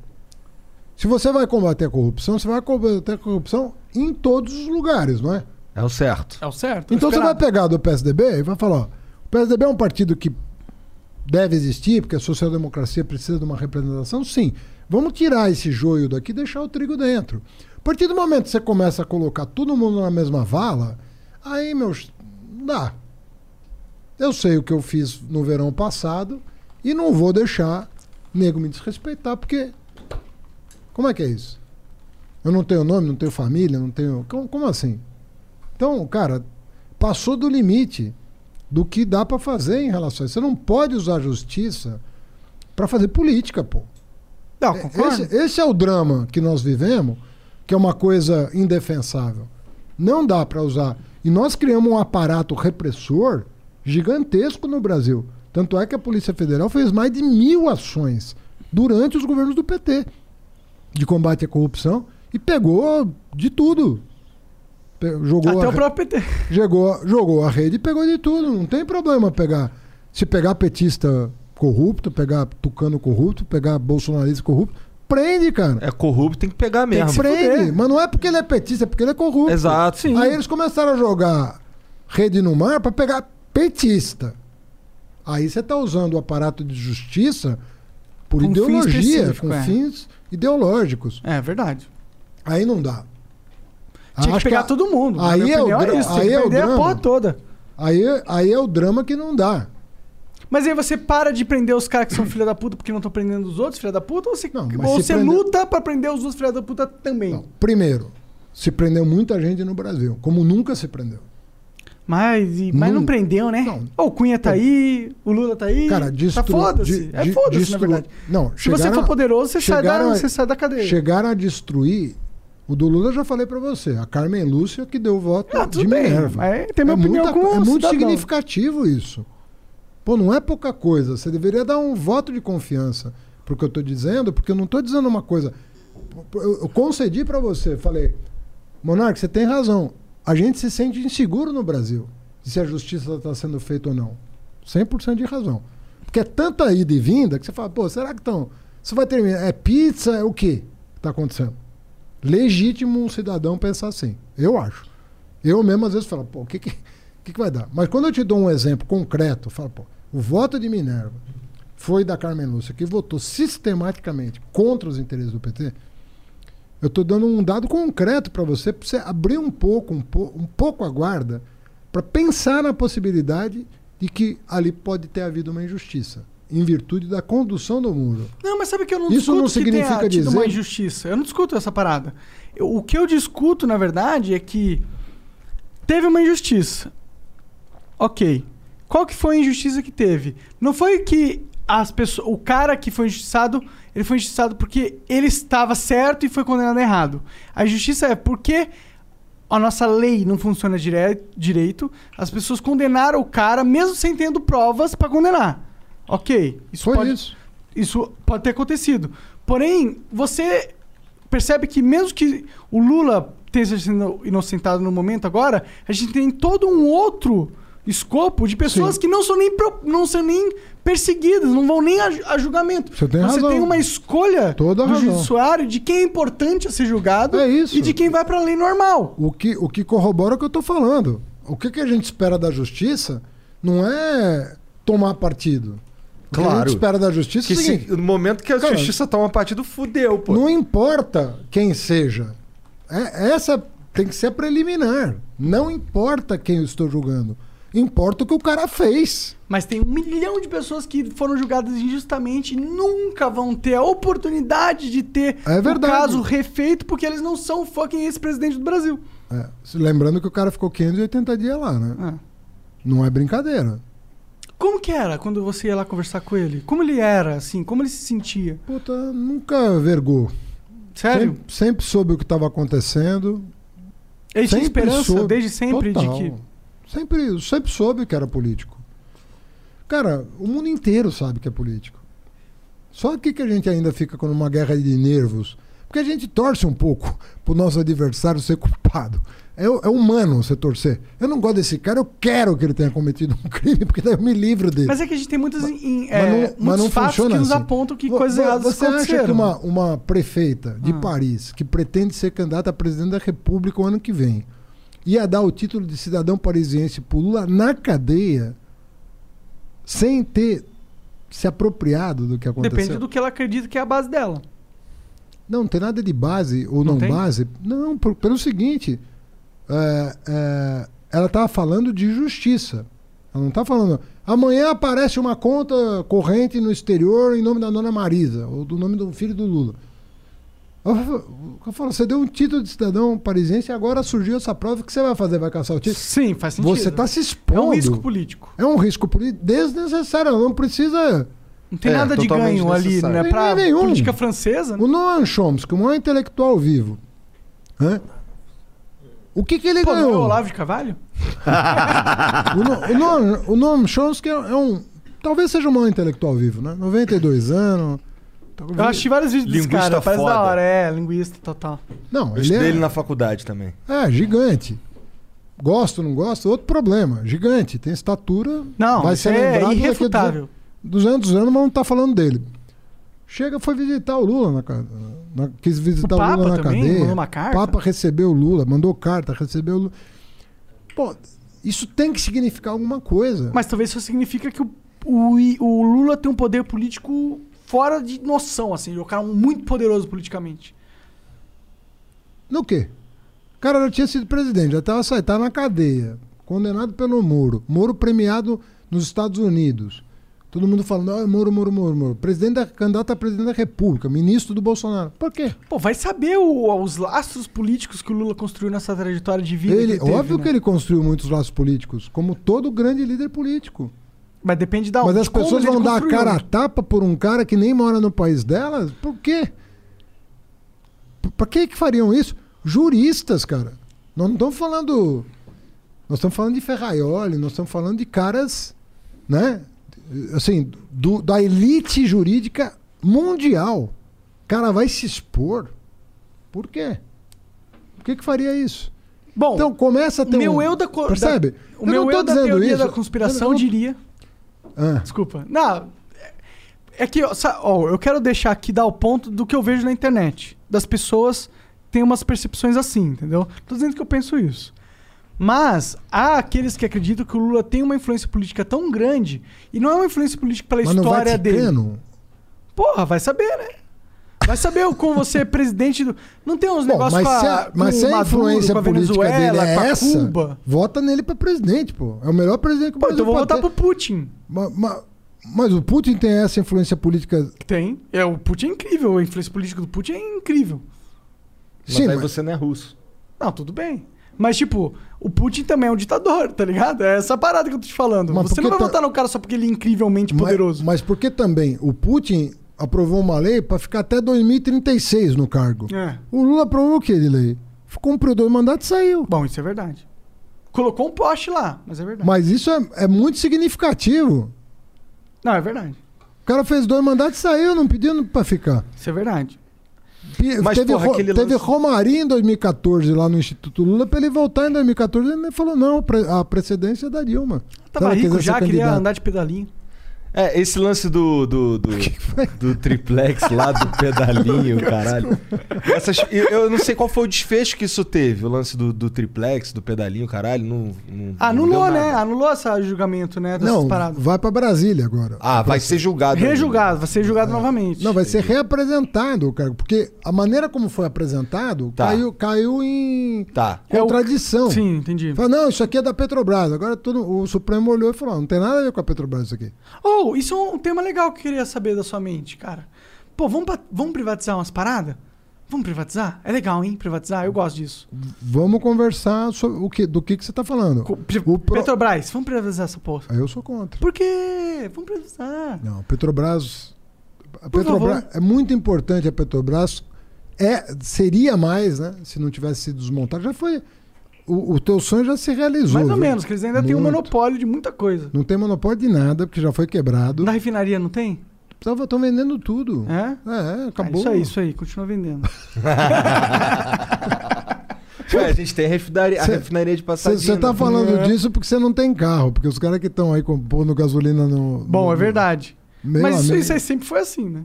se você vai combater a corrupção, você vai combater a corrupção em todos os lugares, não é? É o certo. É o certo. Então você vai esperado. pegar do PSDB e vai falar, ó, o PSDB é um partido que deve existir, porque a social-democracia precisa de uma representação, sim. Vamos tirar esse joio daqui e deixar o trigo dentro. A partir do momento que você começa a colocar todo mundo na mesma vala, aí, meus. Dá. Eu sei o que eu fiz no verão passado e não vou deixar nego me desrespeitar, porque. Como é que é isso? Eu não tenho nome, não tenho família, não tenho. Como, como assim? Então, cara, passou do limite do que dá para fazer em relação a isso. Você não pode usar a justiça pra fazer política, pô. Não, concordo. Esse, esse é o drama que nós vivemos, que é uma coisa indefensável. Não dá pra usar. E nós criamos um aparato repressor gigantesco no Brasil. Tanto é que a Polícia Federal fez mais de mil ações durante os governos do PT de combate à corrupção e pegou de tudo. Jogou Até a o próprio PT. jogou, jogou a rede e pegou de tudo. Não tem problema pegar. Se pegar petista corrupto, pegar tucano corrupto, pegar bolsonarista corrupto, prende, cara. É corrupto, tem que pegar Tem que mesmo. se prende. fuder. Mas não é porque ele é petista, é porque ele é corrupto. Exato. Sim. Aí eles começaram a jogar rede no mar pra pegar petista. Aí você tá usando o aparato de justiça por Com ideologia, com é. fins ideológicos. É verdade. Aí não dá. Tinha Acho que pegar a- todo mundo. Aí é o isso. Tinha aí que é o perder a drama. porra toda. Aí, aí é o drama que não dá. Mas aí você para de prender os caras que são filha da puta porque não estão prendendo os outros filha da puta? Ou você, Não, ou você prender- luta pra prender os outros filha da puta também? Não. Primeiro, se prendeu muita gente no Brasil, como nunca se prendeu. Mas, e- mas não Não. prendeu, né? Não. O Cunha tá aí, o Lula tá aí. Cara, tá destru... foda-se. É foda-se, na verdade. Não, Se você for poderoso, você sai, da, a- você sai da cadeia. Chegaram a destruir. O do Lula eu já falei pra você. A Carmen Lúcia que deu o voto Ah, tudo de bem, Minerva. mas tem minha é opinião muita- como É muito significativo isso. Pô, não é pouca coisa. Você deveria dar um voto de confiança pro que eu tô dizendo, porque eu não tô dizendo uma coisa. Eu, eu concedi pra você, falei, Monarque, você tem razão. A gente se sente inseguro no Brasil se a justiça está sendo feita ou não. 100% de razão. Porque é tanta ida e vinda que você fala, pô, será que estão. Isso vai terminar? É pizza? É o quê que está acontecendo? Legítimo um cidadão pensar assim. Eu acho. Eu mesmo às vezes falo, pô, o que, que, que, que vai dar? Mas quando eu te dou um exemplo concreto, eu falo, pô, o voto de Minerva foi da Carmen Lúcia, que votou sistematicamente contra os interesses do PT. Eu estou dando um dado concreto para você, para você abrir um pouco, um, po um pouco a guarda, para pensar na possibilidade de que ali pode ter havido uma injustiça, em virtude da condução do muro. Não, mas sabe que eu não Isso discuto não que significa tenha tido uma dizer- injustiça. Eu não discuto essa parada. Eu- o que eu discuto, na verdade, é que teve uma injustiça. Ok. Qual que foi a injustiça que teve? Não foi que as pessoas, o cara que foi injustiçado, ele foi injustiçado porque ele estava certo e foi condenado errado. A injustiça é porque a nossa lei não funciona dire- direito, as pessoas condenaram o cara mesmo sem tendo provas para condenar. Ok. Isso Foi pode, isso. isso pode ter acontecido. Porém, você percebe que mesmo que o Lula tenha sido inocentado no momento agora, a gente tem todo um outro escopo de pessoas Sim. que não são nem, pro- não são nem perseguidas, não vão nem a, a julgamento. Você tem Você razão. tem uma escolha Toda do razão. judiciário de quem é importante a ser julgado É isso. e de quem vai para a lei normal. O que, o que corrobora o que eu estou falando. O que, que a gente espera da justiça não é tomar partido. O que a Claro. gente espera da justiça Que é o se- seguinte, no momento que a Cara, justiça toma partido, fudeu, pô. Não importa quem seja. É- essa tem que ser a preliminar. Não importa quem eu estou julgando. Importa o que o cara fez. Mas tem um milhão de pessoas que foram julgadas injustamente e nunca vão ter a oportunidade de ter É o caso refeito porque eles não são fucking ex-presidente do Brasil. É, lembrando que o cara ficou 580 dias lá, né? Ah. Não é brincadeira. Como que era quando você ia lá conversar com ele? Como ele era, assim? Como ele se sentia? Puta, nunca vergou. Sério? Sempre, sempre soube o que estava acontecendo. Ele tinha esperança soube. desde sempre Total. de que. Sempre, sempre soube que era político. Cara, o mundo inteiro sabe que é político. Só aqui que a gente ainda fica com uma guerra de nervos. Porque a gente torce um pouco *laughs* pro nosso adversário ser culpado. É, é humano você torcer. Eu não gosto desse cara, eu quero que ele tenha cometido um *laughs* crime, porque daí eu me livro dele. Mas é que a gente tem muitas em- Mas é, não- muitos mas não fatos funciona que nos assim. apontam que coisas erradas Você acha que uma, uma prefeita de Ah. Paris, que pretende ser candidata a presidente da República o ano que vem, ia dar o título de cidadão parisiense pro Lula na cadeia, sem ter se apropriado do que aconteceu? Depende do que ela acredita que é a base dela. Não, não tem nada de base ou Não não, base. Não, por- pelo seguinte, é, é, ela estava falando de justiça. Ela não está falando. Amanhã aparece uma conta corrente no exterior em nome da dona Marisa, ou do nome do filho do Lula. Eu falo, eu falo, você deu um título de cidadão parisiense e agora surgiu essa prova. O que você vai fazer? Vai caçar o título? Sim, faz sentido. Você está se expondo. É um risco político. É um risco político desnecessário. Não precisa Não tem É, nada de ganho ali, né? Nenhum. política francesa, né? O Noam Chomsky, o maior intelectual vivo. né? O que, que ele Pô, não é ganhou? o Olavo de Carvalho? *laughs* O, No- o Noam, o Noam Chomsky é é um. Talvez seja o maior intelectual vivo, né? 92 anos. Eu assisti vários vídeos desse Linguista cara, parece foda. da hora. É, linguista total. Não, Eu ele estudei é, ele na faculdade também. é gigante. Gosto, não gosto, outro problema. Gigante, tem estatura. Não, vai ser é lembrado daqui a irrefutável. 200 anos, mas não tá falando dele. Chega, foi visitar o Lula na, ca- na quis visitar O o, Lula na também cadeia. mandou uma carta? O Papa recebeu o Lula, mandou carta, recebeu o Lula. Pô, isso tem que significar alguma coisa. Mas talvez isso significa que o, o, o Lula tem um poder político fora de noção, assim. Ele é um cara muito poderoso politicamente. No quê? O cara já tinha sido presidente, já estava saindo, tá na cadeia, condenado pelo Moro. Moro premiado nos Estados Unidos. Todo mundo falando, ah, Moro, Moro, Moro, Moro. Presidente da, candidato a presidente da República, ministro do Bolsonaro. Por quê? Pô, vai saber o- os lastros políticos que o Lula construiu nessa trajetória de vida. Ele, que ele teve, óbvio né? que ele construiu muitos laços políticos, como todo grande líder político. Mas depende da Mas as pessoas vão dar a cara a tapa por um cara que nem mora no país delas? Por quê? Pra que que fariam isso? Juristas, cara. Nós não estamos falando. Nós estamos falando de Ferraioli, nós estamos falando de caras, né? Assim, do- da elite jurídica mundial. O cara vai se expor. Por quê? Por que que faria isso? Bom, Então começa a ter meu um... eu da... Percebe? da- o Eu meu eu da teoria isso. da conspiração não- diria... Ah. Desculpa. Não, é- que, ó, eu quero deixar aqui, dar o ponto do que eu vejo na internet. Das pessoas têm umas percepções assim, entendeu? Tô dizendo que eu penso isso. Mas há aqueles que acreditam que o Lula tem uma influência política tão grande, e não é uma influência política pela Mas história dele. Porra, vai saber, né? Vai saber o- como você é presidente do. Não tem uns Bom, negócios mas com a, se a, mas com se a Maduro, influência com a política dele Venezuela, é com a essa, Cuba. vota nele pra presidente, pô. É o melhor presidente que o Pô, Brasil então vou pode votar ter. pro Putin. Ma- ma- Mas, o Putin tem essa influência política. Tem. É, o Putin é incrível. A influência política do Putin é incrível. Mas Sim, aí mas- você não é russo. Não, tudo bem. Mas, tipo, o Putin também é um ditador, tá ligado? É essa parada que eu tô te falando. Mas Você não vai votar no cara só porque ele é incrivelmente poderoso. Mas, mas por que também? O Putin aprovou uma lei pra ficar até 2036 no cargo. É. O Lula aprovou o que de lei? Cumpriu dois mandatos e saiu. Bom, isso é verdade. Colocou um poste lá, mas é verdade. Mas isso é, é muito significativo. Não, é verdade. O cara fez dois mandatos e saiu, não pediu pra ficar. Isso é verdade. Mas, teve, porra, Ro- aquele teve lance- Romarinho em 2014 lá no Instituto Lula pra ele voltar em 2014. Ele falou: não, a precedência é da Dilma. Tava rico já, queria andar de pedalinho. É, esse lance do. do, do, *laughs* do triplex lá, do pedalinho, *laughs* caralho. Essas, eu, eu não sei qual foi o desfecho que isso teve, o lance do, do triplex, do pedalinho, caralho. Não, não, Anulou, não né? Anulou esse julgamento, né? Não, paradas. vai pra Brasília agora. Ah, vai ser julgado. Rejulgado, vai ser julgado novamente. Não, vai ser reapresentado o cargo. Porque a maneira como foi apresentado Tá. caiu, caiu em Tá. É o- contradição. Sim, entendi. Fala, não, isso aqui é da Petrobras. Agora todo, o Supremo olhou e falou: não tem nada a ver com a Petrobras isso aqui. Oh, isso é um tema legal que eu queria saber da sua mente, cara. Pô, vamos, vamos privatizar umas paradas? Vamos privatizar? É legal, hein? Privatizar? Eu gosto disso. Vamos conversar sobre o que, do que, que você está falando. Co- O pro- Petrobras, vamos privatizar essa porra. Aí eu sou contra. Por quê? Vamos privatizar. Não, Petrobras. A Por Petrobras favor. é muito importante a Petrobras. É, seria mais, né? Se não tivesse sido desmontado. Já foi. O, o teu sonho já se realizou. Mais ou viu? menos, que eles ainda têm um monopólio de muita coisa. Não tem monopólio de nada, porque já foi quebrado. Na refinaria não tem? Estão vendendo tudo. É? É, Ah, acabou. isso aí, isso aí, continua vendendo. Ué, *laughs* a gente tem a refinaria, a Cê- refinaria de passadinha. Você tá né? falando É. disso porque você não tem carro, porque os caras que estão aí com- pondo gasolina no. Bom, no- é verdade. Meu Mas isso, amigo. isso aí sempre foi assim, né?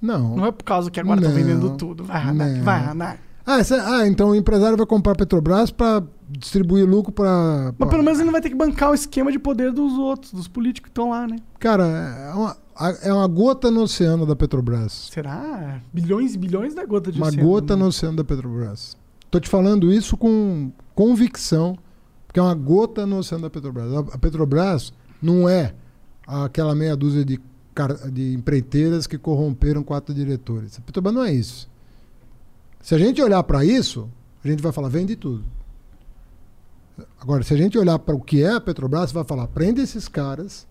Não. Não é por causa que agora estão vendendo tudo. Vai, Não. vai, Ranar. Ah, cê- ah, então o empresário vai comprar Petrobras para distribuir lucro para. Mas pelo menos ele não vai ter que bancar o esquema de poder dos outros, dos políticos que estão lá, né? Cara, é uma, é uma gota no oceano da Petrobras. Será? Bilhões e bilhões da gota de Uma oceano, gota né? no oceano da Petrobras. Tô te falando isso com convicção, porque é uma gota no oceano da Petrobras. A- A Petrobras não é aquela meia dúzia de, de empreiteiras que corromperam quatro diretores. A Petrobras não é isso. Se a gente olhar para isso, a gente vai falar, vende tudo. Agora, se a gente olhar para o que é a Petrobras, vai falar, prende esses caras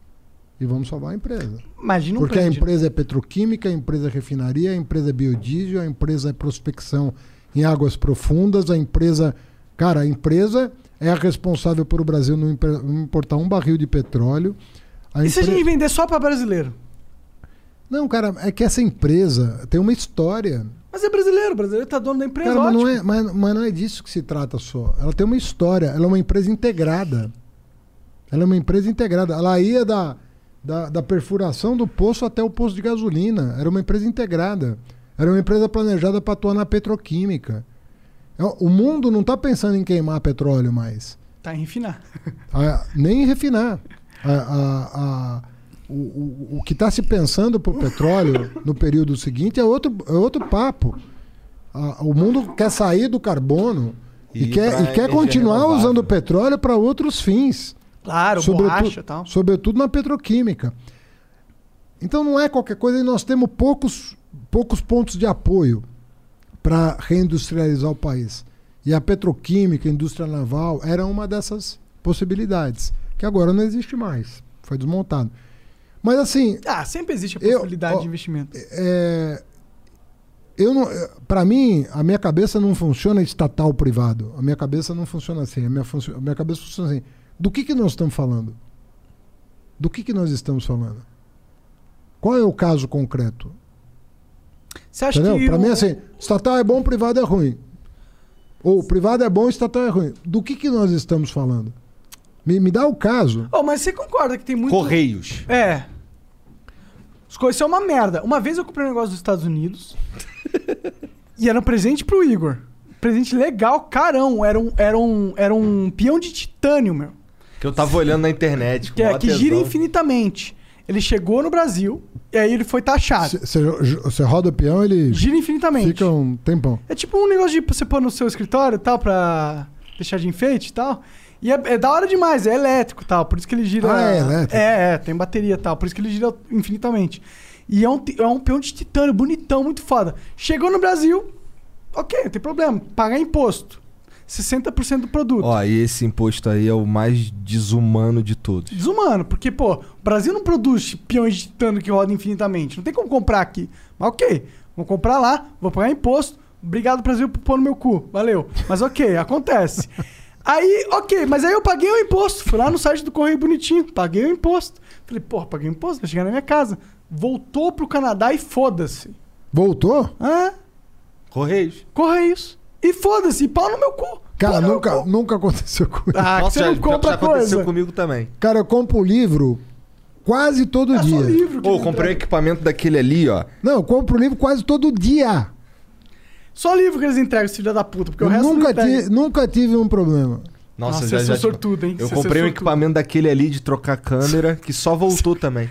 e vamos salvar a empresa. Imagina Porque a prédio. empresa é petroquímica, a empresa é refinaria, a empresa é biodiesel, a empresa é prospecção em águas profundas, a empresa. Cara, a empresa é a responsável por o Brasil não importar um barril de petróleo. A E se a gente vender só pra brasileiro? Não, cara, é que essa empresa tem uma história. Mas é brasileiro, o brasileiro tá dono da empresa, Cara, mas não, é, mas, mas não é disso que se trata só. Ela tem uma história, ela é uma empresa integrada. Ela é uma empresa integrada. Ela ia da, da, da perfuração do poço até o poço de gasolina. Era uma empresa integrada. Era uma empresa planejada para atuar na petroquímica. É, O mundo não está pensando em queimar petróleo mais. Tá em refinar. Ah, nem em refinar. A- a- a- o, o, o que está se pensando por petróleo no período seguinte é outro, é outro papo. Ah, o mundo quer sair do carbono e, E quer, e quer continuar renovável. usando petróleo para outros fins. Claro, borracha e tal. sobretudo na petroquímica. Então não é qualquer coisa e nós temos poucos, poucos pontos de apoio para reindustrializar o país. E a petroquímica, a indústria naval, era uma dessas possibilidades, que agora não existe mais. Foi desmontado. Mas assim, Ah, sempre existe a Eu- possibilidade ó, de investimento. é, eu não, para mim, a minha cabeça não funciona estatal privado. A minha cabeça não funciona assim. A minha, a minha cabeça funciona assim. Do que que nós estamos falando? Do que que nós estamos falando? Qual é o caso concreto? Você acha Entendeu? que. Para o- mim, assim, estatal é bom, privado é ruim. Ou privado é bom, estatal é ruim. Do que que nós estamos falando? Me, me dá o caso. Oh, mas você concorda que tem muito. Correios. É. Coisas são uma merda. Uma vez eu comprei um negócio dos Estados Unidos. *laughs* e era um presente pro Igor. Presente legal, carão. Era um, era um, era um peão de titânio, meu. Que eu tava olhando na internet. Que, é, que gira infinitamente. Ele chegou no Brasil e aí ele foi taxado. Você roda o peão, ele Gira infinitamente. fica um tempão. É tipo um negócio de você pôr no seu escritório e tal, pra deixar de enfeite e tal. E é, é da hora demais, é elétrico tal, por isso que ele gira. Ah, é elétrico? É, é, tem bateria e tal, por isso que ele gira infinitamente. E é um, é um peão de titânio, bonitão, muito foda. Chegou no Brasil, ok, não tem problema, pagar imposto. 60% do produto. Ó, e esse imposto aí é o mais desumano de todos. Desumano, porque, pô, o Brasil não produz peões de titânio que rodam infinitamente. Não tem como comprar aqui. Mas ok, vou comprar lá, vou pagar imposto. Obrigado, Brasil, por pôr no meu cu. Valeu. Mas ok, acontece. *laughs* Aí, ok, mas aí eu paguei o imposto. Fui lá no site do Correio Bonitinho, paguei o imposto. Falei, porra, paguei o imposto, vai chegar na minha casa. Voltou pro Canadá e foda-se. Voltou? Ah, Correios. Correios. E foda-se, e pau no meu cu. Cara, nunca, cu. nunca aconteceu comigo. Ah, que você não compra já aconteceu coisa. comigo também. Cara, eu compro livro quase todo É só dia. livro. que Ô, não eu comprei um entrega. equipamento daquele ali, ó. Não, eu compro livro quase todo dia. Só livro que eles entregam, esse filho da puta, porque Eu o resto nunca, não entrega. ti- nunca tive um problema. Nossa, Nossa, já, você já é sortudo, hein? Eu Você é comprei um equipamento daquele ali de trocar câmera que só voltou *laughs* também.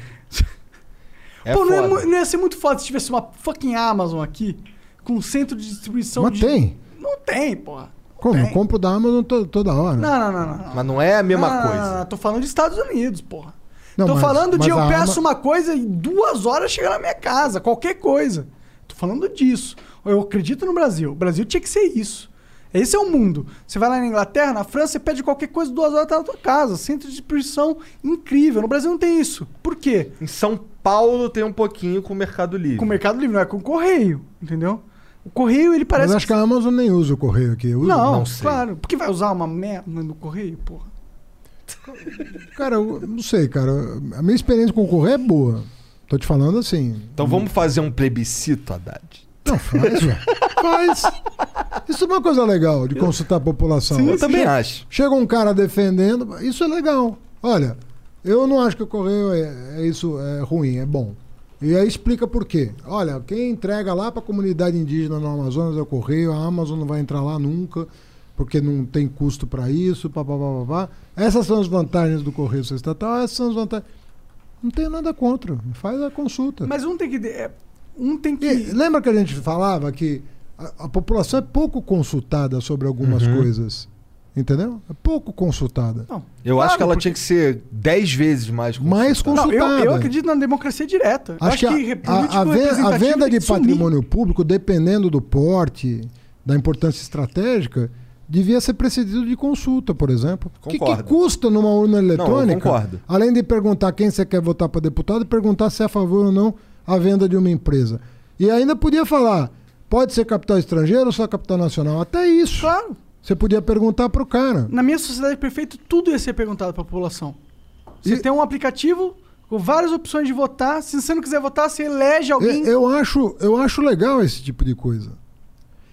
É Pô, não, é foda. mu- não ia ser muito foda se tivesse uma fucking Amazon aqui com um centro de distribuição Mas de... tem. Não tem, porra. Como? Tem. Eu compro da Amazon to- toda hora. Não, não, não, não. não. Mas não é a mesma Não, não, coisa. não, não, Tô falando de Estados Unidos, porra. Não, tô mas- falando de eu peço Ama- uma coisa e duas horas chega na minha casa, qualquer coisa. Tô falando disso. Eu acredito no Brasil. O Brasil tinha que ser isso. Esse é o mundo. Você vai lá na Inglaterra, na França, você pede qualquer coisa, duas horas tá na tua casa. Centro de distribuição incrível. No Brasil não tem isso. Por quê? Em São Paulo tem um pouquinho com o Mercado Livre. Com o Mercado Livre, não é com o Correio, entendeu? O Correio, ele parece... Mas acho que a Amazon nem usa o correio aqui. Usa? Não, Não sei. claro. Por que vai usar uma merda no Correio, porra? Cara, eu não sei, cara. A minha experiência com o correio é boa. Tô te falando assim. Então vamos fazer um plebiscito, Haddad. Não, faz, velho. Faz. Isso é uma coisa legal de consultar a população. eu também acho. Chega um cara defendendo, isso é legal. Olha, eu não acho que o correio é, é isso é ruim, é bom. E aí explica por quê. Olha, quem entrega lá para a comunidade indígena no Amazonas é o correio, a Amazon não vai entrar lá nunca, porque não tem custo para isso, papapá, papá. Essas são as vantagens do correio estatal, essas são as vantagens. Não tenho nada contra, faz a consulta. Mas um tem que... Um tem que... E lembra que a gente falava que a, a população é pouco consultada sobre algumas coisas? Entendeu? É pouco consultada. Não, Eu claro, acho que ela porque- tinha que ser 10 vezes mais Mais consultada. Não, eu, eu consultada. acredito na democracia direta. Eu Acho, que, a- a, a, ve- a venda de sumir. patrimônio público, dependendo do porte, da importância estratégica, devia ser precedido de consulta, por exemplo. O que, que custa numa urna eletrônica? concordo. Além de perguntar quem você quer votar para deputado, perguntar se é a favor ou não a venda de uma empresa. E ainda podia falar, pode ser capital estrangeiro ou só capital nacional? Até isso. Claro. Você podia perguntar pro cara. Na minha sociedade perfeita, tudo ia ser perguntado pra população. Você E- tem um aplicativo com várias opções de votar. Se você não quiser votar, você elege alguém. Eu, eu acho, eu acho legal esse tipo de coisa.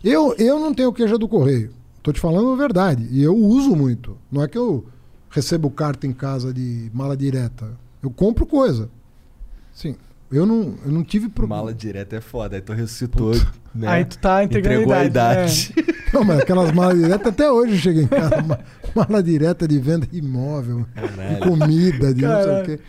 Eu, eu não tenho queixa do correio. Tô te falando a verdade. E eu uso muito. Não é que eu recebo carta em casa de mala direta. Eu compro coisa. Sim. Eu não, eu não tive problema. Mala direta é foda, aí tu ressuscitou, né? Aí tu tá entregando Entregou a a idade, idade. *laughs* Não, mas aquelas malas diretas até hoje chega em casa. Ma- Mala direta de venda de imóvel, de comida, de não sei o Caralho. quê.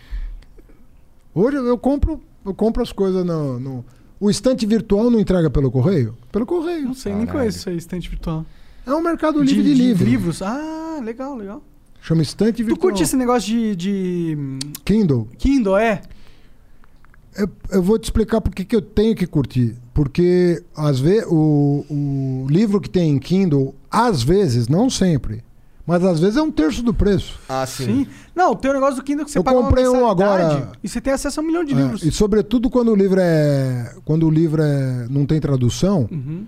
Hoje eu compro, eu compro as coisas no, no- O estante virtual não entrega pelo correio? Pelo correio. Não sei, nem Caralho. conheço isso aí, estante virtual. É um mercado livre de, livro. livros. Ah, legal, legal. Chama estante Tu virtual. curte esse negócio de, de Kindle. Kindle, é? Eu, eu vou te explicar por que eu tenho que curtir. Porque às vezes o, o livro que tem em Kindle, às vezes, não sempre, mas às vezes é um terço do preço. Ah, sim. Sim. Não, tem um negócio do Kindle que você Eu paga comprei uma um agora. E você tem acesso a um milhão de É, livros. e sobretudo quando o livro é. Quando o livro é, não tem tradução, Uhum.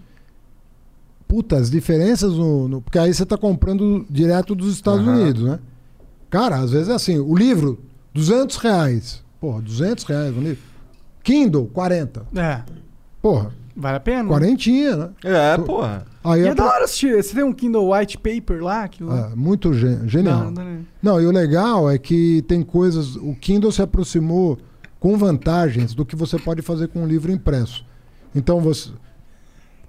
puta, as diferenças no, no- Porque aí você está comprando direto dos Estados Aham. Unidos, né? Cara, às vezes é assim, o livro, 200 reais. Porra, 200 reais um livro. Kindle, 40. É. Porra, Vale a pena? quarentinha, né? É, porra. Aí E é da hora assistir. Você tem um Kindle White Paper lá? Lá? É, muito gen- genial. Não, não, não. Não, e o legal é que tem coisas. O Kindle se aproximou com vantagens do que você pode fazer com um livro impresso. Então você.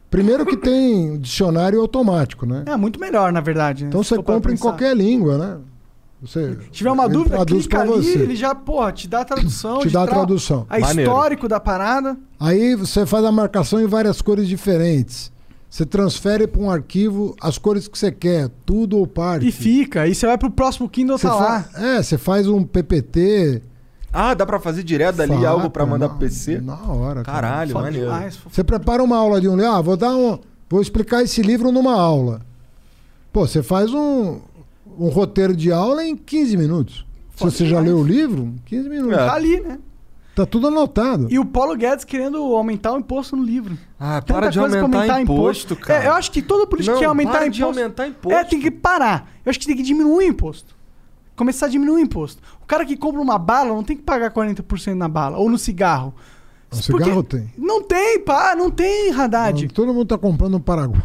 Primeiro que tem dicionário automático, né? É muito melhor, na verdade. né? Então você compra em qualquer língua, né? Você Se tiver uma dúvida, clica ali, você. ele já, porra, te dá a tradução. Te dá a tra- tradução. A Maneiro. histórico da parada. Aí você faz a marcação em várias cores diferentes. Você transfere para um arquivo as cores que você quer, tudo ou parte. E fica. Aí você vai pro próximo Kindle, Você tá lá. É, você faz um PPT. Ah, dá pra fazer direto dali faca, algo pra mandar pro PC? Na hora. cara. Caralho, Foda maneiro. demais. Você prepara uma aula de um livro. Ah, vou dar um. Vou explicar esse livro numa aula. Pô, você faz um, um roteiro de aula em 15 minutos. Foda Se você já demais. leu o livro, 15 minutos. É. Tá ali, né? Tá tudo anotado. E o Paulo Guedes querendo aumentar o imposto no livro. Ah, Tanta para de coisa pra aumentar imposto, cara. É, eu acho que todo político Não, quer aumentar para imposto. de aumentar imposto. É, tem que parar. Eu acho que tem que diminuir o imposto. Começar a diminuir o imposto. O cara que compra uma bala não tem que pagar 40% na bala. Ou no cigarro. O cigarro Porque- tem. Não tem, pá, não tem, Haddad. Todo mundo tá comprando no Paraguai.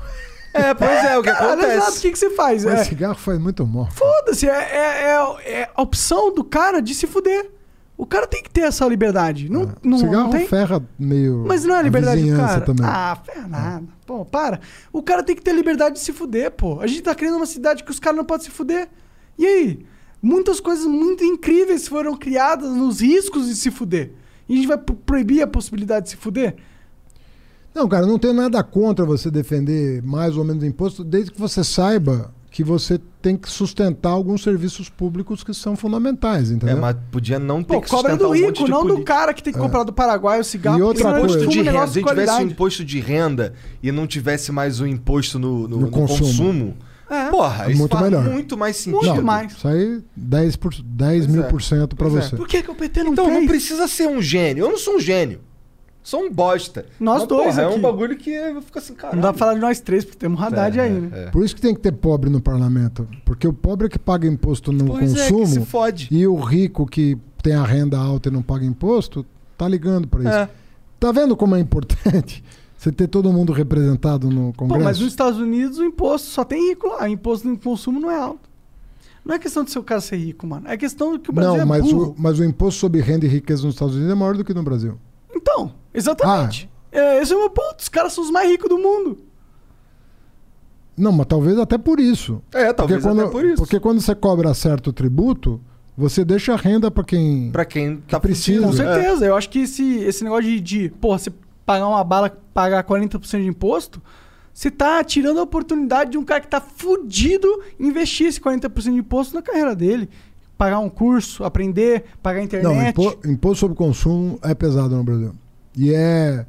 É, pois é, o que Cara, exato, o acontece? que, que você faz? Mas É, cigarro faz muito mal. Foda-se, é, é, é- é a opção do cara de se fuder. O cara tem que ter essa liberdade. Não, não, cigarro não tem? ferra meio. Mas não é a liberdade do cara. também. Ah, ferra nada. Pô, para. O cara tem que ter liberdade de se fuder, pô. A gente tá criando uma cidade que os caras não podem se fuder. E aí? Muitas coisas muito incríveis foram criadas nos riscos de se fuder. E a gente vai pro- proibir a possibilidade de se fuder? Não, cara, não tem nada contra você defender mais ou menos imposto, desde que você saiba que você tem que sustentar alguns serviços públicos que são fundamentais, É, entendeu? mas podia não ter Pô, que cobra do um rico, de não do cara que tem que comprar do Paraguai o cigarro. E outra coisa- imposto de um renda. Se tivesse um imposto de renda e não tivesse mais o imposto no, no- No no consumo. consumo, É. porra, isso Muito faz melhor. muito mais sentido. Muito mais. Isso aí, 10, por, 10 Pois mil é. por cento pra Pois é. você. Por que, que o PT não Então fez? não precisa ser um gênio. Eu não sou um gênio. Sou um bosta. Nós Mas, dois porra, É aqui. um bagulho que eu fico assim, caralho. Não dá pra falar de nós três, porque temos Haddad É, aí, é, né? é. Por isso que tem que ter pobre no parlamento. Porque o pobre é que paga imposto no Pois é, que consumo se fode. e o rico que tem a renda alta e não paga imposto, tá ligando pra isso. É. Tá vendo como é importante *laughs* você ter todo mundo representado no Pô, Congresso? mas nos Estados Unidos o imposto só tem rico lá. O imposto no consumo não é alto. Não é questão de seu cara ser rico, mano. É questão de que o Brasil Não, é mas burro. o, mas o imposto sobre renda e riqueza nos Estados Unidos é maior do que no Brasil. Então, exatamente. Ah. É, esse é o meu ponto. Os caras são os mais ricos do mundo. Não, mas talvez até por isso. É, talvez porque quando, até por isso. Porque quando você cobra certo tributo, você deixa a renda pra quem. Pra quem tá precisa. Com. É. certeza. Eu acho que esse, esse negócio de, de, porra, você pagar uma bala, pagar 40% de imposto, você tá tirando a oportunidade de um cara que tá fudido investir esse 40% de imposto na carreira dele. Pagar um curso, aprender, pagar a Não, internet. impo- imposto sobre consumo é pesado no Brasil. E é.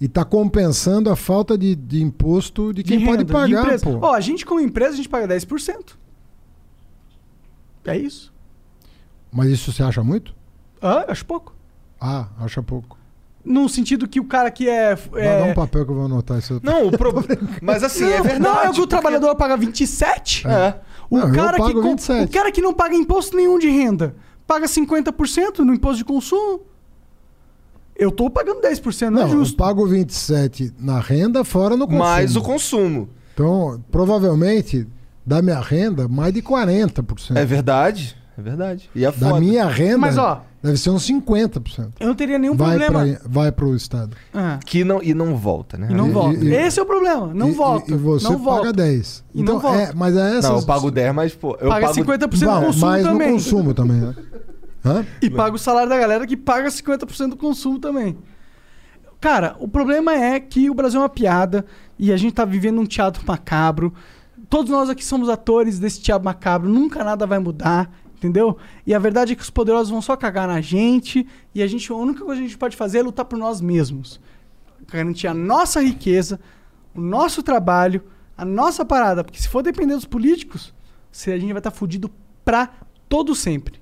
E tá compensando a falta de, de imposto de quem De pode renda, de pagar, pô. Ó, a gente como empresa, a gente paga 10%. É isso. Mas isso você acha muito? Ah, acho pouco. Ah, acha pouco. No sentido que o cara que é. É... dar um papel que eu vou anotar isso. Não, o problema. *laughs* Mas assim, é Não, verdade. Não, é que o porque- trabalhador paga 27. É. O, Não, cara que pago com- 27. o cara que não paga imposto nenhum de renda paga 50% no imposto de consumo. Eu tô pagando 10%, não, Não, é eu justo. pago 27 na renda, fora no consumo. Mais o consumo. Então, provavelmente, da minha renda, mais de 40%. É verdade. É verdade. E é da minha renda, Mas, ó, deve ser uns 50%. eu não teria nenhum Vai, problema. pra, vai pro Estado. Ah, Que não, e não volta, né? e não E- volta. e- Esse é o problema. Não e, volta. E, você não paga volta. 10. E então, não volta. É, mas é essas... Não, eu pago 10, mas, pô, eu paga pago... 50% Bom, do consumo mais também. no consumo também, né? *laughs* Hã? E paga o salário da galera que paga 50% do consumo também. Cara, o problema é que o Brasil é uma piada e a gente tá vivendo um teatro macabro. Todos nós aqui somos atores desse teatro macabro, nunca nada vai mudar, entendeu? E a verdade é que os poderosos vão só cagar na gente e a gente, a única coisa que a gente pode fazer é lutar por nós mesmos. Garantir a nossa riqueza, o nosso trabalho, a nossa parada, porque se for depender dos políticos, a gente vai estar fudido pra todo sempre.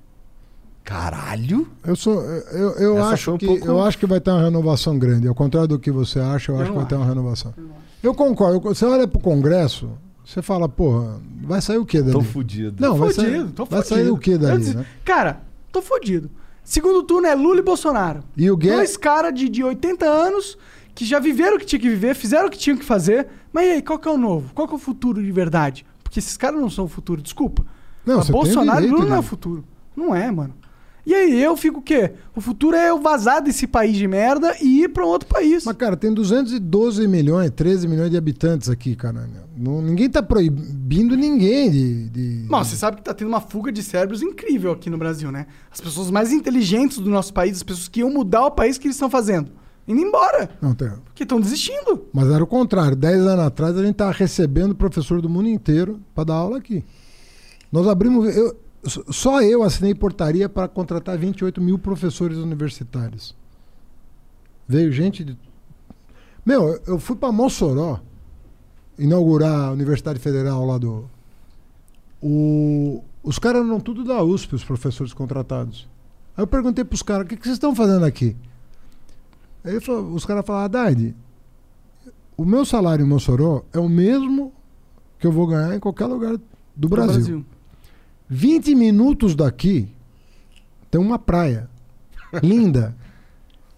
Caralho? Eu sou, eu, eu Essa acho um que pouco- eu acho que vai ter uma renovação grande. Ao contrário do que você acha, eu, Eu acho que vai ter uma renovação. Eu concordo. Você olha pro Congresso, você fala, porra, vai sair o que dali? Tô fudido. Não, Tô vai fudido, sair, tô vai fudido. sair o que Eu dali, disse- né? Cara, tô fudido. Segundo turno é Lula e Bolsonaro. E o Guedes, Dois caras de, de 80 anos que já viveram o que tinha que viver, fizeram o que tinham que fazer. Mas e aí, qual que é o novo? Qual que é o futuro de verdade? Porque esses caras não são o futuro, desculpa. Não, Mas Bolsonaro e Lula não é o futuro. Não é, mano. E aí, eu fico o quê? O futuro é eu vazar desse país de merda e ir pra um outro país. Mas, cara, tem 212 milhões, 13 milhões de habitantes aqui, cara. Não, ninguém tá proibindo ninguém de. de... Mas você sabe que tá tendo uma fuga de cérebros incrível aqui no Brasil, né? As pessoas mais inteligentes do nosso país, as pessoas que iam mudar o país, que eles estão fazendo? Indo embora. Não, tem. Porque estão desistindo. Mas era o contrário. Dez anos atrás a gente tava recebendo professor do mundo inteiro para dar aula aqui. Nós abrimos. eu- só eu assinei portaria para contratar 28 mil professores universitários. Veio gente de. Meu, eu- fui para Mossoró inaugurar a Universidade Federal lá do. O, os caras eram tudo da USP, os professores contratados. Aí eu perguntei para os caras: o que, que vocês estão fazendo aqui? Aí falou- os caras falaram: Haddad, o meu salário em Mossoró é o mesmo que eu vou ganhar em qualquer lugar do Brasil. 20 minutos daqui tem uma praia linda.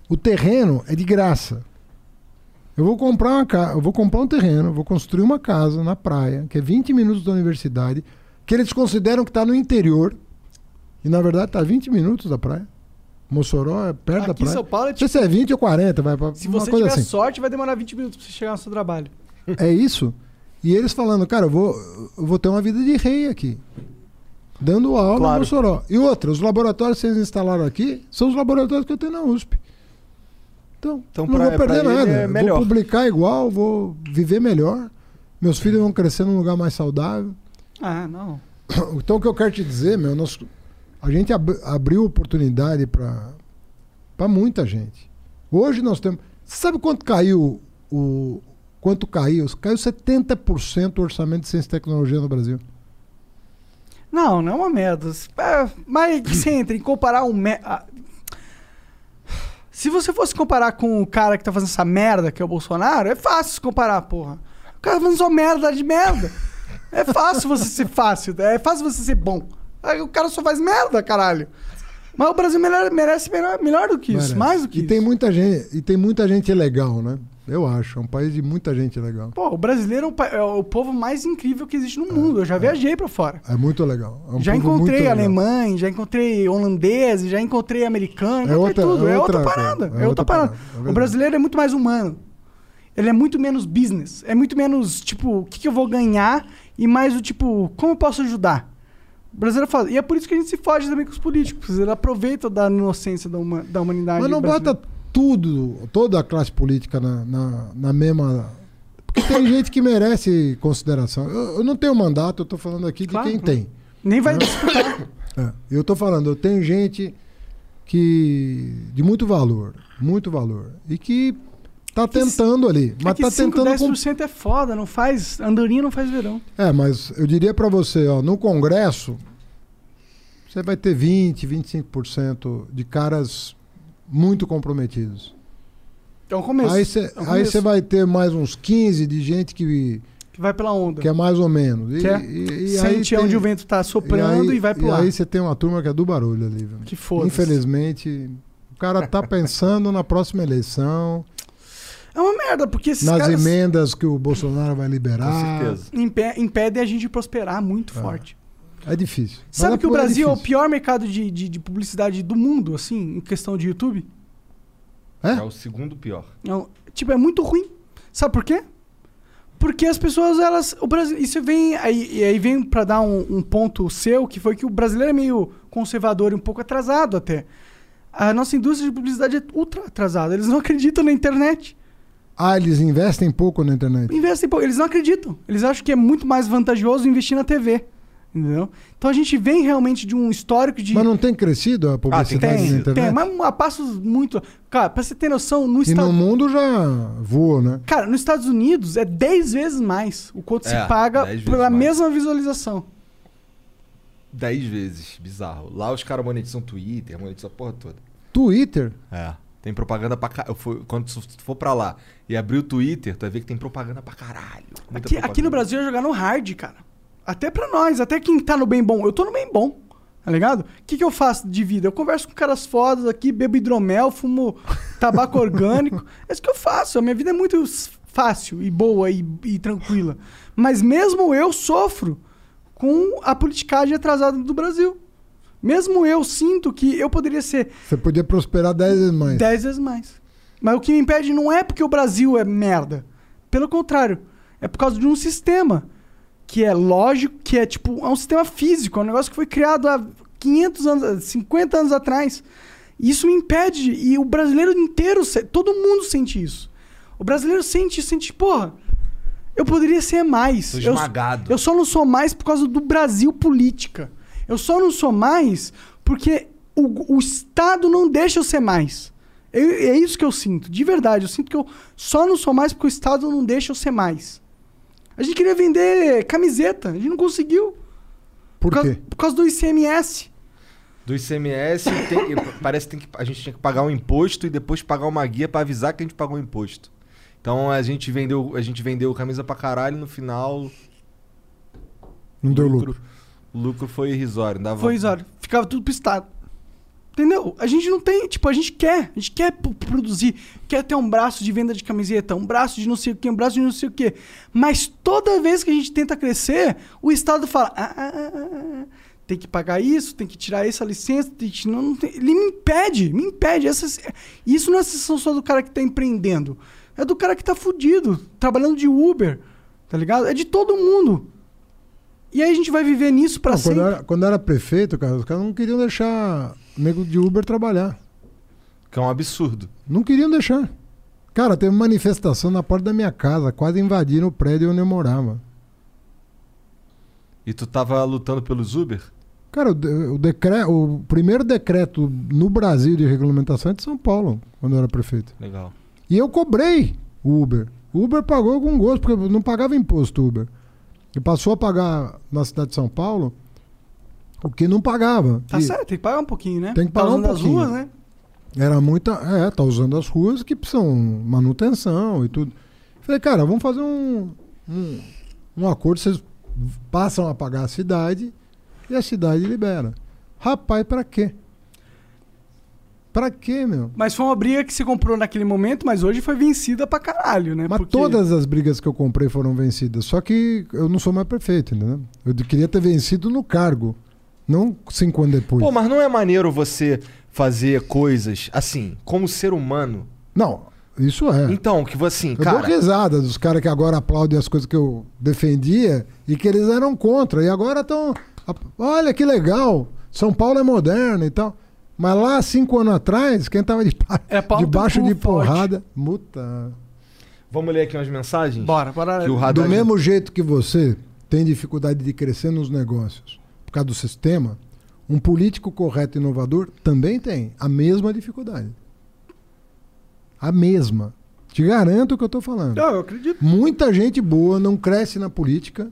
O terreno é de graça. Eu vou comprar uma ca... eu vou comprar um terreno, vou construir uma casa na praia, que é 20 minutos da universidade, que eles consideram que está no interior. E na verdade está 20 minutos da praia. Mossoró é perto da Aqui em praia. São Paulo é Não sei tipo. se é 20 ou 40, vai pra Se você tiver assim. sorte, vai demorar 20 minutos pra você chegar no seu trabalho. É isso. E eles falando, cara, eu vou, eu vou ter uma vida de rei aqui. Dando aula Claro. no Mossoró. E outra, os laboratórios que vocês instalaram aqui são os laboratórios que eu tenho na USP. Então, Então, não pra- vou perder nada. é melhor. Vou publicar igual, vou viver melhor. Meus filhos vão crescer num lugar mais saudável. Ah, não. *coughs* Então, o que eu quero te dizer, meu, nós, a gente ab- abriu oportunidade para muita gente. Hoje nós temos. Você sabe quanto caiu o. Quanto caiu? Caiu 70% o orçamento de ciência e tecnologia no Brasil. Não, não é uma merda. É, mas você entra em comparar um. Me... ah, Se você fosse comparar com o cara que tá fazendo essa merda, que é o Bolsonaro, é fácil se comparar, porra. O cara tá fazendo só merda de merda. É fácil você ser fácil, é fácil você ser bom. Aí O cara só faz merda, caralho. Mas o Brasil merece melhor, melhor do que isso, Merece. mais do que e isso. Tem muita gente, e tem muita gente legal, né? Eu acho. É um país de muita gente legal. Pô, o brasileiro é o, é o povo mais incrível que existe no mundo. Eu já viajei pra fora. É muito legal. É um já encontrei legal. alemães, já encontrei holandeses, já encontrei americanos, É outra- tudo. é É, outra, parada. É, é outra outra parada. parada, é o brasileiro é muito mais humano. Ele é muito menos business. É muito menos, tipo, o que, que eu vou ganhar e mais o tipo, como eu posso ajudar? O brasileiro fala. E é por isso que a gente se foge também com os políticos. Eles aproveitam da inocência da, huma- da humanidade. Mas não brasileira. bota tudo, toda a classe política na, na, na mesma. Porque tem *coughs* gente que merece consideração. Eu, eu não tenho mandato, eu tô falando aqui de Claro, quem claro. tem. Nem vai disputar. *coughs* É, eu tô falando, eu tenho gente que. de muito valor, muito valor. E que tá que tentando ali. É Mas que tá 5, tentando. com- 10% é foda, não faz. Andorinha não faz verão. É, mas eu diria pra você, ó, no Congresso, você vai ter 20, 25% de caras muito comprometidos. É um começo. Aí você é um vai ter mais uns 15 de gente que, Que vai pela onda. que é mais ou menos. E, Que é- e- e Sente onde tem- o vento tá soprando e, aí, vai pro E ar. aí você tem uma turma que é do barulho ali, velho. Que foda Infelizmente, o cara tá *laughs* pensando na próxima eleição, É uma merda, porque esses nas caras emendas que o Bolsonaro vai liberar. Com certeza. impe- impedem a gente de prosperar muito Ah. forte. É difícil. Sabe que o é Brasil é o difícil. pior mercado de, de, de publicidade do mundo, assim, em questão de YouTube? É? É o segundo pior. Não, tipo, é muito ruim. Sabe por quê? Porque as pessoas, elas. O Brasil, isso vem. Aí, e aí vem pra dar um, um ponto seu, que foi que o brasileiro é meio conservador e um pouco atrasado até. A nossa indústria de publicidade é ultra atrasada. Eles não acreditam na internet. Ah, eles investem pouco na internet. Investem pouco. Eles não acreditam. Eles acham que é muito mais vantajoso investir na TV. Entendeu? Então a gente vem realmente de um histórico de. Mas não tem crescido a publicidade na tem, internet? tem, mas a passos muito. Cara, pra você ter noção, no E Estado. no mundo já voou, né? Cara, nos Estados Unidos é 10 vezes mais o quanto É, se paga 10 vezes pela mais. mesma visualização. 10 vezes. Bizarro. Lá os caras monetizam Twitter, monetizam a porra toda. Twitter. É. Tem propaganda pra caralho. Quando tu for pra lá e abrir o Twitter, tu vai ver que tem propaganda pra caralho. Aqui, aqui propaganda. no Brasil é jogar no hard, cara. Até pra nós, até quem tá no bem bom. Eu tô no bem bom, tá ligado? O que, que eu faço de vida? Eu converso com caras fodas aqui, bebo hidromel, fumo tabaco *laughs* orgânico. É isso que eu faço. A minha vida é muito fácil e boa e, e tranquila. Mas mesmo eu sofro com a politicagem atrasada do Brasil. Mesmo eu sinto que eu poderia ser Você podia prosperar 10 vezes mais. Dez vezes mais. Mas o que me impede não é porque o Brasil é merda. Pelo contrário. É por causa de um sistema que é lógico, que é tipo, é um sistema físico, é um negócio que foi criado há 500 anos, 50 anos atrás. Isso me impede, e o brasileiro inteiro, todo mundo sente isso. O brasileiro sente, sente, porra, eu poderia ser mais. Tô Eu- esmagado. eu só não sou mais por causa do Brasil política. Eu só não sou mais porque o, o Estado não deixa eu ser mais. Eu- é isso que eu sinto, de verdade. Eu sinto que eu só não sou mais porque o Estado não deixa eu ser mais. A gente queria vender camiseta, a gente não conseguiu. Por causa, quê? por causa do ICMS. Do ICMS, tem- parece que, tem que a gente tinha que pagar um imposto e depois pagar uma guia pra avisar que a gente pagou o imposto. Então a gente vendeu, a gente vendeu camisa pra caralho e no final Não deu lucro. O lucro foi irrisório. Dava... Foi irrisório. Ficava tudo pro Estado. Entendeu? A gente não tem, tipo, a gente quer, a gente quer produzir, quer ter um braço de venda de camiseta, um braço de não sei o que, um braço de não sei o que. Mas toda vez que a gente tenta crescer, o Estado fala: "Ah, ah, ah, ah, ah, tem que pagar isso, tem que tirar essa licença, tem que, não, não tem-" ele me impede, me impede. Isso não é sensação só do cara que tá empreendendo, é do cara que tá fudido, trabalhando de Uber, tá ligado? É de todo mundo. E aí a gente vai viver nisso pra Não, quando, sempre. era, quando era prefeito, cara, os caras não queriam deixar o nego de Uber trabalhar. Que é um absurdo. Não queriam deixar. Cara, teve manifestação na porta da minha casa, quase invadiram o prédio onde eu morava. E tu tava lutando pelos Uber? Cara, o, decre- o primeiro decreto no Brasil de regulamentação é de São Paulo, quando eu era prefeito. Legal. E eu cobrei o Uber. O Uber pagou com gosto, porque eu não pagava imposto Uber. E passou a pagar na cidade de São Paulo o que não pagava. Tá E certo, tem que pagar um pouquinho, né? Tem que Tá pagar um usando as pouquinho. ruas, né? Era muita. É, tá usando as ruas que precisam manutenção e tudo. Falei, cara, vamos fazer um, um, um acordo, vocês passam a pagar a cidade e a cidade libera. Rapaz, pra quê? Pra quê, meu? Mas foi uma briga que se comprou naquele momento, mas hoje foi vencida pra caralho, né? Mas Porque- todas as brigas que eu comprei foram vencidas. Só que eu não sou mais prefeito, entendeu? Eu queria ter vencido no cargo, não cinco anos depois. Pô, mas não é maneiro você fazer coisas assim, como ser humano? Não, isso é. Então, que você assim, Eu cara. dou risada dos caras que agora aplaudem as coisas que eu defendia e que eles eram contra. E agora estão. Olha que legal, São Paulo é moderno e tal. Mas lá, cinco anos atrás, quem tava de É debaixo de porrada. Muta. Vamos ler aqui umas mensagens? Bora, bora. Que o Do mesmo jeito que você tem dificuldade de crescer nos negócios por causa do sistema, um político correto e inovador também tem a mesma dificuldade. A mesma. Te garanto o que eu tô falando. Não, eu acredito. Muita gente boa não cresce na política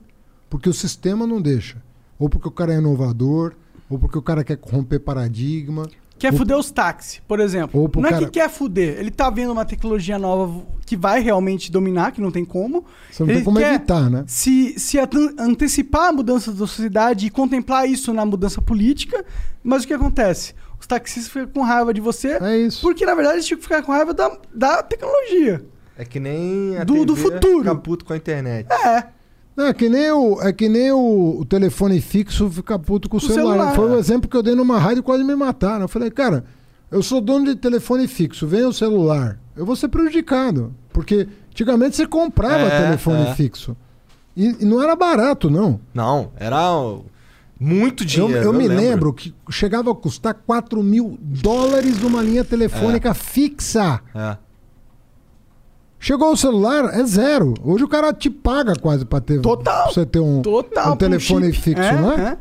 porque o sistema não deixa. Ou porque o cara é inovador, ou porque o cara quer romper paradigma. Quer Ou- fuder os táxis, por exemplo. Ou não é cara- que quer fuder. Ele tá vendo uma tecnologia nova que vai realmente dominar, que não tem como. Você não Ele tem como quer evitar, né? Se, se antecipar a mudança da sociedade e contemplar isso na mudança política. Mas o que acontece? Os taxistas ficam com raiva de você. É isso. Porque, na verdade, eles tinham que ficar com raiva da, da tecnologia. É que nem a Do- do futuro. fica puto com a internet. É. É que nem o, é que nem o, o telefone fixo fica puto com o o celular. celular. Foi o exemplo que eu dei numa rádio e quase me mataram. Eu falei, cara, eu sou dono de telefone fixo, vem o celular. Eu vou ser prejudicado. Porque antigamente você comprava É, telefone é. fixo. E, e não era barato, não. Não, era muito Eu, dinheiro. eu me lembro que chegava a custar 4 mil dólares uma linha telefônica fixa. É. Chegou o celular, é zero. Hoje o cara te paga quase pra ter. Total. Pra você ter um, Total. um telefone chip. fixo, É, não é? é.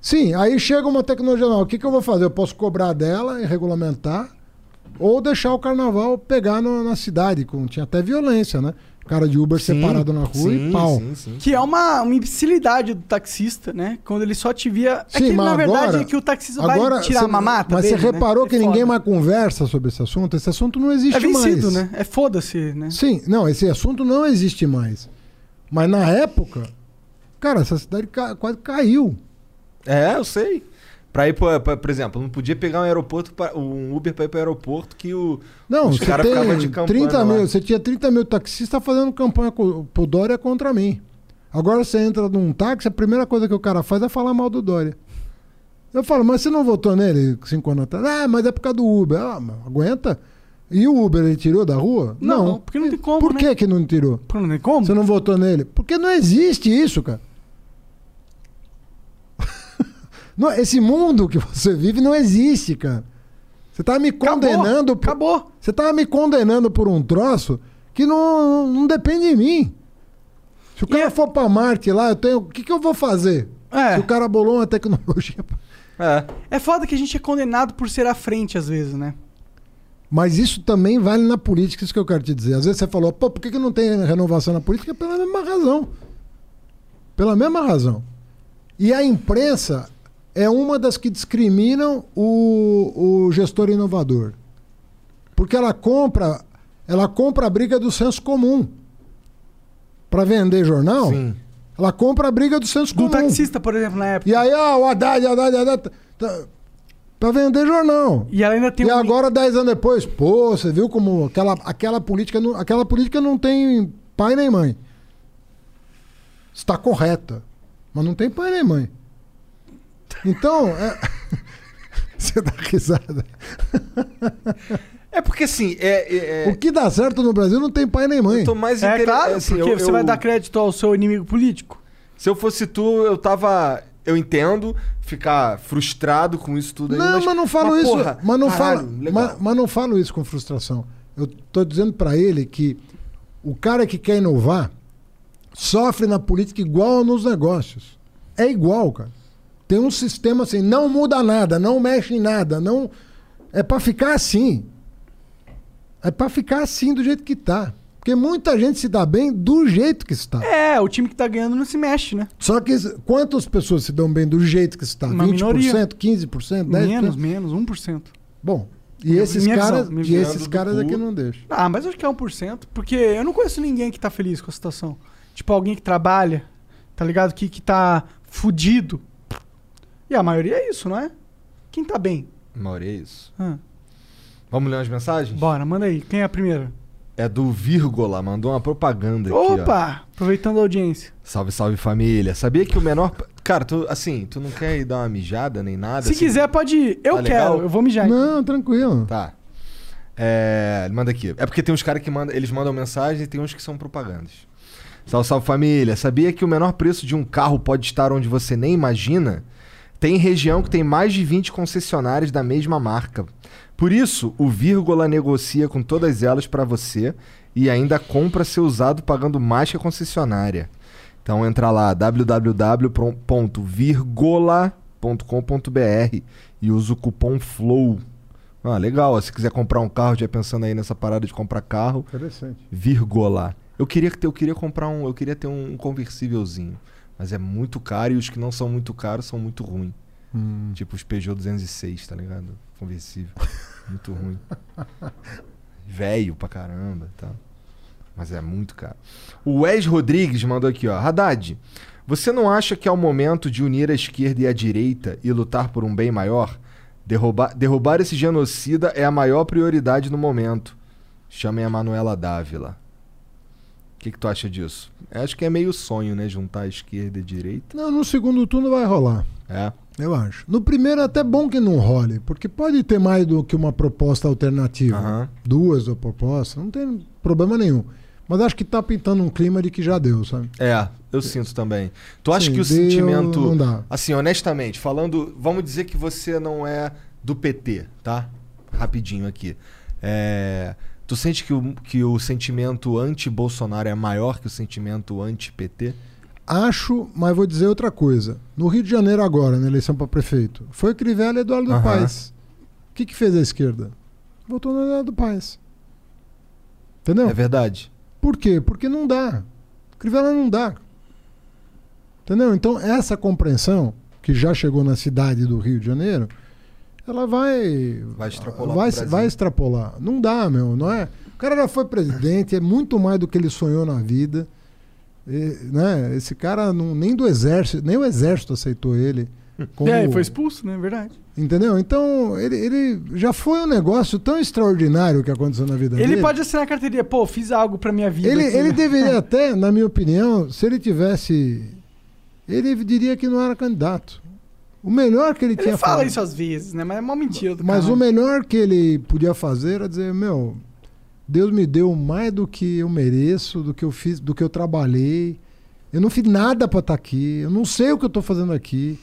Sim, aí chega uma tecnologia nova. O que, que eu vou fazer? Eu posso cobrar dela e regulamentar, ou deixar o carnaval pegar no- na cidade. Com, tinha até violência, né? Cara de Uber Sim, separado na rua sim, e pau. Sim, sim. Que é uma, uma imbecilidade do taxista, né? Quando ele só te via. é Sim, que, mas na verdade, agora- é que o taxista Agora, vai tirar cê- a mamata. Mas dele, você reparou né? que É ninguém mais conversa sobre esse assunto? Esse assunto não existe É vencido, mais. né? É foda-se, né? Sim, não, esse assunto não existe mais. Mas na época, cara, essa cidade ca- quase caiu. É, eu sei. Pra ir, pra, pra- por exemplo, não podia pegar um aeroporto, pra- um Uber pra ir pro aeroporto que o. Não, os você caras ficavam tem de campanha 30 lá. mil, você tinha 30 mil taxistas fazendo campanha pro Dória contra mim. Agora você entra num táxi, a primeira coisa que o cara faz é falar mal do Dória. Eu falo, mas você não votou nele cinco anos atrás? Ah, mas é por causa do Uber. Ah, mas aguenta. E o Uber ele tirou da rua? Não, porque não tem como, Por né? que que não tirou? Pô, Não tem como? Você não votou nele? Porque não existe isso, cara. Não, esse mundo que você vive não existe, cara. Você tá me Acabou, condenando. por- Acabou. Você tá me condenando por um troço que não, não depende de mim. Se o cara é- for pra Marte lá, eu tenho. O que, que eu vou fazer? É. Se o cara bolou uma tecnologia. É. É foda que a gente é condenado por ser à frente, às vezes, né? Mas isso também vale na política, isso que eu quero te dizer. Às vezes você falou, pô, por que, que não tem renovação na política? Pela mesma razão. Pela mesma razão. E a imprensa é uma das que discriminam o, o gestor inovador. Porque ela compra, ela compra a briga do senso comum. Para vender jornal, Sim. ela compra a briga do senso Do comum. taxista, por exemplo, na época. E aí, ó, o Haddad, Haddad, Haddad. Tá, pra vender jornal. E ela ainda tem E um- agora, dez anos depois, pô, você viu como aquela, aquela, política, não, aquela política não tem pai nem mãe. Está correta. Mas não tem pai nem mãe. Então, é... *laughs* você dá risada. É porque assim, é. é- é- O que dá certo no Brasil não tem pai nem mãe. eu tô mais É inter- claro, assim, porque eu- você eu- vai dar crédito ao seu inimigo político. Se eu fosse tu, eu tava. Eu entendo ficar frustrado com isso tudo aí. Não, mas, não falo isso. porra, mas não caralho, falo, mas, mas não falo isso com frustração. Eu tô dizendo pra ele que o cara que quer inovar sofre na política igual nos negócios. É igual, cara. Tem um sistema assim, não muda nada, não mexe em nada, não é pra ficar assim. É pra ficar assim do jeito que tá. Porque muita gente se dá bem do jeito que está. É, o time que tá ganhando não se mexe, né? Só que quantas pessoas se dão bem do jeito que está? Uma 20%, minoria. 15%, 10%? Menos, menos, 1%. Bom, e esses minha caras, visão, e esses caras é cu. que não deixam. Ah, mas acho que é 1%, porque eu não conheço ninguém que tá feliz com a situação. Tipo, alguém que trabalha, tá ligado? Que, que tá fudido. E a maioria é isso, não é? Quem tá bem? Mauri, é isso. Ah, Vamos ler umas mensagens? bora, manda aí. Quem é a primeira? É do Vírgula, mandou uma propaganda aqui, ó. Opa! Aproveitando a audiência. Salve, salve família. Sabia que o menor. Cara, tu, assim, tu não quer ir dar uma mijada nem nada? Se assim? quiser, pode ir. Eu Tá quero, legal? eu vou mijar. Não, tranquilo. Tá. É, ele manda aqui. É porque tem uns caras que mandam, eles mandam mensagem e tem uns que são propagandas. Salve, salve família. Sabia que o menor preço de um carro pode estar onde você nem imagina? Tem região que tem mais de 20 concessionárias da mesma marca. Por isso, o Vírgula negocia com todas elas para você e ainda compra seu usado pagando mais que a concessionária. Então entra lá www.virgola.com.br e usa o cupom FLOW. Ah, legal. ó, Se quiser comprar um carro, já pensando aí nessa parada de comprar carro, Interessante. vírgula. Eu queria eu queria comprar um, eu queria ter um conversívelzinho, mas é muito caro e os que não são muito caros são muito ruins. Hum. Tipo os Peugeot 206, tá ligado? Conversível. *laughs* muito ruim. Velho pra caramba, tá? Mas é muito caro. O Wes Rodrigues mandou aqui, ó. Haddad, você não acha que é o momento de unir a esquerda e a direita e lutar por um bem maior? Derrubar, derrubar esse genocida é a maior prioridade no momento. Chamem a Manuela Dávila. O que, que tu acha disso? Eu acho que é meio sonho, né? Juntar esquerda e direita. Não, no segundo turno vai rolar. É. Eu acho. No primeiro é até bom que não role, porque pode ter mais do que uma proposta alternativa. Aham. Duas ou propostas, não tem problema nenhum. Mas acho que tá pintando um clima de que já deu, sabe? É, eu sinto também. Tu acha Sim, que o deu, sentimento. não dá. Assim, honestamente, falando. Vamos dizer que você não é do PT, tá? Rapidinho aqui. É, tu sente que o, que o sentimento anti-Bolsonaro é maior que o sentimento anti-PT? Acho, mas vou dizer outra coisa. No Rio de Janeiro agora, na eleição para prefeito, foi Crivella e Eduardo Aham. Paes. O que, que fez a esquerda? Votou no Eduardo Paes. Entendeu? É verdade. Por quê? Porque não dá. Crivella não dá. Entendeu? Então, essa compreensão, que já chegou na cidade do Rio de Janeiro, ela vai. Vai extrapolar Vai, vai extrapolar. Não dá, meu. Não é? O cara já foi presidente, é muito mais do que ele sonhou na vida. E, né? Esse cara não, nem do exército, nem o exército aceitou ele. como- É, ele foi expulso, né? Verdade. Entendeu? Então, ele, ele já foi um negócio tão extraordinário que aconteceu na vida Ele dele. pode assinar a carteirinha. Pô, fiz algo pra minha vida. Ele, aqui, ele né? deveria *laughs* até, na minha opinião, se ele tivesse. Ele diria que não era candidato. O melhor que ele, Ele tinha fala falado- isso às vezes, né? Mas é uma mentira do Mas cara. o melhor que ele podia fazer era dizer, meu, Deus me deu mais do que eu mereço, do que eu fiz, do que eu trabalhei. Eu não fiz nada para estar aqui. Eu não sei o que eu tô fazendo aqui.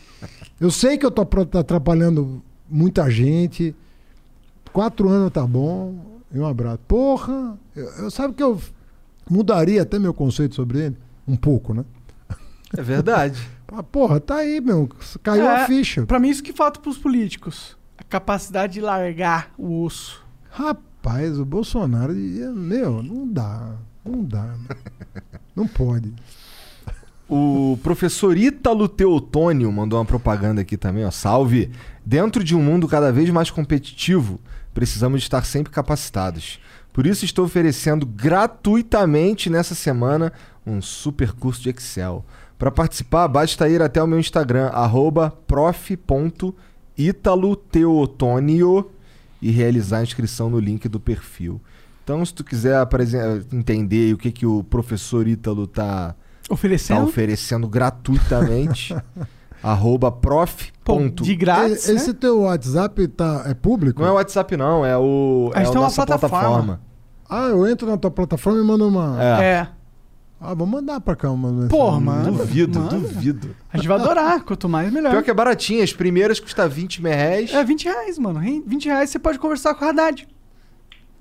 Eu sei que eu tô pro- atrapalhando muita gente. Quatro anos tá bom. E um abraço. Porra, eu, eu- sabe que eu mudaria até meu conceito sobre ele? Um pouco, né? É verdade. *laughs* Ah, Porra, tá aí, meu. Caiu É, a ficha. Pra mim, isso que falta pros políticos. A capacidade de largar o osso. Rapaz, o Bolsonaro, meu, não dá. Não dá. *laughs* Não pode. O professor Ítalo Teotônio mandou uma propaganda aqui também, ó. Salve! Dentro de um mundo cada vez mais competitivo, precisamos de estar sempre capacitados. Por isso estou oferecendo gratuitamente nessa semana um super curso de Excel. Para participar, basta ir até o meu Instagram, arroba prof.italoteotônio e realizar a inscrição no link do perfil. Então, se tu quiser entender o que, que o professor Ítalo tá Tá Oferecendo. oferecendo gratuitamente. *laughs* arroba prof. Pô, de grátis, Esse né? teu WhatsApp tá, é público? Não é o WhatsApp, não, é o. A É gente a tem uma nossa plataforma. plataforma. Ah, eu entro na tua plataforma e mando uma. É. É. Ah, vou mandar pra cá uma mensagem. Porra, mano. Duvido, Manda. duvido. A gente vai adorar. Quanto mais, melhor. Pior que é baratinho, as primeiras custam 20 mil reais. É 20 reais, mano. Hein? 20 reais você pode conversar com o Haddad.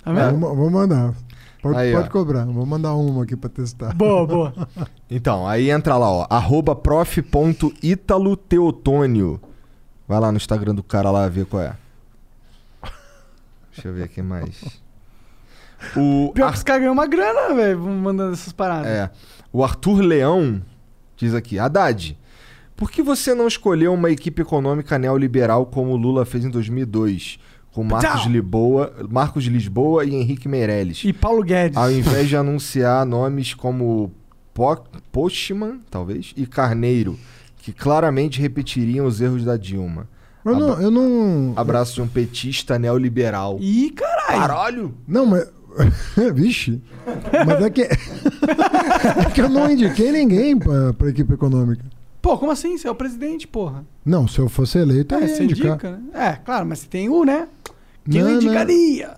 Tá É. vendo? Vou, vou mandar. Pode, Aí, pode cobrar. Vou mandar uma aqui pra testar. Boa, boa. *laughs* Então, aí entra lá, ó. Arroba prof.italoteotônio. Vai lá no Instagram do cara lá ver qual é. Deixa eu ver aqui mais. O Pior que os caras ganham uma grana, velho, mandando essas paradas. É. O Arthur Leão diz aqui: Haddad, por que você não escolheu uma equipe econômica neoliberal como o Lula fez em 2002, com Marcos. Lisboa, Marcos de Lisboa e Henrique Meirelles, E Paulo Guedes. ao *laughs* invés de anunciar nomes como Po- Postman, talvez, e Carneiro, que claramente repetiriam os erros da Dilma? Eu não. Eu não, Abraço de um petista neoliberal. Ih, caralho. Caralho! não mas. *laughs* Vixe. Mas é que. *laughs* é que eu não indiquei ninguém pra, pra equipe econômica. Pô, como assim? Você é o presidente, porra. Não, se eu fosse eleito, eu É, ia você indicar. indica, né? É, claro, mas você tem o, né? Quem eu Não, não. indicaria?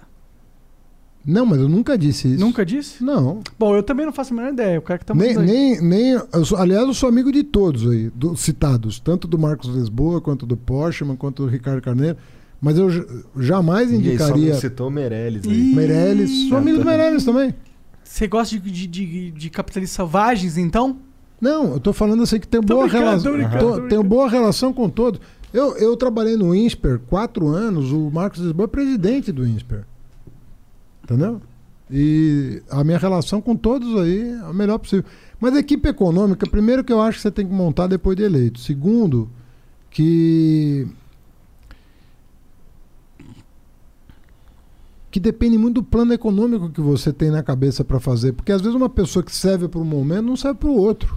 Não, mas eu nunca disse isso. Nunca disse? Não. Bom, eu também não faço a menor ideia. O cara que tá Nem, nem, nem eu sou- aliás, eu sou amigo de todos aí, do- citados, tanto do Marcos Lisboa, quanto do Postman, quanto do Ricardo Carneiro. Mas eu jamais E aí, só indicaria citou Meirelles aí. Ih, Meirelles. Sou amigo do Meirelles também. Você gosta de, de, de, de capitalistas selvagens, então? Não, eu tô falando assim que tenho Tô boa relação. tenho boa relação com todos. Eu, eu trabalhei no INSPER quatro anos, o Marcos Lisboa é presidente do INSPER. Entendeu? E a minha relação com todos aí é a melhor possível. Mas a equipe econômica, primeiro que eu acho que você tem que montar depois de eleito. Segundo, que. Que depende muito do plano econômico que você tem na cabeça para fazer. Porque às vezes uma pessoa que serve para um momento não serve para o outro.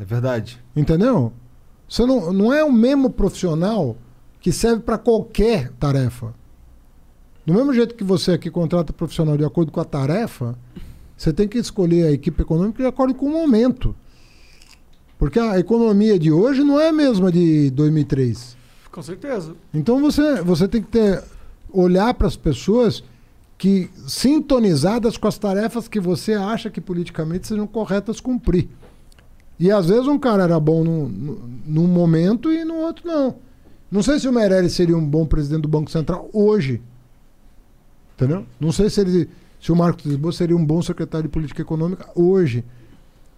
É verdade. Entendeu? Você não, não é o mesmo profissional que serve para qualquer tarefa. Do mesmo jeito que você aqui contrata profissional de acordo com a tarefa, você tem que escolher a equipe econômica de acordo com o momento. Porque a economia de hoje não é a mesma de 2003. Com certeza. Então você, você tem que ter, olhar para as pessoas que sintonizadas com as tarefas que você acha que politicamente sejam corretas cumprir. E às vezes um cara era bom num, num- momento e no outro não. Não sei se o Meirelles seria um bom presidente do Banco Central hoje. Entendeu? Não sei se ele se o Marcos Lisboa seria um bom secretário de política econômica hoje.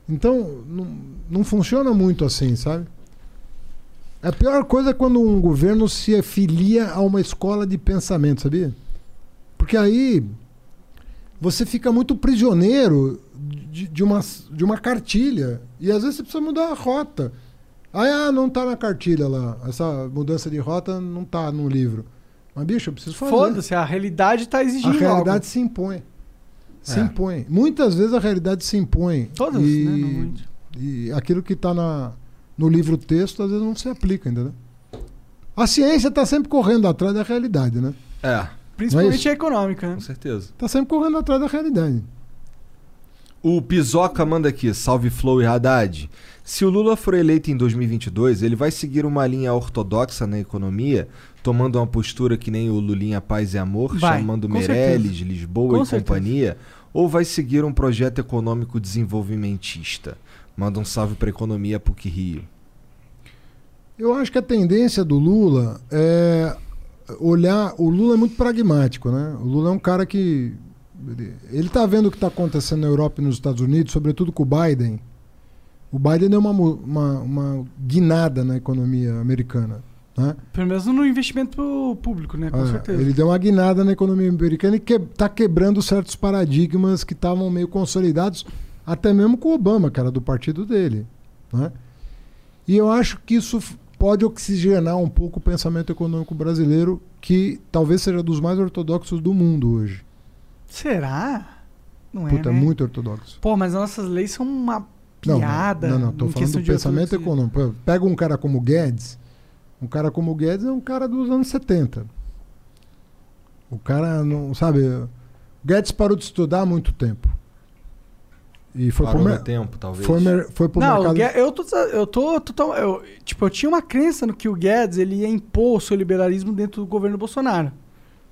Então, não, não funciona muito assim, sabe? A pior coisa é quando um governo se afilia a uma escola de pensamento, sabia? Porque aí você fica muito prisioneiro de, de uma, de uma cartilha. E às vezes você precisa mudar a rota. Aí, ah, não tá na cartilha lá. Essa mudança de rota não tá no livro. Mas, bicho, eu preciso fazer. Foda-se, a realidade tá A exigindo realidade algo. se impõe. Se É. impõe. Muitas vezes a realidade se impõe. Todas, e, né? E aquilo que está no livro texto às vezes não se aplica, entendeu? A ciência está sempre correndo atrás da realidade, né? É, Principalmente Não a econômica, né? com certeza. Está sempre correndo atrás da realidade. O Pizoca manda aqui, salve Flow e Haddad. Se o Lula for eleito em 2022, ele vai seguir uma linha ortodoxa na economia, tomando uma postura que nem o Lulinha Paz e Amor, Vai, chamando com Meirelles, certeza. Lisboa Com e certeza. companhia, ou vai seguir um projeto econômico desenvolvimentista? Manda um salve pra economia PUC Rio. Eu acho que a tendência do Lula é olhar. O Lula é muito pragmático, né? O Lula é um cara que. Ele, ele tá vendo o que está acontecendo na Europa e nos Estados Unidos, sobretudo com o Biden. O Biden deu uma, uma, uma guinada na economia americana. Né? Pelo menos no investimento público, né? Com É, certeza. Ele deu uma guinada na economia americana e está quebrando certos paradigmas que estavam meio consolidados, até mesmo com o Obama, que era do partido dele. Né? E eu acho que isso pode oxigenar um pouco o pensamento econômico brasileiro, que talvez seja dos mais ortodoxos do mundo hoje. Será? Não é, Puta, né? muito ortodoxo. Pô, mas as nossas leis são uma Não, piada. Não, não, tô em falando do pensamento econômico. Pega um cara como o Guedes. Um cara como o Guedes é um cara dos anos 70. O cara não, sabe, o Guedes parou de estudar há muito tempo. E foi Parou pro mer- tempo, talvez. foi, mer- foi pro Não, o mercado. Guedes- eu tô, eu tô, total- eu, tipo, eu tinha uma crença no que o Guedes ele ia impor o seu liberalismo dentro do governo Bolsonaro.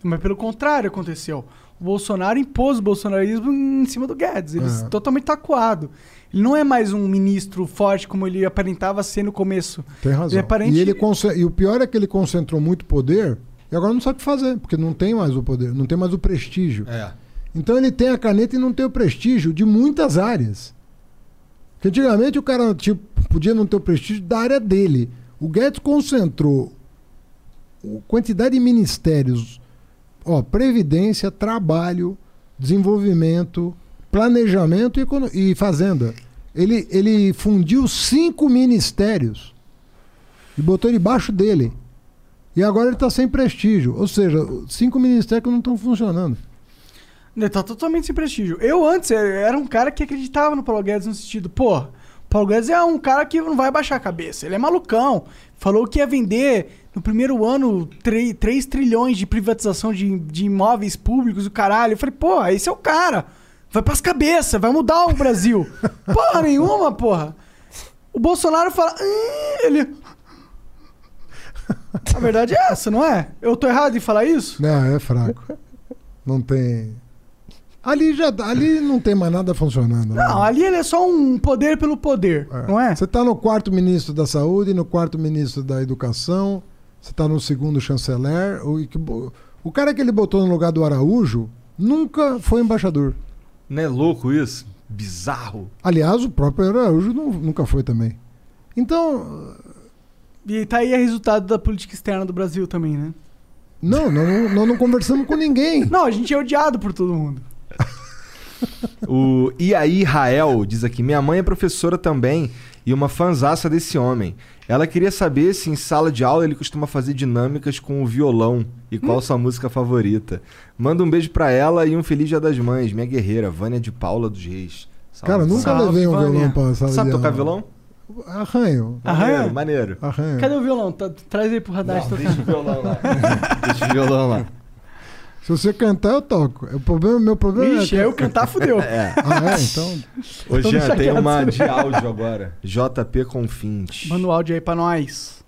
Mas pelo contrário aconteceu. O Bolsonaro impôs o bolsonarismo em cima do Guedes. Ele É. totalmente tacuado. Ele não é mais um ministro forte como ele aparentava ser no começo. Tem razão. Ele é parente- e, ele conce- e o pior é que ele concentrou muito poder e agora não sabe o que fazer, porque não tem mais o poder, não tem mais o prestígio. É. Então ele tem a caneta e não tem o prestígio de muitas áreas. Porque antigamente o cara tipo, podia não ter o prestígio da área dele. O Guedes concentrou quantidade de ministérios, ó, previdência, trabalho, desenvolvimento, planejamento e, e fazenda. Ele, ele fundiu cinco ministérios e botou debaixo dele. E agora ele está sem prestígio. Ou seja, cinco ministérios que não estão funcionando. Ele tá totalmente sem prestígio. Eu antes era um cara que acreditava no Paulo Guedes no sentido, pô, Paulo Guedes é um cara que não vai baixar a cabeça. Ele é malucão. Falou que ia vender no primeiro ano 3, trilhões de privatização de, de imóveis públicos, o caralho. Eu falei, pô, esse é o cara. Vai pras cabeças, vai mudar o Brasil. *laughs* porra nenhuma, porra. O Bolsonaro fala, ele. A verdade é essa, não é? Eu tô errado em falar isso? Não, é fraco. Não tem. Ali já ali não tem mais nada funcionando. né? Não, ali ele é só um poder pelo poder, não é? Você está no quarto ministro da Saúde, no quarto ministro da Educação, você está no segundo chanceler. O, o cara que ele botou no lugar do Araújo nunca foi embaixador. Não é louco isso? Bizarro. Aliás, o próprio Araújo nu- nunca foi também. Então, E tá aí o resultado da política externa do Brasil também, né? Não, nós não, nós não conversamos com ninguém. Não, a gente é odiado por todo mundo. *laughs* O Iaí Rael diz aqui: Minha mãe é professora também e uma fanzaça desse homem. Ela queria saber se em sala de aula ele costuma fazer dinâmicas com o violão e qual sua música favorita. Manda um beijo pra ela e um feliz Dia das Mães, minha guerreira, Vânia de Paula dos Reis. Salve, Cara, nunca Salve, levei um Vânia. violão pra sala Sabe de tocar aula. violão? Arranho. Arranha? Maneiro, maneiro. Arranho. Cadê o violão? Tá- traz aí pro radar tocar. Deixa o violão lá. *laughs* Deixa o violão lá. Se você cantar, eu toco. O problema, meu problema é. aí eu cantar fudeu. *laughs* É. Ah, é? Então. *laughs* Ô, Jean, tem uma de áudio agora. JP Confins. Manda o áudio aí pra nós.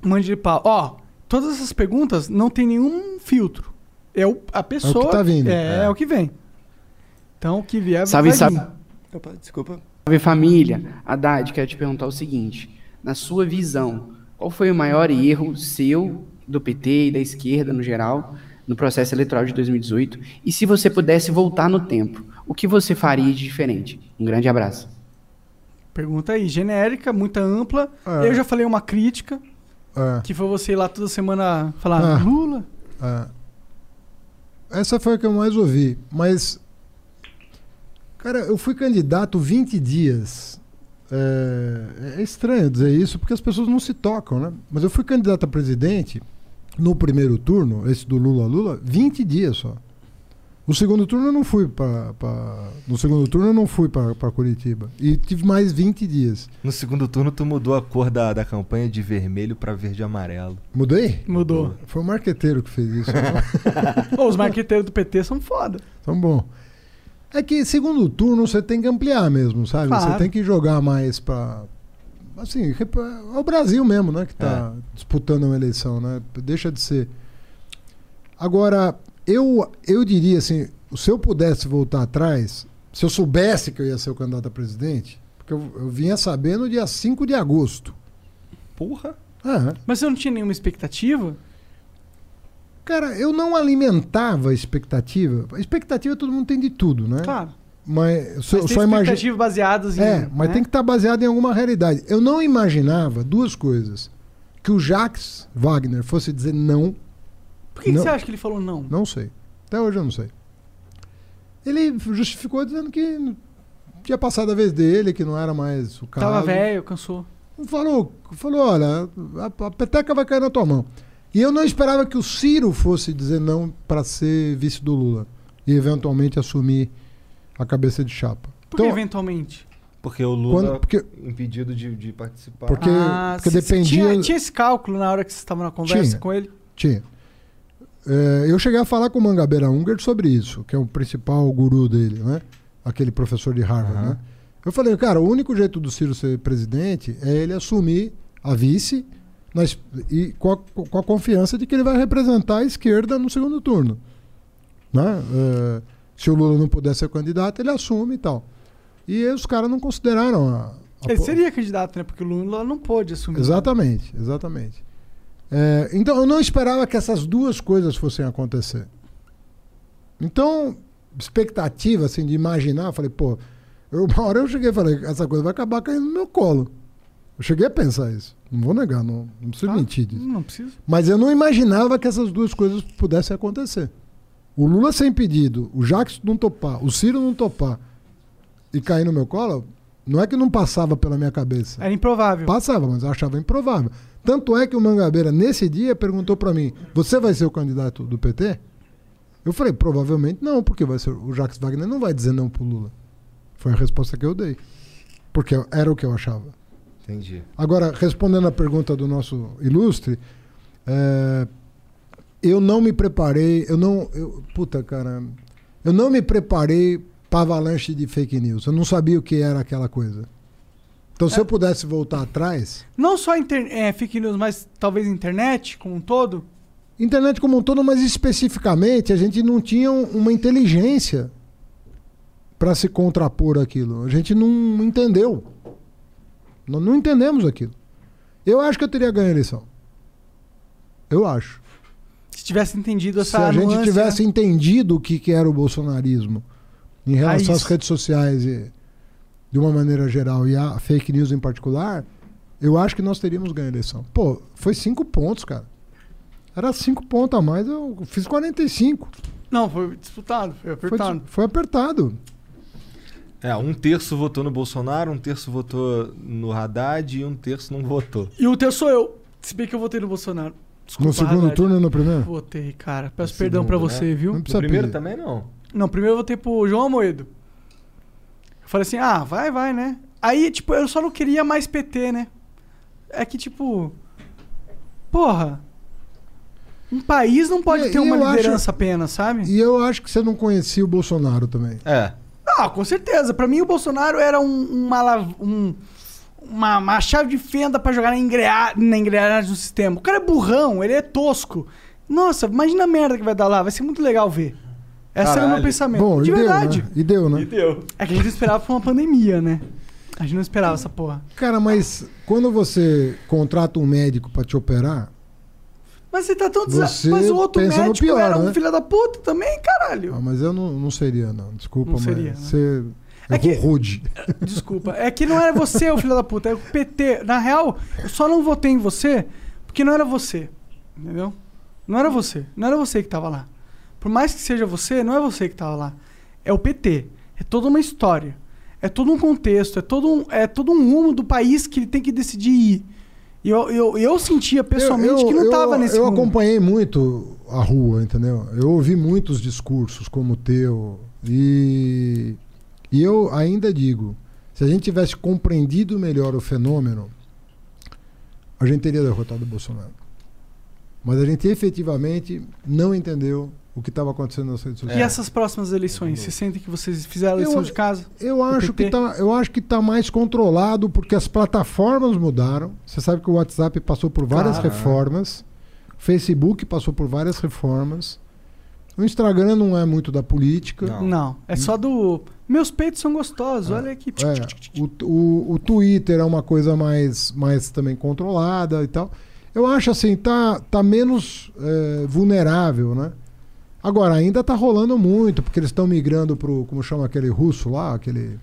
Mande de pau. Ó, todas essas perguntas não tem nenhum filtro. É o, a pessoa. tá vindo. É, é o que vem. Então, o que vier Salve, vai salve. Opa, desculpa. Salve família, Haddad, quero te perguntar o seguinte: na sua visão, qual foi o maior erro seu, do PT e da esquerda no geral, no processo eleitoral de 2018? E se você pudesse voltar no tempo, o que você faria de diferente? Um grande abraço. Pergunta aí, genérica, muita ampla. É. Eu já falei uma crítica, É, que foi você ir lá toda semana falar Ah. Lula. é. Essa foi a que eu mais ouvi. Mas. Cara, eu fui candidato 20 dias. É, é estranho dizer isso porque as pessoas não se tocam, né? Mas eu fui candidato a presidente no primeiro turno, esse do Lula Lula, 20 dias só. No segundo turno eu não fui para no segundo turno eu não fui para Curitiba e tive mais 20 dias. No segundo turno, tu mudou a cor da, da campanha de vermelho pra verde e amarelo. Mudei? Mudou. Foi o marqueteiro que fez isso. né? *laughs* Ô, os marqueteiros do PT são foda. Então, bom. É que segundo turno você tem que ampliar mesmo, sabe? Claro. Você tem que jogar mais pra. Assim, é o Brasil mesmo, né? Que tá disputando uma eleição, né? Deixa de ser. Agora, eu, eu diria assim: se eu pudesse voltar atrás, se eu soubesse que eu ia ser o candidato a presidente, porque eu, eu vinha saber no dia 5 de agosto. Porra! É. Mas você não tinha nenhuma expectativa? Cara, eu não alimentava a expectativa. A expectativa todo mundo tem de tudo, né? Claro. Mas, só, Mas tem só baseadas em. É, mas né? tem que estar baseado em alguma realidade. Eu não imaginava duas coisas. Que o Jacques Wagner fosse dizer não, Por que, que não. você acha que ele falou não? não sei. Até hoje eu não sei. Ele justificou dizendo que tinha passado a vez dele, que não era mais o caso. Tava velho, cansou. Falou, falou, olha, a, a peteca vai cair na tua mão. E eu não esperava que o Ciro fosse dizer não para ser vice do Lula e eventualmente assumir a cabeça de chapa. Por que Então, eventualmente? Porque o Lula Quando- porque- impedido de, de participar. Porque- porque cê- cê dependia- Ah, Tinha, tinha esse cálculo na hora que você estava na conversa Tinha. com ele? Tinha. É, eu cheguei a falar com o Mangabeira Unger sobre isso, que é o principal guru dele, né? Aquele professor de Harvard, Aham. né? Eu falei, cara, o único jeito do Ciro ser presidente é ele assumir a vice nas- e com a, com a confiança de que ele vai representar a esquerda no segundo turno. Né? É, se o Lula não puder ser candidato, ele assume e tal. E os caras não consideraram a. a Ele seria candidato, né? Porque o Lula não pôde assumir. Exatamente, exatamente. É, então eu não esperava que essas duas coisas fossem acontecer. Então, expectativa assim de imaginar, eu falei, pô, eu, *laughs* uma hora eu cheguei e falei, essa coisa vai acabar caindo no meu colo. Eu cheguei a pensar isso. Não vou negar, não, não preciso Tá? mentir disso. Não precisa. Mas eu não imaginava que essas duas coisas pudessem acontecer. O Lula ser impedido, o Jacques não topar, o Ciro não topar e cair no meu colo, não é que não passava pela minha cabeça. Era improvável. Passava, mas eu achava improvável. Tanto é que o Mangabeira, nesse dia, perguntou pra mim: Você vai ser o candidato do PT? Eu falei: Provavelmente não, porque vai ser, o Jacques Wagner não vai dizer não pro Lula. Foi a resposta que eu dei. Porque era o que eu achava. Entendi. Agora, respondendo a pergunta do nosso ilustre, é, eu não me preparei, eu não. Eu, puta, cara. Eu não me preparei para avalanche de fake news. Eu não sabia o que era aquela coisa. Então, se eu pudesse voltar atrás. Não só inter... é, fake news, mas talvez internet como um todo. Internet como um todo, mas especificamente a gente não tinha um- uma inteligência para se contrapor aquilo. A gente não entendeu. Nós não entendemos aquilo. Eu acho que eu teria ganho a eleição. Eu acho. Se tivesse entendido Se essa a gente nuance, tivesse né? entendido o que, que era o bolsonarismo em relação às redes sociais e, de uma maneira geral e a fake news em particular, eu acho que nós teríamos ganho a eleição. Pô, foi cinco pontos, cara. Era cinco pontos a mais, eu fiz 45. Não, foi disputado, foi Foi, apertado. foi apertado. É, um terço votou no Bolsonaro, um terço votou no Haddad e um terço não votou. E o teu sou eu. Se bem que eu votei no Bolsonaro. Desculpa, no segundo Haddad. turno e no primeiro? Votei, cara. Peço No perdão pra segundo, você, né? viu? Não No primeiro pedir. também não. Não, primeiro eu votei pro João Amoedo. Eu falei assim, ah, vai, vai, né? Aí, tipo, eu só não queria mais PT, né? É que, tipo. Porra. Um país não pode E- ter uma eu acho- liderança apenas, sabe? E eu acho que você não conhecia o Bolsonaro também. É. Ah, com certeza. Pra mim, o Bolsonaro era um, uma, alav- um- uma, uma chave de fenda pra jogar na, engrea, na engrenagem do sistema. O cara é burrão, ele é tosco. Nossa, imagina a merda que vai dar lá. Vai ser muito legal ver. Esse era o meu pensamento. Bom, de e deu, verdade. né? E deu, né? deu. É que a gente não esperava por uma pandemia, né? A gente não esperava essa porra. Cara, mas quando você contrata um médico pra te operar, Mas você tá tão desa... Você Mas o outro pensa no médico pior, era um né? filho da puta também, caralho. ah, mas eu não, não seria, não. Desculpa, Não mas seria, né? você É é que- rude. *laughs* Desculpa. É que não era você, o filho da puta. É o PT. Na real, eu só não votei em você porque não era você. Entendeu? Não era você. Não era você que tava lá. Por mais que seja você, não é você que tava lá. É o PT. É toda uma história. É todo um contexto. É todo um, é todo um rumo do país que ele tem que decidir ir. E eu, eu, eu sentia pessoalmente que não eu, tava nesse Eu rumo. acompanhei muito a rua, entendeu? Eu ouvi muitos discursos como o teu. E, e eu ainda digo: se a gente tivesse compreendido melhor o fenômeno, a gente teria derrotado o Bolsonaro. Mas a gente efetivamente não entendeu o que estava acontecendo nas redes E sociais. essas próximas eleições? Você sente que vocês fizeram a Eu- lição de casa? Eu acho, que tá, eu acho que tá mais controlado porque as plataformas mudaram. Você sabe que o WhatsApp passou por várias Claro. reformas. Facebook passou por várias reformas. O Instagram não é muito da política. Não. Não. É só do. Meus peitos são gostosos, olha aqui. É, o, o, o Twitter é uma coisa mais, mais também controlada e tal. Eu acho assim, tá, tá menos é, vulnerável, né? Agora, ainda tá rolando muito, porque eles estão migrando pro, como chama aquele russo lá, aquele,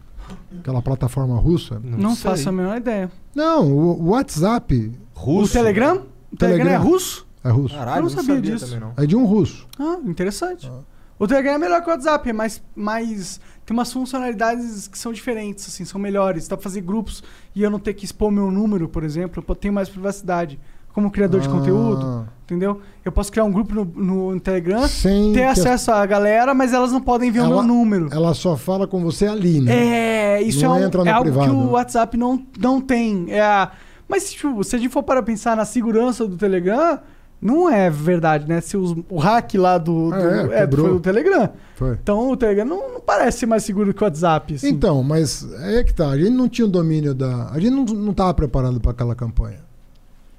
aquela plataforma russa. Não sei. faço a menor ideia. Não, o, o WhatsApp Russo? O Telegram? O Telegram, é Telegram. russo? É russo. Caralho, Eu não sabia disso. também não. É de um russo. Ah, interessante. O Telegram é melhor que o WhatsApp, é mais, mais. Tem umas funcionalidades que são diferentes, assim, são melhores. Dá pra fazer grupos e eu não ter que expor meu número, por exemplo. Eu tenho mais privacidade. Como criador de Ah. conteúdo, entendeu? Eu posso criar um grupo no, no Telegram, Sem ter que acesso à galera, mas elas não podem ver o meu Ela- número. Ela só fala com você ali, né? É, isso Não é, um- entra no é algo privado. que o WhatsApp não, não tem. É a- mas tipo, se a gente for para pensar na segurança do Telegram, não é verdade, né? Se os- o hack lá do, do- É, é, quebrou. foi do Telegram. Foi. Então o Telegram não, não parece mais seguro que o WhatsApp. assim. Então, mas é que tá. A gente não tinha o domínio da. A gente não, não tava preparado para aquela campanha.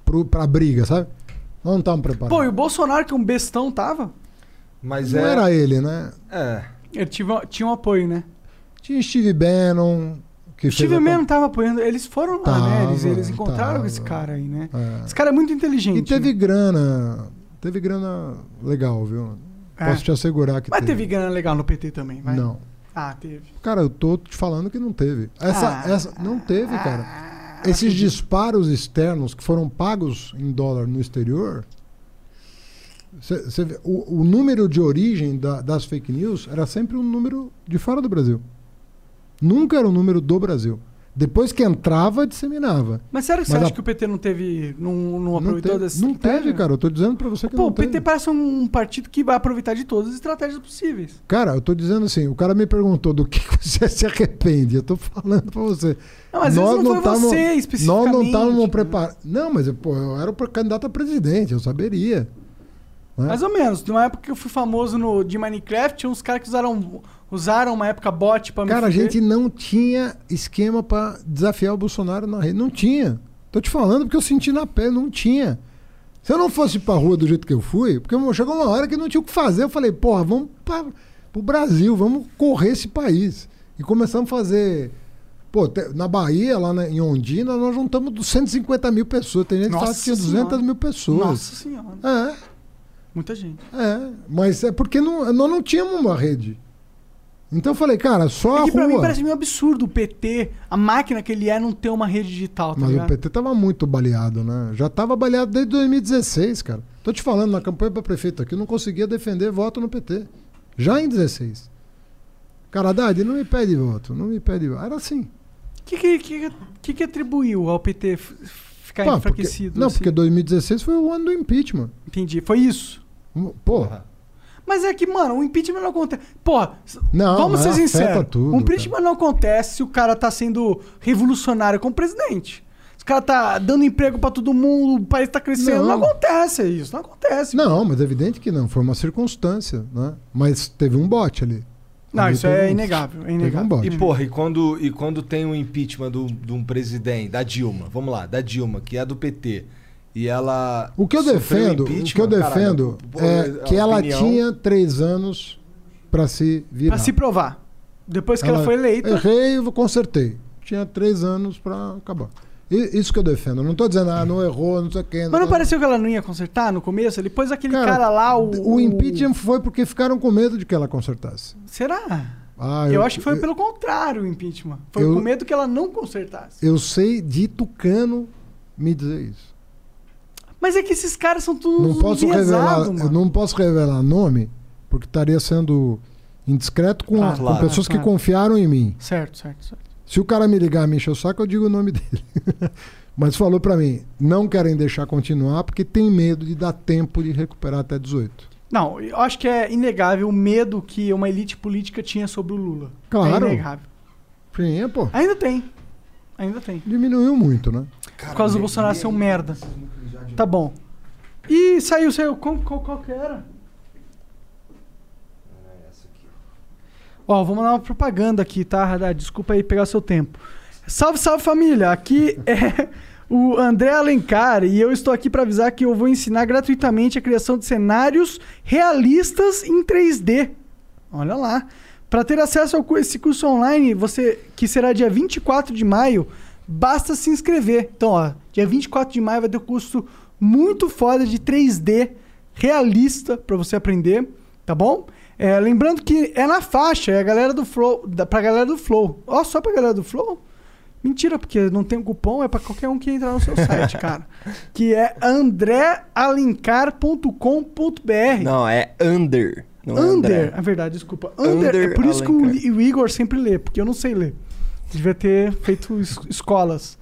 Pro, pra briga, sabe? Nós não estávamos preparados. Pô, e o Bolsonaro, que é um bestão, tava? Mas não é. era ele, né? É. Ele tinha, tinha um apoio, né? Tinha Steve Bannon. Que o Steve fez a Bannon tava apoiando. Eles foram lá, né? Eles, Tava, eles encontraram tava. esse cara aí, né? É. Esse cara é muito inteligente. E teve né? grana. Teve grana legal, viu? É. Posso te assegurar que Mas teve. teve grana legal no PT também, vai? Não. Ah, teve. Cara, eu tô te falando que não teve. Essa, Ah. essa não teve, cara. Esses disparos externos que foram pagos em dólar no exterior, cê- cê o, o número de origem da- das fake news era sempre um número de fora do Brasil. Nunca era um número do Brasil. Depois que entrava, disseminava. Mas sério que você Mas acha a- que o PT não teve. Não, não Não aproveitou teve, dessa não teve, cara. Eu tô dizendo pra você que Pô, não o PT teve. parece um, partido que vai aproveitar de todas as estratégias possíveis. Cara, eu tô dizendo assim, o cara me perguntou do que *laughs* você se arrepende. Eu tô falando pra você. Não, às vezes não foi távamos- você Nós não especificamente, estávamos né? preparados. Não, mas pô, eu era o candidato a presidente, eu saberia. né? Mais ou menos. Numa época que eu fui famoso no, de Minecraft, tinha uns caras que usaram, usaram uma época bot pra me Cara, a gente não tinha esquema pra desafiar o Bolsonaro na rede. Não tinha. Tô te falando porque eu senti na pele, não tinha. Se eu não fosse pra rua do jeito que eu fui, porque chegou uma hora que não tinha o que fazer, eu falei, porra, vamos pra, pro Brasil, vamos correr esse país. E começamos a fazer. Pô, na Bahia, lá na- em Ondina, nós juntamos 250 mil pessoas. Tem gente que fala Nossa que tinha 200 Senhora. mil pessoas. Nossa senhora. É. Muita gente. É, mas é porque não, nós não tínhamos uma rede. Então eu falei, cara, só É a que pra mim parece meio absurdo o PT, a máquina que ele é, não ter uma rede digital, tá Mas ligado? o PT tava muito baleado, né? Já tava baleado desde 2016, cara. Tô te falando, na campanha pra prefeito aqui, eu não conseguia defender voto no PT. Já em 16. Cara, Haddad, não me pede voto, não me pede voto. Era assim. O que que, que, que que atribuiu ao PT ficar Pô, porque- enfraquecido? não, assim? porque 2016 foi o ano do impeachment. Entendi, foi isso. Porra. Mas é que, mano, o impeachment não acontece. Porra, s- Não, vamos ser sinceros. tudo, o impeachment não acontece se o cara tá sendo revolucionário como presidente. Se o cara tá dando emprego pra todo mundo, o país tá crescendo. Não, Não. acontece isso, não acontece. Não, mas é evidente que não. Foi uma circunstância, né? Mas teve um bote ali. Não, Ali isso é um- inegável, é teve inegável. um bote. E, porra, e quando, e quando tem um impeachment do- de um presidente, da Dilma, vamos lá, da Dilma, que é do PT, e ela. O que eu defendo, o que eu caralho, defendo pô, é que ela opinião- tinha três anos pra se virar. Pra se provar. Depois que ela, foi eleita. Errei, eu consertei. Tinha três anos pra acabar. Isso que eu defendo. Eu Não tô dizendo, ah, não errou, não sei o quê. Mas não pareceu que ela não ia consertar no começo? Ele pôs aquele cara, Cara, lá, o. O impeachment foi porque ficaram com medo de que ela consertasse. Será? Ah, eu, acho que foi pelo contrário o impeachment. Foi eu- com medo que ela não consertasse. Eu sei de tucano me dizer isso. Mas é que esses caras são tudo Não posso revelar, enviesados, eu mano. não posso revelar nome, porque estaria sendo indiscreto com, Claro, com claro, pessoas claro. que confiaram em mim. Certo, certo, certo. Se o cara me ligar, me encher o saco, eu digo o nome dele. *laughs* Mas falou pra mim, não querem deixar continuar porque tem medo de dar tempo de recuperar até 18. Não, eu acho que é inegável o medo que uma elite política tinha sobre o Lula. Claro. É inegável. Sim, é, pô. Ainda tem. Ainda tem. Diminuiu muito, né? Por causa do Bolsonaro ser um merda. Tá bom. E saiu, saiu. Qual, qual, qual que era? Ó, vou mandar uma propaganda aqui, tá? Desculpa aí pegar seu tempo. Salve, salve família! Aqui é *laughs* o André Alencar e eu estou aqui para avisar que eu vou ensinar gratuitamente a criação de cenários realistas em 3D. Olha lá. Para ter acesso cu- esse curso online, você que será dia 24 de maio, basta se inscrever. Então, ó, dia 24 de maio vai ter um curso muito foda de 3D realista para você aprender, tá bom? É, lembrando que é na faixa, é a galera do Flow, da, pra galera do Flow. Ó, só pra galera do Flow? Mentira, porque não tem um cupom, é pra qualquer um que entrar no seu *laughs* site, cara. Que é andrealencar.com.br. Não, é under. Não é Under, é verdade, desculpa. Under, Under é por isso que o, Alencar. Li- o Igor sempre lê, porque eu não sei ler. Devia ter feito es- escolas.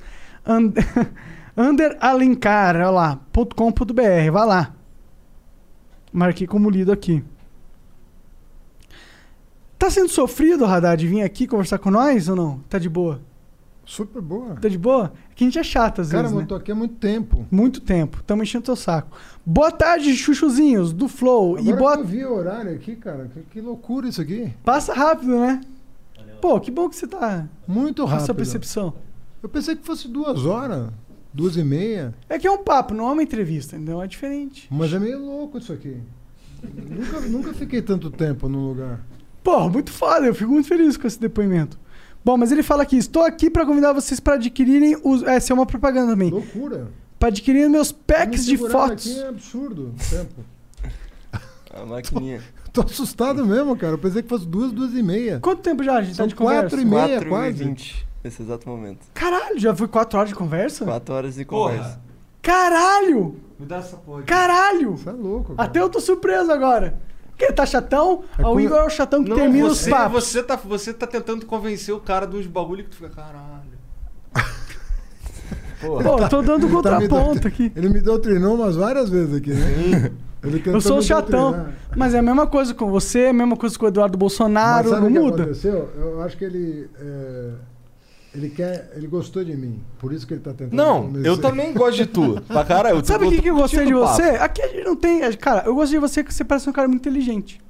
And, *laughs* under Alencar, olha lá, .com.br, vai lá. Marquei como lido aqui. Tá sendo sofrido, Haddad, vir aqui conversar com nós ou não? Tá de boa? Super boa. Tá de boa? É que a gente é chato às Cara, vezes, né? eu tô aqui há muito tempo. Muito tempo. Tamo enchendo teu saco. Boa tarde, chuchuzinhos do Flow. e Agora boa... que eu vi o horário aqui, cara. Que, que loucura isso aqui. Passa rápido, né? Pô, que bom que você tá Muito com essa rápido. percepção. Eu pensei que fosse duas horas, duas e meia. É que é um papo, não é uma entrevista, então é diferente. Mas é meio louco isso aqui. nunca, nunca fiquei tanto tempo num lugar. Pô, muito foda, eu fico muito feliz com esse depoimento. Bom, mas ele fala aqui: estou aqui para convidar vocês para adquirirem os. Essa é uma propaganda também. Loucura. Para adquirirem meus packs de fotos. Aqui é absurdo o tempo. A maquininha. *laughs* Tô assustado mesmo, cara. Eu pensei que fosse duas, duas e meia. Quanto tempo já a gente tá São de conversa? quatro e meia, 4 e quase. 20 nesse exato momento. Caralho, já foi quatro horas de conversa? 4 horas de Porra. conversa. Caralho! Me dá essa porra. aqui. Caralho! Você é louco, cara. Até eu tô surpreso agora. Porque ele tá chatão, É ah, o Igor é o chatão que Não, termina você, os papos. você, tá, você tá tentando convencer o cara de uns bagulho que tu fica, caralho. Porra. Pô, eu tô dando Ele tá me contraponto aqui. Ele me doutrinou umas várias vezes aqui, né? Ele tentou Eu sou o me chatão. doutrinar. Mas é a mesma coisa com você, é a mesma coisa com o Eduardo Bolsonaro, Mas sabe não o que muda. aconteceu? Eu acho que ele. é, ele quer. Ele gostou de mim. Por isso que ele tá tentando. Não, eu também gosto de tu. Pra caralho. eu *laughs* Sabe o que, que eu gostei de você? papo. Aqui a gente não tem. Cara, eu gostei de você que você parece um cara muito inteligente.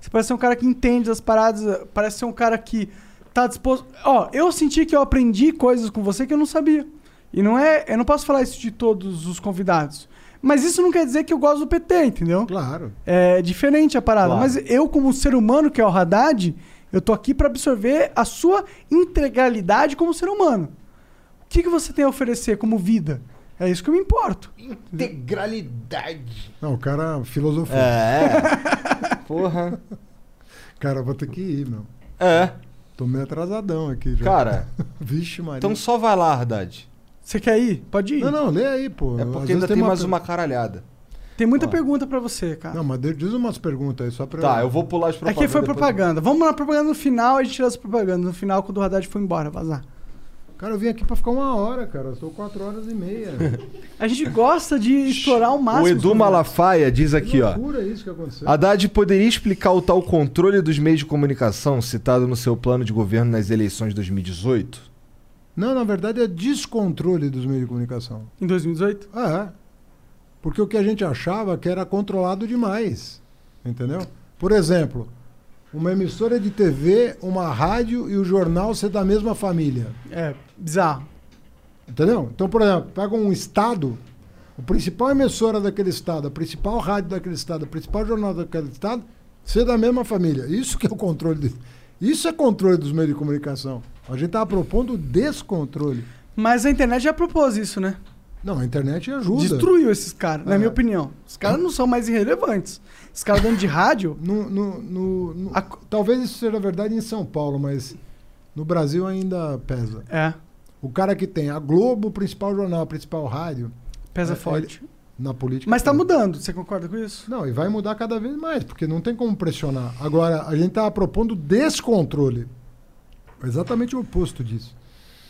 Você parece ser um cara que entende as paradas, parece ser um cara que tá disposto. Ó, eu senti que eu aprendi coisas com você que eu não sabia. E não é. Eu não posso falar isso de todos os convidados. Mas isso não quer dizer que eu gosto do PT, entendeu? Claro. É diferente a parada. Claro. Mas eu, como ser humano, que é o Haddad, eu tô aqui pra absorver a sua integralidade como ser humano. O que, que você tem a oferecer como vida? É isso que eu me importo. Integralidade. Não, o cara filosofou. É. *laughs* Porra. Cara, eu vou ter que ir, meu. É. Tô meio atrasadão aqui já. Cara, *laughs* Vixe, Maria. então só vai lá, Haddad. Você quer ir? Pode ir. Não, não, lê aí, pô. É porque ainda tem mais per- uma caralhada. Tem muita Ó. pergunta pra você, cara. Não, mas diz umas perguntas aí só pra. Tá, eu vou pular as propagandas. Aqui foi depois- propaganda. Vamos na propaganda no final, a gente tira as propagandas. No final, quando o Haddad foi embora, vazar. Cara, eu vim aqui pra ficar uma hora, cara. Eu tô quatro horas e meia. *laughs* A gente gosta de explorar o máximo. O Edu Malafaia diz aqui, que ó. isso que aconteceu. Haddad poderia explicar o tal controle dos meios de comunicação citado no seu plano de governo nas eleições de 2018? Não, na verdade é descontrole dos meios de comunicação. Em 2018? Ah, é. Porque o que a gente achava que era controlado demais. Entendeu? Por exemplo, uma emissora de TV, uma rádio e o jornal ser da mesma família. É, bizarro. Entendeu? Então, por exemplo, pega um estado, o principal emissora daquele estado, a principal rádio daquele estado, o principal jornal daquele estado, ser da mesma família. Isso que é o controle. De... Isso é controle dos meios de comunicação. A gente estava propondo descontrole. Mas a internet já propôs isso, né? Não, a internet ajuda. Destruiu esses caras, na É. minha opinião. Os caras não são mais irrelevantes. Os caras dando de rádio. *laughs* No, no, no- no- Talvez isso seja verdade em São Paulo, mas no Brasil ainda pesa. É, O cara que tem a Globo, o principal jornal, a principal rádio, pesa É, forte. na política. Mas tá pesa. mudando, você concorda com isso? Não, e vai mudar cada vez mais, porque não tem como pressionar. Agora, a gente tá propondo descontrole. Exatamente o oposto disso.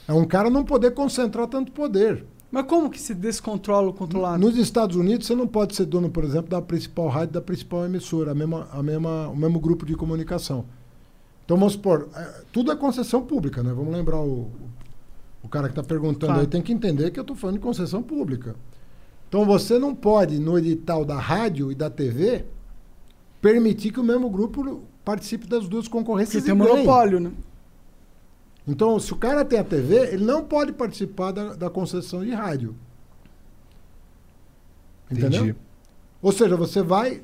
É um cara não poder concentrar tanto poder. Mas como que se descontrola o controlado? Nos Estados Unidos, você não pode ser dono, por exemplo, da principal rádio, da principal emissora, a mesma, a mesma, o mesmo grupo de comunicação. Então, vamos supor, é, tudo é concessão pública, né? Vamos lembrar o, o cara que está perguntando Claro. aí, tem que entender que eu estou falando de concessão pública. Então, você não pode, no edital da rádio e da TV, permitir que o mesmo grupo participe das duas concorrências Porque tem monopólio, né? Então, se o cara tem a TV, ele não pode participar da, da concessão de rádio. Entendeu? Entendi. Ou seja, você vai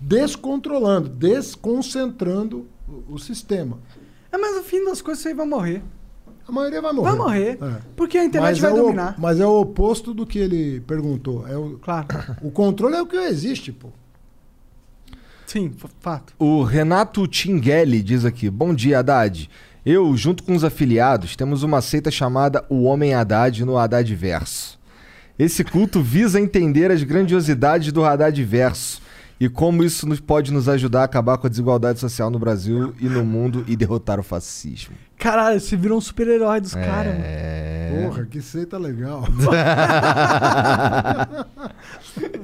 descontrolando, desconcentrando o, o sistema. É, mas no fim das coisas isso aí vai morrer. A maioria vai morrer. Vai morrer. É. Porque a internet Mas vai é o- dominar. mas é o oposto do que ele perguntou. É o, Claro. *coughs* o controle é o que existe, pô. Sim, fato. O Renato Tingueli diz aqui: Bom dia, Haddad. Eu, junto com os afiliados, temos uma seita chamada O Homem Haddad no Haddad Verso. Esse culto visa entender as grandiosidades do Haddad Verso e como isso nos pode nos ajudar a acabar com a desigualdade social no Brasil e no mundo e derrotar o fascismo. Caralho, você virou um super-herói dos caras, mano. É. Porra, que seita legal. *laughs*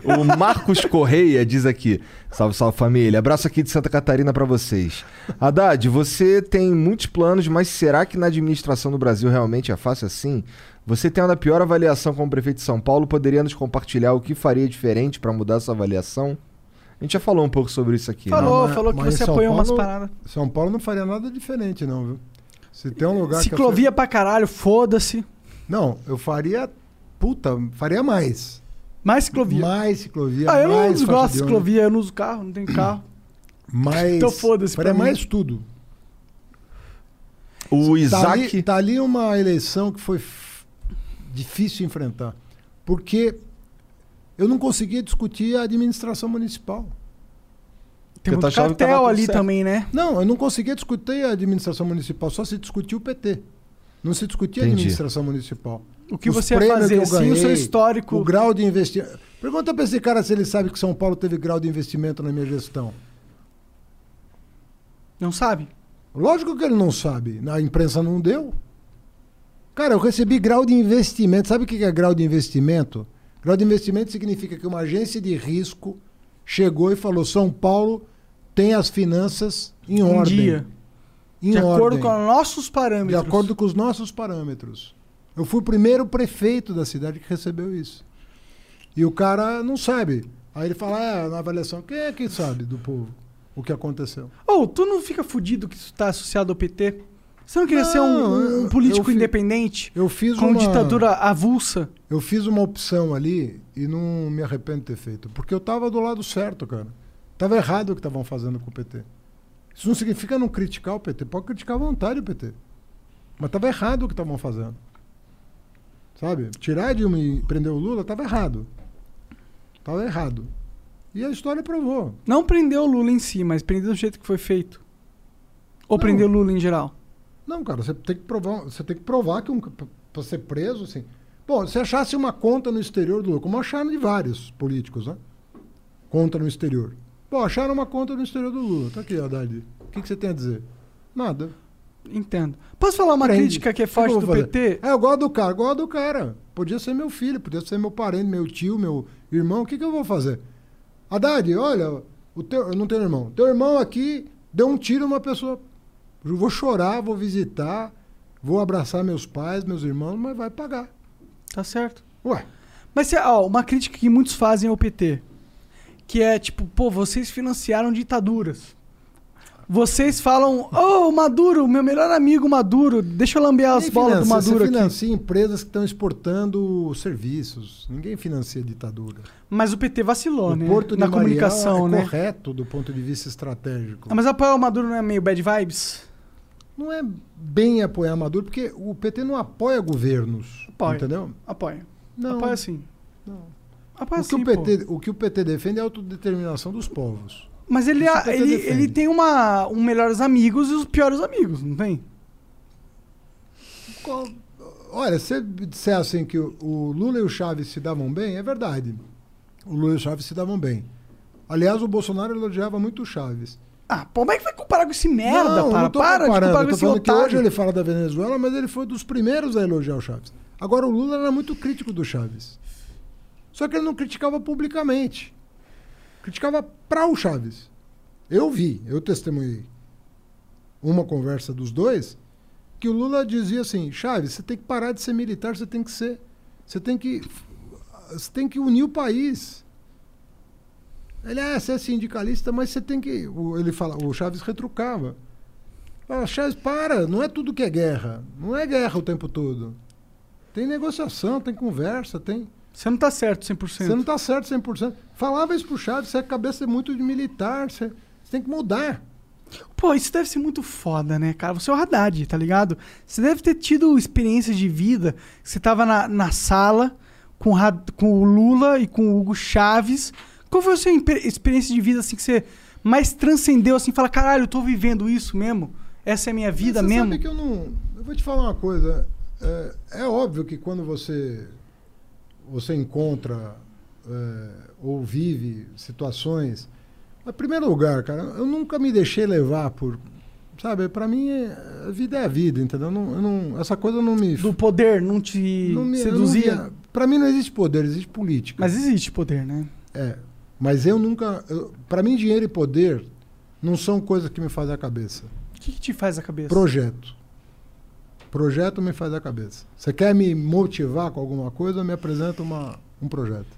O Marcos Correia diz aqui: Salve, salve família. Abraço aqui de Santa Catarina pra vocês. Haddad, você tem muitos planos, mas será que na administração do Brasil realmente é fácil assim? Você tendo a pior avaliação como prefeito de São Paulo, poderia nos compartilhar o que faria diferente pra mudar essa avaliação? A gente já falou um pouco sobre isso aqui. né? Falou, mas- falou que mas você apoiou umas Paulo- paradas. São Paulo não faria nada diferente, não, viu? Se tem um lugar que. Ciclovia pra caralho, foda-se. Eu... Não, eu faria. Puta, faria mais. Mais ciclovia. Mais ciclovia. ah, eu não mais gosto de ciclovia, eu não uso carro, não tenho carro. *clears throat* Mais. Então foda-se Faria mim. mais tudo. O Tá Isaac. ali, tá ali uma eleição que foi f- difícil enfrentar. Porque eu não conseguia discutir a administração municipal. Tem tava cartel ali certo. também, né? Não, eu não conseguia discutir a administração municipal, só se discutia o PT. Não se discutia a Entendi. administração municipal. O que Os você ia fazer, que eu assim, o seu ganhei, histórico. O grau de investimento. Pergunta pra esse cara se ele sabe que São Paulo teve grau de investimento na minha gestão. Não sabe? Lógico que ele não sabe. Na imprensa não deu. Cara, eu recebi grau de investimento. Sabe o que é grau de investimento? Grau de investimento significa que uma agência de risco chegou e falou: São Paulo tem as finanças em Um ordem. dia. Em de acordo ordem. com os nossos De parâmetros. acordo com os nossos parâmetros. Eu fui o primeiro prefeito da cidade que recebeu isso. E o cara não sabe. Aí ele fala, é, na avaliação, quem é que sabe do povo o que aconteceu? Ô, tu não fica fudido que tu tá associado ao PT? Você não queria ser um, Não, um político eu fi- independente? Eu fiz com uma... ditadura avulsa? Eu fiz uma opção ali e não me arrependo de ter feito. Porque eu tava do lado certo, cara. Tava errado o que estavam fazendo com o PT. Isso não significa não criticar o PT. Pode criticar à vontade o PT. Mas tava errado o que estavam fazendo. Sabe? Tirar Dilma e prender o Lula tava errado. Tava errado. E a história provou. Não prendeu o Lula em si, mas prendeu do jeito que foi feito. Ou prender o Lula em geral? Não, cara, você tem que provar, você tem que provar que um, para ser preso, assim. Bom, se achasse uma conta no exterior do Lula, como acharam de vários políticos, né? Conta no exterior. Pô, acharam uma conta no exterior do Lula. Tá aqui, Haddad. O que, que você tem a dizer? Nada. Entendo. Posso falar uma Prende. crítica que é forte do fazer? PT? É, eu gosto do cara, eu gosto do cara. Podia ser meu filho, podia ser meu parente, meu tio, meu irmão. O que, que eu vou fazer? Haddad, olha, o teu, eu não tenho irmão. Teu irmão aqui deu um tiro numa pessoa. Eu vou chorar, vou visitar, vou abraçar meus pais, meus irmãos, mas vai pagar. Tá certo. Ué, Mas, ó, uma crítica que muitos fazem ao PT. Que é tipo, pô, vocês financiaram ditaduras. Vocês falam, ô, Maduro, meu melhor amigo Maduro, deixa eu lamber as quem bolas do financia? Maduro Você aqui. financia empresas que estão exportando serviços. Ninguém financia ditadura. Mas o PT vacilou, o né? Porto de Na Mariel comunicação, é né? correto do ponto de vista estratégico. Ah, mas apoiar o Maduro não é meio bad vibes? Não é bem apoiar Maduro, porque o PT não apoia governos. Apoia. Entendeu? Apoia. Não. Apoia sim. Não. Apoia O que, sim, o, pô. PT, o que o PT defende é a autodeterminação dos povos. Mas ele, PT ele, defende. ele tem uma, um melhores amigos e os piores amigos, não tem? Qual- Olha, se você disser assim que o, o Lula e o Chaves se davam bem, é verdade. O Lula e o Chaves se davam bem. Aliás, o Bolsonaro elogiava muito o Chaves. Ah, pô, como é que vai comparar com esse merda, não, para? não tô para de comparar com esse otário. hoje ele fala da Venezuela, mas ele foi dos primeiros a elogiar o Chaves. Agora, o Lula era muito crítico do Chaves. Só que ele não criticava publicamente. Criticava para o Chaves. Eu vi, eu testemunhei uma conversa dos dois, que o Lula dizia assim, Chaves, você tem que parar de ser militar, você tem que ser. Você tem que. Você tem que unir o país. Ele, ah, você é sindicalista, mas você tem que. o- Ele fala, o Chaves retrucava. Fala, Chaves, para, não é tudo que é guerra. Não é guerra o tempo todo. Tem negociação, tem conversa, tem. Você não tá certo 100%. Você não está certo 100%. Falava isso pro Chaves, você é cabeça muito de militar, você, você tem que mudar. Pô, isso deve ser muito foda, né, cara? Você é o Haddad, tá ligado? Você deve ter tido experiências de vida. Você tava na, na sala com, com o Lula e com o Hugo Chaves. Qual foi a sua experiência de vida, assim, que você mais transcendeu, assim, fala, caralho, eu tô vivendo isso mesmo? Essa é a minha vida Você mesmo? sabe que eu não. Eu vou te falar uma coisa. É, é óbvio que quando você você encontra é, ou vive situações. Em primeiro lugar, cara, eu nunca me deixei levar por. Sabe, pra mim, é- a vida é a vida, entendeu? Eu não, eu não- essa coisa não me. Do poder não te não me seduzia? pra mim não existe poder, existe política. Mas existe poder, né? É. Mas eu nunca. Pra mim, dinheiro e poder não são coisas que me fazem a cabeça. O que, que te faz a cabeça? Projeto. Projeto me faz a cabeça. Você quer me motivar com alguma coisa, me apresenta uma, um projeto.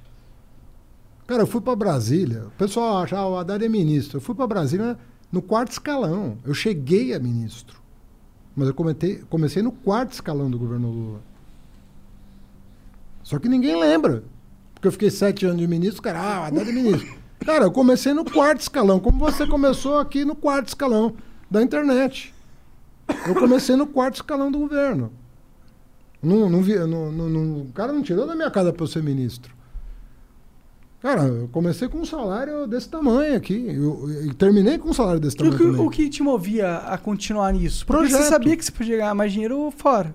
Cara, eu fui para Brasília. O pessoal acha, ah, o Haddad é ministro. Eu fui para Brasília no quarto escalão. Eu cheguei a ministro. Mas eu comentei, comecei no quarto escalão do governo Lula. Só que ninguém lembra. Porque eu fiquei sete anos de ministro, cara, ah, Haddad é ministro. Cara, eu comecei no quarto escalão, como você começou aqui no quarto escalão da internet. Eu comecei no quarto escalão do governo. Não, não vi, não, não, não- o cara não tirou da minha casa para eu ser ministro. Cara, eu comecei com um salário desse tamanho aqui. Eu, e terminei com um salário desse tamanho o, que, o que te movia a continuar nisso? Porque Projeto. você sabia que você podia ganhar mais dinheiro fora.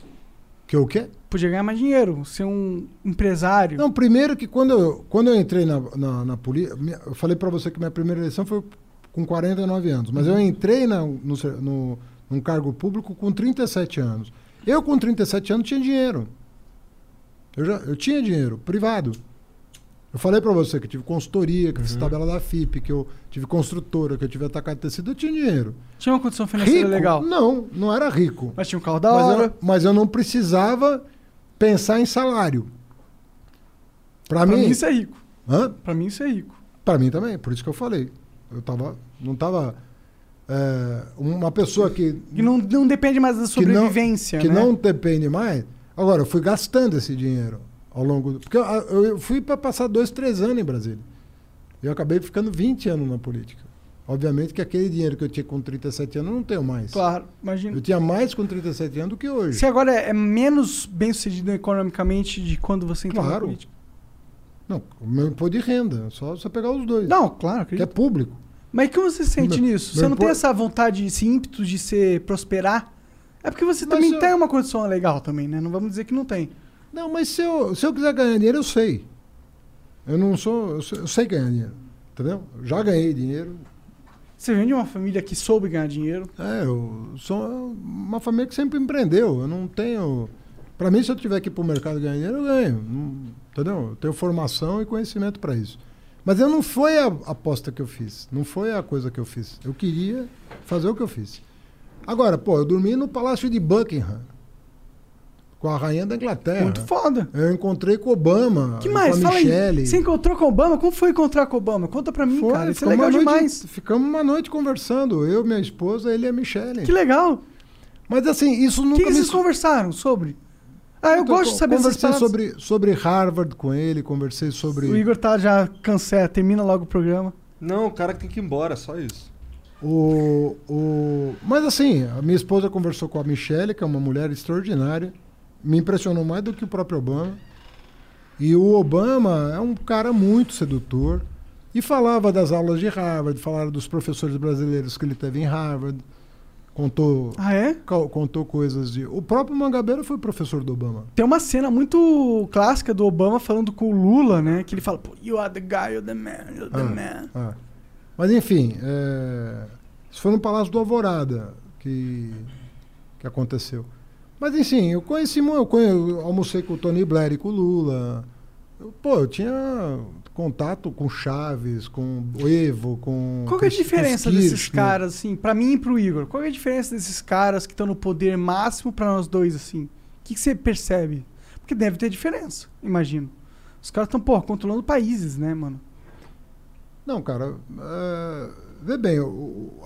Que o quê? Podia ganhar mais dinheiro, ser um empresário. Não, primeiro que quando eu, quando eu entrei na, na, na política, eu falei para você que minha primeira eleição foi com 49 anos, mas eu entrei na, no, no, num cargo público com 37 anos. Eu com 37 anos tinha dinheiro. Eu, já, eu tinha dinheiro, privado. Eu falei para você que eu tive consultoria, que eu fiz tabela da FIP, que eu tive construtora, que eu tive atacado de tecido, eu tinha dinheiro. Tinha uma condição financeira Rico? legal. Não, não era rico. Mas tinha um carro da Mas hora. eu, mas eu não precisava pensar em salário. Pra, Pra mim, mim isso é rico. Pra mim isso é rico. Pra mim também, por isso que eu falei. Eu tava, não tava é, uma pessoa que E não, não depende mais da que sobrevivência, não, que né? não depende mais. Agora, eu fui gastando esse dinheiro ao longo do, porque eu, eu fui para passar dois, três anos em Brasília. Eu acabei ficando 20 anos na política. Obviamente que aquele dinheiro que eu tinha com 37 anos eu não tenho mais. Claro, imagina. Eu tinha mais com 37 anos do que hoje. Você agora é menos bem sucedido economicamente de quando você entrou na Claro. política. Não, o meu imposto de renda, só você pegar os dois. Não, claro, que é acredito. público. Mas como você se sente Meu- nisso? meu Você não tem essa vontade, esse ímpeto de se prosperar? É porque você Mas também eu- tem uma condição legal também, né? Não vamos dizer que não tem. Não, mas se eu, se eu quiser ganhar dinheiro, eu sei. Eu não sou. Eu sei, eu sei ganhar dinheiro. Entendeu? Já ganhei dinheiro. Você vem de uma família que soube ganhar dinheiro. É, eu sou uma família que sempre empreendeu. Eu não tenho. Pra mim, se eu tiver que ir pro mercado ganhar dinheiro, eu ganho. Não- entendeu? Eu tenho formação e conhecimento para isso. Mas eu não foi a aposta que eu fiz. Não foi a coisa que eu fiz. Eu queria fazer o que eu fiz. Agora, pô, eu dormi no Palácio de Buckingham. Com a rainha da Inglaterra. Muito foda. Eu encontrei com Obama. que com mais? a Fala Michelle. aí. Você encontrou com o Obama? Como foi encontrar com o Obama? Conta pra mim, Foi, cara. Isso é legal noite- demais. Ficamos uma noite conversando, eu, minha esposa, ele e a Michelle. Que legal. Mas assim, isso O nunca que, que me... vocês conversaram sobre? Ah, eu Então, gosto de saber essas Conversei sobre, sobre Harvard com ele, conversei sobre... O Igor tá já cancela, termina logo o programa. Não, o cara tem que ir embora, só isso. O, o... Mas assim, a minha esposa conversou com a Michelle, que é uma mulher extraordinária. Me impressionou mais do que o próprio Obama. E o Obama é um cara muito sedutor. E falava das aulas de Harvard, falava dos professores brasileiros que ele teve em Harvard. Contou, Ah, é? co- contou coisas de. O próprio Mangabeira foi professor do Obama. Tem uma cena muito clássica do Obama falando com o Lula, né? Que ele fala, you are the guy, you're the man, you're the Ah, man. ah. Mas enfim, é, isso foi no Palácio do Alvorada que, que aconteceu. Mas enfim, eu conheci, eu, conhe- eu almocei com o Tony Blair e com o Lula. Eu, pô, eu tinha contato com Chaves, com o Evo, com. Qual é a diferença desses caras, assim, pra mim e pro Igor? Qual é a diferença desses caras que estão no poder máximo pra nós dois, assim? O que, que você percebe? Porque deve ter diferença, imagino. Os caras estão, pô, controlando países, né, mano? Não, cara, é, vê bem, o, o,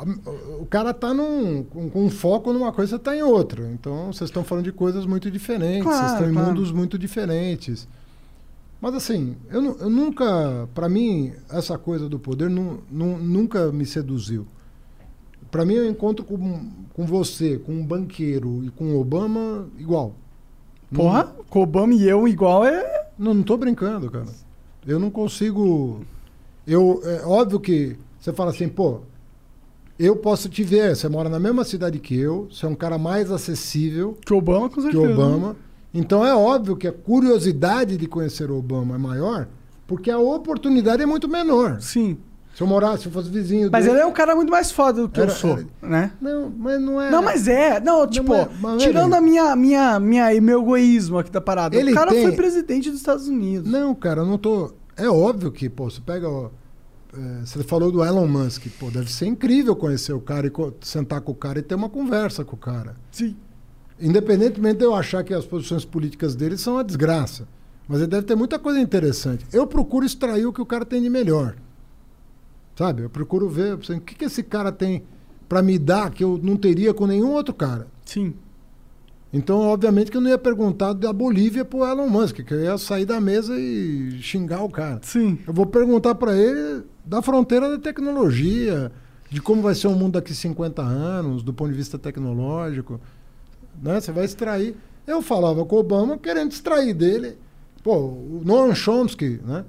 o cara tá num, com, com um foco numa coisa, você tá em outra. Então, vocês estão falando de coisas muito diferentes, vocês Claro, estão em claro. mundos muito diferentes. Mas assim, eu, eu nunca, pra mim, essa coisa do poder nu- nu- nunca me seduziu. Pra mim, eu encontro com, com você, com um banqueiro e com o Obama igual. Porra, com Obama e eu igual é. Não, não tô brincando, cara. Eu não consigo. Eu, é óbvio que você fala assim, pô, eu posso te ver, você mora na mesma cidade que eu, você é um cara mais acessível Que Obama, com que certeza. o Obama. Então é óbvio que a curiosidade de conhecer o Obama é maior, porque a oportunidade é muito menor. Sim. Se eu morasse, se eu fosse vizinho Mas dele. ele é um cara muito mais foda do que Era- eu sou, era- né? Não, mas não é. Não, mas é. Não, tipo, é- mas, tirando velho, a minha, minha, minha, meu egoísmo aqui da parada. Ele o cara tem- foi presidente dos Estados Unidos. Não, cara, eu não tô. É óbvio que, pô, você pega. ó, é, você falou do Elon Musk, pô, deve ser incrível conhecer o cara e sentar com o cara e ter uma conversa com o cara. Sim. Independentemente de eu achar que as posições políticas dele são uma desgraça. Mas ele deve ter muita coisa interessante. Eu procuro extrair o que o cara tem de melhor. Sabe? Eu procuro ver o que, que esse cara tem para me dar que eu não teria com nenhum outro cara. Sim. Então, obviamente, que eu não ia perguntar da Bolívia pro Elon Musk, que eu ia sair da mesa e xingar o cara. Sim. Eu vou perguntar para ele da fronteira da tecnologia, de como vai ser o mundo daqui 50 anos, do ponto de vista tecnológico. Né? Você vai extrair. Eu falava com o Obama querendo extrair dele. Pô, o Noam Chomsky, né?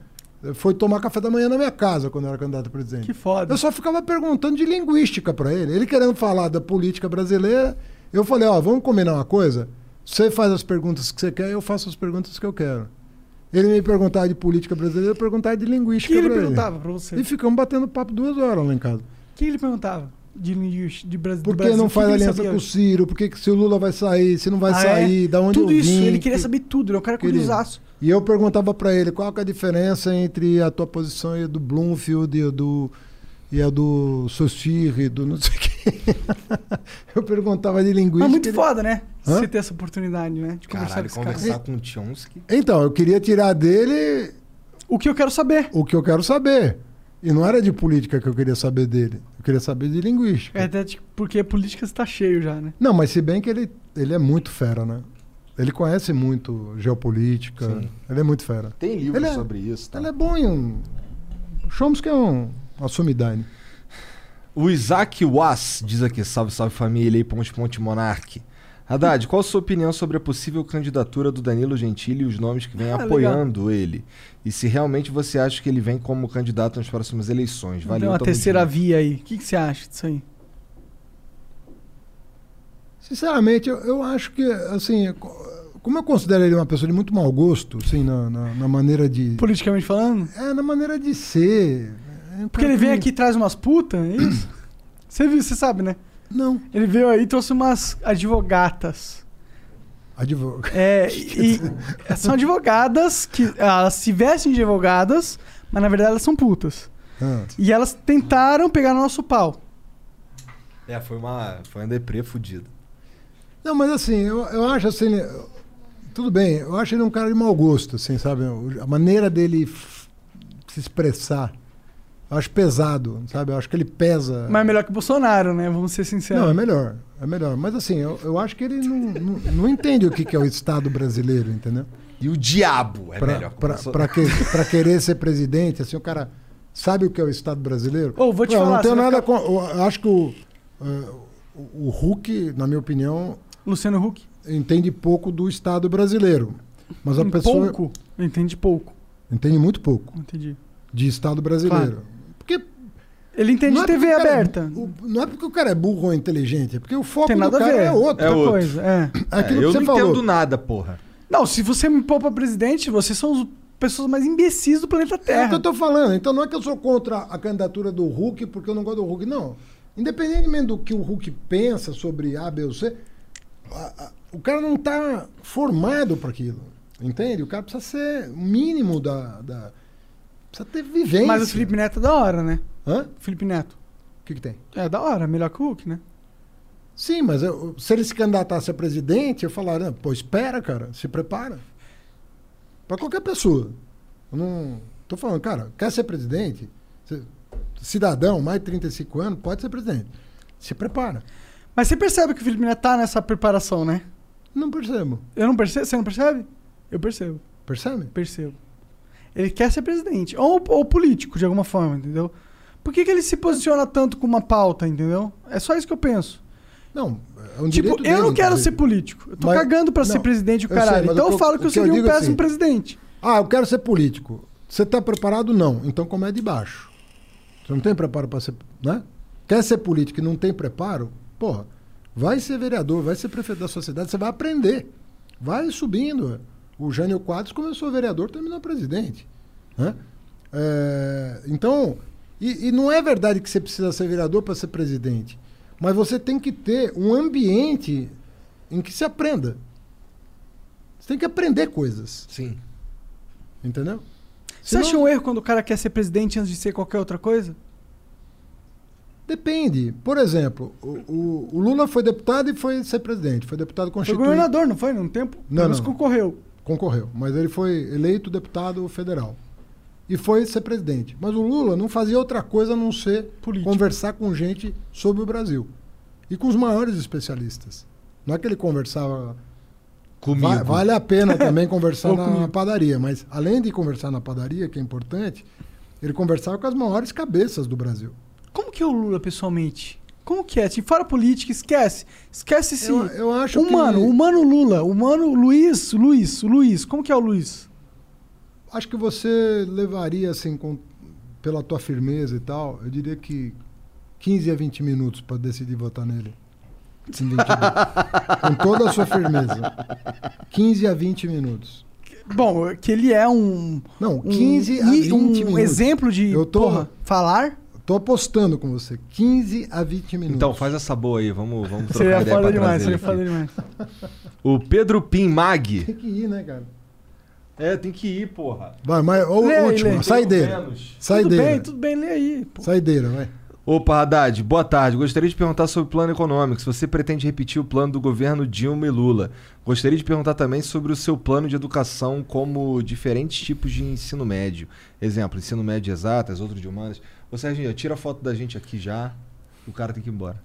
Foi tomar café da manhã na minha casa quando eu era candidato a presidente. Que foda. Eu só ficava perguntando de linguística para ele. Ele querendo falar da política brasileira, eu falei, ó, vamos combinar uma coisa? Você faz as perguntas que você quer, eu faço as perguntas que eu quero. Ele me perguntava de política brasileira, eu perguntava de O linguística que ele perguntava pra você? E ficamos batendo papo duas horas lá em casa. O que ele perguntava? De, de, de Brasil. Por que não O faz que aliança com o Ciro? Por que, se o Lula vai sair? Se não vai Ah, sair? é? Da onde Tudo eu isso, vim? ele queria que- saber tudo. Ele é um cara curiosaço. E eu perguntava pra ele qual é a diferença entre a tua posição e a do Bloomfield e a do, e a do e do não sei o quê. *laughs* eu perguntava de linguística. Mas muito ele- foda, né? Hã? Você ter essa oportunidade, né? De conversar Caralho, com esse cara. conversar com o Chomsky. Então, eu queria tirar dele O que eu quero saber. o que eu quero saber. E não era de política que eu queria saber dele. Eu queria saber de linguística. É até porque política está cheio já, né? Não, mas se bem que ele, ele é muito fera, né? Ele conhece muito geopolítica. Sim. Ele é muito fera. Tem livro Ele é- sobre isso, tá? Ele é bom em um. Chomsky é um. Uma sumidade. O Isaac Was diz aqui, salve, salve família aí, ponte, ponte, monarque. Haddad, qual a sua opinião sobre a possível candidatura do Danilo Gentili e os nomes que vêm Ah, apoiando ele? E se realmente você acha que ele vem como candidato nas próximas eleições? Tem Valeu, uma tamo terceira junto. via aí. O que, que você acha disso aí? Sinceramente, eu, eu acho que, assim, co- como eu considero ele uma pessoa de muito mau gosto, assim, na, na, na maneira de. Politicamente falando? É, na maneira de ser. É Porque ele vem aqui e traz umas putas, é isso? *clears throat* Você viu, você sabe, né? Não. Ele veio aí e trouxe umas advogatas. Advogado. É, *laughs* e são advogadas que elas se vestem de advogadas, mas na verdade elas são putas. Ah. E elas tentaram pegar no nosso pau. É, foi uma, foi uma deprê fudida. Não, mas assim, eu, eu acho assim. Tudo bem, eu acho ele um cara de mau gosto, assim, sabe? A maneira dele se expressar. Eu acho pesado, sabe? Eu acho que ele pesa. Mas é melhor que o Bolsonaro, né? Vamos ser sinceros. Não, é melhor. É melhor. Mas assim, eu, eu acho que ele não, não, não entende o que, que é o Estado brasileiro, entendeu? E o diabo é pra, melhor que o pra, Bolsonaro. pra que, pra querer ser presidente, assim, o cara sabe o que é o Estado brasileiro? Ô, vou te Não, falar, Não tenho nada com. Eu acho que o, eh, o, o Hulk, na minha opinião, Luciano Huck. entende pouco do Estado brasileiro. Mas a Um pessoa pouco. Entende pouco. entende muito pouco Entendi. de Estado brasileiro. Porque Ele entende não é TV é aberta. bu- o- não é porque o cara é burro ou inteligente, é porque o foco Tem do cara ver. é outro. É outra outro. coisa. É. É aquilo É, eu que não você falou. entendo nada, porra. Não, se você me pôr pra presidente, vocês são as pessoas mais imbecis do planeta É o que Terra. eu tô falando. Então não é que eu sou contra a candidatura do Hulk porque eu não gosto do Hulk. Não. Independentemente do que o Hulk pensa sobre A, B ou C, a- a- o cara não tá formado para aquilo. Entende? O cara precisa ser o mínimo da. da- precisa ter vivência. Mas o Felipe Neto é da hora, né? Hã? Felipe Neto. O que, que tem? É da hora, melhor que o Hulk, né? Sim, mas eu- se ele se candidatasse a presidente, eu falaria, pô, espera, cara, se prepara. Para qualquer pessoa. Eu não tô falando, cara, quer ser presidente? Cidadão, mais de 35 anos, pode ser presidente. Se prepara. Mas você percebe que o Felipe Neto tá nessa preparação, né? Não percebo. Eu não percebo? Você não percebe? Eu percebo. Percebe? Percebo. Ele quer ser presidente. Ou, ou político, de alguma forma, entendeu? Por que, que ele se posiciona tanto com uma pauta, entendeu? É só isso que eu penso. Não, é um tipo, eu dele, não quero inclusive. ser político. Eu tô Mas- cagando pra ser presidente o sei, caralho. mas então eu eu- falo que eu eu seria um é péssimo assim, presidente. Ah, eu quero ser político. Você está preparado? Não. Então começa de baixo. Você não tem preparo para ser. Né? Quer ser político e não tem preparo? Porra, vai ser vereador, vai ser prefeito da sociedade, você vai aprender. Vai subindo. O Jânio Quadros começou vereador, terminou presidente. Né? É, então, e, e não é verdade que você precisa ser vereador para ser presidente. Mas você tem que ter um ambiente em que se aprenda. Você tem que aprender coisas. Sim. Entendeu? Você Senão- acha um erro quando o cara quer ser presidente antes de ser qualquer outra coisa? Depende. Por exemplo, o, o- o Lula foi deputado e foi ser presidente. Foi deputado Foi constituinte. governador, não foi? Num tempo? Não, não. concorreu. Concorreu. Mas ele foi eleito deputado federal. E foi ser presidente. Mas o Lula não fazia outra coisa a não ser Político. conversar com gente sobre o Brasil. E com os maiores especialistas. Não é que ele conversava. Comigo. Va- vale a pena *laughs* também conversar na, comigo. padaria. Mas além de conversar na padaria, que é importante, ele conversava com as maiores cabeças do Brasil. Como que é o Lula pessoalmente? Como que é? Assim, fora política, esquece. Esquece esse. Eu, eu acho humano, que. humano Lula, humano Luiz, Luiz, Luiz. Como que é o Luiz? Acho que você levaria, assim, com, pela tua firmeza e tal, eu diria que 15 a 20 minutos para decidir votar nele. Em 22. *laughs* com toda a sua firmeza. 15 a 20 minutos. Bom, que ele é um. Não, um, 15 a e- 20 um minutos. exemplo de Eu tô- porra, falar. Tô apostando com você. 15 a 20 minutos. Então, faz essa boa aí, vamos, vamos trocar Seria ideia foda pra demais, seria foda aqui. demais. O Pedro Pim Mag. Tem que ir, né, cara? É, tem que ir, porra. Vai, mas o Lê aí, último, lê. saideira. Menos. Tudo Saideira. bem, tudo bem, lê aí. pô. Saideira, vai. Opa, Haddad, boa tarde. Gostaria de perguntar sobre o plano econômico. Se você pretende repetir o plano do governo Dilma e Lula. Gostaria de perguntar também sobre o seu plano de educação como diferentes tipos de ensino médio. Exemplo, ensino médio exatas, outro de humanas. Ô, Serginho, tira a foto da gente aqui já. O cara tem que ir embora.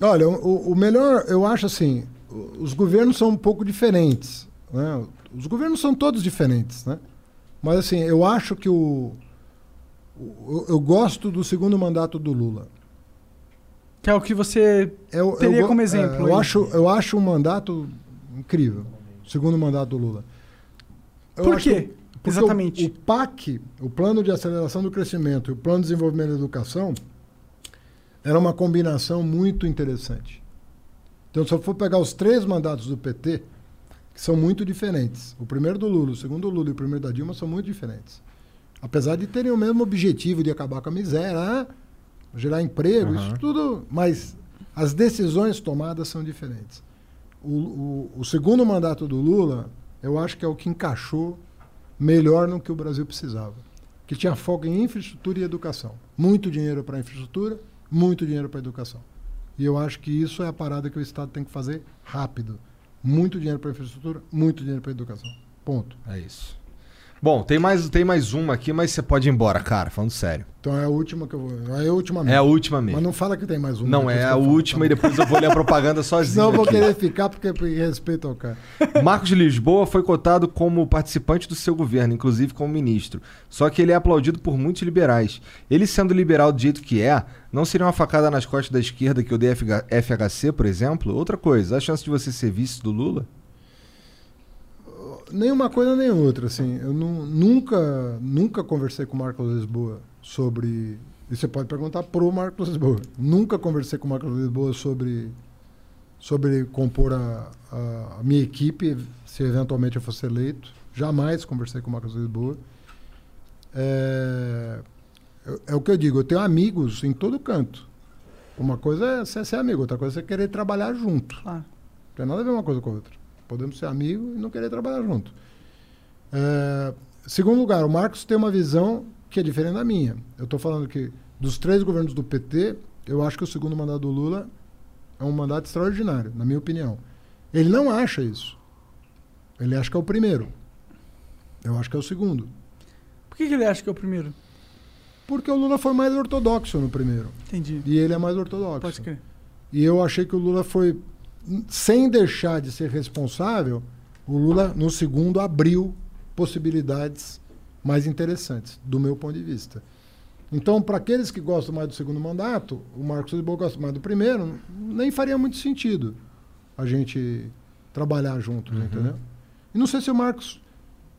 Olha, o, o melhor, eu acho assim, os governos são um pouco diferentes. Né? Os governos são todos diferentes, né? Mas assim, eu acho que o, o- eu, eu gosto do segundo mandato do Lula. Que é o que você Eu, teria eu, como é, exemplo. eu, aí. acho, eu acho um mandato incrível. o Segundo mandato do Lula. Eu Por quê? Porque Exatamente. O, o PAC, o Plano de Aceleração do Crescimento e o Plano de Desenvolvimento da Educação, era uma combinação muito interessante. Então, se eu for pegar os três mandatos do PT, que são muito diferentes, o primeiro do Lula, o segundo do Lula e o primeiro da Dilma são muito diferentes. Apesar de terem o mesmo objetivo de acabar com a miséria, ah, gerar emprego, Aham. isso tudo, mas as decisões tomadas são diferentes. O, o- o segundo mandato do Lula, eu acho que é o que encaixou melhor no que o Brasil precisava. Que tinha foco em infraestrutura e educação. Muito dinheiro para infraestrutura, muito dinheiro para educação. E eu acho que isso é a parada que o Estado tem que fazer rápido. Muito dinheiro para infraestrutura, muito dinheiro para educação. Ponto. É isso. Bom, tem mais, tem mais uma aqui, mas você pode ir embora, cara, falando sério. Então é a última que eu vou. É a última É a última mesmo. Mas não fala que tem mais uma. Não, é a falo, última tá e depois eu vou ler a propaganda *laughs* sozinho. Eu vou aqui. querer ficar porque é por respeito ao cara. *laughs* Marcos de Lisboa foi cotado como participante do seu governo, inclusive como ministro. Só que ele é aplaudido por muitos liberais. Ele sendo liberal do jeito que é, não seria uma facada nas costas da esquerda que odeia FH FHC, por exemplo? Outra coisa, a chance de você ser vice do Lula? Nem uma coisa nem outra, assim. Eu nu- nunca, nunca conversei com o Marcos Lisboa sobre. E você pode perguntar pro Marcos Lisboa. Nunca conversei com o Marcos Lisboa sobre, sobre compor a, a, minha equipe, se eventualmente eu fosse eleito. Jamais conversei com o Marcos Lisboa. É, é- é o que eu digo, eu tenho amigos em todo canto. Uma coisa é você ser amigo, outra coisa é você querer trabalhar junto. Claro. Não tem nada a ver uma coisa com a outra. Podemos ser amigos e não querer trabalhar junto. É, segundo lugar, o Marcos tem uma visão que é diferente da minha. Eu estou falando que dos três governos do PT, eu acho que o segundo mandato do Lula é um mandato extraordinário, na minha opinião. Ele não acha isso. Ele acha que é o primeiro. Eu acho que é o segundo. Por que, que ele acha que é o primeiro? Porque o Lula foi mais ortodoxo no primeiro. Entendi. E ele é mais ortodoxo. Pode crer. E eu achei que o Lula foi, sem deixar de ser responsável, o Lula, no segundo, abriu possibilidades mais interessantes, do meu ponto de vista. Então, para aqueles que gostam mais do segundo mandato, o Marcos Lisboa gosta mais do primeiro, nem faria muito sentido a gente trabalhar juntos, Uhum. entendeu? E não sei se o Marcos,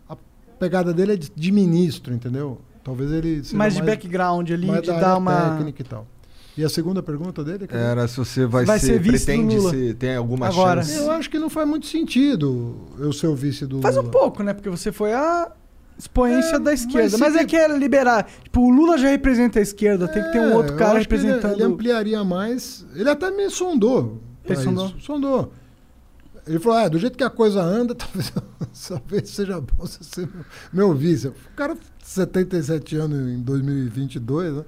a pegada dele é de, de ministro, entendeu? Talvez ele seja Mais de background ali, mais de da dar uma. técnica e tal. E a segunda pergunta dele? cadê? Era se você vai, Vai ser, ser vice do pretende Lula. ser, tem alguma Agora. chance? Eu acho que não faz muito sentido eu ser o vice do Faz Lula. um pouco, né? Porque você foi a expoência É, da esquerda. mas Mas, se é que é liberar. Tipo, o Lula já representa a esquerda, tem que ter um É, outro cara que ele- representando. Ele, ampliaria mais. Ele até me sondou. Ele sondou? isso. Sondou. Ele falou: ah, do jeito que a coisa anda, *laughs* talvez, talvez seja bom você ser meu, meu vice. O cara, 77 anos em 2022, né?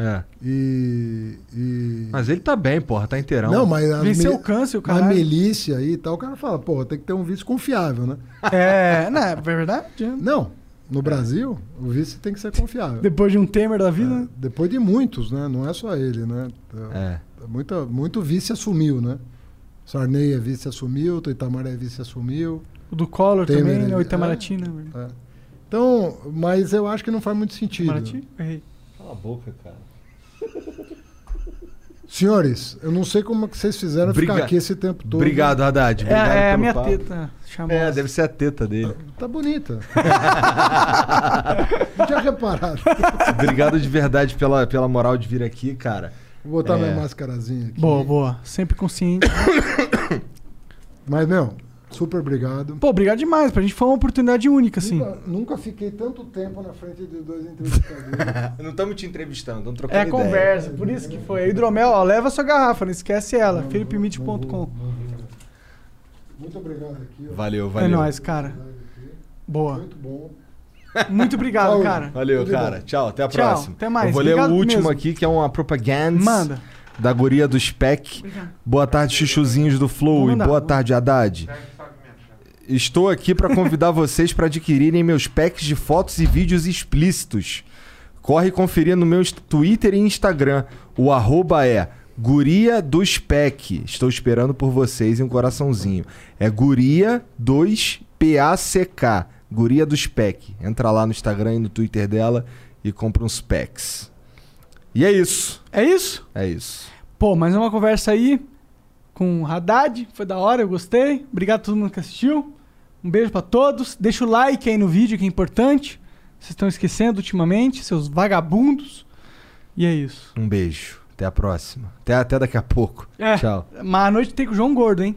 É. E. e- Mas ele tá bem, porra, tá inteirão. Não, mas as Venceu o câncer, o a caralho. milícia aí e tal, o cara fala, pô, tem que ter um vice confiável, né? É, *laughs* não, é verdade. Não, no Brasil, o vice tem que ser confiável. Depois de um Temer da vida. né? Depois de muitos, né? Não é só ele, né? É. Muita, muito vice assumiu, né? Sarney é vice assumiu, Itamar é vice assumiu. O do Collor Temer, também, né? O é. Itamaraty, né? É. Então, mas eu acho que não faz muito sentido. Itamaraty? Errei. Cala a boca, cara. Senhores, eu não sei como é que vocês fizeram Briga- ficar aqui esse tempo todo. Obrigado, Haddad. É, Obrigado é a minha papo. teta. Chamou. É, deve ser a teta dele. Tá bonita. *laughs* não tinha reparado. Obrigado de verdade pela, pela moral de vir aqui, cara. Vou botar É. minha máscarazinha aqui. Boa, boa. Sempre consciente. *coughs* Mas, meu, super obrigado. Pô, obrigado demais. Pra gente foi uma oportunidade única, assim. Nunca, nunca fiquei tanto tempo na frente de dois entrevistadores. *laughs* Não estamos te entrevistando, estamos trocando É ideia. conversa, por isso que foi. Hidromel, ó, leva sua garrafa, não esquece ela. felipemite.com. Muito obrigado aqui. ó. Valeu, É valeu. nóis, cara. Boa. Muito bom. Muito obrigado, Saúde. cara. Valeu, Tudo cara. bom. Tchau, até a Tchau, próxima. até mais. Eu vou ler Obrigado o último mesmo. aqui, que é uma propaganda Manda. da guria do Spec. Boa tarde, chuchuzinhos do Flow. E boa tarde, Haddad. Estou aqui para convidar vocês para adquirirem meus packs de fotos e vídeos explícitos. Corre conferir no meu Twitter e Instagram. O arroba é Guria do Spec. Estou esperando por vocês em um coraçãozinho. É Guria 2PACK. Guria do Spec. Entra lá no Instagram e no Twitter dela e compra uns packs. E é isso. É isso? É isso. Pô, mais uma conversa aí com o Haddad. Foi da hora, eu gostei. Obrigado a todo mundo que assistiu. Um beijo pra todos. Deixa o like aí no vídeo, que é importante. Vocês estão esquecendo ultimamente, seus vagabundos. E é isso. Um beijo. Até a próxima. Até, até daqui a pouco. É, Tchau. Mas à noite tem com o João Gordo, hein?